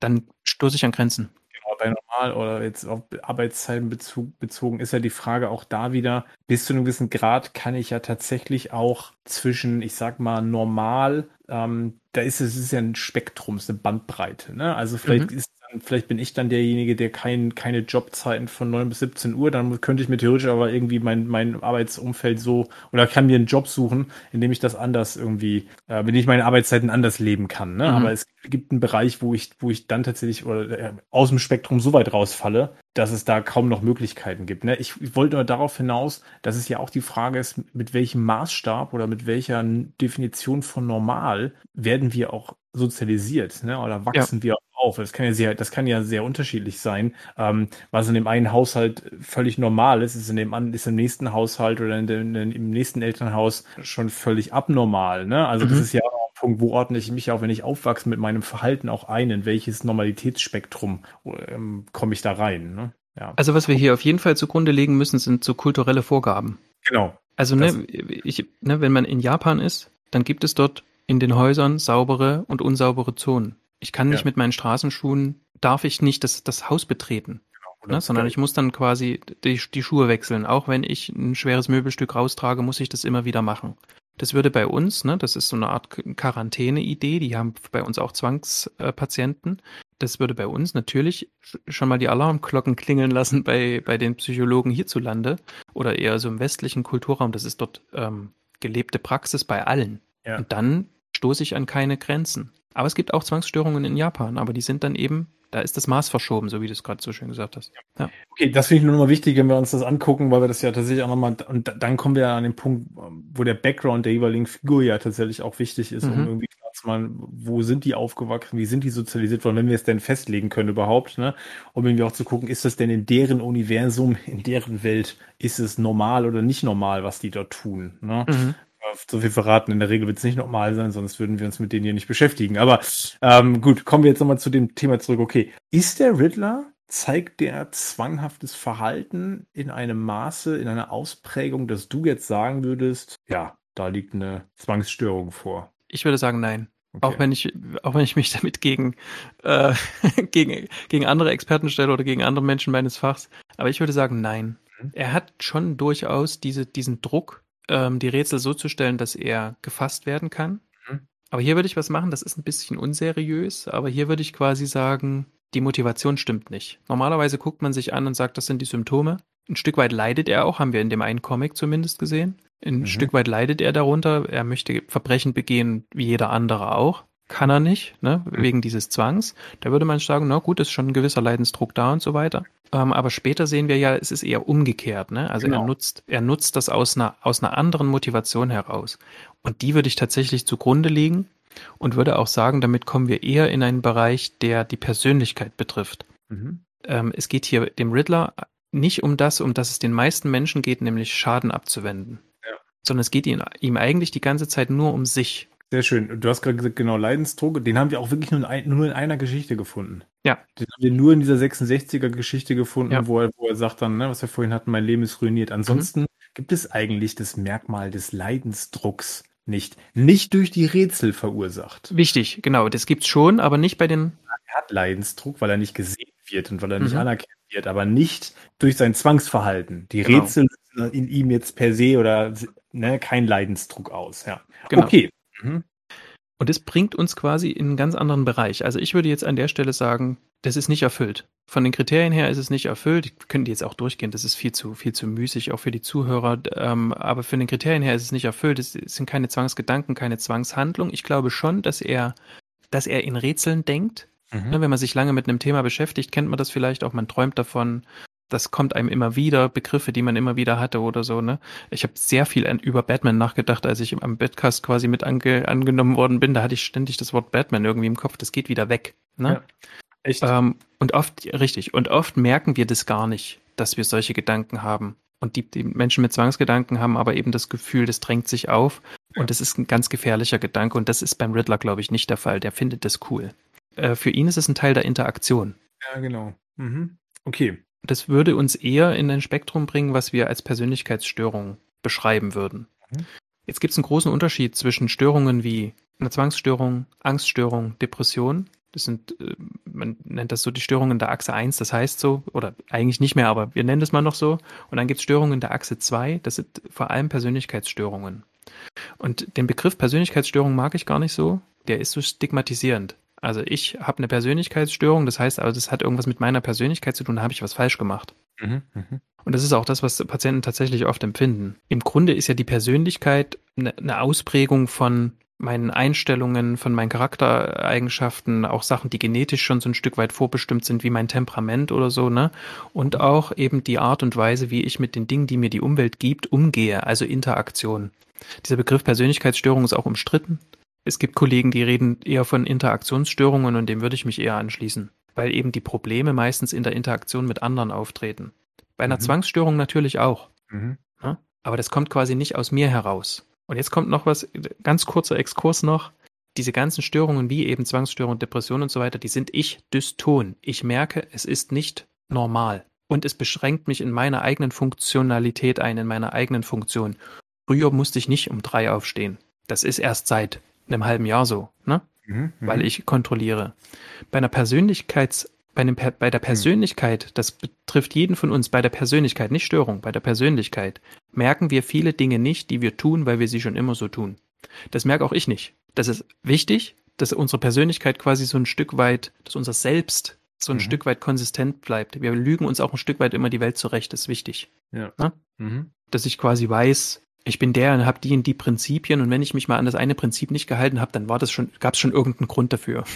[SPEAKER 2] dann stoße ich an Grenzen.
[SPEAKER 1] Genau, bei normal oder jetzt auf Arbeitszeiten bezogen ist ja die Frage auch da wieder, bis zu einem gewissen Grad kann ich ja tatsächlich auch zwischen, ich sag mal, normal, ähm, da ist es ist ja ein Spektrum, ist eine Bandbreite. Ne? Also vielleicht mhm. ist vielleicht bin ich dann derjenige, der kein, keine Jobzeiten von 9 bis 17 Uhr, dann könnte ich mir theoretisch aber irgendwie mein, mein Arbeitsumfeld so oder kann mir einen Job suchen, in dem ich das anders irgendwie, äh, in dem ich meine Arbeitszeiten anders leben kann. Ne? Mhm. Aber es gibt einen Bereich, wo ich, wo ich dann tatsächlich oder äh, aus dem Spektrum so weit rausfalle, dass es da kaum noch Möglichkeiten gibt. Ne? Ich, ich wollte nur darauf hinaus, dass es ja auch die Frage ist, mit welchem Maßstab oder mit welcher Definition von normal werden wir auch sozialisiert, ne? Oder wachsen ja. wir auf? Das kann ja sehr, das kann ja sehr unterschiedlich sein. Ähm, was in dem einen Haushalt völlig normal ist, ist in dem anderen, ist im nächsten Haushalt oder in dem, in, im nächsten Elternhaus schon völlig abnormal, ne? Also mhm. das ist ja auch ein Punkt, wo ordne ich mich auch, wenn ich aufwachse, mit meinem Verhalten auch ein, in welches Normalitätsspektrum ähm, komme ich da rein, ne?
[SPEAKER 2] Ja. Also was wir hier auf jeden Fall zugrunde legen müssen, sind so kulturelle Vorgaben.
[SPEAKER 1] Genau.
[SPEAKER 2] Also ne, ich, ne, wenn man in Japan ist, dann gibt es dort in den Häusern saubere und unsaubere Zonen. Ich kann nicht ja. mit meinen Straßenschuhen, darf ich nicht das, das Haus betreten. Genau, ne, sondern ich muss dann quasi die, die Schuhe wechseln. Auch wenn ich ein schweres Möbelstück raustrage, muss ich das immer wieder machen. Das würde bei uns, ne, das ist so eine Art Quarantäne-Idee, die haben bei uns auch Zwangspatienten. Das würde bei uns natürlich schon mal die Alarmglocken klingeln lassen bei, bei den Psychologen hierzulande oder eher so im westlichen Kulturraum. Das ist dort ähm, gelebte Praxis bei allen. Ja. Und dann stoße ich an keine Grenzen. Aber es gibt auch Zwangsstörungen in Japan, aber die sind dann eben, da ist das Maß verschoben, so wie du es gerade so schön gesagt hast.
[SPEAKER 1] Ja. Okay, das finde ich nur nochmal wichtig, wenn wir uns das angucken, weil wir das ja tatsächlich auch nochmal, und dann kommen wir an den Punkt, wo der Background der jeweiligen Figur ja tatsächlich auch wichtig ist, mhm. um irgendwie klar zu machen, wo sind die aufgewachsen, wie sind die sozialisiert worden, wenn wir es denn festlegen können überhaupt, ne? Wenn wir auch zu gucken, ist das denn in deren Universum, in deren Welt, ist es normal oder nicht normal, was die dort tun, ne? Mhm so viel verraten. In der Regel wird es nicht normal sein, sonst würden wir uns mit denen hier nicht beschäftigen. Aber ähm, gut, kommen wir jetzt nochmal zu dem Thema zurück. Okay, ist der Riddler, zeigt der zwanghaftes Verhalten in einem Maße, in einer Ausprägung, dass du jetzt sagen würdest, ja, da liegt eine Zwangsstörung vor?
[SPEAKER 2] Ich würde sagen, nein. Okay. Auch wenn ich, auch wenn ich mich damit gegen, äh, [LAUGHS] gegen, gegen andere Experten stelle oder gegen andere Menschen meines Fachs. Aber ich würde sagen, nein. Mhm. Er hat schon durchaus diese, diesen Druck, ähm, die Rätsel so zu stellen, dass er gefasst werden kann. Mhm. Aber hier würde ich was machen, das ist ein bisschen unseriös, aber hier würde ich quasi sagen, die Motivation stimmt nicht. Normalerweise guckt man sich an und sagt, das sind die Symptome. Ein Stück weit leidet er auch, haben wir in dem einen Comic zumindest gesehen. Ein mhm. Stück weit leidet er darunter. Er möchte Verbrechen begehen, wie jeder andere auch. Kann er nicht, ne, mhm. wegen dieses Zwangs. Da würde man sagen, na gut, ist schon ein gewisser Leidensdruck da und so weiter. Ähm, aber später sehen wir ja, es ist eher umgekehrt. Ne? Also genau. er nutzt, er nutzt das aus einer, aus einer anderen Motivation heraus. Und die würde ich tatsächlich zugrunde legen und würde auch sagen, damit kommen wir eher in einen Bereich, der die Persönlichkeit betrifft. Mhm. Ähm, es geht hier dem Riddler nicht um das, um das es den meisten Menschen geht, nämlich Schaden abzuwenden. Ja. Sondern es geht ihm, ihm eigentlich die ganze Zeit nur um sich.
[SPEAKER 1] Sehr schön. Du hast gerade gesagt, genau, Leidensdruck, den haben wir auch wirklich nur in, nur in einer Geschichte gefunden.
[SPEAKER 2] Ja.
[SPEAKER 1] Den haben wir nur in dieser 66er-Geschichte gefunden, ja. wo, er, wo er sagt dann, ne, was wir vorhin hatten, mein Leben ist ruiniert. Ansonsten mhm. gibt es eigentlich das Merkmal des Leidensdrucks nicht. Nicht durch die Rätsel verursacht.
[SPEAKER 2] Wichtig, genau. Das gibt's schon, aber nicht bei den.
[SPEAKER 1] Er hat Leidensdruck, weil er nicht gesehen wird und weil er mhm. nicht anerkannt wird, aber nicht durch sein Zwangsverhalten. Die genau. Rätsel in ihm jetzt per se oder ne, kein Leidensdruck aus. Ja.
[SPEAKER 2] Genau. Okay. Mhm. Und das bringt uns quasi in einen ganz anderen Bereich. Also ich würde jetzt an der Stelle sagen, das ist nicht erfüllt. Von den Kriterien her ist es nicht erfüllt. Ich könnte jetzt auch durchgehen, das ist viel zu, viel zu müßig, auch für die Zuhörer. Ähm, aber von den Kriterien her ist es nicht erfüllt. Es sind keine Zwangsgedanken, keine Zwangshandlung. Ich glaube schon, dass er, dass er in Rätseln denkt. Mhm. Ne, wenn man sich lange mit einem Thema beschäftigt, kennt man das vielleicht auch. Man träumt davon, das kommt einem immer wieder, Begriffe, die man immer wieder hatte oder so, ne? Ich habe sehr viel über Batman nachgedacht, als ich am Badcast quasi mit ange angenommen worden bin. Da hatte ich ständig das Wort Batman irgendwie im Kopf. Das geht wieder weg, ne? Ja, echt? Ähm, und oft, richtig, und oft merken wir das gar nicht, dass wir solche Gedanken haben. Und die, die Menschen mit Zwangsgedanken haben aber eben das Gefühl, das drängt sich auf. Ja. Und das ist ein ganz gefährlicher Gedanke. Und das ist beim Riddler, glaube ich, nicht der Fall. Der findet das cool. Äh, für ihn ist es ein Teil der Interaktion.
[SPEAKER 1] Ja, genau. Mhm. Okay
[SPEAKER 2] das würde uns eher in ein Spektrum bringen, was wir als Persönlichkeitsstörung beschreiben würden. Mhm. Jetzt gibt es einen großen Unterschied zwischen Störungen wie eine Zwangsstörung, Angststörung, Depression. Das sind, äh, man nennt das so die Störungen der Achse 1, das heißt so, oder eigentlich nicht mehr, aber wir nennen das mal noch so. Und dann gibt es Störungen der Achse 2, das sind vor allem Persönlichkeitsstörungen. Und den Begriff Persönlichkeitsstörung mag ich gar nicht so, der ist so stigmatisierend. Also ich habe eine Persönlichkeitsstörung, das heißt also, das hat irgendwas mit meiner Persönlichkeit zu tun, da habe ich was falsch gemacht. Mhm, mh. Und das ist auch das, was Patienten tatsächlich oft empfinden. Im Grunde ist ja die Persönlichkeit eine, eine Ausprägung von meinen Einstellungen, von meinen Charaktereigenschaften, auch Sachen, die genetisch schon so ein Stück weit vorbestimmt sind, wie mein Temperament oder so, ne? Und auch eben die Art und Weise, wie ich mit den Dingen, die mir die Umwelt gibt, umgehe, also Interaktion. Dieser Begriff Persönlichkeitsstörung ist auch umstritten. Es gibt Kollegen, die reden eher von Interaktionsstörungen und dem würde ich mich eher anschließen, weil eben die Probleme meistens in der Interaktion mit anderen auftreten. Bei einer mhm. Zwangsstörung natürlich auch. Mhm. Ja? Aber das kommt quasi nicht aus mir heraus. Und jetzt kommt noch was, ganz kurzer Exkurs noch. Diese ganzen Störungen wie eben Zwangsstörung, Depression und so weiter, die sind ich dyston. Ich merke, es ist nicht normal. Und es beschränkt mich in meiner eigenen Funktionalität ein, in meiner eigenen Funktion. Früher musste ich nicht um drei aufstehen. Das ist erst seit einem halben Jahr so, ne? Mhm, mhm. Weil ich kontrolliere. Bei einer Persönlichkeits, bei, einem, bei der mhm. Persönlichkeit, das betrifft jeden von uns, bei der Persönlichkeit, nicht Störung, bei der Persönlichkeit, merken wir viele Dinge nicht, die wir tun, weil wir sie schon immer so tun. Das merke auch ich nicht. Das ist wichtig, dass unsere Persönlichkeit quasi so ein Stück weit, dass unser Selbst so ein mhm. Stück weit konsistent bleibt. Wir lügen uns auch ein Stück weit immer die Welt zurecht, das ist wichtig. Ja. Ne? Mhm. Dass ich quasi weiß, ich bin der und habe die und die Prinzipien und wenn ich mich mal an das eine Prinzip nicht gehalten habe, dann war das schon, gab es schon irgendeinen Grund dafür. [LAUGHS]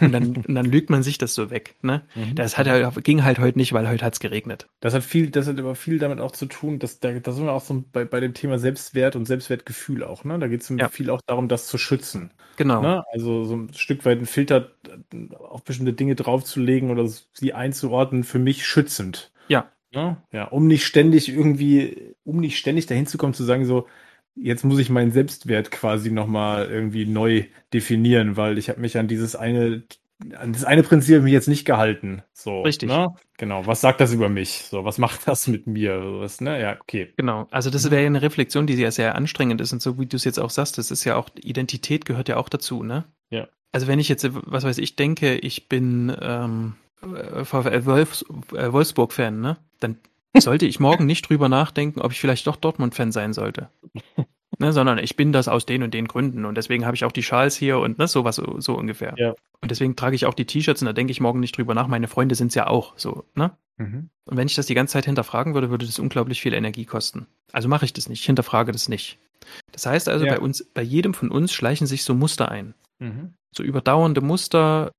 [SPEAKER 2] Und dann, und dann lügt man sich das so weg. Ne? Mhm. Das hat, ging halt heute nicht, weil heute hat's geregnet.
[SPEAKER 1] Das hat viel, das hat aber viel damit auch zu tun, dass da, da sind wir auch so bei, bei dem Thema Selbstwert und Selbstwertgefühl auch. Ne? Da geht es ja. viel auch darum, das zu schützen.
[SPEAKER 2] Genau.
[SPEAKER 1] Ne? Also so ein Stück weit ein Filter auf bestimmte Dinge draufzulegen oder sie einzuordnen, für mich schützend.
[SPEAKER 2] Ja.
[SPEAKER 1] Ne? Ja, um nicht ständig irgendwie, um nicht ständig dahin zu kommen, zu sagen so, jetzt muss ich meinen Selbstwert quasi nochmal irgendwie neu definieren, weil ich habe mich an dieses eine, an das eine Prinzip mich jetzt nicht gehalten. So,
[SPEAKER 2] Richtig.
[SPEAKER 1] Ne? Genau. Was sagt das über mich? So, was macht das mit mir? Was, ne? Ja, okay.
[SPEAKER 2] Genau. Also das wäre ja eine Reflexion, die ja sehr anstrengend ist und so wie du es jetzt auch sagst, das ist ja auch Identität gehört ja auch dazu, ne?
[SPEAKER 1] Ja.
[SPEAKER 2] Also wenn ich jetzt, was weiß ich, denke, ich bin ähm, Wolfs, äh, Wolfsburg-Fan, ne? Dann sollte ich morgen nicht drüber nachdenken, ob ich vielleicht doch Dortmund-Fan sein sollte. [LAUGHS] ne, sondern ich bin das aus den und den Gründen und deswegen habe ich auch die Schals hier und ne, sowas so, so ungefähr.
[SPEAKER 1] Ja.
[SPEAKER 2] Und deswegen trage ich auch die T-Shirts und da denke ich morgen nicht drüber nach. Meine Freunde sind es ja auch so, ne? Mhm. Und wenn ich das die ganze Zeit hinterfragen würde, würde das unglaublich viel Energie kosten. Also mache ich das nicht, ich hinterfrage das nicht. Das heißt also, ja. bei uns, bei jedem von uns schleichen sich so Muster ein. Mhm. So überdauernde Muster,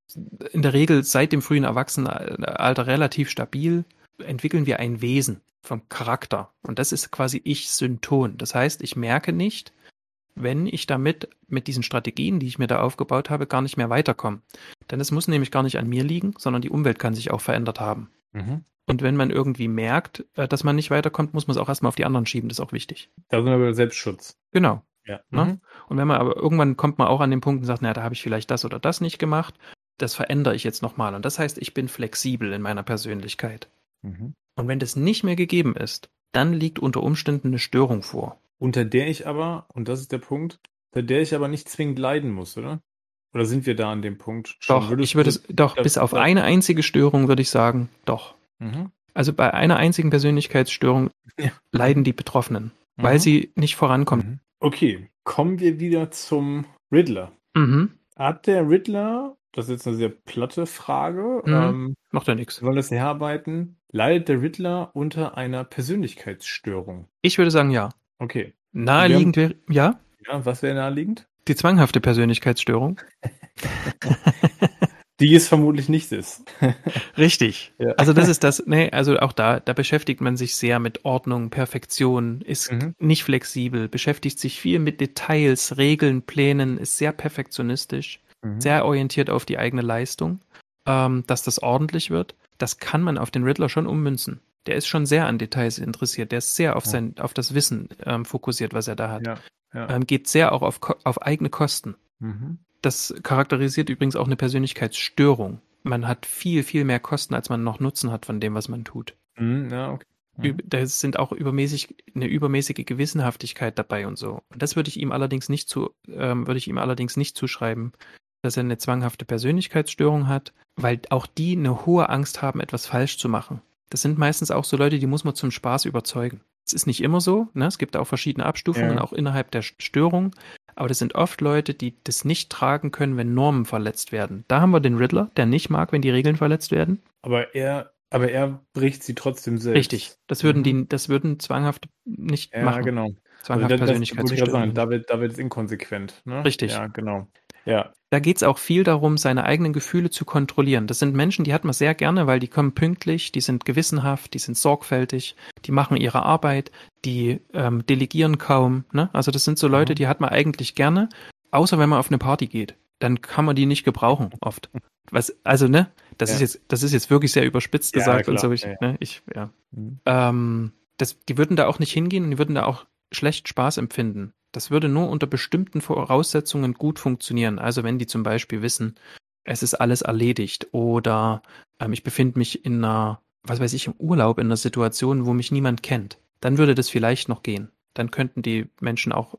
[SPEAKER 2] in der Regel seit dem frühen Erwachsenenalter relativ stabil entwickeln wir ein Wesen vom Charakter. Und das ist quasi Ich-Synton. Das heißt, ich merke nicht, wenn ich damit mit diesen Strategien, die ich mir da aufgebaut habe, gar nicht mehr weiterkomme. Denn es muss nämlich gar nicht an mir liegen, sondern die Umwelt kann sich auch verändert haben. Mhm. Und wenn man irgendwie merkt, äh, dass man nicht weiterkommt, muss man es auch erstmal auf die anderen schieben. Das ist auch wichtig.
[SPEAKER 1] Da sind wir bei Selbstschutz.
[SPEAKER 2] Genau.
[SPEAKER 1] Ja.
[SPEAKER 2] Ne? Mhm. Und wenn man aber irgendwann kommt man auch an den Punkt und sagt, naja, da habe ich vielleicht das oder das nicht gemacht, das verändere ich jetzt nochmal. Und das heißt, ich bin flexibel in meiner Persönlichkeit. Mhm. Und wenn das nicht mehr gegeben ist, dann liegt unter Umständen eine Störung vor.
[SPEAKER 1] Unter der ich aber, und das ist der Punkt, unter der ich aber nicht zwingend leiden muss, oder? Oder sind wir da an dem Punkt?
[SPEAKER 2] Schon? Doch, ich würde es, doch, bis auf eine einzige Störung würde ich sagen, doch. Mhm. Also bei einer einzigen Persönlichkeitsstörung ja. leiden die Betroffenen, mhm. weil sie nicht vorankommen. Mhm.
[SPEAKER 1] Okay, kommen wir wieder zum Riddler.
[SPEAKER 2] Mhm.
[SPEAKER 1] Hat der Riddler das ist jetzt eine sehr platte Frage.
[SPEAKER 2] Mhm. Ähm, Macht ja nichts.
[SPEAKER 1] Soll das herarbeiten? Leidet der Riddler unter einer Persönlichkeitsstörung?
[SPEAKER 2] Ich würde sagen, ja.
[SPEAKER 1] Okay.
[SPEAKER 2] Naheliegend wäre, ja?
[SPEAKER 1] Ja, was wäre naheliegend?
[SPEAKER 2] Die zwanghafte Persönlichkeitsstörung. [LAUGHS]
[SPEAKER 1] die es vermutlich nicht ist. [LAUGHS]
[SPEAKER 2] Richtig. Ja. Also das ist das, nee, also auch da, da beschäftigt man sich sehr mit Ordnung, Perfektion, ist mhm. nicht flexibel, beschäftigt sich viel mit Details, Regeln, Plänen, ist sehr perfektionistisch mhm. sehr orientiert auf die eigene Leistung, ähm, dass das ordentlich wird. Das kann man auf den Riddler schon ummünzen. Der ist schon sehr an Details interessiert. Der ist sehr auf sein, auf das Wissen ähm, fokussiert, was er da hat.
[SPEAKER 1] Ja, ja.
[SPEAKER 2] Ähm, geht sehr auch auf, auf eigene Kosten. Mhm. Das charakterisiert übrigens auch eine Persönlichkeitsstörung. Man hat viel, viel mehr Kosten, als man noch Nutzen hat von dem, was man tut.
[SPEAKER 1] Mhm, ja, okay.
[SPEAKER 2] Mhm. Da sind auch übermäßig, eine übermäßige Gewissenhaftigkeit dabei und so. Und das würde ich ihm allerdings nicht zu, ähm, würde ich ihm allerdings nicht zuschreiben, dass er eine zwanghafte Persönlichkeitsstörung hat, weil auch die eine hohe Angst haben, etwas falsch zu machen. Das sind meistens auch so Leute, die muss man zum Spaß überzeugen. Es ist nicht immer so, ne? es gibt auch verschiedene Abstufungen, ja. auch innerhalb der Störung, aber das sind oft Leute, die das nicht tragen können, wenn Normen verletzt werden. Da haben wir den Riddler, der nicht mag, wenn die Regeln verletzt werden.
[SPEAKER 1] Aber er, aber er bricht sie trotzdem selbst.
[SPEAKER 2] Richtig. Das würden mhm. die, das würden zwanghaft nicht
[SPEAKER 1] ja,
[SPEAKER 2] machen.
[SPEAKER 1] Ja, genau.
[SPEAKER 2] Zwanghaft also Persönlichkeitsstörung.
[SPEAKER 1] Da wird, da wird es inkonsequent. Ne?
[SPEAKER 2] Richtig.
[SPEAKER 1] Ja, genau. Ja.
[SPEAKER 2] Da geht es auch viel darum, seine eigenen Gefühle zu kontrollieren. Das sind Menschen, die hat man sehr gerne, weil die kommen pünktlich, die sind gewissenhaft, die sind sorgfältig, die machen ihre Arbeit, die ähm, delegieren kaum. Ne? Also das sind so Leute, mhm. die hat man eigentlich gerne. außer wenn man auf eine Party geht, dann kann man die nicht gebrauchen, oft. Was, also, ne, das ja. ist jetzt, das ist jetzt wirklich sehr überspitzt gesagt ja, und so. Ich, ja. Ne, ich, ja. Mhm. Ähm, das, die würden da auch nicht hingehen und die würden da auch schlecht Spaß empfinden. Das würde nur unter bestimmten Voraussetzungen gut funktionieren. Also wenn die zum Beispiel wissen, es ist alles erledigt oder ähm, ich befinde mich in einer, was weiß ich, im Urlaub in einer Situation, wo mich niemand kennt, dann würde das vielleicht noch gehen. Dann könnten die Menschen auch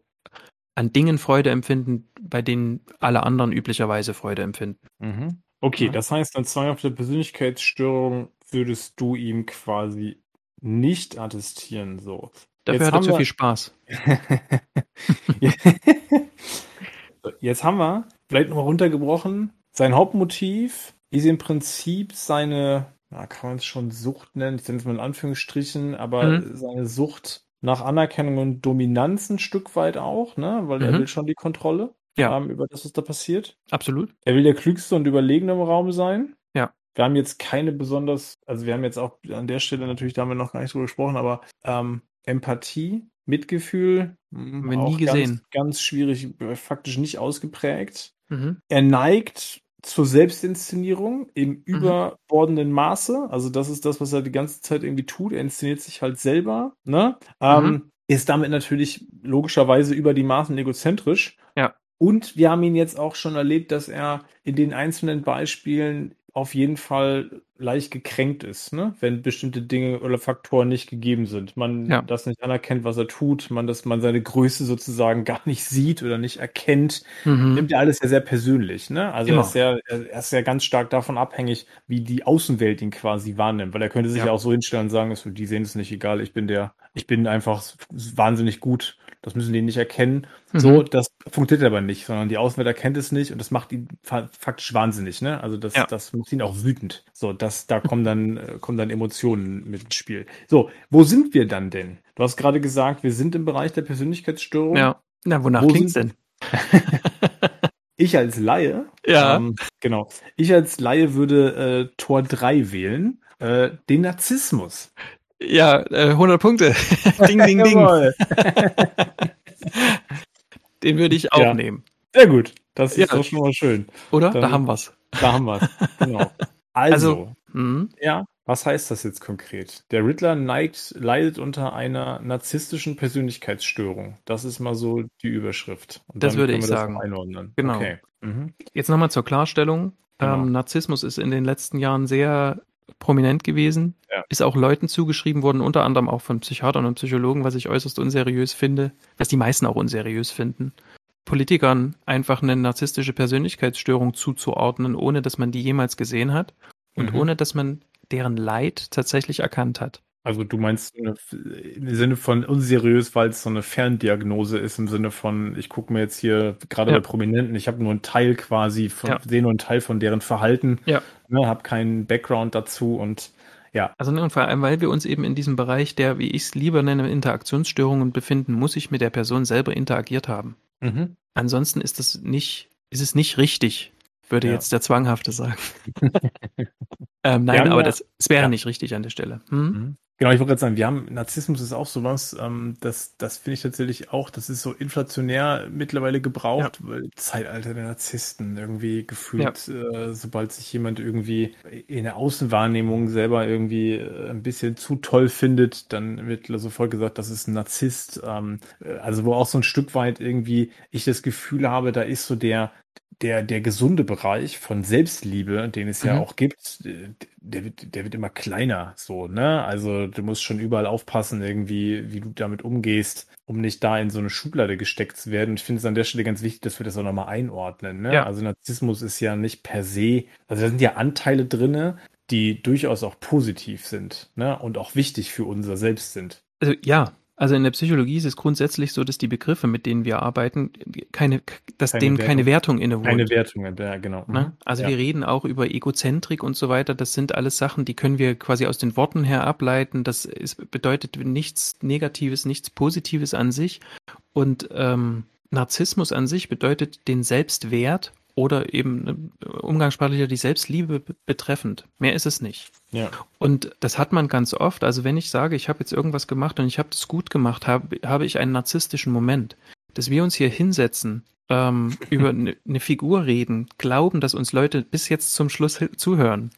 [SPEAKER 2] an Dingen Freude empfinden, bei denen alle anderen üblicherweise Freude empfinden.
[SPEAKER 1] Mhm. Okay, ja. das heißt, an zwanghafte Persönlichkeitsstörung würdest du ihm quasi nicht attestieren, so.
[SPEAKER 2] Dafür Jetzt hat er zu viel Spaß. [LAUGHS]
[SPEAKER 1] Jetzt haben wir, vielleicht nochmal runtergebrochen, sein Hauptmotiv ist im Prinzip seine, na, kann man es schon Sucht nennen, ich nenne es mal in Anführungsstrichen, aber mhm. seine Sucht nach Anerkennung und Dominanz ein Stück weit auch, ne? Weil mhm. er will schon die Kontrolle ja. haben über das, was da passiert.
[SPEAKER 2] Absolut.
[SPEAKER 1] Er will der Klügste und Überlegene im Raum sein.
[SPEAKER 2] Ja.
[SPEAKER 1] Wir haben jetzt keine besonders, also wir haben jetzt auch an der Stelle natürlich, da haben wir noch gar nicht drüber gesprochen, aber ähm, Empathie, Mitgefühl,
[SPEAKER 2] haben wir nie gesehen.
[SPEAKER 1] Ganz, ganz schwierig, faktisch nicht ausgeprägt. Mhm. Er neigt zur Selbstinszenierung im mhm. überbordenden Maße. Also das ist das, was er die ganze Zeit irgendwie tut. Er inszeniert sich halt selber. Ne? Ähm, mhm. ist damit natürlich logischerweise über die Maßen egozentrisch.
[SPEAKER 2] Ja.
[SPEAKER 1] Und wir haben ihn jetzt auch schon erlebt, dass er in den einzelnen Beispielen auf jeden Fall leicht gekränkt ist, ne? wenn bestimmte Dinge oder Faktoren nicht gegeben sind. Man ja. das nicht anerkennt, was er tut, man dass man seine Größe sozusagen [LAUGHS] gar nicht sieht oder nicht erkennt, mhm. nimmt er alles ja sehr persönlich. Ne? Also er ist, ja, er ist ja ganz stark davon abhängig, wie die Außenwelt ihn quasi wahrnimmt, weil er könnte sich ja, ja auch so hinstellen und sagen, die sehen es nicht egal, ich bin der, ich bin einfach wahnsinnig gut das müssen die nicht erkennen. Mhm. So, das funktioniert aber nicht, sondern die Außenwelt erkennt es nicht und das macht ihn faktisch wahnsinnig, ne? Also das, ja. das macht ihn auch wütend. So, das, da kommen dann, äh, kommen dann Emotionen mit ins Spiel. So, wo sind wir dann denn? Du hast gerade gesagt, wir sind im Bereich der Persönlichkeitsstörung.
[SPEAKER 2] Ja. Na, wonach wo klingt's denn? [LAUGHS]
[SPEAKER 1] ich als Laie,
[SPEAKER 2] ja. Ähm,
[SPEAKER 1] genau, ich als Laie würde äh, Tor 3 wählen, äh, den Narzissmus.
[SPEAKER 2] Ja, äh, 100 Punkte. [LAUGHS] ding, ding, ding. [LAUGHS] Den würde ich auch ja. nehmen.
[SPEAKER 1] Sehr gut. Das ist ja. doch schon mal schön.
[SPEAKER 2] Oder? Dann, da haben wir's.
[SPEAKER 1] Da haben wir's. Genau. [LAUGHS] Also, also hm? ja, was heißt das jetzt konkret? Der Riddler neigt, leidet unter einer narzisstischen Persönlichkeitsstörung. Das ist mal so die Überschrift.
[SPEAKER 2] Und das würde ich sagen.
[SPEAKER 1] Einordnen.
[SPEAKER 2] Genau. Okay. Mhm. Jetzt nochmal zur Klarstellung. Genau. Ähm, Narzissmus ist in den letzten Jahren sehr prominent gewesen. Ja. Ist auch Leuten zugeschrieben worden, unter anderem auch von Psychiatern und Psychologen, was ich äußerst unseriös finde, was die meisten auch unseriös finden. Politikern einfach eine narzisstische Persönlichkeitsstörung zuzuordnen, ohne dass man die jemals gesehen hat und mhm. ohne dass man deren Leid tatsächlich erkannt hat.
[SPEAKER 1] Also du meinst im Sinne von unseriös, weil es so eine Ferndiagnose ist, im Sinne von, ich gucke mir jetzt hier gerade ja. bei Prominenten, ich habe nur einen Teil quasi, von, ja. sehe nur einen Teil von deren Verhalten,
[SPEAKER 2] ja.
[SPEAKER 1] ne, habe keinen Background dazu und ja.
[SPEAKER 2] Also ne, und vor allem, weil wir uns eben in diesem Bereich der, wie ich es lieber nenne, Interaktionsstörungen befinden, muss ich mit der Person selber interagiert haben. Mhm. Ansonsten ist das nicht, ist es nicht richtig, würde ja. jetzt der Zwanghafte sagen. [LAUGHS] [LAUGHS] ähm, nein, aber ja, das, das wäre ja. nicht richtig an der Stelle. Hm? Mhm.
[SPEAKER 1] Genau, ich wollte gerade sagen, wir haben Narzissmus ist auch sowas, ähm, das, das finde ich tatsächlich auch, das ist so inflationär mittlerweile gebraucht, weil Zeitalter der Narzissten irgendwie gefühlt, äh, sobald sich jemand irgendwie in der Außenwahrnehmung selber irgendwie äh, ein bisschen zu toll findet, dann wird sofort gesagt, das ist ein Narzisst. Ähm, äh, also wo auch so ein Stück weit irgendwie ich das Gefühl habe, da ist so der der, der gesunde Bereich von Selbstliebe, den es ja mhm. auch gibt, der wird, der wird immer kleiner, so, ne? Also du musst schon überall aufpassen, irgendwie, wie du damit umgehst, um nicht da in so eine Schublade gesteckt zu werden. ich finde es an der Stelle ganz wichtig, dass wir das auch nochmal einordnen, ne? Ja. Also Narzissmus ist ja nicht per se, also da sind ja Anteile drinne, die durchaus auch positiv sind, ne? Und auch wichtig für unser Selbst sind.
[SPEAKER 2] Also ja, also in der Psychologie ist es grundsätzlich so, dass die Begriffe, mit denen wir arbeiten, keine, dass keine denen Wertung. keine Wertung innewohnt.
[SPEAKER 1] Keine Wertung, ja, genau.
[SPEAKER 2] Ne? Mhm. Also ja. wir reden auch über Egozentrik und so weiter. Das sind alles Sachen, die können wir quasi aus den Worten her ableiten. Das ist, bedeutet nichts Negatives, nichts Positives an sich. Und ähm, Narzissmus an sich bedeutet den Selbstwert oder eben umgangssprachlicher die Selbstliebe betreffend. Mehr ist es nicht.
[SPEAKER 1] Ja.
[SPEAKER 2] Und das hat man ganz oft. Also wenn ich sage, ich habe jetzt irgendwas gemacht und ich habe das gut gemacht, habe, habe ich einen narzisstischen Moment. Dass wir uns hier hinsetzen ähm, [LAUGHS] über eine ne Figur reden, glauben, dass uns Leute bis jetzt zum Schluss zuhören,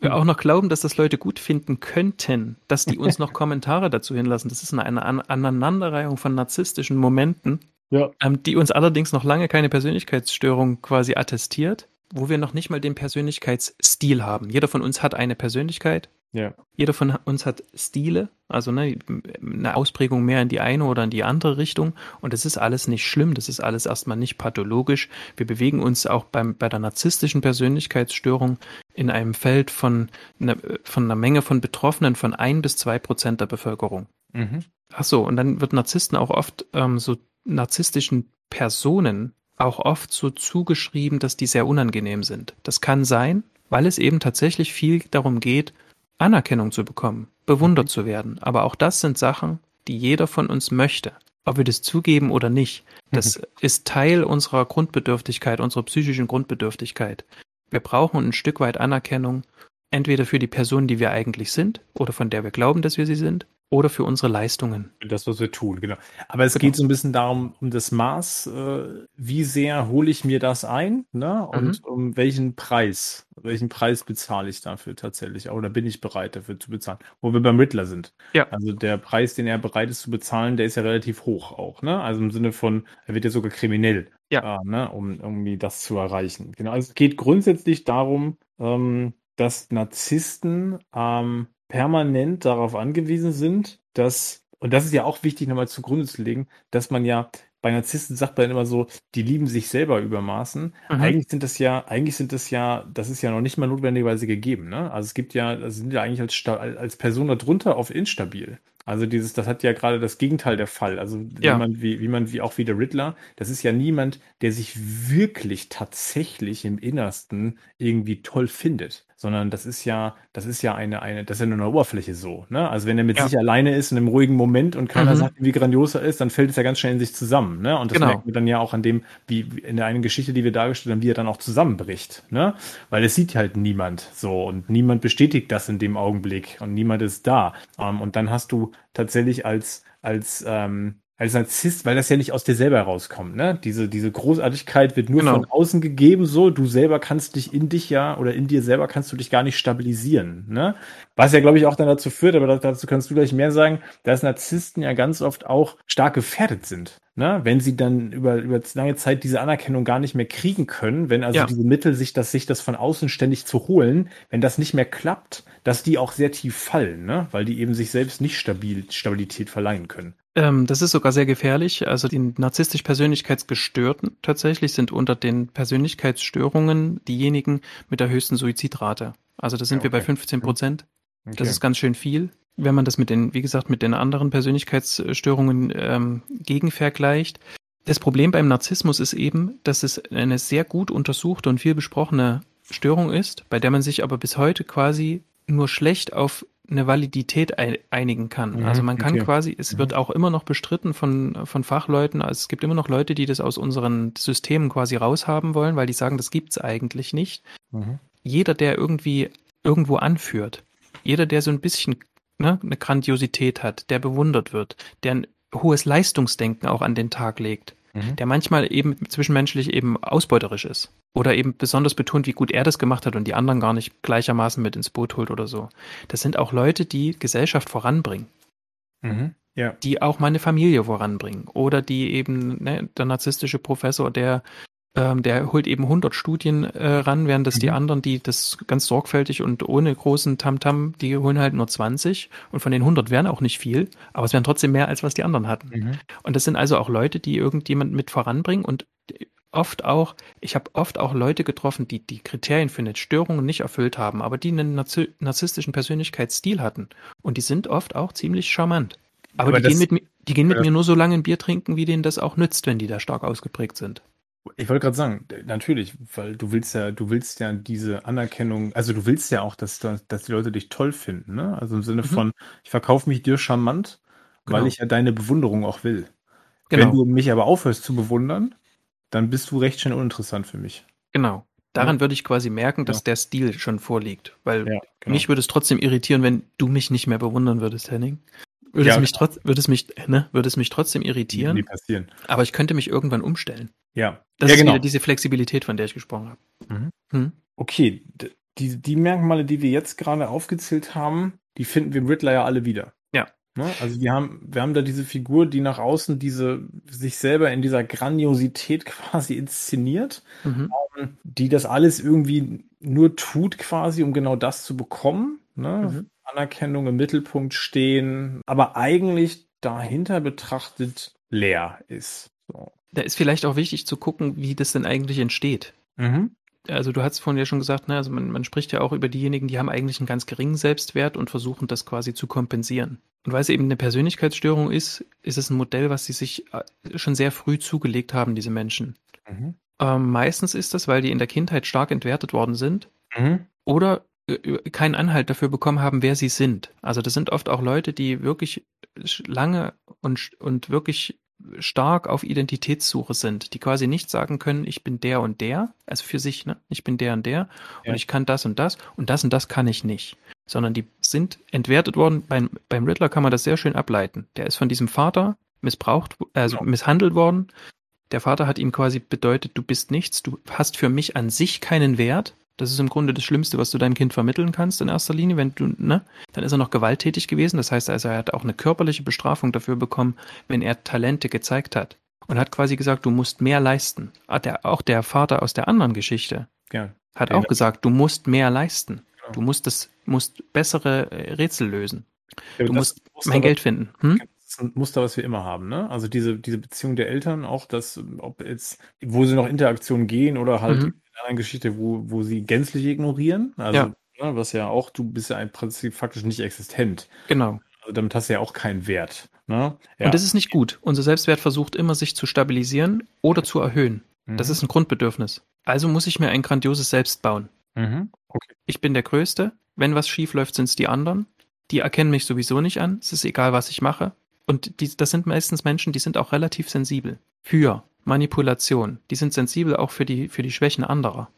[SPEAKER 2] wir auch noch glauben, dass das Leute gut finden könnten, dass die uns noch [LAUGHS] Kommentare dazu hinlassen. Das ist eine, eine Aneinanderreihung von narzisstischen Momenten, ja. ähm, die uns allerdings noch lange keine Persönlichkeitsstörung quasi attestiert, wo wir noch nicht mal den Persönlichkeitsstil haben. Jeder von uns hat eine Persönlichkeit, ja. Jeder von uns hat Stile, also ne, eine Ausprägung mehr in die eine oder in die andere Richtung. Und das ist alles nicht schlimm, das ist alles erstmal nicht pathologisch. Wir bewegen uns auch beim, bei der narzisstischen Persönlichkeitsstörung in einem Feld von, ne, von einer Menge von Betroffenen von ein bis zwei Prozent der Bevölkerung. Mhm. Ach so, und dann wird Narzissten auch oft ähm, so narzisstischen Personen auch oft so zugeschrieben, dass die sehr unangenehm sind. Das kann sein, weil es eben tatsächlich viel darum geht, Anerkennung zu bekommen, bewundert mhm. zu werden. Aber auch das sind Sachen, die jeder von uns möchte. Ob wir das zugeben oder nicht, das mhm. ist Teil unserer Grundbedürftigkeit, unserer psychischen Grundbedürftigkeit. Wir brauchen ein Stück weit Anerkennung, entweder für die Person, die wir eigentlich sind oder von der wir glauben, dass wir sie sind, oder für unsere Leistungen.
[SPEAKER 1] Das, was wir tun, genau. Aber es genau. geht so ein bisschen darum, um das Maß, äh, wie sehr hole ich mir das ein, ne? Und mhm. um welchen Preis, welchen Preis bezahle ich dafür tatsächlich? Oder bin ich bereit dafür zu bezahlen? Wo wir beim Riddler sind. Ja. Also der Preis, den er bereit ist zu bezahlen, der ist ja relativ hoch auch, ne? Also im Sinne von, er wird ja sogar kriminell, ja. Äh, ne? um irgendwie das zu erreichen. Genau. Also es geht grundsätzlich darum, ähm, dass Narzissten ähm, permanent darauf angewiesen sind, dass, und das ist ja auch wichtig nochmal zugrunde zu legen, dass man ja bei Narzissten sagt man immer so, die lieben sich selber übermaßen. Mhm. Eigentlich sind das ja, eigentlich sind das ja, das ist ja noch nicht mal notwendigerweise gegeben. Ne? Also es gibt ja, also sind ja eigentlich als, als Person darunter auf instabil. Also dieses, das hat ja gerade das Gegenteil der Fall. Also ja. jemand wie, wie man, wie auch wie der Riddler, das ist ja niemand, der sich wirklich tatsächlich im Innersten irgendwie toll findet. Sondern das ist ja, das ist ja eine, eine, das ist ja nur eine Oberfläche so. Ne? Also wenn er mit ja. sich alleine ist in einem ruhigen Moment und keiner mhm. sagt, wie grandios er ist, dann fällt es ja ganz schnell in sich zusammen. Ne? Und das genau. merken wir dann ja auch an dem, wie in der einen Geschichte, die wir dargestellt haben, wie er dann auch zusammenbricht. Ne? Weil es sieht halt niemand so und niemand bestätigt das in dem Augenblick und niemand ist da. Um, ähm, und dann hast du tatsächlich als, als, ähm, als Narzisst, weil das ja nicht aus dir selber herauskommt, ne? Diese, diese Großartigkeit wird nur genau. von außen gegeben, so. Du selber kannst dich in dich ja oder in dir selber kannst du dich gar nicht stabilisieren, ne? Was ja, glaube ich, auch dann dazu führt, aber dazu kannst du gleich mehr sagen, dass Narzissten ja ganz oft auch stark gefährdet sind. Ne? Wenn sie dann über, über lange Zeit diese Anerkennung gar nicht mehr kriegen können, wenn also ja. diese Mittel, sich das, sich das von außen ständig zu holen, wenn das nicht mehr klappt, dass die auch sehr tief fallen, ne? weil die eben sich selbst nicht stabil, Stabilität verleihen können.
[SPEAKER 2] Ähm, das ist sogar sehr gefährlich. Also die narzisstisch Persönlichkeitsgestörten tatsächlich sind unter den Persönlichkeitsstörungen diejenigen mit der höchsten Suizidrate. Also da sind ja, okay. wir bei 15 Prozent. Okay. Das ist ganz schön viel. Wenn man das mit den, wie gesagt, mit den anderen Persönlichkeitsstörungen ähm, gegenvergleicht. Das Problem beim Narzissmus ist eben, dass es eine sehr gut untersuchte und viel besprochene Störung ist, bei der man sich aber bis heute quasi nur schlecht auf eine Validität einigen kann. Mhm, also man kann okay. quasi, es mhm. wird auch immer noch bestritten von, von Fachleuten, also es gibt immer noch Leute, die das aus unseren Systemen quasi raushaben wollen, weil die sagen, das gibt's eigentlich nicht. Mhm. Jeder, der irgendwie irgendwo anführt, jeder, der so ein bisschen ne, eine Grandiosität hat, der bewundert wird, der ein hohes Leistungsdenken auch an den Tag legt, mhm. der manchmal eben zwischenmenschlich eben ausbeuterisch ist oder eben besonders betont, wie gut er das gemacht hat und die anderen gar nicht gleichermaßen mit ins Boot holt oder so. Das sind auch Leute, die Gesellschaft voranbringen. Mhm. Ja. Die auch meine Familie voranbringen. Oder die eben, ne, der narzisstische Professor, der ähm, der holt eben 100 Studien äh, ran, während das mhm. die anderen, die das ganz sorgfältig und ohne großen Tamtam, -Tam, die holen halt nur 20 und von den 100 wären auch nicht viel, aber es wären trotzdem mehr, als was die anderen hatten. Mhm. Und das sind also auch Leute, die irgendjemand mit voranbringen und oft auch, ich habe oft auch Leute getroffen, die die Kriterien für eine Störung nicht erfüllt haben, aber die einen narzisstischen Persönlichkeitsstil hatten. Und die sind oft auch ziemlich charmant. Aber, aber die, gehen mit, die gehen mit mir nur so lange ein Bier trinken, wie denen das auch nützt, wenn die da stark ausgeprägt sind.
[SPEAKER 1] Ich wollte gerade sagen, natürlich, weil du willst ja, du willst ja diese Anerkennung, also du willst ja auch, dass, dass die Leute dich toll finden, ne? Also im Sinne mhm. von, ich verkaufe mich dir charmant, genau. weil ich ja deine Bewunderung auch will. Genau. Wenn du mich aber aufhörst zu bewundern, dann bist du recht schnell uninteressant für mich.
[SPEAKER 2] Genau. Daran ja. würde ich quasi merken, dass ja. der Stil schon vorliegt. Weil ja, genau. mich würde es trotzdem irritieren, wenn du mich nicht mehr bewundern würdest, Henning. Würde, ja, es mich trotz, würde, es mich, ne, würde es mich trotzdem irritieren.
[SPEAKER 1] Nie passieren.
[SPEAKER 2] Aber ich könnte mich irgendwann umstellen.
[SPEAKER 1] Ja.
[SPEAKER 2] Das
[SPEAKER 1] ja,
[SPEAKER 2] ist
[SPEAKER 1] genau.
[SPEAKER 2] wieder diese Flexibilität, von der ich gesprochen habe.
[SPEAKER 1] Mhm. Hm? Okay, die, die Merkmale, die wir jetzt gerade aufgezählt haben, die finden wir im Riddler ja alle wieder.
[SPEAKER 2] Ja.
[SPEAKER 1] Ne? Also wir haben, wir haben da diese Figur, die nach außen diese sich selber in dieser Grandiosität [LAUGHS] quasi inszeniert, mhm. ähm, die das alles irgendwie nur tut, quasi, um genau das zu bekommen. Ne? Mhm. Anerkennung im Mittelpunkt stehen, aber eigentlich dahinter betrachtet leer ist. So.
[SPEAKER 2] Da ist vielleicht auch wichtig zu gucken, wie das denn eigentlich entsteht. Mhm also du hast vorhin ja schon gesagt, ne, also man, man spricht ja auch über diejenigen, die haben eigentlich einen ganz geringen Selbstwert und versuchen das quasi zu kompensieren. Und weil es eben eine Persönlichkeitsstörung ist, ist es ein Modell, was sie sich äh, schon sehr früh zugelegt haben, diese Menschen. Mhm. Ähm, meistens ist das, weil die in der Kindheit stark entwertet worden sind mhm. oder keinen Anhalt dafür bekommen haben, wer sie sind. Also das sind oft auch Leute, die wirklich lange und, und wirklich stark auf Identitätssuche sind, die quasi nicht sagen können, ich bin der und der, also für sich, ne? Ich bin der und der ja. und ich kann das und das und das und das kann ich nicht. Sondern die sind entwertet worden. Beim, beim Riddler kann man das sehr schön ableiten. Der ist von diesem Vater missbraucht, also ja. misshandelt worden. Der Vater hat ihm quasi bedeutet, du bist nichts, du hast für mich an sich keinen Wert. Das ist im Grunde das Schlimmste, was du deinem Kind vermitteln kannst in erster Linie, wenn du, ne? Dann ist er noch gewalttätig gewesen. Das heißt also, er hat auch eine körperliche Bestrafung dafür bekommen, wenn er Talente gezeigt hat. Und hat quasi gesagt, du musst mehr leisten. Ah, auch der Vater aus der anderen Geschichte
[SPEAKER 1] ja.
[SPEAKER 2] hat auch gesagt, du musst mehr leisten. Genau. Du musst das, musst bessere äh, Rätsel lösen. Ja, du musst mein Geld finden. Hm?
[SPEAKER 1] Das ist ein Muster, was wir immer haben, ne? Also diese, diese Beziehung der Eltern, auch das, ob jetzt, wo sie noch Interaktion gehen oder halt mhm anderen Geschichte, wo, wo sie gänzlich ignorieren. Also, ja. Ne, was ja auch, du bist ja im Prinzip faktisch nicht existent.
[SPEAKER 2] Genau.
[SPEAKER 1] Also damit hast du ja auch keinen Wert. Ne?
[SPEAKER 2] Ja. Und das ist nicht gut. Unser Selbstwert versucht immer, sich zu stabilisieren oder zu erhöhen. Mhm. Das ist ein Grundbedürfnis. Also muss ich mir ein grandioses Selbst bauen.
[SPEAKER 1] Mhm. Okay.
[SPEAKER 2] Ich bin der Größte. Wenn was schief läuft, sind es die anderen. Die erkennen mich sowieso nicht an. Es ist egal, was ich mache. Und die, das sind meistens Menschen, die sind auch relativ sensibel für Manipulation. Die sind sensibel auch für die, für die Schwächen anderer.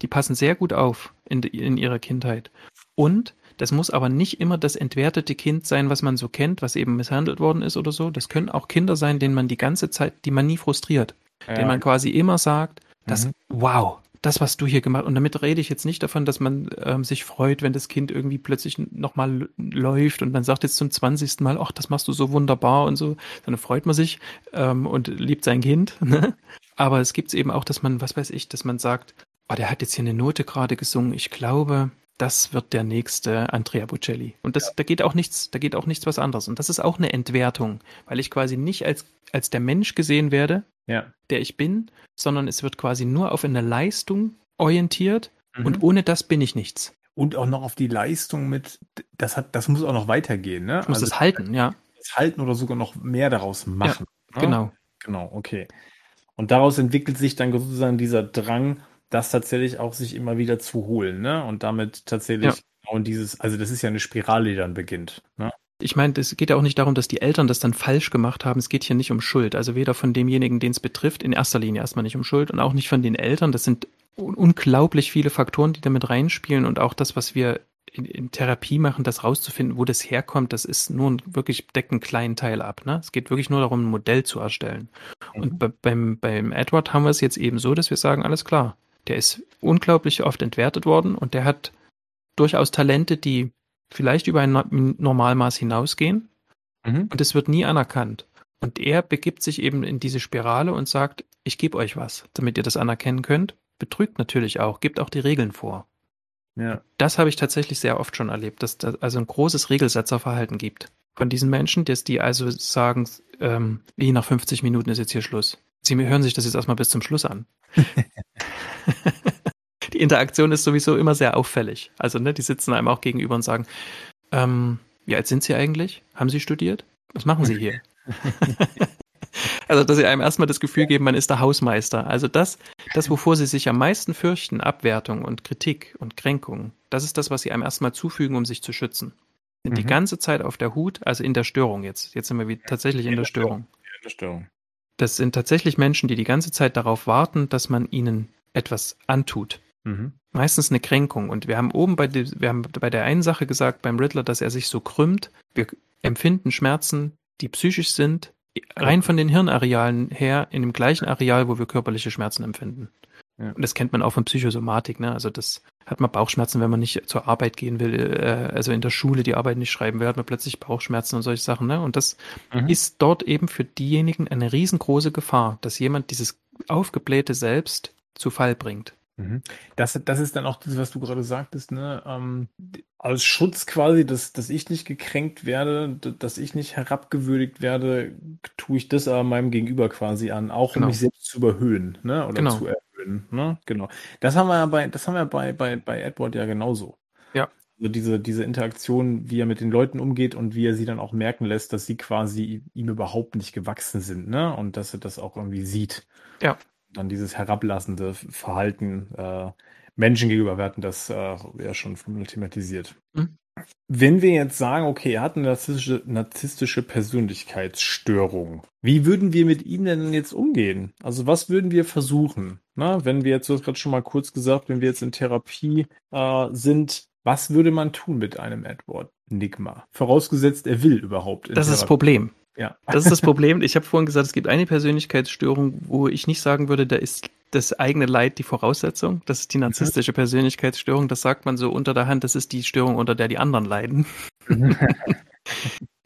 [SPEAKER 2] Die passen sehr gut auf in, in ihrer Kindheit. Und das muss aber nicht immer das entwertete Kind sein, was man so kennt, was eben misshandelt worden ist oder so. Das können auch Kinder sein, denen man die ganze Zeit, die man nie frustriert. Ja. Denen man quasi immer sagt, dass, mhm. wow, das, was du hier gemacht und damit rede ich jetzt nicht davon, dass man ähm, sich freut, wenn das Kind irgendwie plötzlich nochmal läuft und man sagt jetzt zum 20. Mal, ach, das machst du so wunderbar und so, dann freut man sich ähm, und liebt sein Kind. [LAUGHS] Ne? Aber es gibt eben auch, dass man, was weiß ich, dass man sagt, oh, der hat jetzt hier eine Note gerade gesungen, ich glaube, das wird der nächste Andrea Bocelli. Und das, ja. da geht auch nichts, da geht auch nichts was anderes. Und das ist auch eine Entwertung, weil ich quasi nicht als, als der Mensch gesehen werde,
[SPEAKER 1] ja.
[SPEAKER 2] der ich bin, sondern es wird quasi nur auf eine Leistung orientiert mhm. und ohne das bin ich nichts.
[SPEAKER 1] Und auch noch auf die Leistung mit, das hat, das muss auch noch weitergehen, ne?
[SPEAKER 2] Ich muss also, das halten, ja.
[SPEAKER 1] Das halten oder sogar noch mehr daraus machen.
[SPEAKER 2] Ja, ne? Genau.
[SPEAKER 1] Genau, okay. Und daraus entwickelt sich dann sozusagen dieser Drang, das tatsächlich auch sich immer wieder zu holen, ne? Und damit tatsächlich ja. genau in dieses, also das ist ja eine Spirale, die dann beginnt, ne?
[SPEAKER 2] Ich meine, es geht ja auch nicht darum, dass die Eltern das dann falsch gemacht haben. Es geht hier nicht um Schuld. Also weder von demjenigen, den es betrifft, in erster Linie erstmal nicht um Schuld und auch nicht von den Eltern. Das sind unglaublich viele Faktoren, die damit reinspielen und auch das, was wir in, in Therapie machen, das rauszufinden, wo das herkommt, das ist nur ein, wirklich deckt einen kleinen Teil ab. Ne? Es geht wirklich nur darum, ein Modell zu erstellen. Mhm. Und bei, beim, beim Edward haben wir es jetzt eben so, dass wir sagen, alles klar, der ist unglaublich oft entwertet worden und der hat durchaus Talente, die vielleicht über ein Normalmaß hinausgehen mhm. und es wird nie anerkannt. Und er begibt sich eben in diese Spirale und sagt, ich gebe euch was, damit ihr das anerkennen könnt. Betrügt natürlich auch, gibt auch die Regeln vor.
[SPEAKER 1] Ja.
[SPEAKER 2] Das habe ich tatsächlich sehr oft schon erlebt, dass es also ein großes Regelsetzerverhalten gibt. Von diesen Menschen, dass die also sagen, ähm, wie nach 50 Minuten ist jetzt hier Schluss. Sie hören sich das jetzt erstmal bis zum Schluss an. [LAUGHS] die Interaktion ist sowieso immer sehr auffällig. Also, ne, die sitzen einem auch gegenüber und sagen, ähm, wie alt sind Sie eigentlich? Haben Sie studiert? Was machen Sie hier? [LAUGHS] also, dass sie einem erstmal das Gefühl geben, man ist der Hausmeister. Also das, das, wovor sie sich am meisten fürchten, Abwertung und Kritik und Kränkung, das ist das, was sie einem erstmal zufügen, um sich zu schützen. Sind mhm. die ganze Zeit auf der Hut, also in der Störung jetzt. Jetzt sind wir wie, tatsächlich in, in der, der Störung.
[SPEAKER 1] In der Störung.
[SPEAKER 2] Das sind tatsächlich Menschen, die die ganze Zeit darauf warten, dass man ihnen etwas antut. Mhm. Meistens eine Kränkung. Und wir haben oben bei, die, wir haben bei der einen Sache gesagt, beim Riddler, dass er sich so krümmt. Wir, empfinden Schmerzen, die psychisch sind, rein von den Hirnarealen her in dem gleichen Areal, wo wir körperliche Schmerzen empfinden. Ja. Und das kennt man auch von Psychosomatik, ne? Also das hat man Bauchschmerzen, wenn man nicht zur Arbeit gehen will, äh, also in der Schule die Arbeit nicht schreiben will, hat man plötzlich Bauchschmerzen und solche Sachen, ne? Und das mhm. ist dort eben für diejenigen eine riesengroße Gefahr, dass jemand dieses aufgeblähte Selbst zu Fall bringt.
[SPEAKER 1] Mhm. Das, das ist dann auch das, was du gerade sagtest, ne? Ähm, als Schutz quasi, dass, dass ich nicht gekränkt werde, dass ich nicht herabgewürdigt werde, tue ich das aber meinem Gegenüber quasi an, auch genau. um mich selbst zu überhöhen, ne? Oder genau. zu erhöhen. Ne? Genau. Das haben wir ja bei, das haben wir bei, bei, bei Edward ja genauso.
[SPEAKER 2] Ja.
[SPEAKER 1] Also diese, diese Interaktion, wie er mit den Leuten umgeht und wie er sie dann auch merken lässt, dass sie quasi ihm überhaupt nicht gewachsen sind, ne? Und dass er das auch irgendwie sieht.
[SPEAKER 2] Ja
[SPEAKER 1] dann dieses herablassende Verhalten äh, Menschen gegenüber, wir hatten das äh, ja schon thematisiert. Mhm. Wenn wir jetzt sagen, okay, er hat eine narzisstische, narzisstische Persönlichkeitsstörung, wie würden wir mit ihm denn jetzt umgehen? Also was würden wir versuchen? Na, wenn wir jetzt, du hast gerade schon mal kurz gesagt, wenn wir jetzt in Therapie äh, sind, was würde man tun mit einem Edward Nigma? Vorausgesetzt, er will überhaupt.
[SPEAKER 2] das Therapie. ist das Problem. Ja. Das ist das Problem. Ich habe vorhin gesagt, es gibt eine Persönlichkeitsstörung, wo ich nicht sagen würde, da ist das eigene Leid die Voraussetzung. Das ist die narzisstische Persönlichkeitsstörung. Das sagt man so unter der Hand. Das ist die Störung, unter der die anderen leiden. [LAUGHS]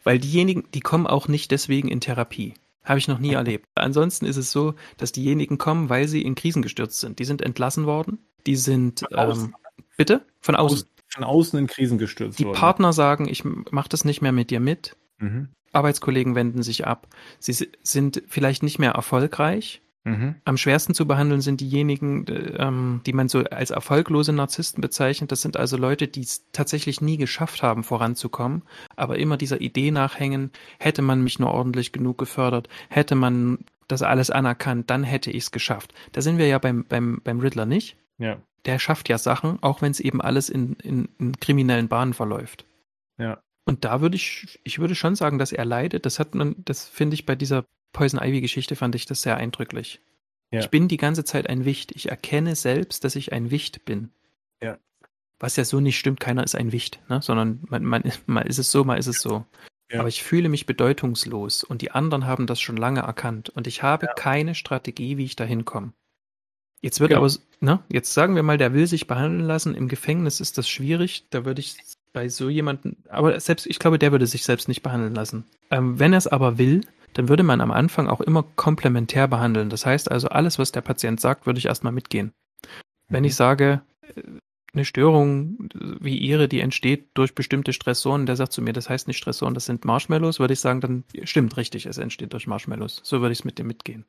[SPEAKER 2] Weil diejenigen, die kommen auch nicht deswegen in Therapie. Habe ich noch nie erlebt. Ansonsten ist es so, dass diejenigen kommen, weil sie in Krisen gestürzt sind. Die sind entlassen worden. Die sind, ähm, bitte? Von außen.
[SPEAKER 1] Von außen in Krisen gestürzt
[SPEAKER 2] die worden. Die Partner sagen, ich mache das nicht mehr mit dir mit. Mhm. Arbeitskollegen wenden sich ab. Sie sind vielleicht nicht mehr erfolgreich. Mhm. Am schwersten zu behandeln sind diejenigen, ähm, die man so als erfolglose Narzissten bezeichnet. Das sind also Leute, die es tatsächlich nie geschafft haben, voranzukommen, aber immer dieser Idee nachhängen, hätte man mich nur ordentlich genug gefördert, hätte man das alles anerkannt, dann hätte ich es geschafft. Da sind wir ja beim, beim, beim Riddler nicht.
[SPEAKER 1] Ja.
[SPEAKER 2] Der schafft ja Sachen, auch wenn es eben alles in, in, in kriminellen Bahnen verläuft.
[SPEAKER 1] Ja.
[SPEAKER 2] Und da würde ich, ich würde schon sagen, dass er leidet. Das hat man, das finde ich bei dieser Poison Ivy Geschichte fand ich das sehr eindrücklich. Ja. Ich bin die ganze Zeit ein Wicht. Ich erkenne selbst, dass ich ein Wicht bin.
[SPEAKER 1] Ja.
[SPEAKER 2] Was ja so nicht stimmt, keiner ist ein Wicht, ne? sondern man, man, mal ist es so, mal ist es so. Ja. Aber ich fühle mich bedeutungslos und die anderen haben das schon lange erkannt und ich habe ja. keine Strategie, wie ich da hinkomme. Jetzt wird genau. aber, ne, jetzt sagen wir mal, der will sich behandeln lassen. Im Gefängnis ist das schwierig. Da würde ich bei so jemanden, aber selbst, ich glaube, der würde sich selbst nicht behandeln lassen. Ähm, wenn er es aber will, dann würde man am Anfang auch immer komplementär behandeln. Das heißt also, alles, was der Patient sagt, würde ich erstmal mitgehen. Wenn mhm. ich sage, äh, eine Störung wie ihre, die entsteht durch bestimmte Stressoren, der sagt zu mir, das heißt nicht Stressoren, das sind Marshmallows, würde ich sagen, dann stimmt richtig, es entsteht durch Marshmallows. So würde ich es mit dem mitgehen.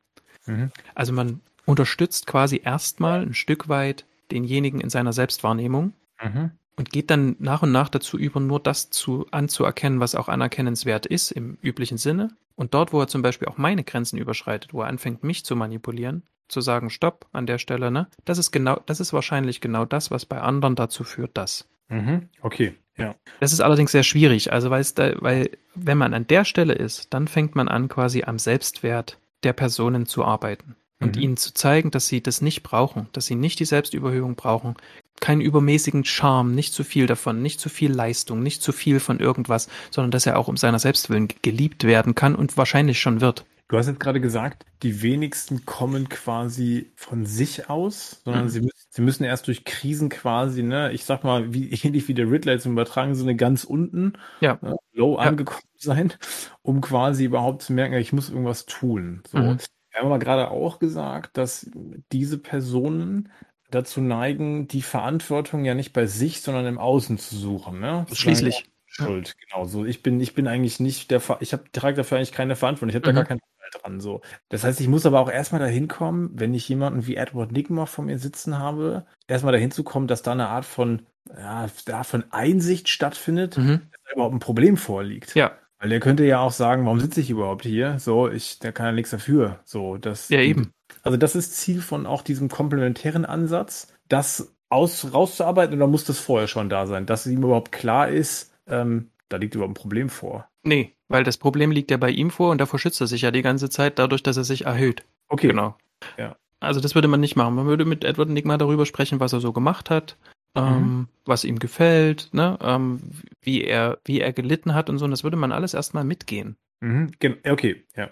[SPEAKER 2] Mhm. Also man unterstützt quasi erstmal ein Stück weit denjenigen in seiner Selbstwahrnehmung. Mhm und geht dann nach und nach dazu über, nur das zu, anzuerkennen, was auch anerkennenswert ist im üblichen Sinne. Und dort, wo er zum Beispiel auch meine Grenzen überschreitet, wo er anfängt, mich zu manipulieren, zu sagen, stopp an der Stelle, ne? Das ist genau, das ist wahrscheinlich genau das, was bei anderen dazu führt, das.
[SPEAKER 1] Mhm, okay, ja.
[SPEAKER 2] Das ist allerdings sehr schwierig, also weil es da, weil, wenn man an der Stelle ist, dann fängt man an, quasi am Selbstwert der Personen zu arbeiten und mhm. ihnen zu zeigen, dass sie das nicht brauchen, dass sie nicht die Selbstüberhöhung brauchen, keinen übermäßigen Charme, nicht zu viel davon, nicht zu viel Leistung, nicht zu viel von irgendwas, sondern dass er auch um seiner Selbstwillen geliebt werden kann und wahrscheinlich schon wird.
[SPEAKER 1] Du hast jetzt gerade gesagt, die wenigsten kommen quasi von sich aus, sondern mhm. sie, müssen, sie müssen erst durch Krisen quasi, ne, ich sag mal, wie, [LAUGHS] ähnlich wie der Riddler jetzt im übertragen Sinne ganz unten,
[SPEAKER 2] ja.
[SPEAKER 1] ne, low ja. angekommen sein, um quasi überhaupt zu merken, ich muss irgendwas tun. So. Mhm. Wir haben aber gerade auch gesagt, dass diese Personen dazu neigen, die Verantwortung ja nicht bei sich, sondern im Außen zu suchen. Ne?
[SPEAKER 2] Schließlich.
[SPEAKER 1] Schuld, genau. So, ich bin, ich bin eigentlich nicht der, ich habe trage dafür eigentlich keine Verantwortung. Ich habe mhm. da gar keinen Teil dran. So, das heißt, ich muss aber auch erstmal dahin kommen, wenn ich jemanden wie Edward Nigma vor mir sitzen habe, erstmal dahin zu kommen, dass da eine Art von, ja, Art von Einsicht stattfindet, mhm. dass da überhaupt ein Problem vorliegt.
[SPEAKER 2] Ja.
[SPEAKER 1] Weil der könnte ja auch sagen, warum sitze ich überhaupt hier? So, ich, der kann ja nichts dafür. So, das.
[SPEAKER 2] Ja, eben.
[SPEAKER 1] Also das ist Ziel von auch diesem komplementären Ansatz, das aus, rauszuarbeiten oder muss das vorher schon da sein, dass ihm überhaupt klar ist, ähm, da liegt überhaupt ein Problem vor.
[SPEAKER 2] Nee, weil das Problem liegt ja bei ihm vor und davor schützt er sich ja die ganze Zeit dadurch, dass er sich erhöht.
[SPEAKER 1] Okay.
[SPEAKER 2] Genau. Ja. Also das würde man nicht machen. Man würde mit Edward Enigma darüber sprechen, was er so gemacht hat, ähm, mhm. was ihm gefällt, ne, ähm, wie er, wie er gelitten hat und so. Und das würde man alles erstmal mitgehen.
[SPEAKER 1] Mhm. Okay, ja.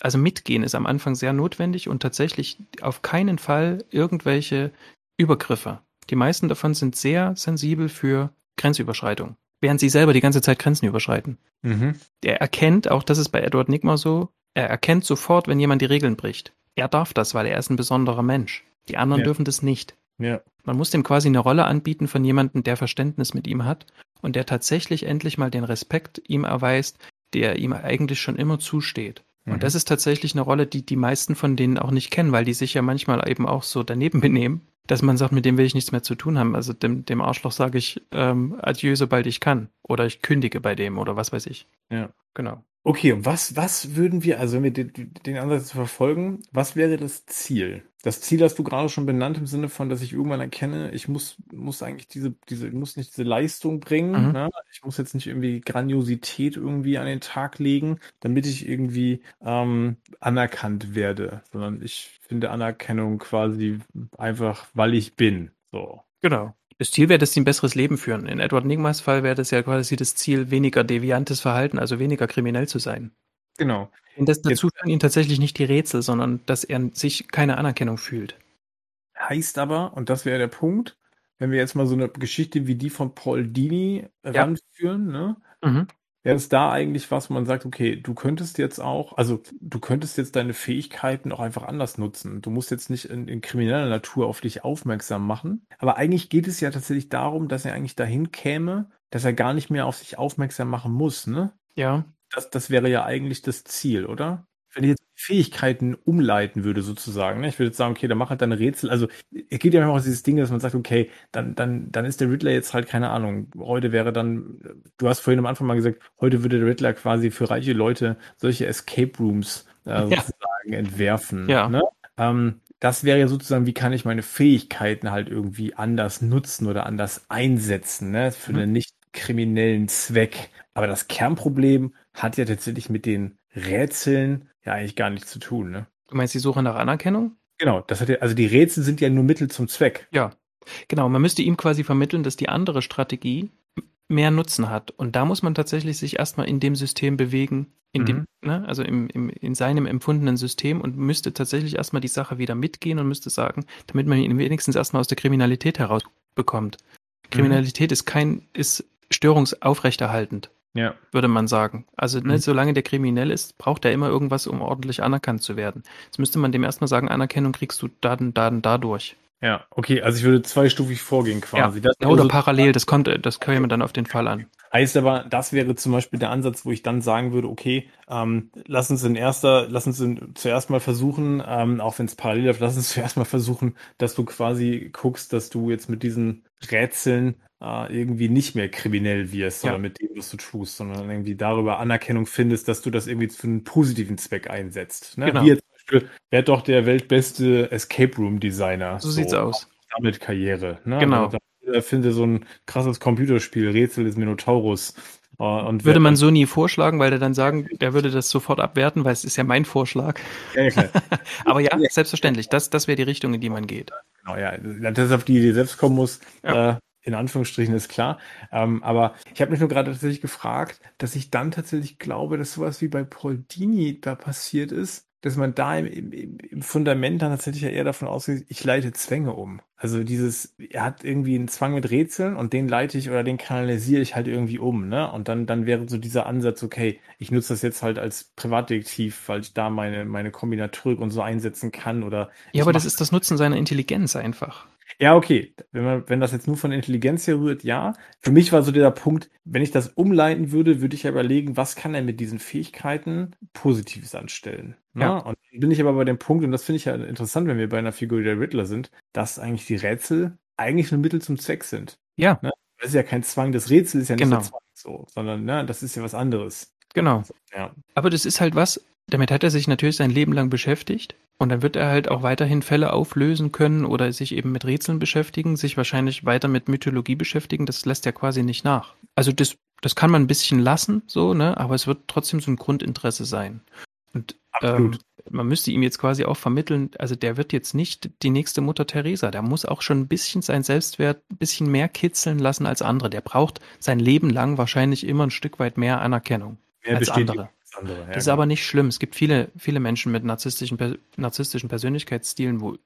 [SPEAKER 2] Also mitgehen ist am Anfang sehr notwendig und tatsächlich auf keinen Fall irgendwelche Übergriffe. Die meisten davon sind sehr sensibel für Grenzüberschreitung, während sie selber die ganze Zeit Grenzen überschreiten. Mhm. Er erkennt, auch das ist bei Edward Nigma so, er erkennt sofort, wenn jemand die Regeln bricht. Er darf das, weil er ist ein besonderer Mensch. Die anderen ja. dürfen das nicht.
[SPEAKER 1] Ja.
[SPEAKER 2] Man muss dem quasi eine Rolle anbieten von jemandem, der Verständnis mit ihm hat und der tatsächlich endlich mal den Respekt ihm erweist, der ihm eigentlich schon immer zusteht. Und mhm. das ist tatsächlich eine Rolle, die die meisten von denen auch nicht kennen, weil die sich ja manchmal eben auch so daneben [LAUGHS] benehmen, dass man sagt, mit dem will ich nichts mehr zu tun haben. Also dem, dem Arschloch sage ich ähm, adieu, sobald ich kann. Oder ich kündige bei dem oder was weiß ich.
[SPEAKER 1] Ja. Genau. Okay, und was, was würden wir, also wenn wir den, den Ansatz verfolgen, was wäre das Ziel? Das Ziel hast du gerade schon benannt im Sinne von, dass ich irgendwann erkenne, ich muss, muss eigentlich diese, diese, ich muss nicht diese Leistung bringen, mhm. ne? ich muss jetzt nicht irgendwie Grandiosität irgendwie an den Tag legen, damit ich irgendwie ähm, anerkannt werde, sondern ich finde Anerkennung quasi einfach, weil ich bin. So.
[SPEAKER 2] Genau. Das Ziel wäre, dass sie ein besseres Leben führen. In Edward Nigmas Fall wäre das ja quasi das Ziel, weniger deviantes Verhalten, also weniger kriminell zu sein.
[SPEAKER 1] Genau.
[SPEAKER 2] Und das dazu führen ihn tatsächlich nicht die Rätsel, sondern dass er sich keine Anerkennung fühlt.
[SPEAKER 1] Heißt aber, und das wäre der Punkt, wenn wir jetzt mal so eine Geschichte wie die von Paul Dini ja. ranführen, ne? Mhm. Wäre es da eigentlich was, wo man sagt, okay, du könntest jetzt auch, also du könntest jetzt deine Fähigkeiten auch einfach anders nutzen. Du musst jetzt nicht in, in krimineller Natur auf dich aufmerksam machen. Aber eigentlich geht es ja tatsächlich darum, dass er eigentlich dahin käme, dass er gar nicht mehr auf sich aufmerksam machen muss, ne?
[SPEAKER 2] Ja.
[SPEAKER 1] Das, das wäre ja eigentlich das Ziel, oder? Wenn ich jetzt Fähigkeiten umleiten würde, sozusagen. Ne? Ich würde jetzt sagen, okay, dann mach halt deine Rätsel. Also es geht ja immer auch dieses Ding, dass man sagt, okay, dann, dann, dann ist der Riddler jetzt halt, keine Ahnung, heute wäre dann, du hast vorhin am Anfang mal gesagt, heute würde der Riddler quasi für reiche Leute solche Escape Rooms äh, ja. sozusagen entwerfen.
[SPEAKER 2] Ja.
[SPEAKER 1] Ne? Ähm, das wäre ja sozusagen, wie kann ich meine Fähigkeiten halt irgendwie anders nutzen oder anders einsetzen, ne? Für mhm. einen nicht kriminellen Zweck. Aber das Kernproblem hat ja tatsächlich mit den Rätseln ja eigentlich gar nichts zu tun, ne?
[SPEAKER 2] Du meinst die Suche nach Anerkennung?
[SPEAKER 1] Genau, das hat ja, also die Rätsel sind ja nur Mittel zum Zweck.
[SPEAKER 2] Ja. Genau, man müsste ihm quasi vermitteln, dass die andere Strategie mehr Nutzen hat. Und da muss man tatsächlich sich erstmal in dem System bewegen, in mhm. dem, ne, also im, im, in seinem empfundenen System und müsste tatsächlich erstmal die Sache wieder mitgehen und müsste sagen, damit man ihn wenigstens erstmal aus der Kriminalität herausbekommt. Mhm. Kriminalität ist kein, ist störungsaufrechterhaltend.
[SPEAKER 1] Ja.
[SPEAKER 2] Würde man sagen. Also, ne, mhm. solange der kriminell ist, braucht er immer irgendwas, um ordentlich anerkannt zu werden. Jetzt müsste man dem erstmal sagen, Anerkennung kriegst du Daten, Daten dadurch.
[SPEAKER 1] Ja, okay, also ich würde zweistufig vorgehen quasi.
[SPEAKER 2] Ja, das oder also, parallel, das kommt, das käme dann auf den Fall an.
[SPEAKER 1] Heißt aber, das wäre zum Beispiel der Ansatz, wo ich dann sagen würde, okay, ähm, lass uns in erster, lass uns in, zuerst mal versuchen, ähm, auch wenn es parallel läuft, lass uns [LAUGHS] zuerst mal versuchen, dass du quasi guckst, dass du jetzt mit diesen Rätseln äh, irgendwie nicht mehr kriminell wirst, sondern ja. mit dem, was du tust, sondern irgendwie darüber Anerkennung findest, dass du das irgendwie für einen positiven Zweck einsetzt. Ne?
[SPEAKER 2] Genau.
[SPEAKER 1] Wie jetzt Beispiel, wer doch der weltbeste Escape Room Designer.
[SPEAKER 2] So, so sieht's aus.
[SPEAKER 1] Damit Karriere. Ne?
[SPEAKER 2] Genau.
[SPEAKER 1] Also, da finde so ein krasses Computerspiel, Rätsel des Minotaurus.
[SPEAKER 2] Äh, und würde man so nie vorschlagen, weil der dann sagen, der würde das sofort abwerten, weil es ist ja mein Vorschlag. Ja, ja. [LAUGHS] Aber ja, selbstverständlich, das, das wäre die Richtung, in die man geht.
[SPEAKER 1] Genau, ja, dass auf die Idee selbst kommen muss, ja. äh, in Anführungsstrichen ist klar. Ähm, aber ich habe mich nur gerade tatsächlich gefragt, dass ich dann tatsächlich glaube, dass sowas wie bei Paul Dini da passiert ist, dass man da im, im, im Fundament dann tatsächlich ja eher davon ausgeht, ich leite Zwänge um. Also dieses, er hat irgendwie einen Zwang mit Rätseln und den leite ich oder den kanalisiere ich halt irgendwie um, ne? Und dann, dann wäre so dieser Ansatz, okay, ich nutze das jetzt halt als Privatdetektiv, weil ich da meine, meine Kombinatorik und so einsetzen kann oder.
[SPEAKER 2] Ja, aber das ist das Nutzen seiner Intelligenz einfach.
[SPEAKER 1] Ja, okay. Wenn, man, wenn das jetzt nur von Intelligenz her rührt, ja. Für mich war so der Punkt, wenn ich das umleiten würde, würde ich ja überlegen, was kann er mit diesen Fähigkeiten Positives anstellen. Ne? Ja. Und bin ich aber bei dem Punkt, und das finde ich ja interessant, wenn wir bei einer Figur wie der Riddler sind, dass eigentlich die Rätsel eigentlich nur Mittel zum Zweck sind.
[SPEAKER 2] Ja.
[SPEAKER 1] Ne? Das ist ja kein Zwang. Das Rätsel ist ja nicht
[SPEAKER 2] genau.
[SPEAKER 1] der Zwang so, sondern ne, das ist ja was anderes.
[SPEAKER 2] Genau.
[SPEAKER 1] Ja.
[SPEAKER 2] Aber das ist halt was, damit hat er sich natürlich sein Leben lang beschäftigt. Und dann wird er halt auch weiterhin Fälle auflösen können oder sich eben mit Rätseln beschäftigen, sich wahrscheinlich weiter mit Mythologie beschäftigen. Das lässt ja quasi nicht nach. Also das, das kann man ein bisschen lassen, so, ne? Aber es wird trotzdem so ein Grundinteresse sein. Und ähm, man müsste ihm jetzt quasi auch vermitteln, also der wird jetzt nicht die nächste Mutter Teresa. Der muss auch schon ein bisschen sein Selbstwert ein bisschen mehr kitzeln lassen als andere. Der braucht sein Leben lang wahrscheinlich immer ein Stück weit mehr Anerkennung mehr als andere. Andere das ist aber nicht schlimm. Es gibt viele, viele Menschen mit narzisstischen, narzisstischen Persönlichkeitsstilen, wo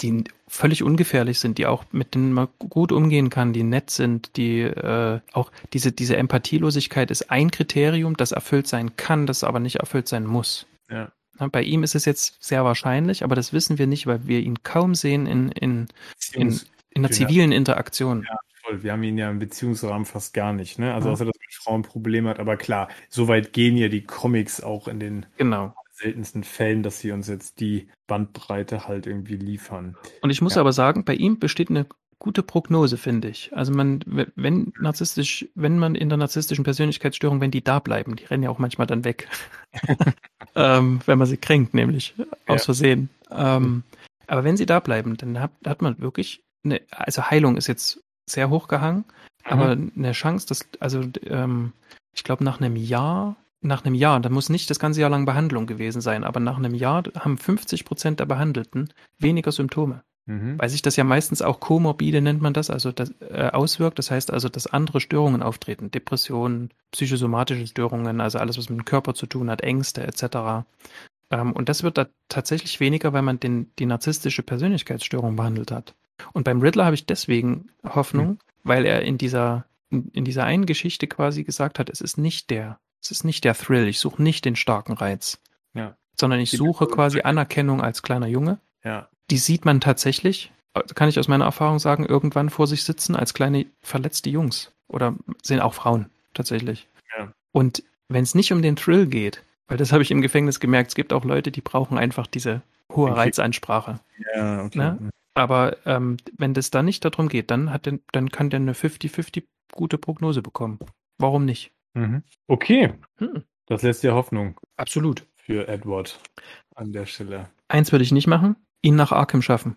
[SPEAKER 2] die völlig ungefährlich sind, die auch mit denen man gut umgehen kann, die nett sind, die äh, auch diese, diese Empathielosigkeit ist ein Kriterium, das erfüllt sein kann, das aber nicht erfüllt sein muss. Ja. Bei ihm ist es jetzt sehr wahrscheinlich, aber das wissen wir nicht, weil wir ihn kaum sehen in, in, in, in der zivilen Interaktion. Ja,
[SPEAKER 1] voll. Wir haben ihn ja im Beziehungsrahmen fast gar nicht, ne? Also außer dass mit Frauen Probleme hat, aber klar, soweit gehen ja die Comics auch in den
[SPEAKER 2] genau
[SPEAKER 1] seltensten Fällen, dass sie uns jetzt die Bandbreite halt irgendwie liefern.
[SPEAKER 2] Und ich muss ja. aber sagen, bei ihm besteht eine gute Prognose, finde ich. Also man, wenn narzisstisch, wenn man in der narzisstischen Persönlichkeitsstörung, wenn die da bleiben, die rennen ja auch manchmal dann weg. [LAUGHS] ähm, wenn man sie kränkt, nämlich aus ja. Versehen. Ähm, aber wenn sie da bleiben, dann hat, hat man wirklich eine, also Heilung ist jetzt sehr hochgehangen, mhm. aber eine Chance, dass, also ähm, ich glaube nach einem Jahr nach einem Jahr, da muss nicht das ganze Jahr lang Behandlung gewesen sein, aber nach einem Jahr haben 50 Prozent der Behandelten weniger Symptome. Mhm. Weil sich das ja meistens auch komorbide nennt man das, also das äh, auswirkt. Das heißt also, dass andere Störungen auftreten. Depressionen, psychosomatische Störungen, also alles, was mit dem Körper zu tun hat, Ängste etc. Ähm, und das wird da tatsächlich weniger, weil man den, die narzisstische Persönlichkeitsstörung behandelt hat. Und beim Riddler habe ich deswegen Hoffnung, mhm. Weil er in dieser, in, in dieser einen Geschichte quasi gesagt hat, es ist nicht der es ist nicht der Thrill, ich suche nicht den starken Reiz. Ja. Sondern ich suche quasi Anerkennung als kleiner Junge.
[SPEAKER 1] Ja.
[SPEAKER 2] Die sieht man tatsächlich, kann ich aus meiner Erfahrung sagen, irgendwann vor sich sitzen als kleine verletzte Jungs. Oder sind auch Frauen tatsächlich. Ja. Und wenn es nicht um den Thrill geht, weil das habe ich im Gefängnis gemerkt, es gibt auch Leute, die brauchen einfach diese hohe Reizansprache. Ja, okay. Ne? Aber ähm, wenn das dann nicht darum geht, dann, hat der, dann kann der eine 50-50 gute Prognose bekommen. Warum nicht?
[SPEAKER 1] Mhm. Okay. Hm. Das lässt ja Hoffnung.
[SPEAKER 2] Absolut.
[SPEAKER 1] Für Edward an der Stelle.
[SPEAKER 2] Eins würde ich nicht machen, ihn nach Arkham schaffen.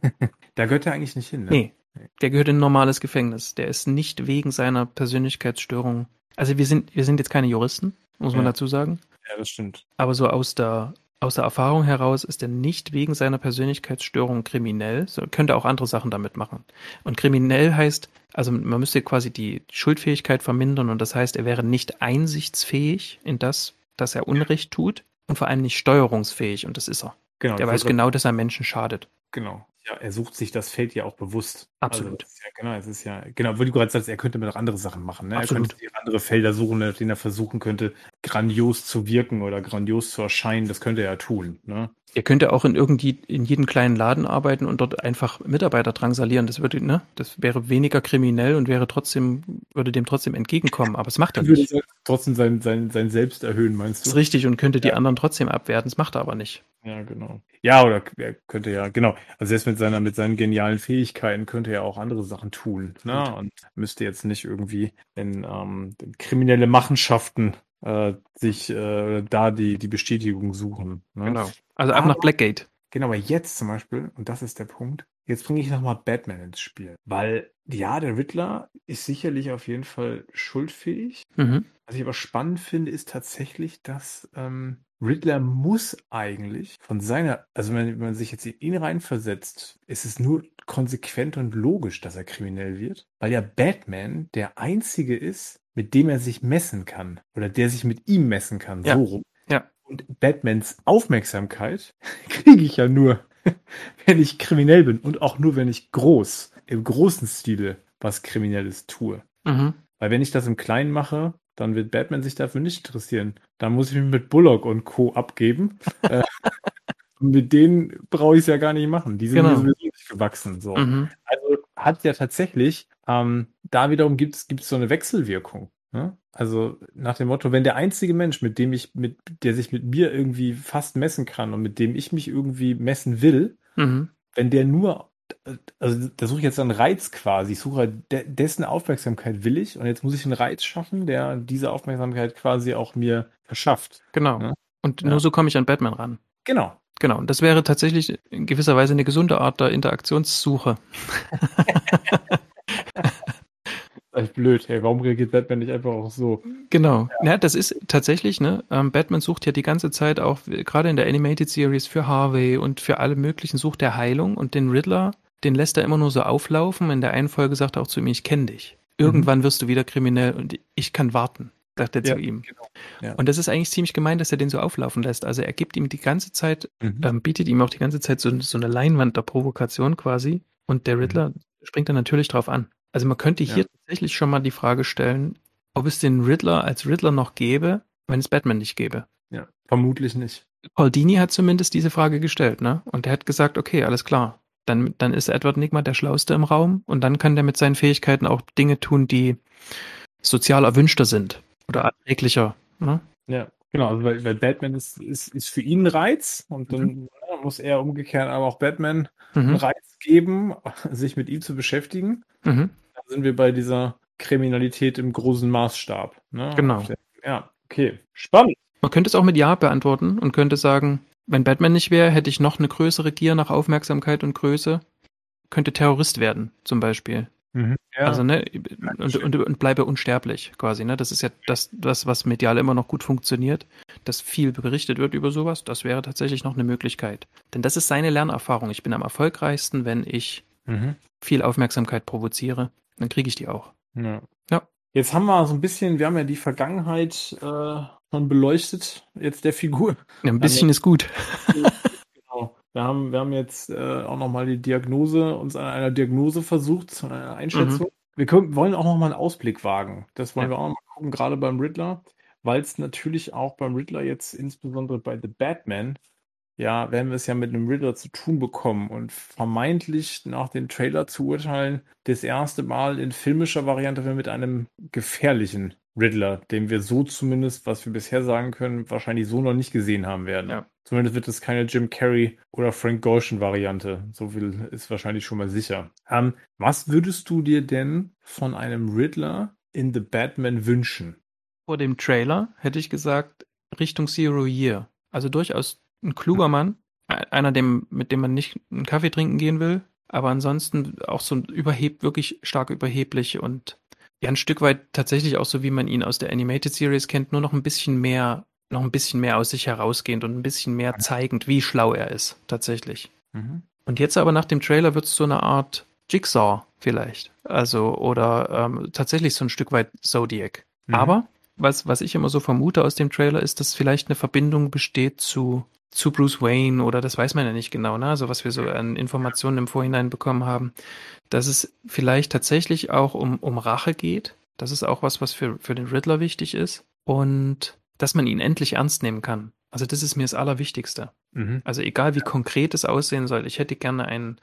[SPEAKER 2] [LAUGHS]
[SPEAKER 1] da gehört er eigentlich nicht hin,
[SPEAKER 2] ne? Nee. Der gehört in ein normales Gefängnis. Der ist nicht wegen seiner Persönlichkeitsstörung. Also wir sind, wir sind jetzt keine Juristen, muss ja. man dazu sagen.
[SPEAKER 1] Ja, das stimmt.
[SPEAKER 2] Aber so aus der, aus der Erfahrung heraus ist er nicht wegen seiner Persönlichkeitsstörung kriminell, so könnte auch andere Sachen damit machen. Und kriminell heißt, also man müsste quasi die Schuldfähigkeit vermindern und das heißt, er wäre nicht einsichtsfähig in das, dass er Unrecht tut und vor allem nicht steuerungsfähig und das ist er. Genau. Der weiß genau, dass er Menschen schadet.
[SPEAKER 1] Genau. Ja, er sucht sich das Feld ja auch bewusst.
[SPEAKER 2] Also Absolut.
[SPEAKER 1] Also ja, genau, es ist ja, genau, wie du gerade sagst, er könnte mir noch andere Sachen machen. Ne?
[SPEAKER 2] Absolut.
[SPEAKER 1] Er könnte andere Felder suchen, in denen er versuchen könnte, grandios zu wirken oder grandios zu erscheinen. Das könnte er ja tun. Ne?
[SPEAKER 2] Er könnte auch in irgendwie in jedem kleinen Laden arbeiten und dort einfach Mitarbeiter drangsalieren. Das würde, ne, das wäre weniger kriminell und wäre trotzdem, würde dem trotzdem entgegenkommen. Aber es macht er nicht. Würde
[SPEAKER 1] trotzdem sein, sein, sein Selbst erhöhen, meinst du?
[SPEAKER 2] Das ist richtig und könnte die anderen trotzdem abwerten. Das macht er aber nicht.
[SPEAKER 1] Ja, genau. Ja, oder er könnte ja, genau. Also selbst mit seiner, mit seinen genialen Fähigkeiten könnte er auch andere Sachen tun. Ne? Und müsste jetzt nicht irgendwie in, ähm, in kriminelle Machenschaften äh, sich äh, da die, die Bestätigung suchen.
[SPEAKER 2] Ne? Genau. Also ab aber, nach Blackgate.
[SPEAKER 1] Genau, aber jetzt zum Beispiel, und das ist der Punkt, jetzt bringe ich nochmal Batman ins Spiel. Weil, ja, der Riddler ist sicherlich auf jeden Fall schuldfähig. Mhm. Was ich aber spannend finde, ist tatsächlich, dass ähm, Riddler muss eigentlich von seiner, also wenn man sich jetzt in ihn reinversetzt, ist es nur konsequent und logisch, dass er kriminell wird, weil ja Batman der einzige ist, mit dem er sich messen kann oder der sich mit ihm messen kann,
[SPEAKER 2] ja.
[SPEAKER 1] so rum.
[SPEAKER 2] Ja.
[SPEAKER 1] Und Batmans Aufmerksamkeit [LAUGHS] kriege ich ja nur, [LAUGHS] wenn ich kriminell bin und auch nur, wenn ich groß, im großen Stile was Kriminelles tue. Mhm. Weil wenn ich das im Kleinen mache, dann wird Batman sich dafür nicht interessieren. Dann muss ich mich mit Bullock und Co. abgeben. [LAUGHS] Äh, mit denen brauche ich es ja gar nicht machen. Die sind genau. sowieso nicht gewachsen. So. Mhm. Also hat ja tatsächlich, ähm, da wiederum gibt es so eine Wechselwirkung. Ne? Also nach dem Motto, wenn der einzige Mensch, mit dem ich, mit, der sich mit mir irgendwie fast messen kann und mit dem ich mich irgendwie messen will, mhm. wenn der nur also da suche ich jetzt einen Reiz quasi. Ich suche de dessen Aufmerksamkeit will ich und jetzt muss ich einen Reiz schaffen, der diese Aufmerksamkeit quasi auch mir verschafft.
[SPEAKER 2] Genau. Ne? Und ja. nur so komme ich an Batman ran.
[SPEAKER 1] Genau.
[SPEAKER 2] Genau. Und das wäre tatsächlich in gewisser Weise eine gesunde Art der Interaktionssuche. [LAUGHS]
[SPEAKER 1] echt blöd, hey, warum reagiert Batman nicht einfach auch so?
[SPEAKER 2] Genau. Ja, ja das ist tatsächlich, ne? Ähm, Batman sucht ja die ganze Zeit auch, gerade in der Animated Series, für Harvey und für alle möglichen sucht er Heilung und den Riddler, den lässt er immer nur so auflaufen. In der einen Folge sagt er auch zu ihm, ich kenne dich. Irgendwann mhm. wirst du wieder kriminell und ich kann warten, sagt er ja, zu ihm. Genau. Ja. Und das ist eigentlich ziemlich gemein, dass er den so auflaufen lässt. Also er gibt ihm die ganze Zeit, mhm. ähm, bietet ihm auch die ganze Zeit so, so eine Leinwand der Provokation quasi. Und der mhm. Riddler mhm. springt dann natürlich drauf an. Also man könnte hier ja. tatsächlich schon mal die Frage stellen, ob es den Riddler als Riddler noch gäbe, wenn es Batman nicht gäbe.
[SPEAKER 1] Ja, vermutlich nicht.
[SPEAKER 2] Paul Dini hat zumindest diese Frage gestellt, ne? Und er hat gesagt, okay, alles klar. Dann, dann ist Edward Nigma der Schlauste im Raum und dann kann der mit seinen Fähigkeiten auch Dinge tun, die sozial erwünschter sind oder erträglicher. Ne?
[SPEAKER 1] Ja, genau, also weil, weil Batman ist, ist, ist für ihn ein Reiz und dann mhm. muss er umgekehrt aber auch Batman mhm. einen Reiz geben, sich mit ihm zu beschäftigen. Mhm. Sind wir bei dieser Kriminalität im großen Maßstab. Ne?
[SPEAKER 2] Genau.
[SPEAKER 1] Ja, okay. Spannend.
[SPEAKER 2] Man könnte es auch mit Ja beantworten und könnte sagen, wenn Batman nicht wäre, hätte ich noch eine größere Gier nach Aufmerksamkeit und Größe. Könnte Terrorist werden, zum Beispiel. Mhm, ja. Also, ne, und, und, und, bleibe unsterblich quasi, ne? Das ist ja das, das, was medial immer noch gut funktioniert, dass viel berichtet wird über sowas. Das wäre tatsächlich noch eine Möglichkeit. Denn das ist seine Lernerfahrung. Ich bin am erfolgreichsten, wenn ich mhm. viel Aufmerksamkeit provoziere. Dann kriege ich die auch.
[SPEAKER 1] Ja. ja. Jetzt haben wir so ein bisschen, wir haben ja die Vergangenheit äh, schon beleuchtet, jetzt der Figur.
[SPEAKER 2] Ja, ein bisschen ist gut.
[SPEAKER 1] genau. Wir haben, wir haben jetzt äh, auch nochmal die Diagnose, uns an einer Diagnose versucht, an einer Einschätzung. Mhm. Wir können, wollen auch nochmal einen Ausblick wagen. Das wollen ja. wir auch nochmal gucken, gerade beim Riddler, weil es natürlich auch beim Riddler jetzt insbesondere bei The Batman ja, werden wir es ja mit einem Riddler zu tun bekommen und vermeintlich nach dem Trailer zu urteilen, das erste Mal in filmischer Variante mit einem gefährlichen Riddler, den wir so zumindest, was wir bisher sagen können, wahrscheinlich so noch nicht gesehen haben werden. Ja. Zumindest wird es keine Jim Carrey oder Frank Gorshin Variante. So viel ist wahrscheinlich schon mal sicher. Ähm, was würdest du dir denn von einem Riddler in The Batman wünschen?
[SPEAKER 2] Vor dem Trailer hätte ich gesagt Richtung Zero Year. Also durchaus ein kluger Mann, einer, dem, mit dem man nicht einen Kaffee trinken gehen will, aber ansonsten auch so überheb, wirklich stark überheblich und ja, ein Stück weit tatsächlich auch so, wie man ihn aus der Animated Series kennt, nur noch ein bisschen mehr, noch ein bisschen mehr aus sich herausgehend und ein bisschen mehr zeigend, wie schlau er ist, tatsächlich. Mhm. Und jetzt aber nach dem Trailer wird es so eine Art Jigsaw vielleicht. Also, oder ähm, tatsächlich so ein Stück weit Zodiac. Mhm. Aber was, was ich immer so vermute aus dem Trailer, ist, dass vielleicht eine Verbindung besteht zu zu Bruce Wayne oder das weiß man ja nicht genau, ne? Also was wir so an Informationen im Vorhinein bekommen haben, dass es vielleicht tatsächlich auch um, um Rache geht. Das ist auch was, was für, für den Riddler wichtig ist. Und dass man ihn endlich ernst nehmen kann. Also das ist mir das Allerwichtigste. Mhm. Also egal wie konkret es aussehen soll, ich hätte gerne einen,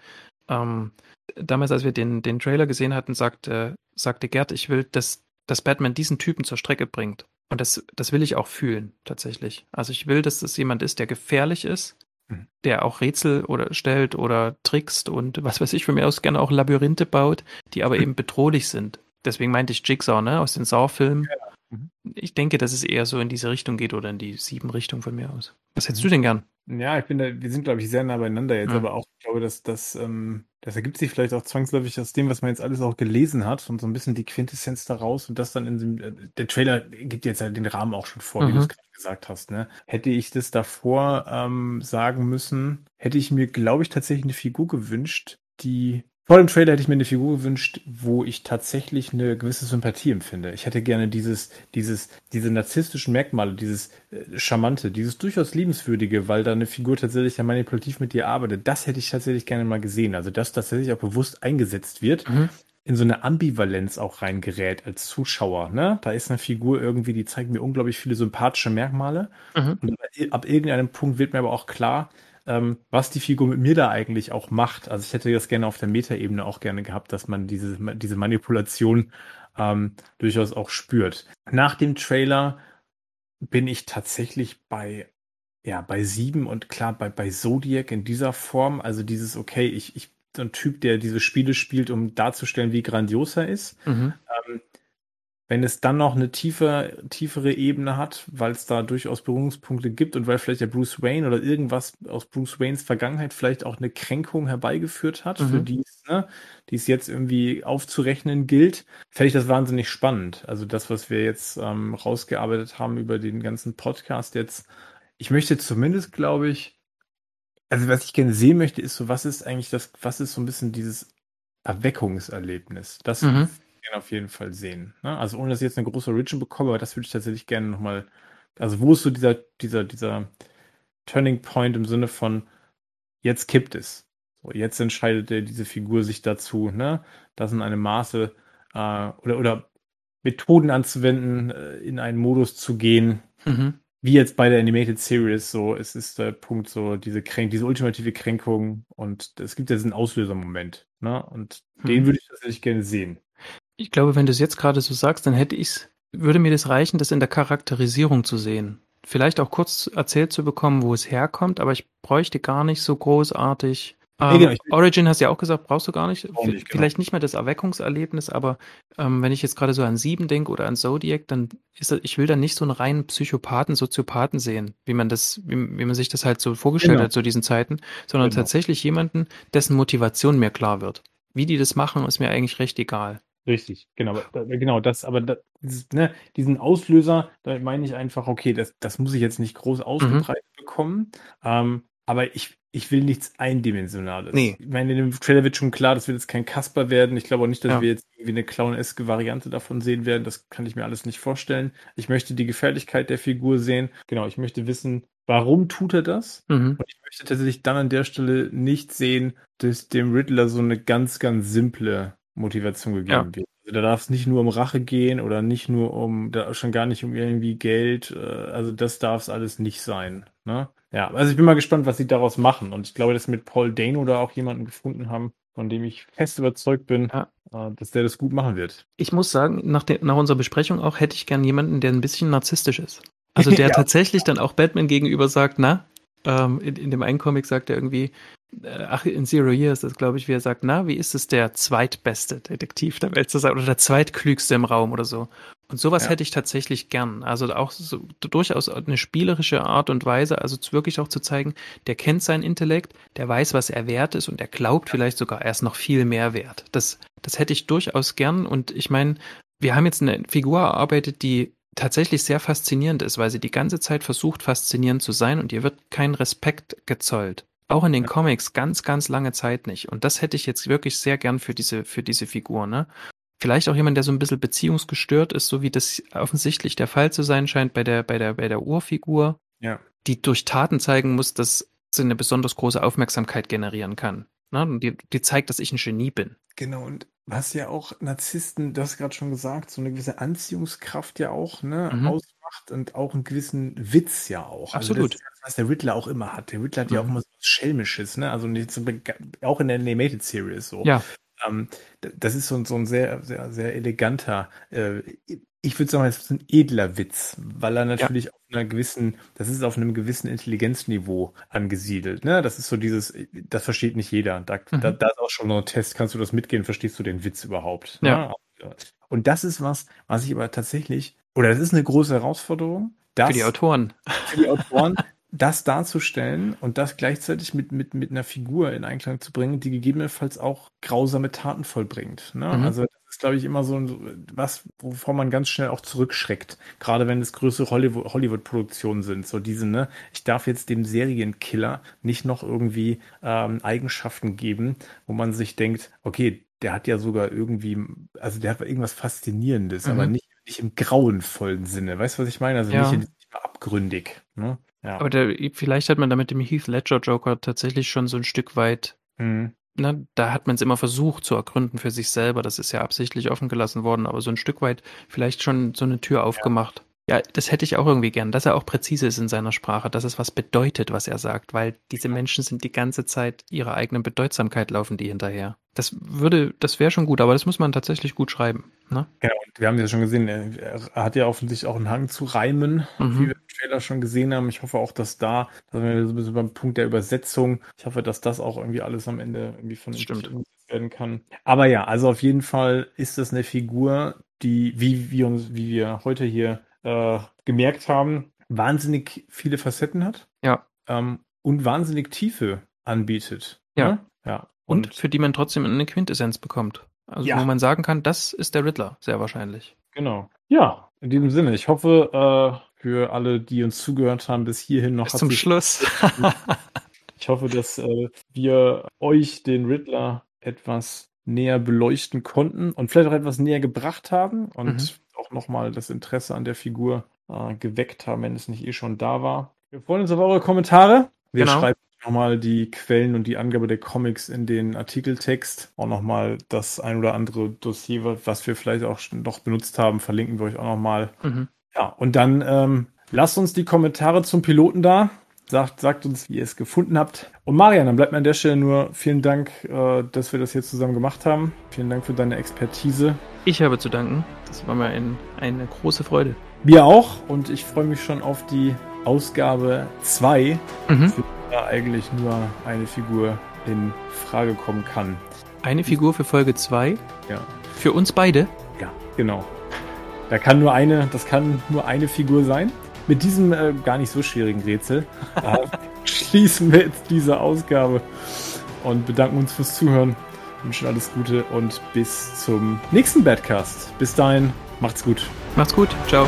[SPEAKER 2] ähm, damals als wir den, den Trailer gesehen hatten, sagte, sagte Gerd, ich will, dass, dass Batman diesen Typen zur Strecke bringt. Und das, das will ich auch fühlen, tatsächlich. Also ich will, dass das jemand ist, der gefährlich ist, mhm. der auch Rätsel oder stellt oder trickst und [LAUGHS] was weiß ich, von mir aus gerne auch Labyrinthe baut, die aber mhm. [LAUGHS] eben bedrohlich sind. Deswegen meinte ich Jigsaw, ne, aus den Saw-Filmen. Ja. Mhm. Ich denke, dass es eher so in diese Richtung geht oder in die sieben Richtung von mir aus. Was hättest mhm. du denn gern?
[SPEAKER 1] Ja, ich bin da, wir sind, glaube ich, sehr nah beieinander jetzt, ja. aber auch, ich glaube, dass das, ähm, das ergibt sich vielleicht auch zwangsläufig aus dem, was man jetzt alles auch gelesen hat und so ein bisschen die Quintessenz daraus und das dann in dem, äh, der Trailer gibt jetzt halt den Rahmen auch schon vor, mhm. wie du es gerade gesagt hast, ne? Hätte ich das davor ähm, sagen müssen, hätte ich mir, glaube ich, tatsächlich eine Figur gewünscht, die vor dem Trailer hätte ich mir eine Figur gewünscht, wo ich tatsächlich eine gewisse Sympathie empfinde. Ich hätte gerne dieses, dieses, diese narzisstischen Merkmale, dieses äh, Charmante, dieses durchaus liebenswürdige, weil da eine Figur tatsächlich ja manipulativ mit dir arbeitet. Das hätte ich tatsächlich gerne mal gesehen. Also, dass das tatsächlich auch bewusst eingesetzt wird. Mhm. In so eine Ambivalenz auch reingerät als Zuschauer. Ne? Da ist eine Figur irgendwie, die zeigt mir unglaublich viele sympathische Merkmale. Mhm. Und ab irgendeinem Punkt wird mir aber auch klar, ähm, was die Figur mit mir da eigentlich auch macht. Also ich hätte das gerne auf der Metaebene auch gerne gehabt, dass man diese, diese Manipulation ähm, durchaus auch spürt. Nach dem Trailer bin ich tatsächlich bei ja, bei sieben und klar bei, bei Zodiac in dieser Form, also dieses, okay, ich, ich so ein Typ, der diese Spiele spielt, um darzustellen, wie grandios er ist. Mhm. Ähm, wenn es dann noch eine tiefer, tiefere Ebene hat, weil es da durchaus Berührungspunkte gibt und weil vielleicht der Bruce Wayne oder irgendwas aus Bruce Waynes Vergangenheit vielleicht auch eine Kränkung herbeigeführt hat, mhm. für die es, ne, die es jetzt irgendwie aufzurechnen gilt, fände ich das wahnsinnig spannend. Also das, was wir jetzt ähm, rausgearbeitet haben über den ganzen Podcast jetzt. Ich möchte zumindest, glaube ich, also was ich gerne sehen möchte, ist so, was ist eigentlich das, was ist so ein bisschen dieses Erweckungserlebnis? Das mhm gerne auf jeden Fall sehen. Ne? Also ohne dass ich jetzt eine große Origin bekomme, aber das würde ich tatsächlich gerne nochmal. Also wo ist so dieser, dieser, dieser Turning Point im Sinne von jetzt kippt es. So, jetzt entscheidet diese Figur sich dazu, ne, das in einem Maße äh, oder, oder Methoden anzuwenden, äh, in einen Modus zu gehen, mhm. wie jetzt bei der Animated Series, so, es ist der Punkt, so, diese Kränk, diese ultimative Kränkung und es gibt ja diesen Auslösermoment, ne, und mhm. den würde ich tatsächlich gerne sehen.
[SPEAKER 2] Ich glaube, wenn du es jetzt gerade so sagst, dann hätte ich's, würde mir das reichen, das in der Charakterisierung zu sehen. Vielleicht auch kurz erzählt zu bekommen, wo es herkommt, aber ich bräuchte gar nicht so großartig. Ähm, ja, genau. Origin hast du ja auch gesagt, brauchst du gar nicht. nicht genau. Vielleicht nicht mehr das Erweckungserlebnis, aber ähm, wenn ich jetzt gerade so an Sieben denke oder an Zodiac, dann ist das, ich will da nicht so einen reinen Psychopathen, Soziopathen sehen, wie man das, wie, wie man sich das halt so vorgestellt genau. hat zu diesen Zeiten, sondern genau. tatsächlich jemanden, dessen Motivation mir klar wird. Wie die das machen, ist mir eigentlich recht egal.
[SPEAKER 1] Richtig, genau, genau, das, aber das, ne, diesen Auslöser, da meine ich einfach, okay, das, das muss ich jetzt nicht groß mhm. ausgebreitet mhm. bekommen, ähm, aber ich, ich will nichts Eindimensionales. Nee. Ich meine, in dem Trailer wird schon klar, das wird jetzt kein Kasper werden. Ich glaube auch nicht, dass ja. wir jetzt irgendwie eine clowneske Variante davon sehen werden. Das kann ich mir alles nicht vorstellen. Ich möchte die Gefährlichkeit der Figur sehen. Genau, ich möchte wissen, warum tut er das? Mhm. Und ich möchte tatsächlich dann an der Stelle nicht sehen, dass dem Riddler so eine ganz, ganz simple Motivation gegeben ja. wird. Also da darf es nicht nur um Rache gehen oder nicht nur um, da schon gar nicht um irgendwie Geld. Äh, also das darf es alles nicht sein. Ne? Ja, also ich bin mal gespannt, was sie daraus machen. Und ich glaube, dass sie mit Paul Dano da auch jemanden gefunden haben, von dem ich fest überzeugt bin, ja. Äh, dass der das gut machen wird.
[SPEAKER 2] Ich muss sagen, nach, der, nach unserer Besprechung auch hätte ich gern jemanden, der ein bisschen narzisstisch ist. [LAUGHS] Also der ja. tatsächlich dann auch Batman gegenüber sagt, na, ähm, in, in dem einen Comic sagt er irgendwie, ach, in Zero Years, das glaube ich, wie er sagt, na, wie ist es der zweitbeste Detektiv der Welt zu sein oder der zweitklügste im Raum oder so. Und sowas ja. hätte ich tatsächlich gern. Also auch so, durchaus eine spielerische Art und Weise, also wirklich auch zu zeigen, der kennt seinen Intellekt, der weiß, was er wert ist und er glaubt vielleicht sogar, er ist noch viel mehr wert. Das, das hätte ich durchaus gern und ich meine, wir haben jetzt eine Figur erarbeitet, die tatsächlich sehr faszinierend ist, weil sie die ganze Zeit versucht, faszinierend zu sein und ihr wird kein Respekt gezollt. Auch in den Comics ganz, ganz lange Zeit nicht. Und das hätte ich jetzt wirklich sehr gern für diese, für diese Figur, ne? Vielleicht auch jemand, der so ein bisschen beziehungsgestört ist, so wie das offensichtlich der Fall zu sein scheint bei der, bei der, bei der Urfigur. Ja. Die durch Taten zeigen muss, dass sie eine besonders große Aufmerksamkeit generieren kann. Ne? Und die, die zeigt, dass ich ein Genie bin.
[SPEAKER 1] Genau, und was ja auch Narzissten, du hast gerade schon gesagt, so eine gewisse Anziehungskraft ja auch, ne, mhm. ausmacht und auch einen gewissen Witz ja auch.
[SPEAKER 2] Also Absolut.
[SPEAKER 1] Also das, was der Riddler auch immer hat. Der Riddler hat mhm. ja auch mhm. immer so was Schelmisches, ne? Also auch in der Animated Series so.
[SPEAKER 2] Ja.
[SPEAKER 1] Ähm, das ist so, so ein sehr, sehr, sehr eleganter, äh, ich würde sagen, es ist ein edler Witz, weil er natürlich ja. auf einer gewissen, das ist auf einem gewissen Intelligenzniveau angesiedelt. Ne? Das ist so dieses, das versteht nicht jeder. Da, mhm. da, da ist auch schon noch ein Test, kannst du das mitgehen, verstehst du den Witz überhaupt? Ne? Ja. Ne? Und das ist was, was ich aber tatsächlich, oder das ist eine große Herausforderung.
[SPEAKER 2] Das, für die Autoren.
[SPEAKER 1] Für die Autoren, [LAUGHS] das darzustellen und das gleichzeitig mit, mit, mit einer Figur in Einklang zu bringen, die gegebenenfalls auch grausame Taten vollbringt. Ne? Mhm. Also das ist, glaube ich, immer so was, wovor man ganz schnell auch zurückschreckt. Gerade wenn es größere Hollywood-Produktionen sind. So diese, ne, ich darf jetzt dem Serienkiller nicht noch irgendwie ähm, Eigenschaften geben, wo man sich denkt, okay, der hat ja sogar irgendwie, also der hat irgendwas Faszinierendes, mhm. aber nicht, nicht im grauenvollen Sinne. Weißt du, was ich meine? Also ja. nicht, nicht abgründig. Ne?
[SPEAKER 2] Ja. Aber der, vielleicht hat man damit dem Heath Ledger Joker tatsächlich schon so ein Stück weit, mhm. ne, da hat man es immer versucht zu ergründen für sich selber. Das ist ja absichtlich offen gelassen worden, aber so ein Stück weit vielleicht schon so eine Tür aufgemacht. Ja, das hätte ich auch irgendwie gern, dass er auch präzise ist in seiner Sprache, dass es was bedeutet, was er sagt, weil diese Menschen sind die ganze Zeit ihrer eigenen Bedeutsamkeit laufen die hinterher. Das würde, das wäre schon gut, aber das muss man tatsächlich gut schreiben. Ne?
[SPEAKER 1] Ja, und wir haben ja schon gesehen, er, hat ja offensichtlich auch einen Hang zu reimen, mhm. wie wir im Trailer schon gesehen haben. Ich hoffe auch, dass da, da sind wir so ein bisschen beim Punkt der Übersetzung. Ich hoffe, dass das auch irgendwie alles am Ende irgendwie von
[SPEAKER 2] Stimmt
[SPEAKER 1] werden kann. Aber ja, also auf jeden Fall ist das eine Figur, die, wie wir uns, wie wir heute hier äh, gemerkt haben, wahnsinnig viele Facetten hat.
[SPEAKER 2] Ja.
[SPEAKER 1] Ähm, und wahnsinnig Tiefe anbietet.
[SPEAKER 2] Ja.
[SPEAKER 1] Ne? Ja.
[SPEAKER 2] Und, und, für die man trotzdem eine Quintessenz bekommt. Also ja. wo man sagen kann, das ist der Riddler, sehr wahrscheinlich.
[SPEAKER 1] Genau. Ja, in diesem Sinne. Ich hoffe, äh, für alle, die uns zugehört haben, bis hierhin noch.
[SPEAKER 2] Bis zum Schluss. [LAUGHS]
[SPEAKER 1] ich hoffe, dass äh, wir euch den Riddler etwas näher beleuchten konnten und vielleicht auch etwas näher gebracht haben und mhm. Auch nochmal das Interesse an der Figur äh, geweckt haben, wenn es nicht eh schon da war. Wir freuen uns auf eure Kommentare. Wir genau. schreiben nochmal die Quellen und die Angabe der Comics in den Artikeltext. Auch nochmal das ein oder andere Dossier, was wir vielleicht auch noch benutzt haben, verlinken wir euch auch nochmal. Mhm. Ja, und dann ähm, lasst uns die Kommentare zum Piloten da. Sagt, sagt uns, wie ihr es gefunden habt. Und Marian, dann bleibt mir an der Stelle nur vielen Dank, äh, dass wir das hier zusammen gemacht haben. Vielen Dank für deine Expertise.
[SPEAKER 2] Ich habe zu danken. Das war mir ein, eine große Freude.
[SPEAKER 1] Mir auch. Und ich freue mich schon auf die Ausgabe 2, mhm. für die eigentlich nur eine Figur in Frage kommen kann.
[SPEAKER 2] Eine Figur für Folge 2?
[SPEAKER 1] Ja.
[SPEAKER 2] Für uns beide?
[SPEAKER 1] Ja, genau. Da kann nur eine, das kann nur eine Figur sein mit diesem äh, gar nicht so schwierigen Rätsel äh, [LAUGHS] schließen wir jetzt diese Ausgabe und bedanken uns fürs Zuhören. Wünschen alles Gute und bis zum nächsten Badcast. Bis dahin, macht's gut.
[SPEAKER 2] Macht's gut. Ciao.